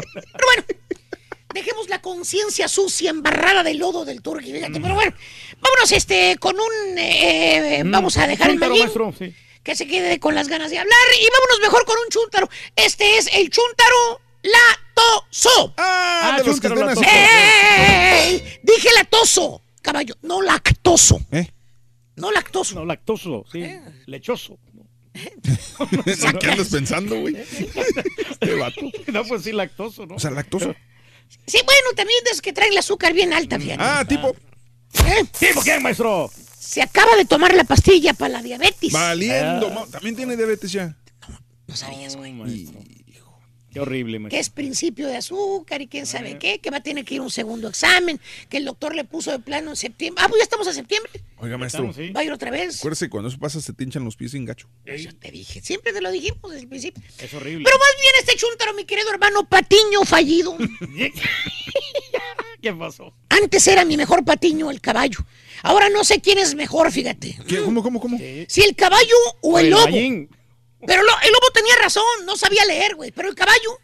Dejemos la conciencia sucia embarrada de lodo del turqui, fíjate. Pero bueno, vámonos este con un... eh, eh, vamos a dejar el maestro, sí. que se quede con las ganas de hablar y vámonos mejor con un chúntaro. Este es el chúntaro latoso. Ah, de los que están. ¡Ey! Dije latoso, caballo, no lactoso. ¿Eh? No lactoso. No, lactoso, sí. Eh. Lechoso. <laughs> ¿Qué andas pensando, güey? <laughs> Este vato. No, pues sí, lactoso, ¿no? O sea, lactoso. Sí, bueno, también de esos que traen el azúcar bien alta, fíjate. Ah, tipo. ¿Eh? ¿Tipo quién, maestro? Se acaba de tomar la pastilla para la diabetes. Valiendo. ma- También tiene diabetes ya. No sabías, güey. Qué horrible, maestro. Que es principio de azúcar y quién sabe qué, que va a tener que ir a un segundo examen, que el doctor le puso de plano en septiembre. Ah, pues ya estamos a septiembre. Oiga, maestro. Va a ir otra vez. Acuérdese, que cuando eso pasa se te hinchan los pies sin gacho. Yo te dije, siempre te lo dijimos desde el principio. Es horrible. Pero más bien este chúntaro, mi querido hermano Patiño fallido. <laughs> <laughs> ¿Qué pasó? Antes era mi mejor Patiño, el caballo. Ahora no sé quién es mejor, fíjate. ¿Qué? ¿Cómo, cómo, cómo? Si el caballo o el el lobo. Mayín. Pero lo- el lobo tenía razón, no sabía leer, güey. Pero el caballo,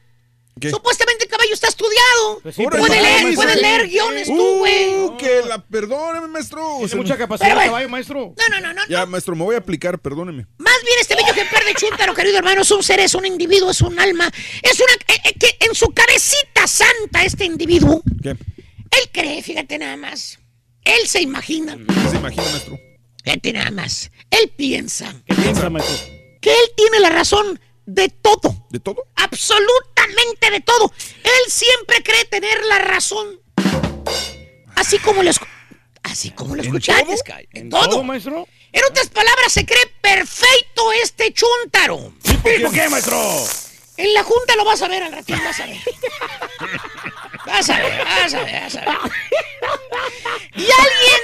¿Qué? supuestamente el caballo está estudiado. Pues sí, puede leer, puede leer guiones tú, Uh, güey. que la perdóneme, maestro. Tiene mucha capacidad Pero, el güey. caballo, maestro. No, no, no, no. Ya, maestro, me voy a aplicar, perdóneme. Más bien este bello ejemplar de chúntaro, querido hermano, es un ser, es un individuo, es un alma. Es una... eh, eh, que en su cabecita santa este individuo, ¿Qué? él cree, fíjate nada más. Él se imagina. ¿Qué se imagina, maestro? Fíjate nada más. Él piensa ¿Qué piensa, maestro? que él tiene la razón de todo. ¿De todo? Absolutamente de todo. Él siempre cree tener la razón. Así como lo, así como lo ¿En escuchaste, todo? En ¿Todo, todo. maestro? En otras palabras, se cree perfecto este chúntaro. ¿Tipo qué, maestro? En la junta lo vas a ver al ratito, vas a ver. <laughs> Vas a ver, vas a ver, vas a ver. Y alguien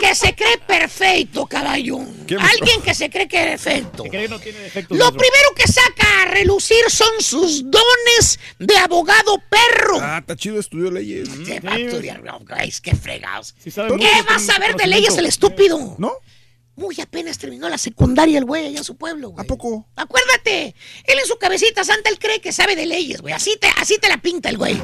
que se cree perfecto, caballo. Alguien que se cree que es perfecto. ¿Se cree que no tiene defectos, Lo primero que saca a relucir son sus dones de abogado perro. Ah, está chido, estudió leyes. ¿Qué va a estudiar? No, guys, qué fregados. ¿Qué va a saber de leyes el estúpido? ¿No? Muy apenas terminó la secundaria el güey allá en su pueblo, güey. ¿A poco? Acuérdate, él en su cabecita santa, él cree que sabe de leyes, güey. Así te, así te la pinta el güey.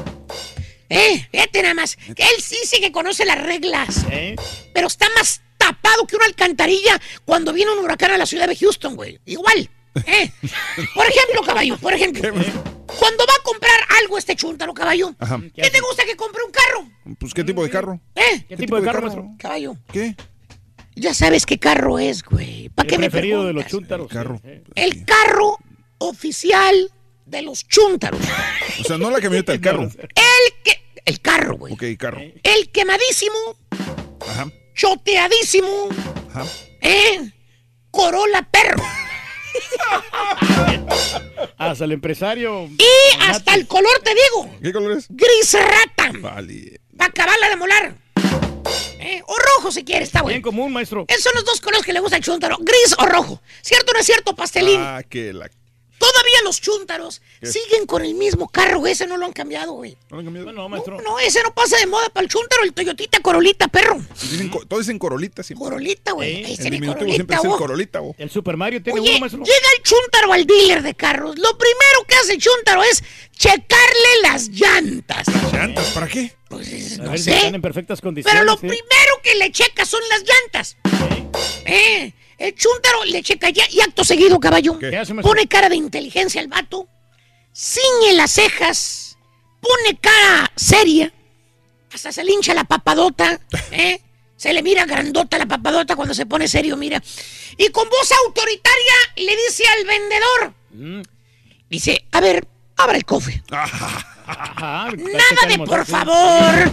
Eh, fíjate nada más. Que él sí sí que conoce las reglas. ¿Eh? Pero está más tapado que una alcantarilla cuando viene un huracán a la ciudad de Houston, güey. Igual. ¿eh? <laughs> Por ejemplo, caballo, por ejemplo. Cuando va a comprar algo este chúntaro, caballo. Ajá. ¿Qué te gusta que compre un carro? Pues, ¿qué tipo de carro? ¿Eh? ¿Qué tipo de carro, maestro? Caballo. ¿Qué? Ya sabes qué carro es, güey. ¿Para El qué me preferido de los preguntas? chúntaros. carro. sí, sí. El carro oficial de los chúntaros. O sea, no la camioneta, el carro. El que... El carro, güey. Ok, carro. El quemadísimo, Ajá, choteadísimo, ajá. ¿eh? Corolla perro. Hasta el empresario. Y hasta el color, te digo, ¿Qué color es? gris rata. Vale. Para acabarla de molar. ¿Eh? O rojo si quieres, está Bien bueno. común, maestro. Esos son los dos colores que le gusta al chúntaro, gris o rojo. ¿Cierto o no es cierto, pastelín? Ah, que la... Todavía los chúntaros ¿Qué? siguen con el mismo carro, güey. Ese no lo han cambiado, güey. ¿No le han cambiado? No, maestro. No, ese no pasa de moda para el chúntaro, el Toyotita Corolita, perro. Dicen todos dicen corolita siempre. Corolita, güey. Ese El diminutivo siempre Corolita, es el corolita, oh. El Super Mario tiene Oye, uno, maestro. llega el chúntaro al dealer de carros. Lo primero que hace el chúntaro es checarle las llantas. ¿Llantas? ¿Para qué? Pues A no ver si están sé. en perfectas condiciones. Pero lo sí. primero que le checa son las llantas. Eh, el chúntaro le checa ya y acto seguido, caballo. Pone cara de inteligencia al vato. Ciñe las cejas. Pone cara seria. Hasta se le hincha la papadota. <laughs> ¿eh? Se le mira grandota la papadota cuando se pone serio, mira. Y con voz autoritaria le dice al vendedor. Mm. Dice, a ver, abra el cofre. <laughs> Ajá, <laughs> Nada de por favor.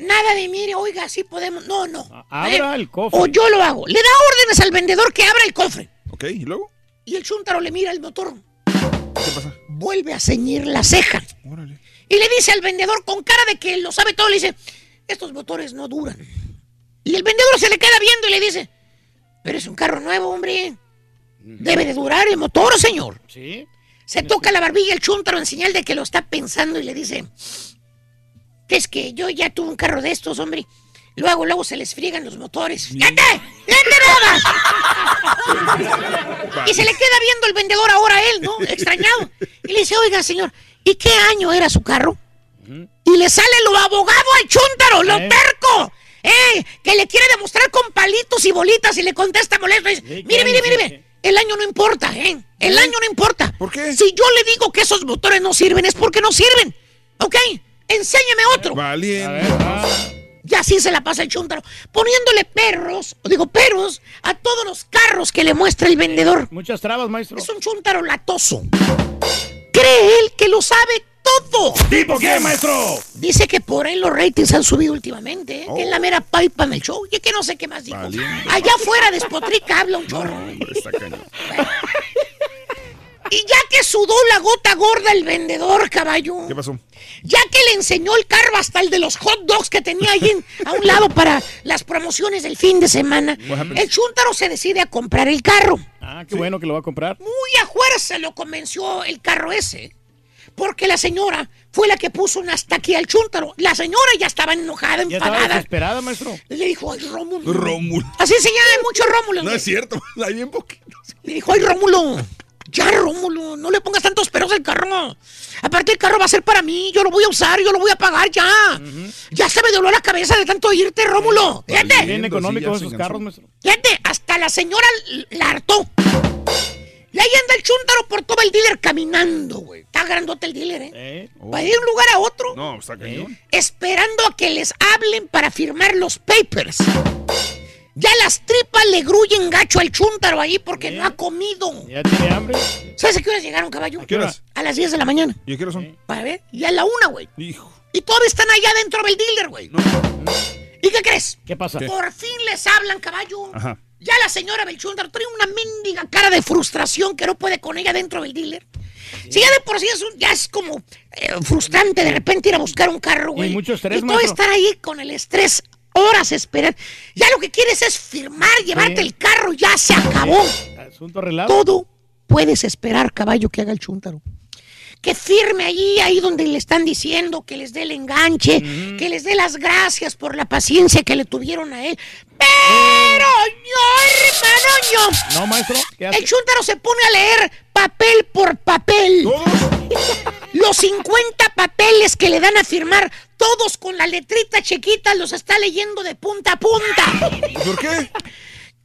Nada de mire, oiga, sí podemos. No, no. Abra Eh, el cofre. O yo lo hago. Le da órdenes al vendedor que abra el cofre. Ok, ¿y luego? Y el chúntaro le mira el motor. ¿Qué pasa? Vuelve a ceñir la ceja. Y le dice al vendedor con cara de que lo sabe todo, le dice, estos motores no duran. Y el vendedor se le queda viendo y le dice, pero es un carro nuevo, hombre. Debe de durar el motor, señor. Sí. Se toca la barbilla el chúntaro en señal de que lo está pensando y le dice, es que yo ya tuve un carro de estos, hombre. Luego, luego se les friegan los motores. ¡Fíjate! ¡Fíjate nada! Y se le queda viendo el vendedor ahora a él, ¿no? Extrañado. Y le dice, oiga, señor, ¿y qué año era su carro? Y le sale lo abogado al chúntaro, lo terco. ¡Eh! Que le quiere demostrar con palitos y bolitas y le contesta molesto. y dice, mire, mire, mire, mire. El año no importa, ¿eh? El año no importa. ¿Por qué? Si yo le digo que esos motores no sirven, es porque no sirven. ¿Ok? Enséñeme otro. Valiente. Y así se la pasa el chúntaro, poniéndole perros, o digo perros, a todos los carros que le muestra el vendedor. Muchas trabas, maestro. Es un chúntaro latoso. Cree él que lo sabe todo. ¿Tipo qué, maestro? Dice que por ahí los ratings han subido últimamente, ¿eh? que es la mera pipa en el show. Y que no sé qué más dijo. Allá afuera despotrica, habla un chorro. Está cañón. Y ya que sudó la gota gorda el vendedor, caballo. ¿Qué pasó? Ya que le enseñó el carro hasta el de los hot dogs que tenía ahí en- a un lado para las promociones del fin de semana, el chúntaro se decide a comprar el carro. Ah, qué bueno que lo va a comprar. Muy a fuerza lo convenció el carro ese. Porque la señora fue la que puso un hasta aquí al chúntaro. La señora ya estaba enojada, Ya estaba enfadada. desesperada, maestro. Le dijo, ay, Rómulo. Rómulo. Así se llama mucho Rómulo. No es cierto, <laughs> hay bien poquito. Le dijo, ay, Rómulo, ya, Rómulo, no le pongas tantos peros al carro. Aparte, el carro va a ser para mí, yo lo voy a usar, yo lo voy a pagar ya. Ya se me dobló la cabeza de tanto irte, Rómulo. Fíjate. Bien económicos esos carros, maestro. Fíjate, hasta la señora la hartó. Y ahí anda el chúntaro por todo el dealer caminando, güey. Está grandote el dealer, ¿eh? ¿Eh? Va de un lugar a otro, No, está cañón. esperando a que les hablen para firmar los papers. Ya las tripas le gruyen gacho al chúntaro ahí porque no ha comido. ¿Ya tiene hambre? ¿Sabes a qué horas llegaron, caballo? ¿A qué horas? A las 10 de la mañana. ¿Y a qué hora son? Para ver, y a la una, güey. Hijo. Y todavía están allá dentro del dealer, güey. ¿Y qué crees? ¿Qué pasa? Por fin les hablan, caballo. Ajá. Ya la señora Belchundar trae una mendiga cara de frustración que no puede con ella dentro del dealer. Si ya de por sí es un- ya es como eh, frustrante de repente ir a buscar un carro, güey. mucho estrés, Y todo maestro. estar ahí con el estrés, horas esperar. Ya lo que quieres es firmar, llevarte el carro, ya se acabó. Asunto arreglado. Todo puedes esperar, caballo, que haga el chúntaro. Que firme allí, ahí donde le están diciendo, que les dé el enganche, que les dé las gracias por la paciencia que le tuvieron a él. Pero, no, hermano, no. No, maestro. ¿Qué hace? El chúntaro se pone a leer papel por papel. Los 50 papeles que le dan a firmar, todos con la letrita chiquita, los está leyendo de punta a punta. ¿Por qué?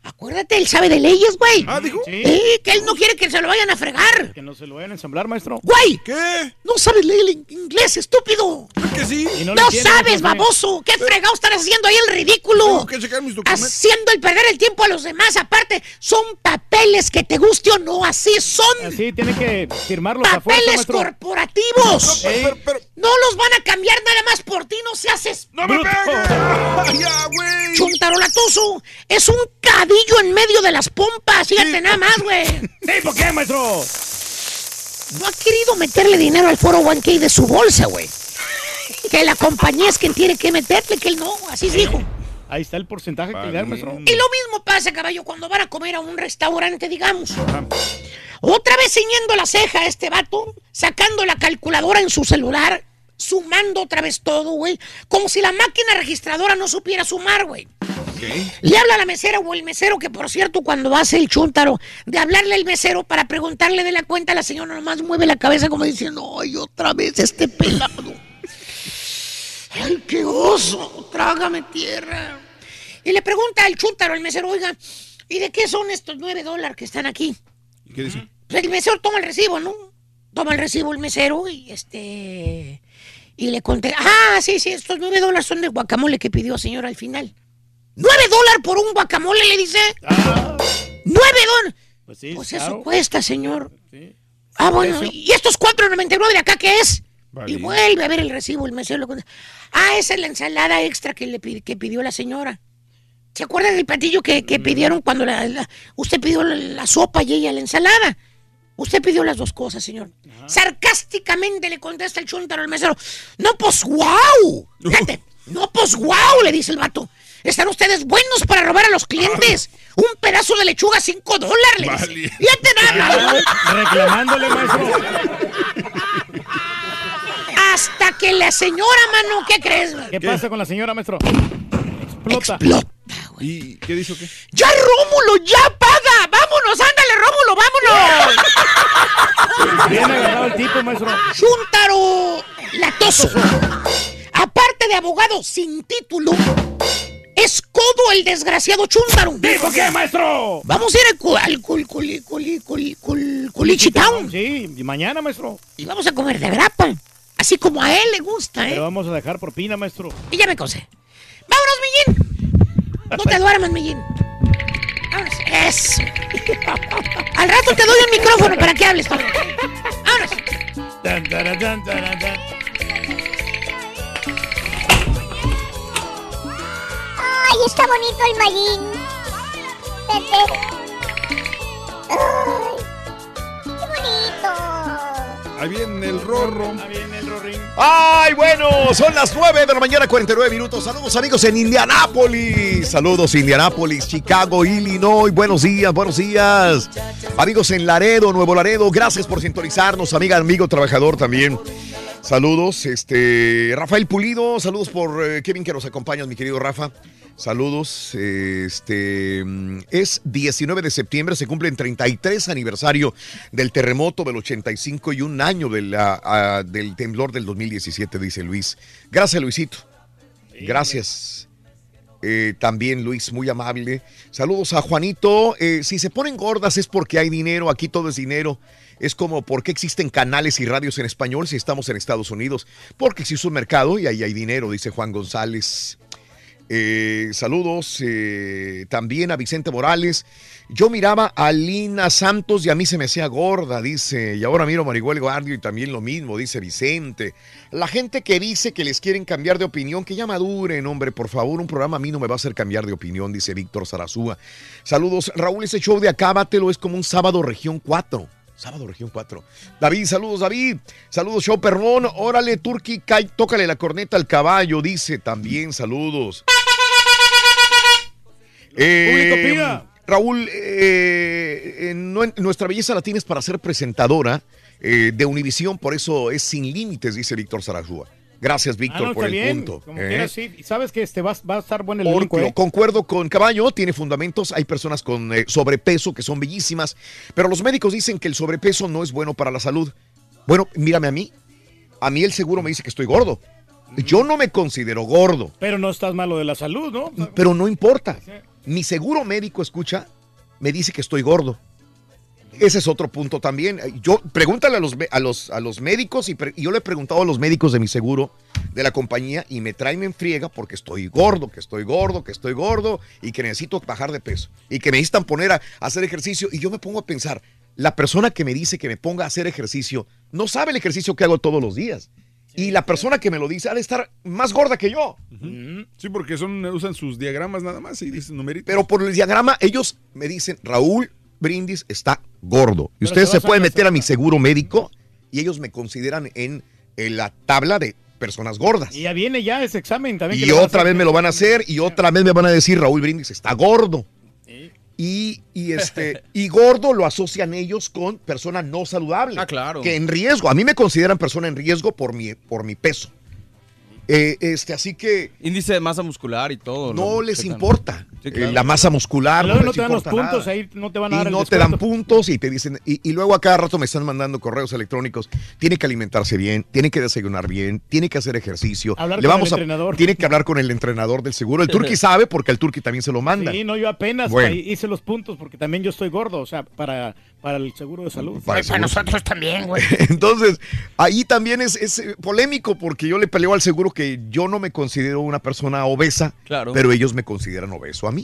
Acuérdate, él sabe de leyes, güey. Ah, dijo. Sí. Eh, que él no quiere que se lo vayan a fregar. Que no se lo vayan a ensamblar, maestro. Güey, ¿Qué? no sabes leer inglés, estúpido. ¿Que sí? Y no sabes, baboso. ¿Qué fregado están haciendo ahí el ridículo? Tengo que checar mis documentos. Haciendo el perder el tiempo a los demás. Aparte, son papeles que te guste o no, así son. Así tiene que firmarlos a fuerza, Papeles corporativos. Ey. Pero, pero, No los van a cambiar nada más por ti, no se haces. ¡No me pegues! ¡Ya, güey! Chuntarolatoso, es un cadillo en medio de las pompas. Fíjate nada más, güey. <laughs> Sí, ¿por qué, maestro? No ha querido meterle dinero al foro 1K de su bolsa, güey. <laughs> Que la compañía es quien tiene que meterle, que él no, así dijo. Ahí está el porcentaje que le da, maestro. Y lo mismo pasa, caballo, cuando van a comer a un restaurante, digamos. Otra vez ciñendo la ceja a este vato, sacando la calculadora en su celular, sumando otra vez todo, güey. Como si la máquina registradora no supiera sumar, güey. Le habla a la mesera o el mesero, que por cierto, cuando hace el chúntaro de hablarle al mesero para preguntarle de la cuenta, la señora nomás mueve la cabeza como diciendo, ay, otra vez este pelado. Ay, qué oso, trágame tierra. Y le pregunta al chúntaro, al mesero, oiga, ¿y de qué son estos nueve dólares que están aquí? ¿Y qué dice? Pues el mesero toma el recibo, ¿no? Toma el recibo el mesero y este. Y le conté, ah, sí, sí, estos nueve dólares son del guacamole que pidió señor al final. ¿Nueve dólares por un guacamole? Le dice. Ah, ¡Nueve dólares! pues sí, Pues claro. eso cuesta, señor. Sí. Ah, bueno. ¿y estos 4.99 de acá qué es? Y vuelve a ver el recibo, el mesero lo contesta. Ah, esa es la ensalada extra que, le que pidió la señora. ¿Se acuerdan del platillo que, que pidieron cuando la- la- usted pidió la, la sopa y ella la ensalada? Usted pidió las dos cosas, señor. Sarcásticamente le contesta el chuntaro al mesero. No, pues guau. <laughs> No, pues guau, le dice el vato. Están ustedes buenos para robar a los clientes. <laughs> Un pedazo de lechuga, cinco dólares. le dice. Fíjate nada. Reclamándole, maestro. Hasta que la señora, mano, ¿qué crees? man? ¿Qué pasa con la señora, maestro? Explota. ¿Y qué dijo qué? ¡Ya, Rómulo, ya paga! ¡Vámonos, ándale, Rómulo, vámonos! <laughs> Bien agarrado el tipo, maestro. ¡Chuntaro latoso! Aparte de abogado sin título, es codo el desgraciado Chuntaro. ¿Dijo qué, maestro? Vamos a ir al, cu- al cul, culi, culi, culi, cul- Culichi Town Sí, mañana, maestro. y vamos a comer de grapa. Así como a él le gusta, ¿eh? Pero vamos a dejar propina, maestro. Y ya me cose. ¡Vámonos, Millín! No te duermas, Millín. Vámonos. Eso. Al rato te doy un micrófono para que hables, Pablo. Vámonos. Tan, taran, tan, taran, tan. Ay, está bonito el Mayín. Vete. Ay, qué bonito. Ahí viene el rorro. Ahí viene el rorín. Ay, bueno, son las 9 de la mañana, 49 minutos. Saludos amigos en Indianápolis. Saludos Indianápolis, Chicago, Illinois. Buenos días, buenos días. Amigos en Laredo, Nuevo Laredo, gracias por sintonizarnos, amiga, amigo, trabajador también. Saludos, este Rafael Pulido, saludos por eh, Kevin que nos acompaña, mi querido Rafa. Saludos, este es 19 de septiembre, se cumple el 33 aniversario del terremoto del 85 y un año de la, ah, del temblor del 2017, dice Luis. Gracias, Luisito. Gracias. Eh, también Luis, muy amable. Saludos a Juanito. Eh, si se ponen gordas es porque hay dinero, aquí todo es dinero. Es como, ¿por qué existen canales y radios en español si estamos en Estados Unidos? Porque existe un mercado y ahí hay dinero, dice Juan González. Eh, saludos eh, también a Vicente Morales. Yo miraba a Lina Santos y a mí se me hacía gorda, dice. Y ahora miro a Mariguel Guardio y también lo mismo, dice Vicente. La gente que dice que les quieren cambiar de opinión, que ya maduren, hombre, por favor. Un programa a mí no me va a hacer cambiar de opinión, dice Víctor Zarazúa. Saludos, Raúl, ese show de Acábatelo es como un sábado región 4. Sábado región 4. David, saludos, David. Saludos, show perrón. Órale, Turki, Kai, tócale la corneta al caballo, dice también. Saludos. Eh. Raúl, eh, eh, nuestra belleza la tienes para ser presentadora eh, de Univisión, por eso es sin límites, dice Víctor Sarajúa. Gracias, Ah, Víctor, no, por el bien. punto. Como ¿eh? quieras, sí. Sabes que este va, va a estar bueno el Por- elenco, ¿eh? Concuerdo con Caballo, tiene fundamentos. Hay personas con eh, sobrepeso que son bellísimas, pero los médicos dicen que el sobrepeso no es bueno para la salud. Bueno, mírame a mí. A mí el seguro me dice que estoy gordo. Yo no me considero gordo, Pero no estás malo de la salud, ¿no? pero no importa. Mi seguro médico, escucha, me dice que estoy gordo. Ese es otro punto también. Yo pregúntale a los, a los, a los médicos y, yo le he preguntado a los médicos de mi seguro de la compañía y me traen en friega porque estoy gordo, que estoy gordo, que estoy gordo y que necesito bajar de peso y que me necesitan poner a hacer ejercicio y yo me pongo a pensar, la persona que me dice que me ponga a hacer ejercicio no sabe el ejercicio que hago todos los días. Y la persona que me lo dice ha de estar más gorda que yo. Sí, porque son, usan sus diagramas nada más y dicen numeritos. Pero por el diagrama, ellos me dicen, Raúl Brindis está gordo. Y Pero ustedes se pueden meter a mi seguro médico y ellos me consideran en, en la tabla de personas gordas. Y ya viene ya ese examen también. Y otra vez me lo van a hacer y otra vez me van a decir, Raúl Brindis está gordo. Y, y, este, <laughs> y gordo lo asocian ellos con persona no saludable. Ah, claro. Que en riesgo. A mí me consideran persona en riesgo por mi, por mi peso. Eh, este, así que Índice de masa muscular y todo. no les importa. Sí, Eh, claro. la masa muscular. Luego no te dan los puntos, nada. ahí no te van a Y dar el no te dan puntos y te dicen, y, y luego a cada rato me están mandando correos electrónicos. Tiene que alimentarse bien, tiene que desayunar bien, tiene que hacer ejercicio. Hablar Le con vamos el a- entrenador. Tiene que hablar con el entrenador del seguro. El Turqui <laughs> sabe porque el Turqui también se lo manda. Sí, no, yo apenas Bueno. hice los puntos porque también yo estoy gordo, o sea, para, para el seguro de salud. Para seguro. nosotros también, güey. <laughs> Entonces, ahí también es, es, eh, polémico porque yo le peleo al seguro que yo no me considero una persona obesa, Claro. pero ellos me consideran obeso a mí.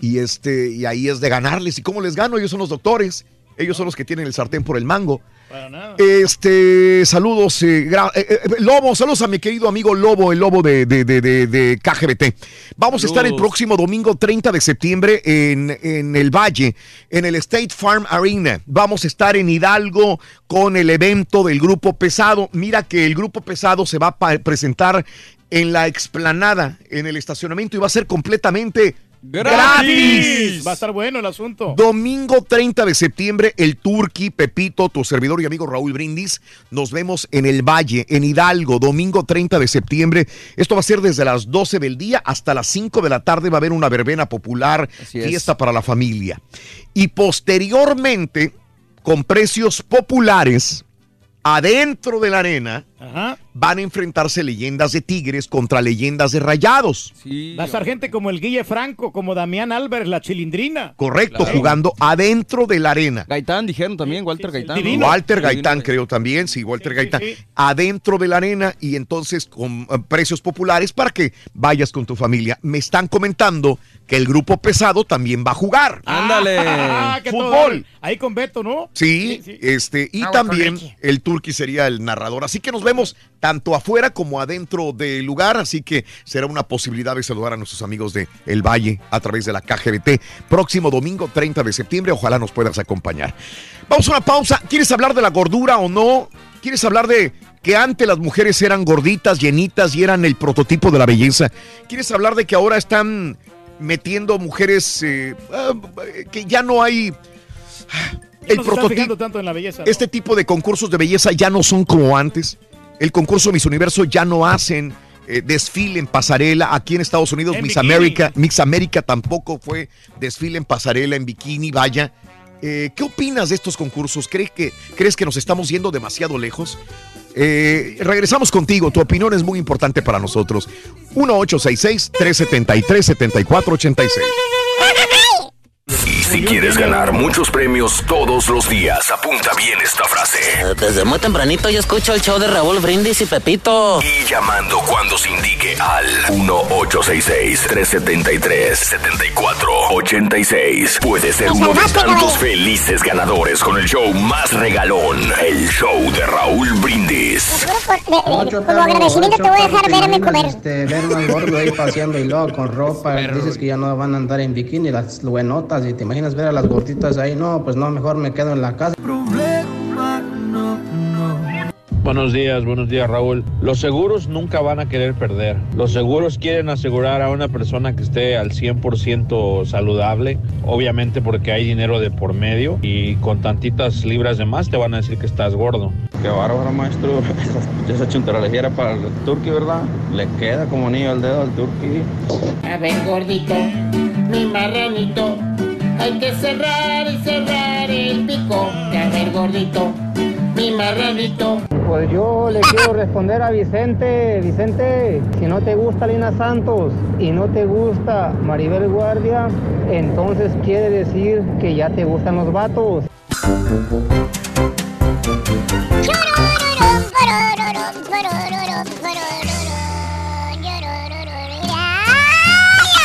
Y este y ahí es de ganarles. ¿Y cómo les gano? Ellos son los doctores. Ellos son los que tienen el sartén por el mango. Para nada. Este, saludos, eh, eh, eh, Lobo, saludos a mi querido amigo Lobo, el Lobo de, de, de, de- KGBT. Vamos a estar el próximo domingo 30 de septiembre en, en el Valle, en el State Farm Arena. Vamos a estar en Hidalgo con el evento del Grupo Pesado. Mira que el Grupo Pesado se va a presentar en la explanada, en el estacionamiento y va a ser completamente gratis. Va a estar bueno el asunto. Domingo 30 de septiembre, el Turqui, Pepito, tu servidor y amigo Raúl Brindis. Nos vemos en el Valle, en Hidalgo, domingo 30 de septiembre. Esto va a ser desde las 12 del día hasta las 5 de la tarde. Va a haber una verbena popular, es. fiesta para la familia. Y posteriormente, con precios populares, adentro de la arena, Ajá. van a enfrentarse leyendas de Tigres contra leyendas de Rayados. Va a estar gente como el Guille Franco, como Damián Álvarez, la chilindrina. Correcto, Claro. jugando adentro de la arena. Gaitán dijeron también, Walter Gaitán. ¿no? Walter Gaitán, creo también, sí, Walter Gaitán, adentro de la arena y entonces con eh, precios populares para que vayas con tu familia. Me están comentando que el grupo pesado también va a jugar. Ah, que todo Fútbol. Ahí con Beto, ¿no? Sí, este, y también el Turqui sería el narrador. Así que nos vemos tanto afuera como adentro del lugar. Así que será una posibilidad de saludar a nuestros amigos de El Valle a través de la KGBT. Próximo domingo 30 de septiembre. Ojalá nos puedas acompañar. Vamos a una pausa. ¿Quieres hablar de la gordura o no? ¿Quieres hablar de que antes las mujeres eran gorditas, llenitas y eran el prototipo de la belleza? ¿Quieres hablar de que ahora están metiendo mujeres eh, ah, que ya no hay el no prototipo? tanto en la belleza. ¿no? Este tipo de concursos de belleza ya no son como antes. El concurso Miss Universo ya no hacen eh, desfile en pasarela. Aquí en Estados Unidos, En Miss bikini. América, Miss América tampoco fue desfile en pasarela, en bikini, vaya. Eh, ¿Qué opinas de estos concursos? ¿Crees que, ¿Crees que nos estamos yendo demasiado lejos? Eh, regresamos contigo, tu opinión es muy importante para nosotros. 1-866-373-7486. Y si quieres ganar muchos premios todos los días, apunta bien esta frase. Desde muy tempranito yo escucho el show de Raúl Brindis y Pepito. Y llamando cuando se indique al 1-866-373-7486. Puede ser uno de tantos felices ganadores con el show más regalón, el show de Raúl Brindis. Como agradecimiento te voy a dejar verme comer. Este, verme al gordo ahí paseando y luego con ropa. Dices que ya no van a andar en bikini las buenotas y te imaginas ver a las gorditas ahí. No, pues no, mejor me quedo en la casa. Buenos días, buenos días Raúl. Los seguros nunca van a querer perder. Los seguros quieren asegurar a una persona que esté al 100% saludable, obviamente porque hay dinero de por medio y con tantitas libras de más te van a decir que estás gordo. Qué bárbaro, maestro. <laughs> Esa, esa chuntarología era para el turqui, ¿verdad? Le queda como anillo al dedo al turqui. A ver, gordito, mi marranito, hay que cerrar y cerrar el pico. A ver, gordito, mi marranito. Pues yo le quiero responder a Vicente. Vicente, si no te gusta Lina Santos y no te gusta Maribel Guardia, entonces quiere decir que ya te gustan los vatos. ¡Ya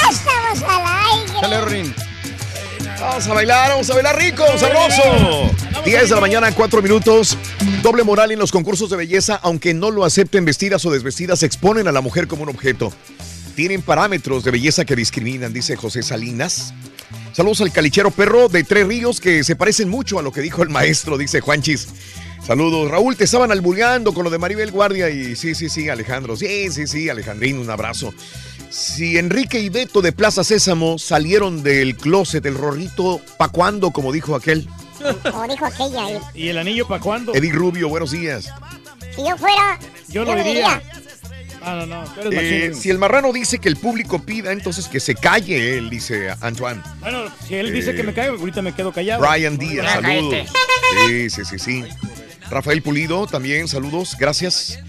estamos al aire! Dale, Rorín. Vamos a bailar, vamos a bailar rico, sabroso. 10 de la mañana, 4 minutos. Doble moral en los concursos de belleza, aunque no lo acepten vestidas o desvestidas, exponen a la mujer como un objeto. Tienen parámetros de belleza que discriminan, dice José Salinas. Saludos al calichero perro de Tres Ríos, que se parecen mucho a lo que dijo el maestro, dice Juanchis. Saludos. Raúl, te estaban albulgando con lo de Maribel Guardia y sí, sí, sí, Alejandro. Sí, sí, sí, Alejandrín, un abrazo. Si Enrique y Beto de Plaza Sésamo salieron del closet, el rorrito, ¿pa' cuándo? Como dijo aquel. Como dijo aquella. eh, ¿Y el anillo para cuándo? Eddie Rubio, buenos días. Si yo fuera, Yo no diría. Ah, no, no, Eh, si el marrano dice que el público pida, entonces que se calle él, dice Antoine. Bueno, si él dice Eh, que me caigo, ahorita me quedo callado. Brian Díaz, saludos. cállate. Sí, sí, sí, sí. Rafael Pulido, también, saludos, gracias.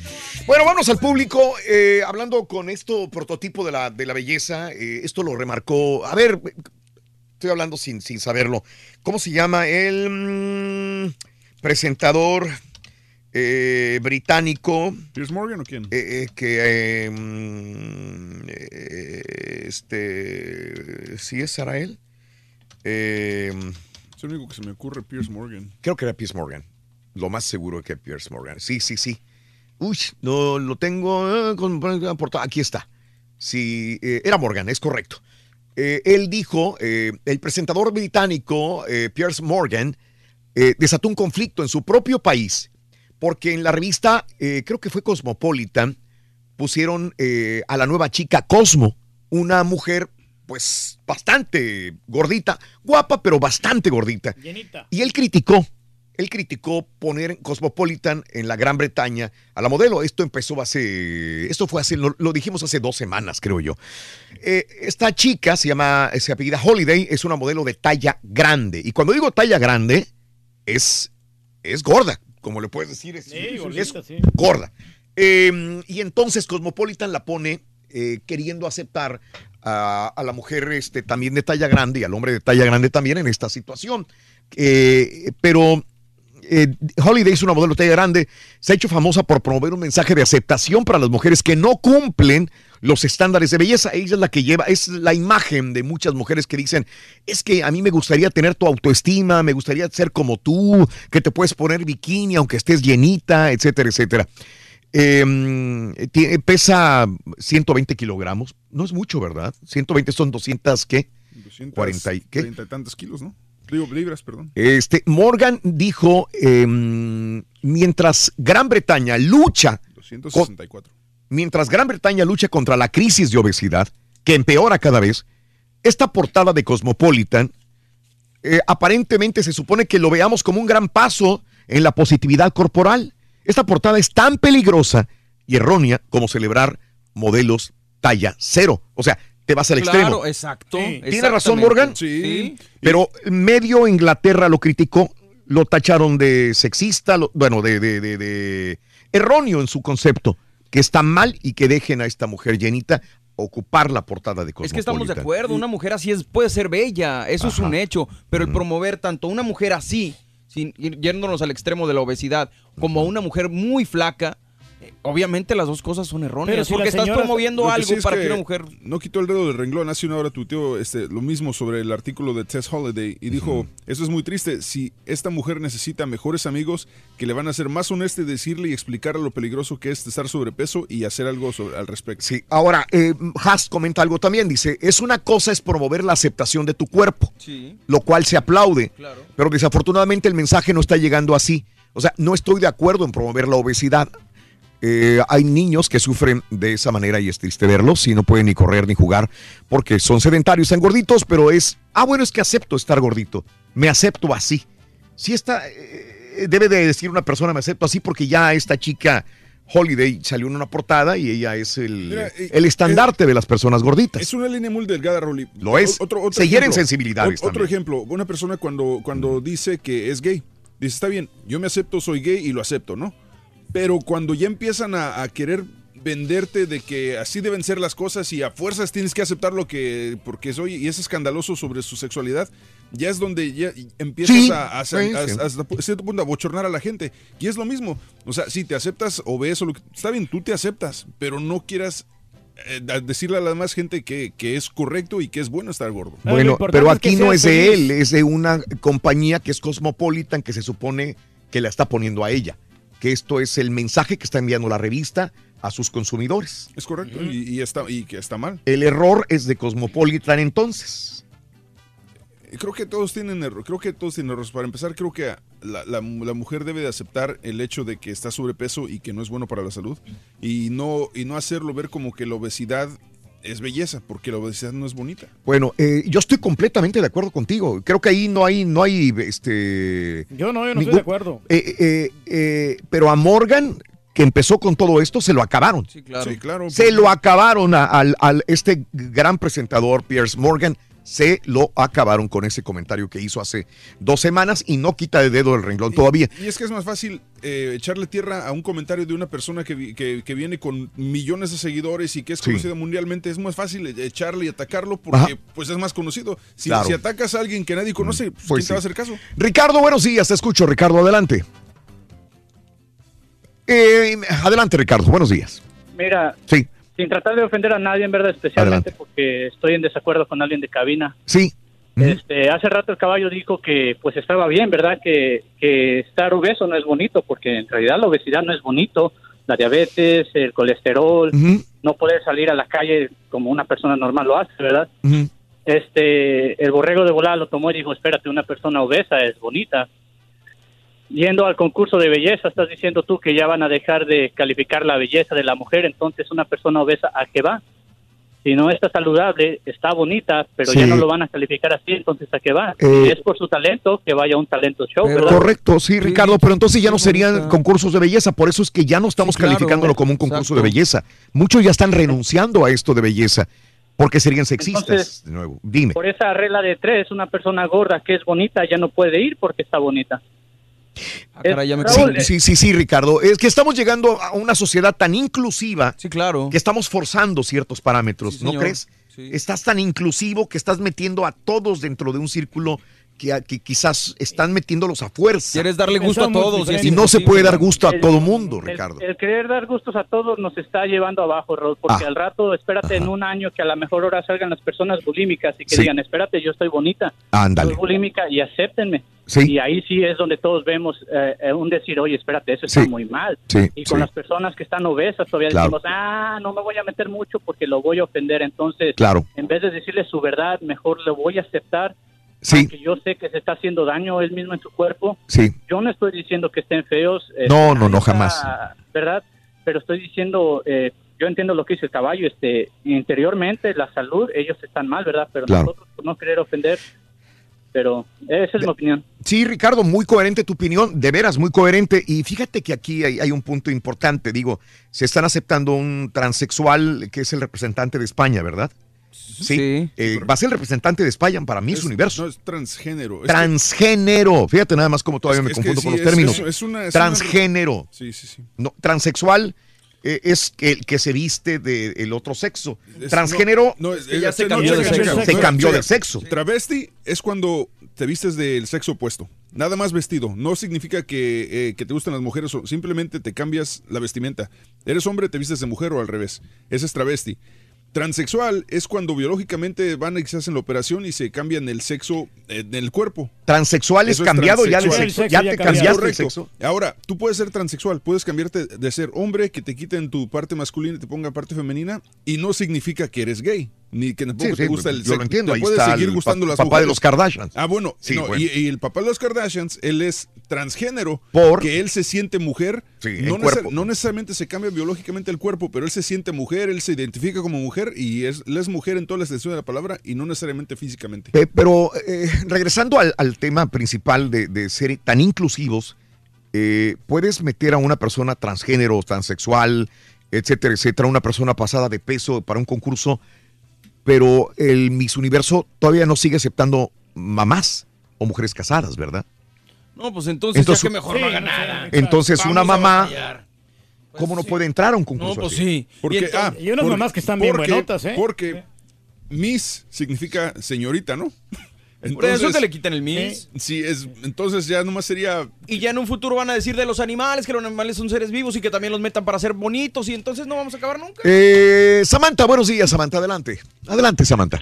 Bueno, vamos al público. eh, hablando con esto, prototipo de la, de la belleza, eh, esto lo remarcó. A ver, estoy hablando sin, sin saberlo. ¿Cómo se llama? El mm, presentador eh, británico. ¿Piers Morgan o quién? Que mm, este sí es Sarael. Es el único que se me ocurre, Pierce Morgan. Creo que era Pierce Morgan. Lo más seguro que Pierce Morgan. Sí, sí, sí. Uy, no lo tengo. eh, con-. Aquí está. Sí, eh, era Morgan, es correcto. Eh, él dijo, el presentador británico Pierce Morgan desató un conflicto en su propio país porque en la revista, creo que fue Cosmopolitan, pusieron a la nueva chica Cosmo, una mujer pues bastante gordita, guapa, pero bastante gordita. Llenita. Y él criticó, él criticó poner Cosmopolitan en la Gran Bretaña a la modelo. Esto empezó hace, esto fue hace, lo, lo dijimos hace dos semanas, creo yo. Eh, esta chica se llama, se apellida Holiday, es una modelo de talla grande. Y cuando digo talla grande, es, es gorda, como le puedes decir, es, Sí, es sí. gorda. Eh, y entonces Cosmopolitan la pone eh, queriendo aceptar a, a la mujer este, también de talla grande y al hombre de talla grande también en esta situación. Eh, pero eh, Holiday es una modelo de talla grande, se ha hecho famosa por promover un mensaje de aceptación para las mujeres que no cumplen los estándares de belleza. Ella es la que lleva, es la imagen de muchas mujeres que dicen, es que a mí me gustaría tener tu autoestima, me gustaría ser como tú, que te puedes poner bikini aunque estés llenita, etcétera, etcétera. Eh, tiene- pesa 120 kilogramos, no es mucho, ¿verdad? 120 son 200, ¿qué? 40 y qué? 30 y tantos kilos, ¿no? Digo, libras, perdón. Este, Morgan dijo, eh, mientras Gran Bretaña lucha, con- 264. mientras Gran Bretaña lucha contra la crisis de obesidad, que empeora cada vez, esta portada de Cosmopolitan eh, aparentemente se supone que lo veamos como un gran paso en la positividad corporal. Esta portada es tan peligrosa y errónea como celebrar modelos talla cero. O sea, te vas al Claro, extremo. exacto. ¿Tiene razón. Morgan? Sí. Pero medio Inglaterra lo criticó, lo tacharon de sexista, lo- bueno, de, de- de- de erróneo en su concepto, que está mal y que dejen a esta mujer llenita ocupar la portada de Es que estamos de Cosmopolitan. acuerdo, una mujer así es, puede ser bella, eso es un hecho, pero el promover tanto a una mujer así, sin, yéndonos al extremo de la obesidad, como a una mujer muy flaca, obviamente las dos cosas son erróneas, porque estás promoviendo que algo sí es para que, que una mujer... No quitó el dedo del renglón. Hace una hora tuiteó este, lo mismo sobre el artículo de Tess Holiday y dijo: Eso es muy triste. Si esta mujer necesita mejores amigos que le van a ser más honestos y decirle y explicarle lo peligroso que es estar sobrepeso y hacer algo sobre- al respecto. Sí, ahora, eh, Haas comenta algo también, dice, es una cosa es promover la aceptación de tu cuerpo, Sí. lo cual se aplaude, Claro. pero desafortunadamente el mensaje no está llegando así. O sea, no estoy de acuerdo en promover la obesidad. Eh, hay niños que sufren de esa manera y es triste verlos y no pueden ni correr ni jugar porque son sedentarios, están gorditos, pero es, ah, bueno, es que acepto estar gordito, me acepto así. Si esta, eh, debe de decir una persona, me acepto así porque ya esta chica Holiday salió en una portada y ella es el, Mira, eh, el estandarte de las personas gorditas. Es una línea muy delgada, Rolly. Lo es. Otro, otro Se hieren sensibilidades Otro también. ejemplo, una persona cuando, cuando dice que es gay, dice, está bien, yo me acepto, soy gay y lo acepto, ¿no? Pero cuando ya empiezan a, a querer venderte de que así deben ser las cosas y a fuerzas tienes que aceptar lo que porque soy y es escandaloso sobre su sexualidad, ya es donde ya empiezas Sí, a, a- sí, a- cierto punto a bochornar a la gente. Y es lo mismo. O sea, si te aceptas o ves o lo que, está bien, tú te aceptas, pero no quieras eh, a- decirle a la demás gente que, que es correcto y que es bueno estar gordo. Bueno, pero aquí no es de él, es de una compañía que es Cosmopolitan que se supone que la está poniendo a ella. Que esto es el mensaje que está enviando la revista a sus consumidores. Es correcto y, y está, y que está mal. El error es de Cosmopolitan entonces. Creo que todos tienen error, creo que todos tienen errores. Para empezar, creo que la, la- la mujer debe de aceptar el hecho de que está sobrepeso y que no es bueno para la salud y no, y no hacerlo ver como que la obesidad es belleza, porque la obesidad no es bonita. Bueno, eh, yo estoy completamente de acuerdo contigo. Creo que ahí no hay, no hay, este. Yo no, yo no estoy de acuerdo. Eh, eh, eh, pero a Morgan, que empezó con todo esto, se lo acabaron. Sí, claro. Sí, claro. Se lo acabaron a- al, al- este gran presentador, Pierce Morgan. Se lo acabaron con ese comentario que hizo hace dos semanas y no quita de dedo el renglón todavía. Y es que es más fácil eh, echarle tierra a un comentario de una persona que, que- que viene con millones de seguidores y que es Sí. conocida mundialmente. Es más fácil echarle y atacarlo porque Ajá. pues es más conocido. Si, Claro. si atacas a alguien que nadie conoce, pues, Pues ¿quién te va a hacer caso? Ricardo, buenos días, te escucho. Ricardo, adelante. Eh, adelante, Ricardo, buenos días. Mira, Sí, sin tratar de ofender a nadie, en verdad, especialmente porque estoy en desacuerdo con alguien de cabina. sí. Este, hace rato el caballo dijo que pues estaba bien, ¿verdad? Que, que estar obeso no es bonito, porque en realidad la obesidad no es bonito. La diabetes, el colesterol, no poder salir a la calle como una persona normal lo hace, ¿verdad? Este, el borrego de volada lo tomó y dijo, espérate, una persona obesa es bonita. Yendo al concurso de belleza, estás diciendo tú que ya van a dejar de calificar la belleza de la mujer, entonces una persona obesa, ¿a qué va? Si no está saludable, está bonita, pero ya no lo van a calificar así, entonces ¿a qué va? Eh, Si es por su talento, que vaya a un talento show, ¿verdad? Correcto, sí, Ricardo, pero entonces ya no serían concursos de belleza, por eso es que ya no estamos claro, calificándolo como un concurso exacto. de belleza. Muchos ya están renunciando a esto de belleza porque serían sexistas. Entonces, de nuevo, dime. Por esa regla de tres, una persona gorda que es bonita ya no puede ir porque está bonita. Caray, ya me Sí, sí, sí, sí, Ricardo. Es que estamos llegando a una sociedad tan inclusiva sí, claro. que estamos forzando ciertos parámetros, ¿no señor. crees? Estás tan inclusivo que estás metiendo a todos dentro de un círculo que, quizás están metiéndolos a fuerza. Quieres darle gusto a todos. Y no se puede dar gusto a todo mundo, Ricardo. El querer dar gustos a todos nos está llevando abajo, Raúl, porque Ah. al rato, espérate en un año que a la mejor hora salgan las personas bulímicas y que Sí. digan, espérate, yo estoy bonita, Ándale. soy bulímica y acéptenme. Sí. Y ahí sí es donde todos vemos eh, eh, un decir, oye, espérate, eso está Sí. muy mal. Sí, y con las personas que están obesas todavía Claro. decimos, ah, no me voy a meter mucho porque lo voy a ofender. Entonces, Claro. en vez de decirle su verdad, mejor le voy a aceptar. Sí. Aunque yo sé que se está haciendo daño él mismo en su cuerpo. Sí. Yo no estoy diciendo que estén feos. eh, No, no, no, jamás. ¿Verdad? Pero estoy diciendo, eh, yo entiendo lo que dice el caballo, este, interiormente la salud, ellos están mal, ¿verdad? Pero Claro. nosotros por no querer ofender, pero esa es mi opinión. Sí, Ricardo, muy coherente tu opinión, de veras, muy coherente. Y fíjate que aquí hay, hay un punto importante, digo, se están aceptando un transexual que es el representante de España, ¿verdad? Sí. Eh, va a ser el representante de España para Miss Universo. No, es transgénero. Es que- Transgénero. Fíjate nada más como todavía me es que confundo sí, con los es- términos. es- es una- es una- Transgénero. Sí, sí, sí. No, transexual es el que se viste del otro sexo. Es- Transgénero no, no, es- ya se no, cambió checa, de sexo. Se No, cambió de sexo. Travesti es cuando te vistes del sexo opuesto. Nada más vestido. No significa que, eh, que te gusten las mujeres, o simplemente te cambias la vestimenta. Eres hombre, te vistes de mujer o al revés. Ese es travesti. Transexual es cuando biológicamente van y se hacen la operación y se cambian el sexo eh, del cuerpo. Transexual es cambiado ya de sexo. Ya te cambiaste el sexo. Ahora, tú puedes ser transexual, puedes cambiarte de ser hombre, que te quiten tu parte masculina y te ponga parte femenina, y no significa que eres gay, ni que tampoco Sí, te sí, gusta el yo sexo. lo entiendo, Te ahí puede está seguir el gustando pa- las papá de los Kardashians. Ah, bueno, Sí, no, bueno. Y, y el papá de los Kardashians, él es transgénero, Por- que él se siente mujer. no, necesariamente se cambia biológicamente el cuerpo, pero él se siente mujer, él se identifica como mujer y es, él es mujer en toda la extensión de la palabra y no necesariamente físicamente. Pe- Pero eh, regresando al, al tema principal de, de ser tan inclusivos, eh, puedes meter a una persona transgénero, transexual, etcétera, etcétera, una persona pasada de peso para un concurso, pero el Miss Universo todavía no sigue aceptando mamás o mujeres casadas, ¿verdad? No, pues entonces, Entonces- ya que mejor no haga nada. Entonces una Vamos mamá. ¿cómo no puede entrar a un concurso? No, pues así? sí. Porque, Y entonces- ah, y unas por- mamás que están bien porque- buenotas, ¿eh? Porque Miss significa señorita, ¿no? <laughs> Por eso que le quitan el Miss. Sí, es, entonces ya nomás sería... Y ya en un futuro van a decir de los animales que los animales son seres vivos y que también los metan para ser bonitos y entonces no vamos a acabar nunca. Eh, Samantha, buenos días, Samantha, adelante. Adelante, Samantha.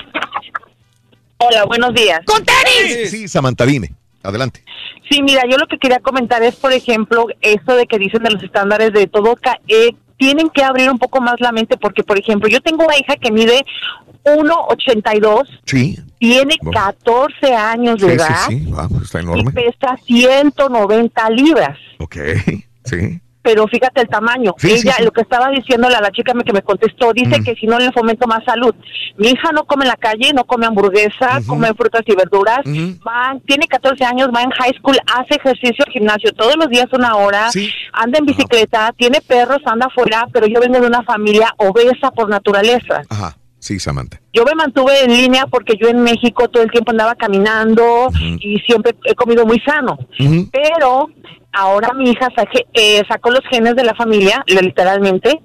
Hola, buenos días. ¡Con tenis! Sí, Samantha, dime. Adelante. Sí, mira, yo lo que quería comentar es, por ejemplo, esto de que dicen de los estándares de todo, eh, tienen que abrir un poco más la mente porque, por ejemplo, yo tengo una hija que mide 1,82, Sí. tiene Bueno. 14 años de Sí, sí, edad sí, vamos, está y enorme. pesa 190 libras. Ok, <laughs> sí. Pero fíjate el tamaño. Sí, Ella, sí. lo que estaba diciéndole a la chica que me contestó, dice Mm. que si no le fomento más salud. Mi hija no come en la calle, no come hamburguesa, come frutas y verduras. Va, tiene 14 años, va en high school, hace ejercicio, gimnasio todos los días una hora, anda en bicicleta, tiene perros, anda afuera, pero yo vengo de una familia obesa por naturaleza. Ajá, sí, Samantha. Yo me mantuve en línea porque yo en México todo el tiempo andaba caminando y siempre he comido muy sano. Pero ahora mi hija saque- eh, sacó los genes de la familia, literalmente.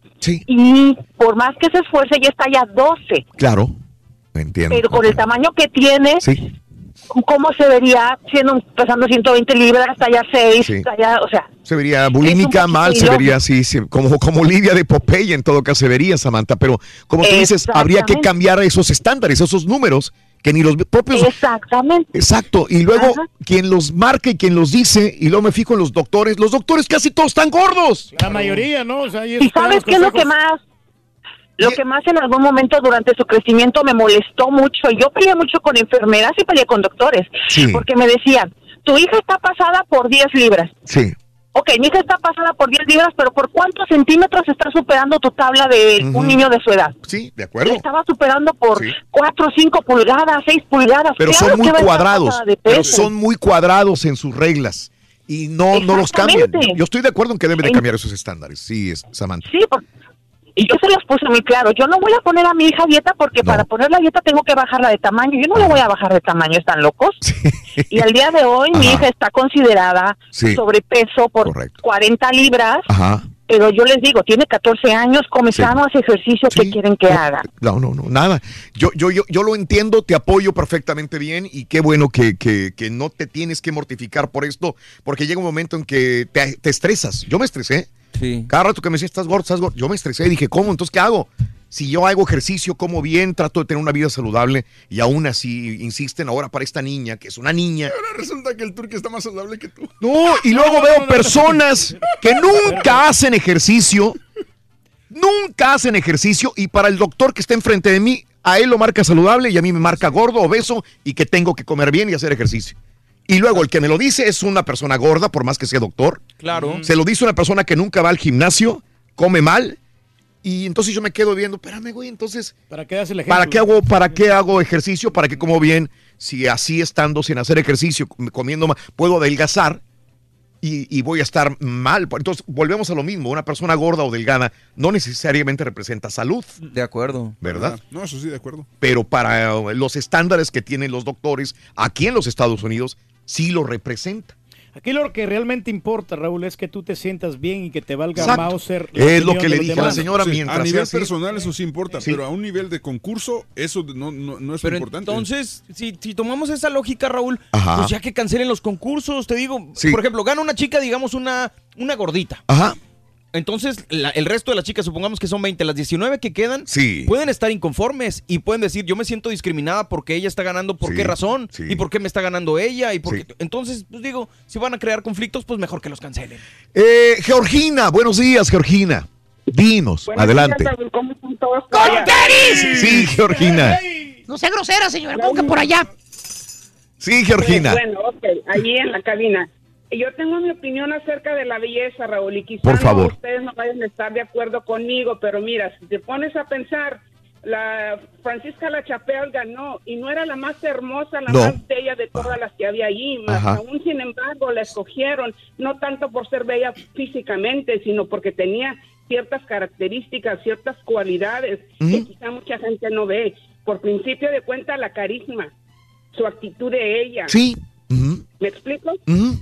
Y por más que se esfuerce, ya está ya 12. Claro, entiendo. Pero con el tamaño que tiene, Sí. ¿cómo se vería siendo pesando 120 libras, ya 6? Sí. o sea, Se vería bulímica, mal, se vería así, sí, como, como Lidia de Popeye en todo caso se vería, Samantha. Pero como tú dices, habría que cambiar esos estándares, esos números, que ni los propios... Exactamente. Exacto, y luego quien los marca y quien los dice, y luego me fijo en los doctores, los doctores casi todos están gordos. La mayoría, ¿no? O sea, ahí ¿Y sabes qué es lo que más? Lo que más en algún momento durante su crecimiento me molestó mucho. Yo peleé mucho con enfermeras y peleé con doctores. Sí. Porque me decían, tu hija está pasada por 10 libras. Sí. Ok, mi hija está pasada por 10 libras, pero ¿por cuántos centímetros está superando tu tabla de Ujú. un niño de su edad? Sí, de acuerdo. estaba superando por Sí. 4, 5 pulgadas, 6 pulgadas. Pero Claro son muy cuadrados, pero son muy cuadrados en sus reglas y no, no los cambian. Yo estoy de acuerdo en que deben de cambiar esos estándares. Sí, Samantha. Sí, y yo se los puse muy claro. Yo no voy a poner a mi hija dieta porque para poner la dieta tengo que bajarla de tamaño. Yo no la voy a bajar de tamaño, ¿están locos? Y al día de hoy mi hija está considerada Sí. sobrepeso por 40 libras. Ajá. Pero yo les digo, tiene 14 años, come sano, hace ejercicio, ¿qué quieren que haga? No, no, no, nada. Yo, yo, yo, yo lo entiendo, te apoyo perfectamente bien y qué bueno que, que, que no te tienes que mortificar por esto, porque llega un momento en que te, te estresas. Yo me estresé. Sí. Cada rato que me decía, estás gordo, estás gordo. Yo me estresé y dije, ¿cómo? Entonces, ¿qué hago? Si yo hago ejercicio, como bien, trato de tener una vida saludable y aún así insisten ahora para esta niña, que es una niña. Ahora resulta que el turque está más saludable que tú. No, y luego veo personas que nunca hacen ejercicio, nunca hacen ejercicio y para el doctor que está enfrente de mí, a él lo marca saludable y a mí me marca gordo, obeso y que tengo que comer bien y hacer ejercicio. Y luego el que me lo dice es una persona gorda, por más que sea doctor. Claro. Se lo dice una persona que nunca va al gimnasio, come mal. Y entonces yo me quedo viendo, espérame, güey, entonces, ¿Para qué el ejemplo? ¿para qué hago, para qué hago ejercicio? ¿Para qué como bien? Si así estando sin hacer ejercicio, com- comiendo mal, puedo adelgazar y, y voy a estar mal. Entonces, volvemos a lo mismo. Una persona gorda o delgada no necesariamente representa salud, De acuerdo. ¿verdad? No, eso sí, de acuerdo. Pero para eh, los estándares que tienen los doctores aquí en los Estados Unidos, sí lo representa. Aquí lo que realmente importa, Raúl, es que tú te sientas bien y que te valga Exacto. Mauser. Es lo que le dije a la señora Sí, mientras a nivel sea así. personal eso sí importa, Sí. pero a un nivel de concurso eso no, no, no es Pero importante. entonces, si, si tomamos esa lógica, Raúl, Ajá. pues ya que cancelen los concursos, te digo, Sí. por ejemplo, gana una chica, digamos, una, una gordita. Ajá. Entonces, la- el resto de las chicas, supongamos que son 20, las 19 que quedan, Sí. pueden estar inconformes y pueden decir, yo me siento discriminada porque ella está ganando, ¿por Sí, qué razón? sí. ¿Y por qué me está ganando ella? y por Sí. qué- Entonces, pues digo, si van a crear conflictos, pues mejor que los cancelen. Eh, Georgina, buenos días, Georgina. Dinos, adelante. ¿Cómo están todos? ¡Con tenis! Sí, Georgina. No sea grosera, señora. ¿Cómo que por allá? Sí, Georgina. Bueno, ok, allí en la cabina. Yo tengo mi opinión acerca de la belleza, Raúl, y quizás Por favor. ustedes no vayan a estar de acuerdo conmigo, pero mira, si te pones a pensar, la Francisca La Chapelle ganó y no era la más hermosa, la No. más bella de todas las que había allí, más aún sin embargo la escogieron, no tanto por ser bella físicamente, sino porque tenía ciertas características, ciertas cualidades que quizá mucha gente no ve. Por principio de cuenta, la carisma, su actitud de ella. Sí. ¿Me explico?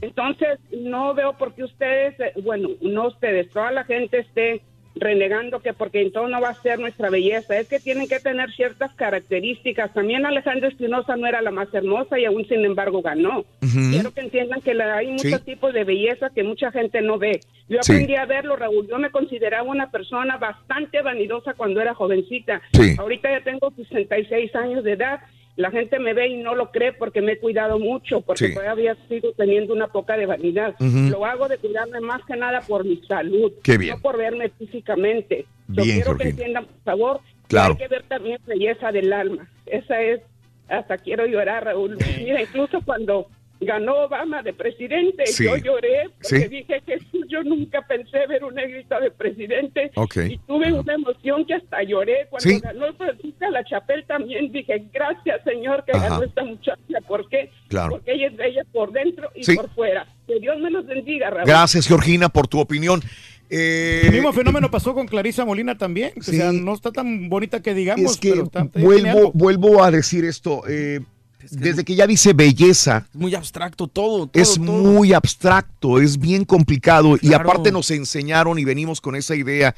Entonces, no veo por qué ustedes, eh, bueno, no ustedes, toda la gente esté renegando que porque entonces no va a ser nuestra belleza. Es que tienen que tener ciertas características. También Alejandra Espinosa no era la más hermosa y aún sin embargo ganó. Quiero que entiendan que la- hay muchos Sí. tipos de belleza que mucha gente no ve. Yo Sí. aprendí a verlo, Raúl. Yo me consideraba una persona bastante vanidosa cuando era jovencita. Sí. Ahorita ya tengo 66 años de edad. La gente me ve y no lo cree porque me he cuidado mucho, porque Sí. todavía sigo teniendo una poca de vanidad. Lo hago de cuidarme más que nada por mi salud, Qué bien. no por verme físicamente. Yo Bien, quiero que entiendan, por favor, que Claro. hay que ver también belleza del alma. Esa es, hasta quiero llorar, Raúl. Mira, incluso cuando ganó Obama de presidente, Sí. yo lloré porque Sí. dije que yo nunca pensé ver un negrita de presidente Ok. y tuve una emoción que hasta lloré cuando Sí. ganó Francisca La Chapel también dije gracias Señor que Ajá. ganó esta muchacha ¿por qué? Claro. porque ella es bella por dentro y Sí. por fuera que Dios me los bendiga Raúl Gracias, Georgina, por tu opinión. Eh, El mismo fenómeno pasó con Clarisa Molina también. O sea, no está tan bonita que digamos, es que pero está- vuelvo, vuelvo a decir esto. eh, desde que ya dice belleza, Muy abstracto todo. todo, es todo. muy abstracto, es bien complicado. Y aparte nos enseñaron y venimos con esa idea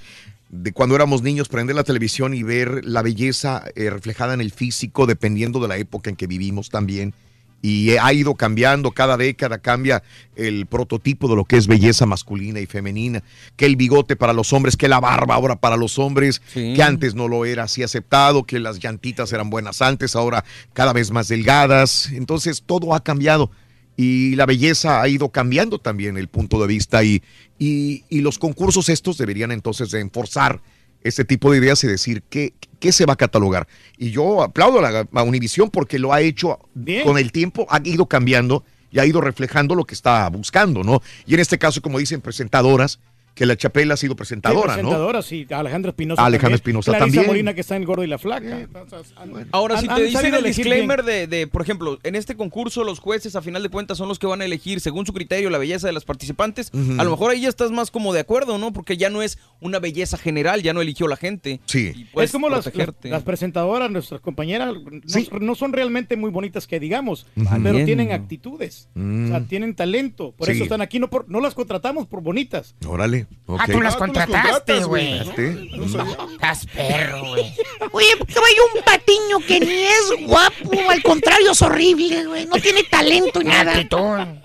de cuando éramos niños, prender la televisión y ver la belleza eh, reflejada en el físico, dependiendo de la época en que vivimos también. Y ha ido cambiando, cada década cambia el prototipo de lo que es belleza masculina y femenina, que el bigote para los hombres, que la barba ahora para los hombres, que antes no lo era así aceptado, que las llantitas eran buenas antes, ahora cada vez más delgadas, entonces todo ha cambiado y la belleza ha ido cambiando también el punto de vista y, y, y los concursos estos deberían entonces de enforzar este tipo de ideas y decir qué, qué se va a catalogar. Y yo aplaudo a, la, a Univision porque lo ha hecho con el tiempo, ha ido cambiando y ha ido reflejando lo que está buscando, ¿no? Y en este caso, como dicen, presentadoras, que la Chapela ha sido presentadora, Sí, ¿no? presentadora, sí. Alejandra Espinosa. Alejandra también. Espinosa Clarisa también. Molina, que está en el Gordo y la Flaca. Han- Ahora, si te dicen el disclaimer de, de, por ejemplo, en este concurso los jueces a final de cuentas son los que van a elegir según su criterio la belleza de las participantes, a lo mejor ahí ya estás más como de acuerdo, ¿no? Porque ya no es una belleza general, ya no eligió la gente. Sí. puedes es como las, las, protegerte. las presentadoras, nuestras compañeras, no, no son realmente muy bonitas que digamos, pero tienen actitudes, Mm. o sea, tienen talento, por Sí. eso están aquí, no, por, no las contratamos por bonitas. Órale. Ah, ok. tú las contrataste, güey. Estás perro, güey. Oye, vaya un patiño que ni es guapo, al contrario es horrible, güey. No tiene talento ni nada.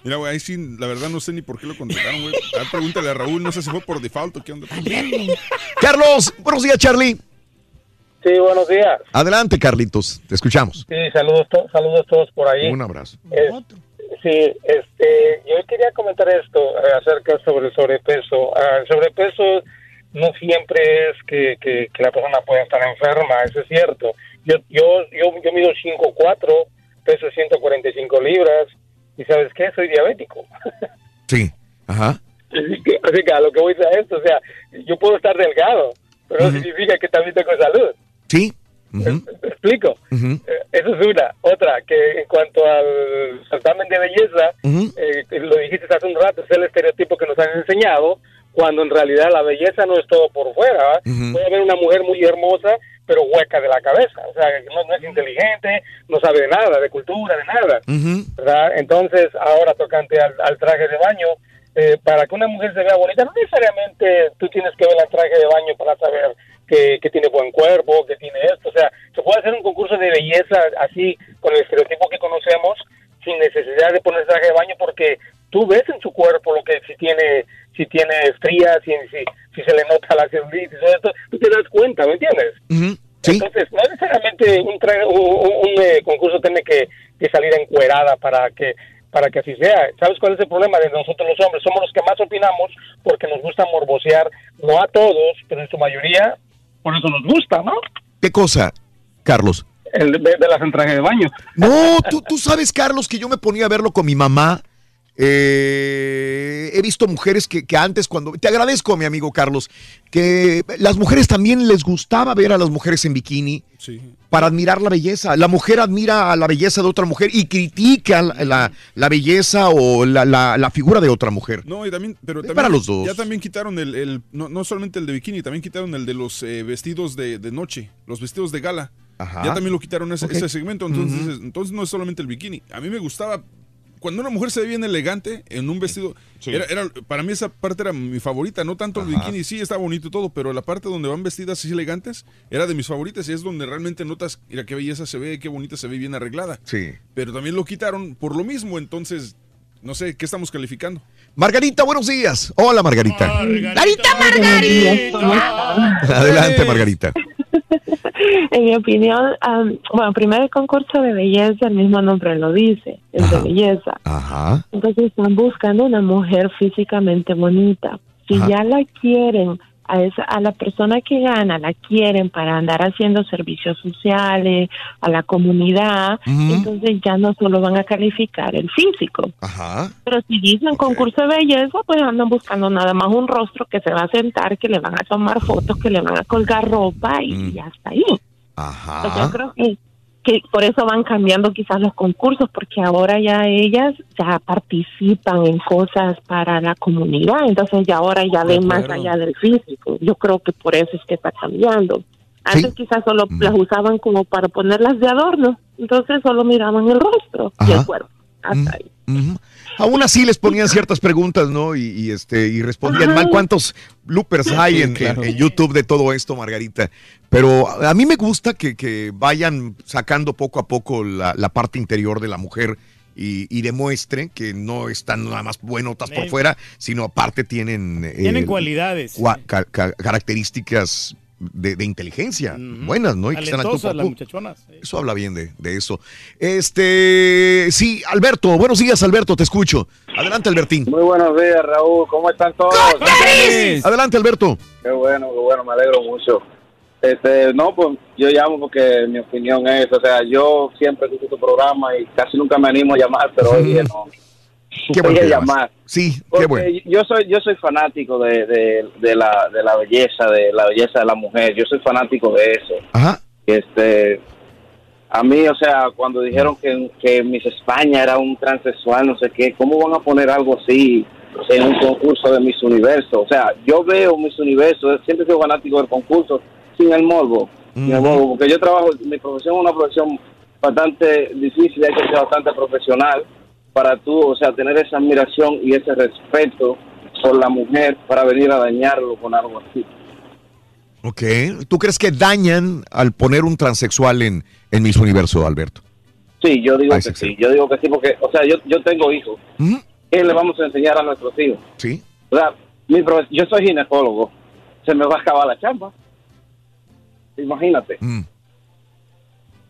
Mira, güey, ahí sí, la verdad no sé ni por qué lo contrataron, güey. A ver, pregúntale a Raúl, no sé si fue por default o qué onda. Carlos, buenos días, Charlie. Sí, buenos días. Adelante, Carlitos, te escuchamos. Sí, saludos, to- saludos a todos por ahí. Un abrazo. Es- sí, este, yo quería comentar esto eh, acerca sobre el sobrepeso. Ah, el sobrepeso no siempre es que, que, que la persona pueda estar enferma, eso es cierto. Yo yo yo, yo mido 5'4", peso 145 libras y ¿sabes qué? Soy diabético. <laughs> Sí. Ajá. Así que, así que a lo que voy a esto, o sea, yo puedo estar delgado, pero no significa que también tengo salud. Sí. ¿Me explico? Eh, Eso es una. Otra, que en cuanto al certamen de belleza, eh, lo dijiste hace un rato, es el estereotipo que nos han enseñado, cuando en realidad la belleza no es todo por fuera. Puede haber una mujer muy hermosa, pero hueca de la cabeza. O sea, no, no es inteligente, no sabe de nada, de cultura, de nada. ¿verdad? Entonces, ahora tocante al, al traje de baño, eh, para que una mujer se vea bonita, no necesariamente tú tienes que ver el traje de baño para saber que, que tiene buen cuerpo, que tiene esto. O sea, se puede hacer un concurso de belleza así, con el estereotipo que conocemos, sin necesidad de poner traje de baño, porque tú ves en su cuerpo lo que si tiene si tiene estrías, si, si, si se le nota la celulitis, todo esto, tú te das cuenta, ¿me entiendes? Entonces, no necesariamente un, tra- un, un- un, eh, concurso tiene que, que salir encuerada para que para que así sea. ¿Sabes cuál es el problema de nosotros los hombres? Somos los que más opinamos porque nos gusta morbosear, no a todos, pero en su mayoría, por eso nos gusta, ¿no? ¿Qué cosa, Carlos? El de, de las entrajes de baño. No, tú, tú sabes, Carlos, que yo me ponía a verlo con mi mamá. Eh, he visto mujeres que, que antes cuando... Te agradezco, mi amigo Carlos, que las mujeres también les gustaba ver a las mujeres en bikini Sí. para admirar la belleza. La mujer admira a la belleza de otra mujer y critica la, la- la belleza o la, la- figura de otra mujer. No, y también, pero también para los dos. Ya también quitaron el, el- no, no solamente el de bikini, también quitaron el de los eh, vestidos de, de noche, los vestidos de gala. Ajá. Ya también lo quitaron ese, segmento, entonces, entonces no es solamente el bikini. A mí me gustaba cuando una mujer se ve bien elegante en un vestido, era, era- para mí esa parte era mi favorita, no tanto el Ajá. bikini, sí está bonito y todo, pero la parte donde van vestidas así elegantes era de mis favoritas y es donde realmente notas, mira qué belleza se ve, qué bonita se ve bien arreglada. Sí. Pero también lo quitaron por lo mismo, entonces no sé qué estamos calificando. Margarita, buenos días. Hola, Margarita. Margarita, Margarita. Adelante, Margarita. <laughs> En mi opinión, am, bueno, primero el concurso de belleza, el mismo nombre lo dice, es de belleza. Ajá. Entonces están buscando una mujer físicamente bonita. Si Ajá. ya la quieren, a, esa, a la persona que gana, la quieren para andar haciendo servicios sociales, a la comunidad, entonces ya no solo van a calificar el físico. Ajá. Pero si dicen concurso de belleza, pues andan buscando nada más un rostro que se va a sentar, que le van a tomar fotos, que le van a colgar ropa y ya está ahí. Ajá. Pues yo creo que, que por eso van cambiando quizás los concursos, porque ahora ya ellas ya participan en cosas para la comunidad, entonces ya ahora ya ven más allá del físico. Yo creo que por eso es que está cambiando. Antes quizás solo las usaban como para ponerlas de adorno, entonces solo miraban el rostro y el Ajá. cuerpo. Hasta ahí. Aún así les ponían ciertas preguntas, ¿no? Y, y, este y respondían mal. ¿Cuántos bloopers hay en, claro. en- en YouTube de todo esto, Margarita? Pero a mí me gusta que, que vayan sacando poco a poco la, la parte interior de la mujer y, y demuestre que no están nada más buenotas por Eh. fuera, sino aparte tienen... eh, Tienen cualidades. cua- ca- ca- características de, de inteligencia buenas, ¿no? Y que están al por las muchachonas. Eso habla bien de, de eso. Este, sí, Alberto, buenos días, Alberto, te escucho. Adelante, Albertín. Muy buenos días, Raúl. ¿Cómo están todos? Adelante, Alberto. Qué bueno, qué bueno, me alegro mucho. Este, no, pues yo llamo porque mi opinión es, o sea, yo siempre escucho tu programa y casi nunca me animo a llamar, pero hoy día <laughs> no. Qué Voy bueno a llamar. Sí, qué bueno. yo soy yo soy fanático de, de, de la de la belleza, de la belleza de la mujer. Yo soy fanático de eso. Ajá. Este a mí, o sea, cuando dijeron que, que Miss España era un transexual, no sé qué, ¿cómo van a poner algo así en un concurso de Miss Universo? O sea, yo veo Miss Universo, siempre soy fanático del concurso, sin el morbo, sin el morbo, porque yo trabajo, mi profesión es una profesión bastante difícil, hay que ser bastante profesional para tú, o sea, tener esa admiración y ese respeto por la mujer para venir a dañarlo con algo así. Ok. ¿Tú crees que dañan al poner un transexual en, en Miss Universo, Alberto? Sí, yo digo que sí, yo digo que sí, porque, o sea, yo, yo tengo hijos. ¿Qué le vamos a enseñar a nuestros hijos? Sí. O sea, mi profe- yo soy ginecólogo, se me va a acabar la chamba. Imagínate.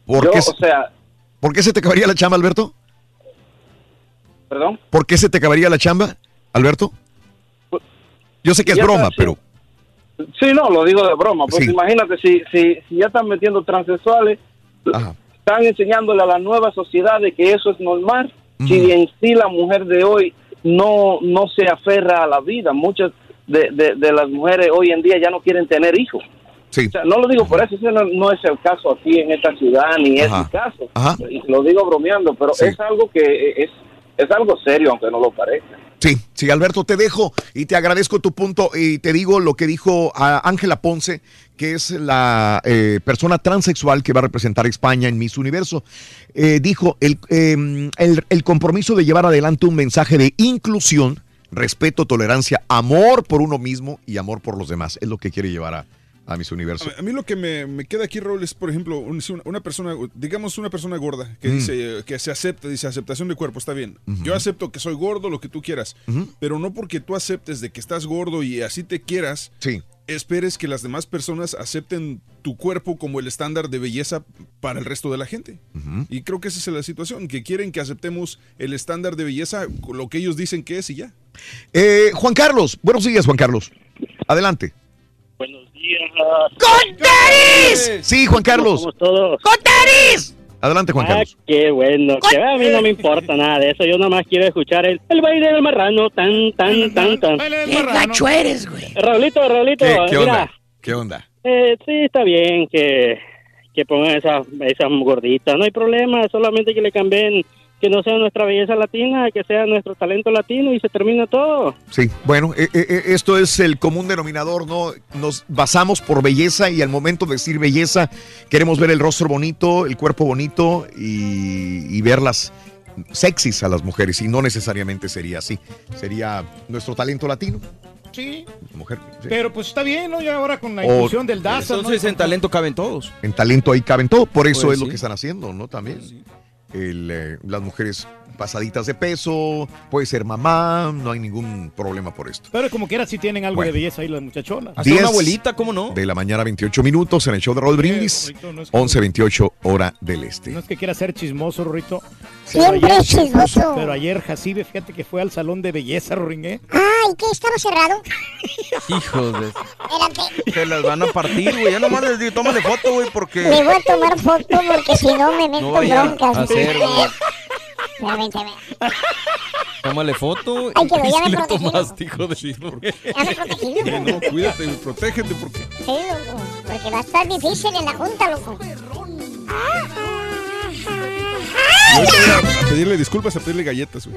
¿Por, Yo, qué, o se- sea, ¿Por qué se te acabaría la chamba, Alberto? Perdón. ¿Por qué se te acabaría la chamba, Alberto? Yo sé que es Ya broma, está, pero... Sí, no, lo digo de broma. Pues Sí. imagínate, si, si, si ya están metiendo transexuales, están enseñándole a la nueva sociedad de que eso es normal. Si en sí la mujer de hoy no, no se aferra a la vida, muchas de, de, de las mujeres hoy en día ya no quieren tener hijos. Sí. O sea, no lo digo por eso, ese no, no es el caso aquí en esta ciudad, ni es mi caso. Lo digo bromeando, pero Sí. es algo que es, es algo serio, aunque no lo parezca. Sí, sí, Alberto, te dejo y te agradezco tu punto y te digo lo que dijo Ángela Ponce, que es la eh, persona transexual que va a representar a España en Miss Universo. Eh, dijo el, eh, el, el compromiso de llevar adelante un mensaje de inclusión, respeto, tolerancia, amor por uno mismo y amor por los demás. Es lo que quiere llevar a, a Miss Universo. A mí lo que me, me queda aquí, Raúl, es, por ejemplo, un- una, persona, digamos una persona gorda, que Mm. dice, eh, que se acepta, dice aceptación de cuerpo, está bien. Yo acepto que soy gordo, lo que tú quieras, pero no porque tú aceptes de que estás gordo y así te quieras, esperes que las demás personas acepten tu cuerpo como el estándar de belleza para el resto de la gente. Y creo que esa es la situación, que quieren que aceptemos el estándar de belleza, lo que ellos dicen que es y ya. Eh, Juan Carlos, buenos días, Juan Carlos. Adelante. Buenos días. ¡Con Sí, Juan Carlos. ¿Cómo todos? ¡Con tenis! Adelante, Juan Ah, Carlos. qué bueno. Que a mí no me importa nada de eso. Yo nada más quiero escuchar el, el baile del marrano. Tan, tan, tan, tan. ¡Qué gacho eres, güey! Raulito, Raulito. ¿Qué, qué mira, onda? ¿Qué onda? eh, sí, está bien que, que pongan esas esas gorditas. No hay problema. Solamente que le cambien que no sea nuestra belleza latina, que sea nuestro talento latino y se termina todo. Sí, bueno, eh, eh, eh, esto es el común denominador, ¿no? Nos basamos por belleza y al momento de decir belleza queremos ver el rostro bonito, el cuerpo bonito y, y verlas sexys a las mujeres y no necesariamente sería así. Sería nuestro talento latino, Sí. mujer. sí. Pero pues está bien, ¿no? Y ahora con la O- inclusión del DASA, ¿no? Entonces en talento caben todos. En talento ahí caben todo, por eso Pues es lo sí. que están haciendo, ¿no? También. El, eh, las mujeres pasaditas de peso, puede ser mamá, no hay ningún problema por esto. Pero como quiera sí tienen algo Bueno. de belleza ahí las muchachonas. Diez De la mañana, 28 minutos en el show de Raúl Brindis. Rorrito, no es que- 11, 28 hora del este. No es que quiera ser chismoso, Rorrito. Siempre es chismoso. Pero ayer Jacibe, fíjate que fue al salón de belleza, Roringue. Ay, ¿qué? ¿Estaba cerrado? <laughs> Hijos de... Se las van a partir, güey. Ya nomás les digo, tómale foto, güey, porque... Le voy a tomar foto porque si no me meto No broncas. a hacer, güey. <laughs> Espérame, espérame. <laughs> Tómale foto. Ay, que <laughs> lo y ya me tomaste, hijo de... Ya me protegí, loco. No, cuídate, protégete porque... Sí, loco. Porque va a estar difícil en la junta, loco. Yo te voy a- pedirle disculpas, a pedirle galletas, güey.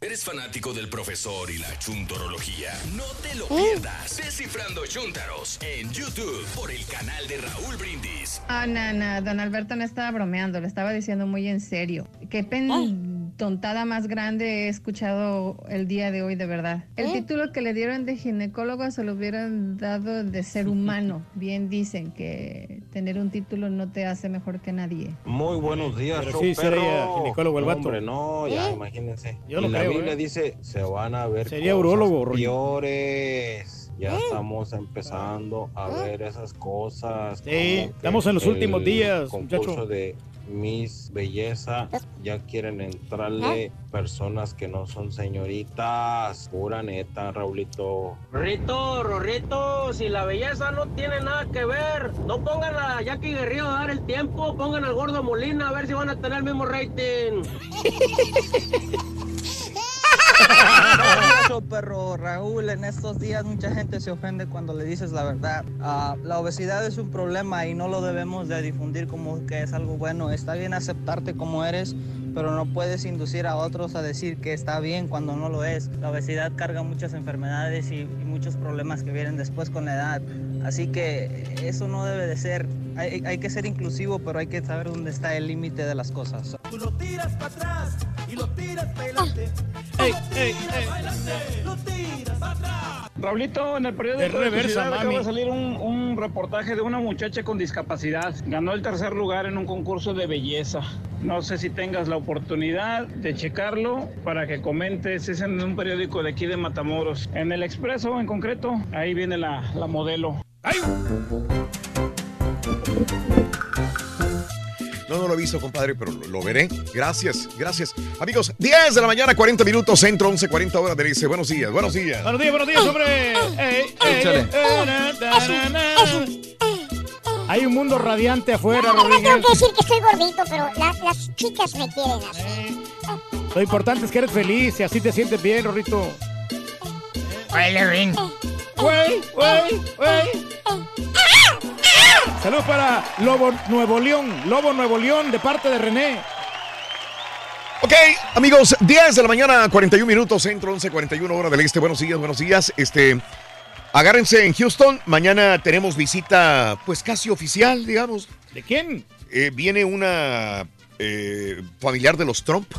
¿Eres fanático del profesor y la chuntorología? No te lo ¿Eh? pierdas. Descifrando Chuntaros en YouTube por el canal de Raúl Brindis. Ah, no, no, don Alberto no estaba bromeando, lo estaba diciendo muy en serio. Qué pen- tontada más grande he escuchado el día de hoy, de verdad. El título que le dieron de ginecólogo se lo hubieran dado de ser <laughs> humano. Bien dicen que tener un título no te hace mejor que nadie. Muy buenos días, Pero sí, sería ginecólogo el No, vato. Hombre, no, ya ¿Eh? imagínense. Yo y la creo, Biblia ¿eh? dice, se van a ver Sería cosas Rolly. peores. Ya estamos empezando a ver esas cosas. Sí, estamos en los últimos días, concurso muchacho. de Miss Belleza, ya quieren entrarle personas que no son señoritas. Pura neta, Raulito. Rito, Rorrito, si la belleza no tiene nada que ver, no pongan a Jackie Guerrero a dar el tiempo, pongan al gordo Molina a ver si van a tener el mismo rating. <laughs> Show, perro Raúl, en estos días mucha gente se ofende cuando le dices la verdad. Ah, la obesidad es un problema y no lo debemos de difundir como que es algo bueno. Está bien aceptarte como eres, pero no puedes inducir a otros a decir que está bien cuando no lo es. La obesidad carga muchas enfermedades y, y muchos problemas que vienen después con la edad. Así que eso no debe de ser. Hay, hay que ser inclusivo, pero hay que saber dónde está el límite de las cosas. Tú lo tiras para atrás y lo tiras para adelante. Lo tiras para atrás. Raulito, en el periódico De de, reversa, ciudad acaba de salir un, un reportaje de una muchacha con discapacidad. Ganó el tercer lugar en un concurso de belleza. No sé si tengas la oportunidad de checarlo para que comentes. Es en un periódico de aquí de Matamoros. En el Expreso, en concreto, ahí viene la, la modelo. No, no lo he visto, compadre, pero lo, lo veré. Gracias, gracias. Amigos, 10 de la mañana, 40 minutos, centro, 11, 40 horas de dice. Buenos días, buenos días. Buenos días, buenos días, hombre. Eh. Hay un mundo radiante afuera, No, no tengo Rodríguez. que decir que estoy gordito, pero la- las chicas me quieren así. Lo importante es que eres feliz y así te sientes bien, Rorrito. Bien. Güey, güey, güey. Saludos para Lobo Nuevo León, Lobo Nuevo León, de parte de René. Ok, amigos, 10 de la mañana, 41 minutos, centro, 11, 41 hora del este. Buenos días, buenos días. Este, agárrense en Houston. Mañana tenemos visita, pues casi oficial, digamos. ¿De quién? Eh, viene una eh, familiar de los Trump.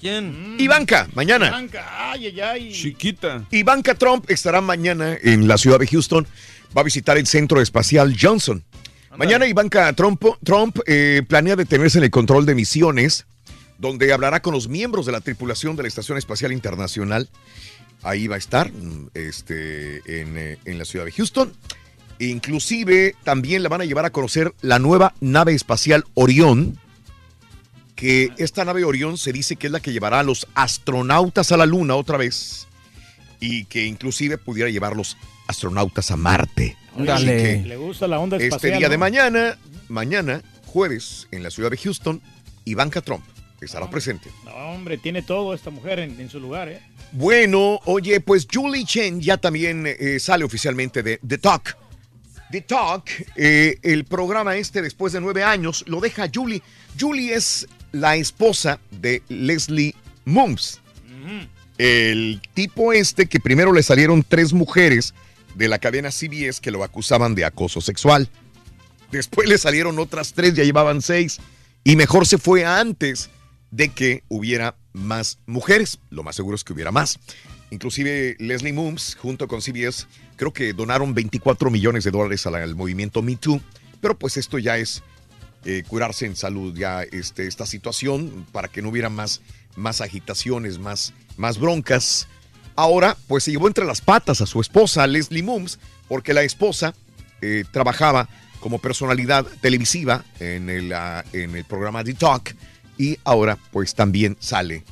¿Quién? Ivanka, mañana. Blanca, ay, ay, ay. Chiquita. Ivanka Trump estará mañana en la ciudad de Houston. Va a visitar el Centro Espacial Johnson. Mañana Ivanka Trump, Trump eh, planea detenerse en el control de misiones, donde hablará con los miembros de la tripulación de la Estación Espacial Internacional. Ahí va a estar, mm, este, en, eh, en la ciudad de Houston. Inclusive también la van a llevar a conocer la nueva nave espacial Orión, que esta nave Orión se dice que es la que llevará a los astronautas a la Luna otra vez y que inclusive pudiera llevar los astronautas a Marte. Así Dale. que Le gusta la onda este espacial. día de mañana, mañana, jueves, en la ciudad de Houston, Ivanka Trump estará presente. No, hombre, tiene todo esta mujer en, en su lugar, ¿eh? Bueno, oye, pues Julie Chen ya también eh, sale oficialmente de The Talk. The Talk, eh, el programa este después de nueve años, lo deja Julie. Julie es la esposa de Leslie Mooms. El tipo este que primero le salieron tres mujeres de la cadena CBS que lo acusaban de acoso sexual. Después le salieron otras tres, ya llevaban seis. Y mejor se fue antes de que hubiera más mujeres. Lo más seguro es que hubiera más. Inclusive Leslie Mooms, junto con CBS, creo que donaron 24 millones de dólares al, movimiento Me Too. Pero pues esto ya es eh, curarse en salud, ya este, esta situación, para que no hubiera más, más agitaciones, más, más broncas. Ahora, pues se llevó entre las patas a su esposa, Leslie Mooms, porque la esposa eh, trabajaba como personalidad televisiva en el, ah, en el programa The Talk y ahora pues también sale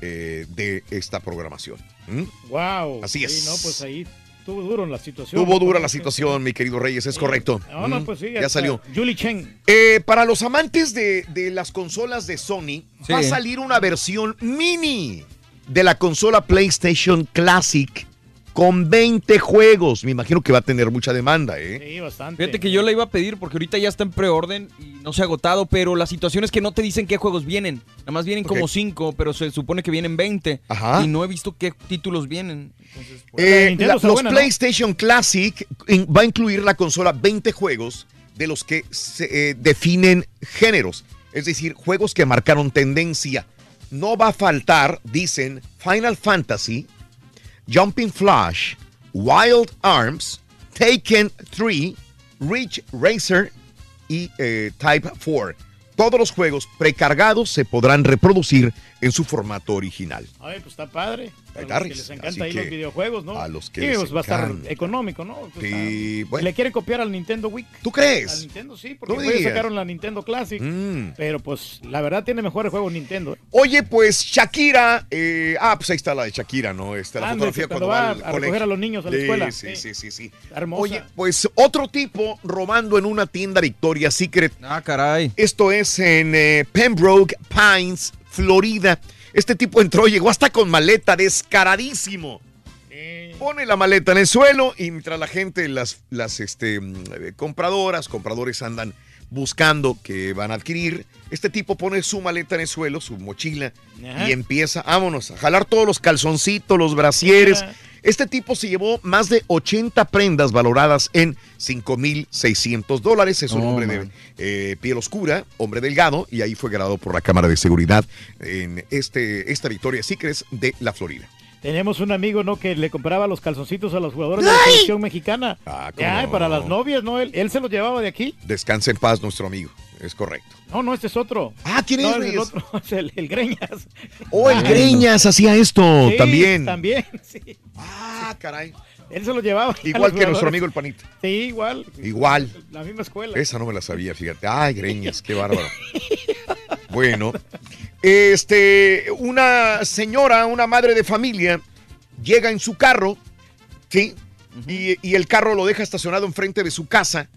eh, de esta programación. ¿Mm? Wow. Así Sí, es. no, pues ahí estuvo duro la situación. Tuvo dura la situación, mi querido Reyes, es correcto. No, no, Mm, pues sí. Ya hasta salió. Julie Chen. Eh, para los amantes de, de las consolas de Sony, Sí. va a salir una versión mini de la consola PlayStation Classic con 20 juegos. Me imagino que va a tener mucha demanda, ¿eh? Sí, bastante. Fíjate que yo la iba a pedir porque ahorita ya está en preorden y no se ha agotado, pero la situación es que no te dicen qué juegos vienen. Nada más vienen como Ok. 5, pero se supone que vienen 20. Ajá. Y no he visto qué títulos vienen. Entonces, por- Eh, la- los PlayStation Classic in- va a incluir la consola 20 juegos de los que se eh, definen géneros, es decir, juegos que marcaron tendencia. No va a faltar, dicen, Final Fantasy, Jumping Flash, Wild Arms, Taken 3, Reach Racer y eh, Type 4. Todos los juegos precargados se podrán reproducir en su formato original. Ay, pues está padre. A Está los que les encanta ahí que los videojuegos, ¿no? a los que Sí, les pues va a estar económico, ¿no? Pues Sí, está- bueno. Le quieren copiar al Nintendo Week. ¿Tú crees? Al Nintendo sí, porque No sacaron la Nintendo Classic. Mm. Pero pues la verdad tiene mejores juegos Nintendo. ¿eh? Oye, pues Shakira, eh, ah, pues ahí está la de Shakira, ¿no? Está la fotografía cuando va va, al a recoger a los niños a la Sí, escuela. Sí, sí, sí, sí. Hermosa. Oye, pues otro tipo robando en una tienda Victoria's Secret. Ah, caray. Esto es en eh, Pembroke Pines, Florida. Este tipo entró, llegó hasta con maleta, descaradísimo. Pone la maleta en el suelo y mientras la gente, las, las este, mm, eh, compradoras, compradores andan buscando que van a adquirir, este tipo pone su maleta en el suelo, su mochila, Ajá. y empieza, vámonos, a jalar todos los calzoncitos, los brasieres. Ajá. Este tipo se llevó más de 80 prendas valoradas en 5.600 dólares. Es un Oh, hombre de eh, piel oscura, hombre delgado, y ahí fue grabado por la Cámara de Seguridad en este, esta Victoria Secrets de la Florida. Tenemos un amigo, ¿no? Que le compraba los calzoncitos a los jugadores de la selección mexicana. Ah, ¿cómo Ay, no? para las novias, ¿no? Él, él se los llevaba de aquí. Descansa en paz nuestro amigo, es correcto. No, no, este es otro. Ah, ¿quién No, es, el otro, <laughs> es el, el Greñas. Oh, el Greñas hacía esto Sí, también. También, <laughs> sí. Ah, caray. Él se los llevaba. Igual que nuestro amigo el panito. Sí, igual. Igual. La misma escuela. Esa no me la sabía, fíjate. Ay, Greñas, qué <laughs> bárbaro. Bueno, este, una señora, una madre de familia, llega en su carro, ¿sí? y, y el carro lo deja estacionado enfrente de su casa,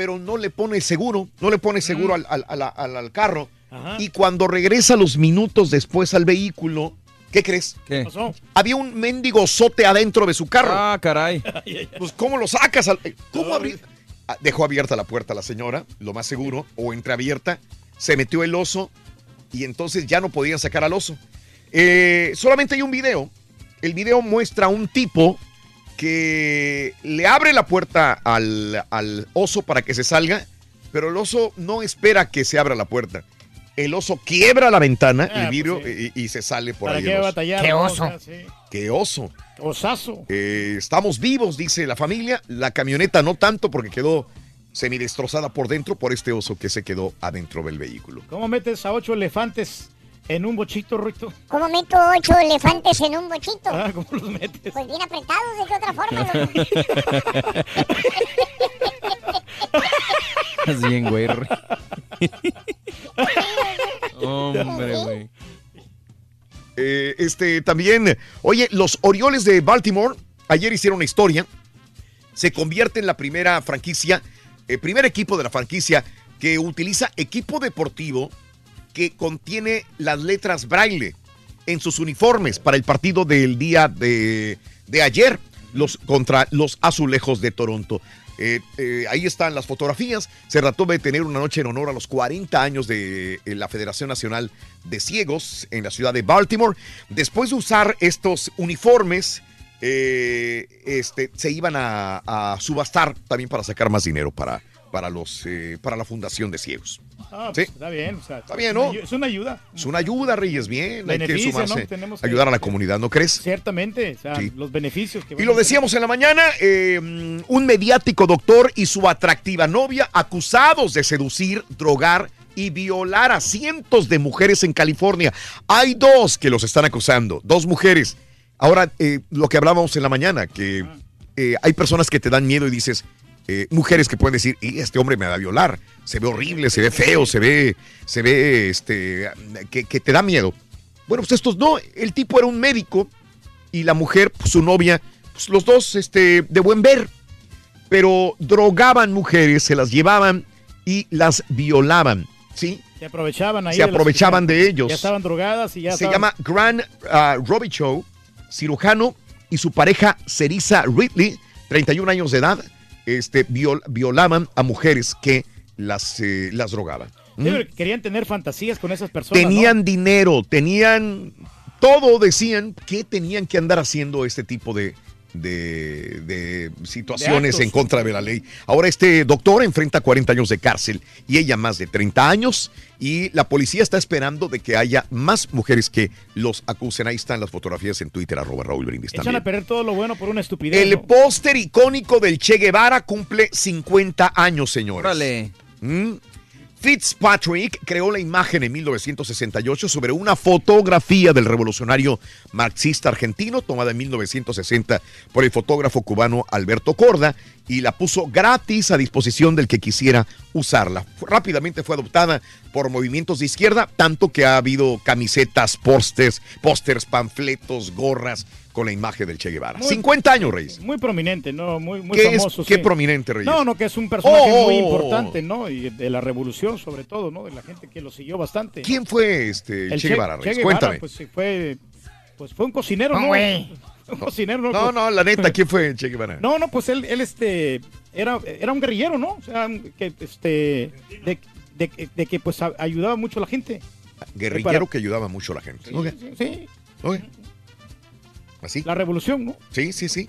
pero no le pone seguro, no le pone seguro al, al- al- al- al carro. Ajá. Y cuando regresa los minutos después al vehículo, ¿qué crees? ¿Qué? pasó? Había un mendigo sote adentro de su carro. Ah, caray. <laughs> Pues, ¿cómo lo sacas? al- ¿Cómo abrir? Ah, Dejó abierta la puerta la señora, lo más seguro, o entreabierta. Se metió el oso y entonces ya no podían sacar al oso. Eh, solamente hay un video. El video muestra a un tipo que le abre la puerta al, al oso para que se salga, pero el oso no espera que se abra la puerta. El oso quiebra la ventana, Ah, el pues sí. y, y se sale por ¿Para ahí. qué el oso. batallar? Qué oso. O sea, sí. ¡Qué oso! Osazo. Eh, estamos vivos, dice la familia. La camioneta no tanto porque quedó semidestrozada por dentro por este oso que se quedó adentro del vehículo. ¿Cómo metes a ocho elefantes en un bochito, Rito? ¿Cómo meto ocho elefantes en un bochito? Ah, ¿Cómo los metes? Pues bien apretados, ¿de qué otra forma? <laughs> Estás bien, güey. <laughs> Hombre, güey. Eh, este también, oye, los Orioles de Baltimore ayer hicieron una historia. Se convierte en la primera franquicia, el primer equipo de la franquicia que utiliza equipo deportivo que contiene las letras braille en sus uniformes para el partido del día de, de ayer los, contra los azulejos de Toronto. Eh, eh, ahí están las fotografías. Se trató de tener una noche en honor a los 40 años de eh, la Federación Nacional de Ciegos en la ciudad de Baltimore. Después de usar estos uniformes, este, se iban a, a subastar también para sacar más dinero para, para, los, para la Fundación de Ciegos. Ah, Sí. pues, Está bien. o sea, Está bien, ¿no? Es una ayuda. Es una ayuda, Reyes, bien. Hay que Beneficio, sumarse, ¿no? Tenemos que- ayudar a la comunidad, ¿no crees? Ciertamente. O sea, Sí. los beneficios que Y lo decíamos en la mañana, eh, un mediático doctor y su atractiva novia acusados de seducir, drogar y violar a cientos de mujeres en California. Hay dos que los están acusando, dos mujeres. Ahora, eh, lo que hablábamos en la mañana, que eh, hay personas que te dan miedo y dices, eh, mujeres que pueden decir, y este hombre me va a violar, se ve horrible, se ve feo, se ve, se ve, este, que, que te da miedo. Bueno, pues estos no, el tipo era un médico y la mujer, pues, su novia, pues los dos este, de buen ver, pero drogaban mujeres, se las llevaban y las violaban, ¿sí? Se aprovechaban ahí. Se de aprovechaban de ellos. Ya estaban drogadas y ya Se estaban- llama Grant uh, Robichow, cirujano, y su pareja Cerisa Ridley, 31 años de edad, este, viol- violaban a mujeres que las, eh, las drogaban. ¿Mm? querían tener fantasías con esas personas. Tenían dinero, tenían todo, decían que tenían que andar haciendo este tipo de, de, de situaciones en contra de la ley. Ahora este doctor enfrenta 40 años de cárcel y ella más de 30 años y la policía está esperando de que haya más mujeres que los acusen. Ahí están las fotografías en Twitter, arroba Raúl Brindis Echan también. a perder todo lo bueno por una estupidez. El ¿no? póster icónico del Che Guevara cumple 50 años, señores. Órale. Mm. Fitzpatrick creó la imagen en 1968 sobre una fotografía del revolucionario marxista argentino tomada en 1960 por el fotógrafo cubano Alberto Corda y la puso gratis a disposición del que quisiera usarla. Rápidamente fue adoptada por movimientos de izquierda, tanto que ha habido camisetas, pósters, pósters, panfletos, gorras con la imagen del Che Guevara. Muy- 50 años, Reyes. Muy prominente, ¿no? Muy, muy ¿Qué es- famoso. qué sí. prominente, Reyes? No, no, que es un personaje Oh, muy oh, oh. importante, ¿no? Y de la revolución, sobre todo, ¿no? De la gente que lo siguió bastante. ¿Quién fue este el Che Guevara, Reyes? Guevara, Cuéntame. Pues sí, fue, pues fue un cocinero, No, ¿no? <laughs> Un cocinero, ¿no? No, no, la neta, ¿quién fue Che Guevara? No, no, pues él, él este, era, era un guerrillero, ¿no? O sea, que, este, de, de- de que pues ayudaba mucho a la gente. Guerrillero Para- que ayudaba mucho a la gente. Ok. Sí, Ok. ¿Así? la revolución, ¿no? Sí, sí, sí.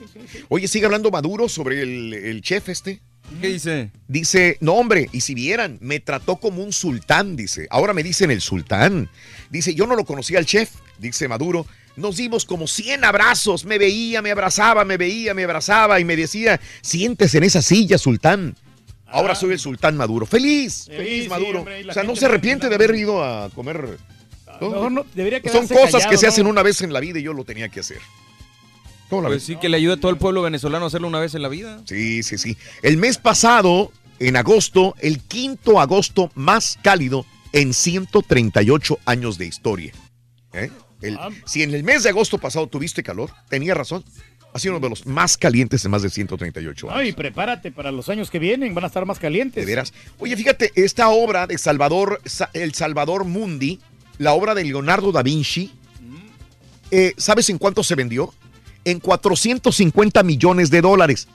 Oye, sigue hablando Maduro sobre el, el chef este. ¿Qué dice? Dice, no hombre, y si vieran, me trató como un sultán, dice. Ahora me dicen el sultán. Dice, yo no lo conocía al chef, dice Maduro. Nos dimos como 100 abrazos. Me veía, me abrazaba, me veía, me abrazaba y me decía, siéntese en esa silla, sultán. Ahora soy el sultán Maduro. Feliz, feliz sí, Maduro. hombre, o sea, no se arrepiente de haber ido a comer. ¿No? No, debería Son cosas que se hacen una vez en la vida y yo lo tenía que hacer. ¿Cómo la Pues ves? sí, que le ayude a todo el pueblo venezolano a hacerlo una vez en la vida. Sí, sí, sí. El mes pasado, en agosto, el quinto agosto más cálido en 138 años de historia. ¿Eh? El- Ah. si en el mes de agosto pasado tuviste calor, tenía razón. Ha sido uno de los más calientes en más de 138 años. Ay, prepárate para los años que vienen, van a estar más calientes. De veras. Oye, fíjate, esta obra de Salvador, Sa- El Salvador Mundi, la obra de Leonardo da Vinci, eh, ¿sabes en cuánto se vendió? En 450 millones de dólares.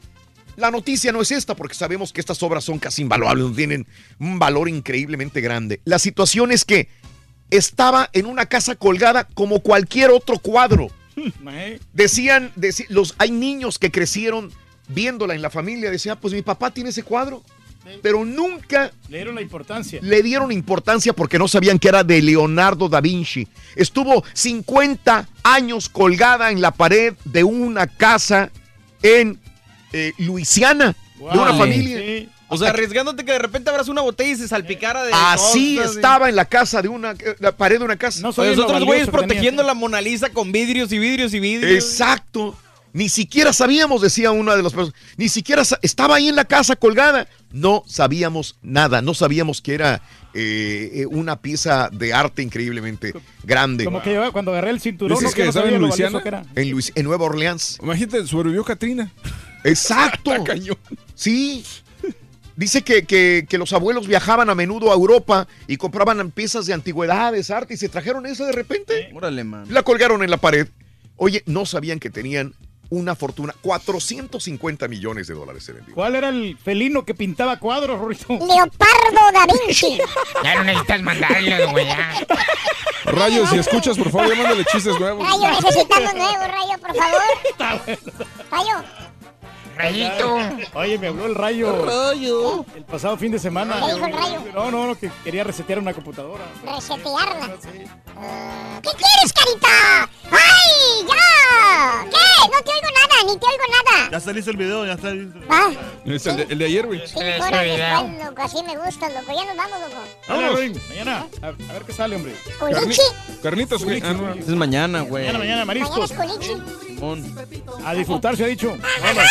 La noticia no es esta porque sabemos que estas obras son casi invaluables, tienen un valor increíblemente grande. La situación es que estaba en una casa colgada como cualquier otro cuadro. Decían, los, hay niños que crecieron viéndola en la familia, decían, pues mi papá tiene ese cuadro, pero nunca Le dieron la importancia. le dieron importancia porque no sabían que era de Leonardo da Vinci. Estuvo 50 años colgada en la pared de una casa en eh, Luisiana, de una familia. Sí. O sea, arriesgándote que de repente abras una botella y se salpicara de Así cosas y- estaba en la casa de una, eh, la pared de una casa. Oye, los otros güeyes protegiendo la Mona Lisa con vidrios y vidrios y vidrios. Exacto. Ni siquiera sabíamos, decía una de las personas. Ni siquiera estaba ahí en la casa colgada. No sabíamos nada. No sabíamos que era eh, eh, una pieza de arte increíblemente grande. Como que yo cuando agarré el cinturón, ¿Dices no, que no estaba sabía en lo Luisiana? valioso que era. En, Luis- en Nueva Orleans. Imagínate, sobrevivió Katrina. Exacto. <laughs> Sí. Dice que, que- que los abuelos viajaban a menudo a Europa y compraban piezas de antigüedades, arte, y se trajeron esa de repente. Órale, man. La colgaron en la pared. Oye, no sabían que tenían una fortuna. 450 millones de dólares se vendió. ¿Cuál era el felino que pintaba cuadros, Rorito? Leopardo da Vinci. <laughs> Ya no necesitas mandarlo, güey. Rayo, si escuchas, por favor, ya mándale chistes nuevos. Rayo, necesitamos nuevo, Rayo, por favor. <laughs> Rayo. Rayito. <laughs> Oye, me habló el rayo. Rayo. El pasado fin de semana. ¿Qué dijo el rayo? No, no, no, que quería resetear una computadora. Resetearla. Ah, ¿Qué quieres, carita? ¡Ay, ya! ¿Qué? No te oigo nada, ni te oigo nada. Ya está listo el video, ya está listo. Ah, Es el de, el de ayer, güey. cinco horas después, loco, así me gusta, loco. Ya nos vamos, loco. Ruin, mañana. A, a ver qué sale, hombre. Culichi. Carnitas, güey. Ah, no. Es mañana, güey. Mañana, mañana, Mañana mariscos. es culichi. A disfrutar, se ha dicho. Vámonos.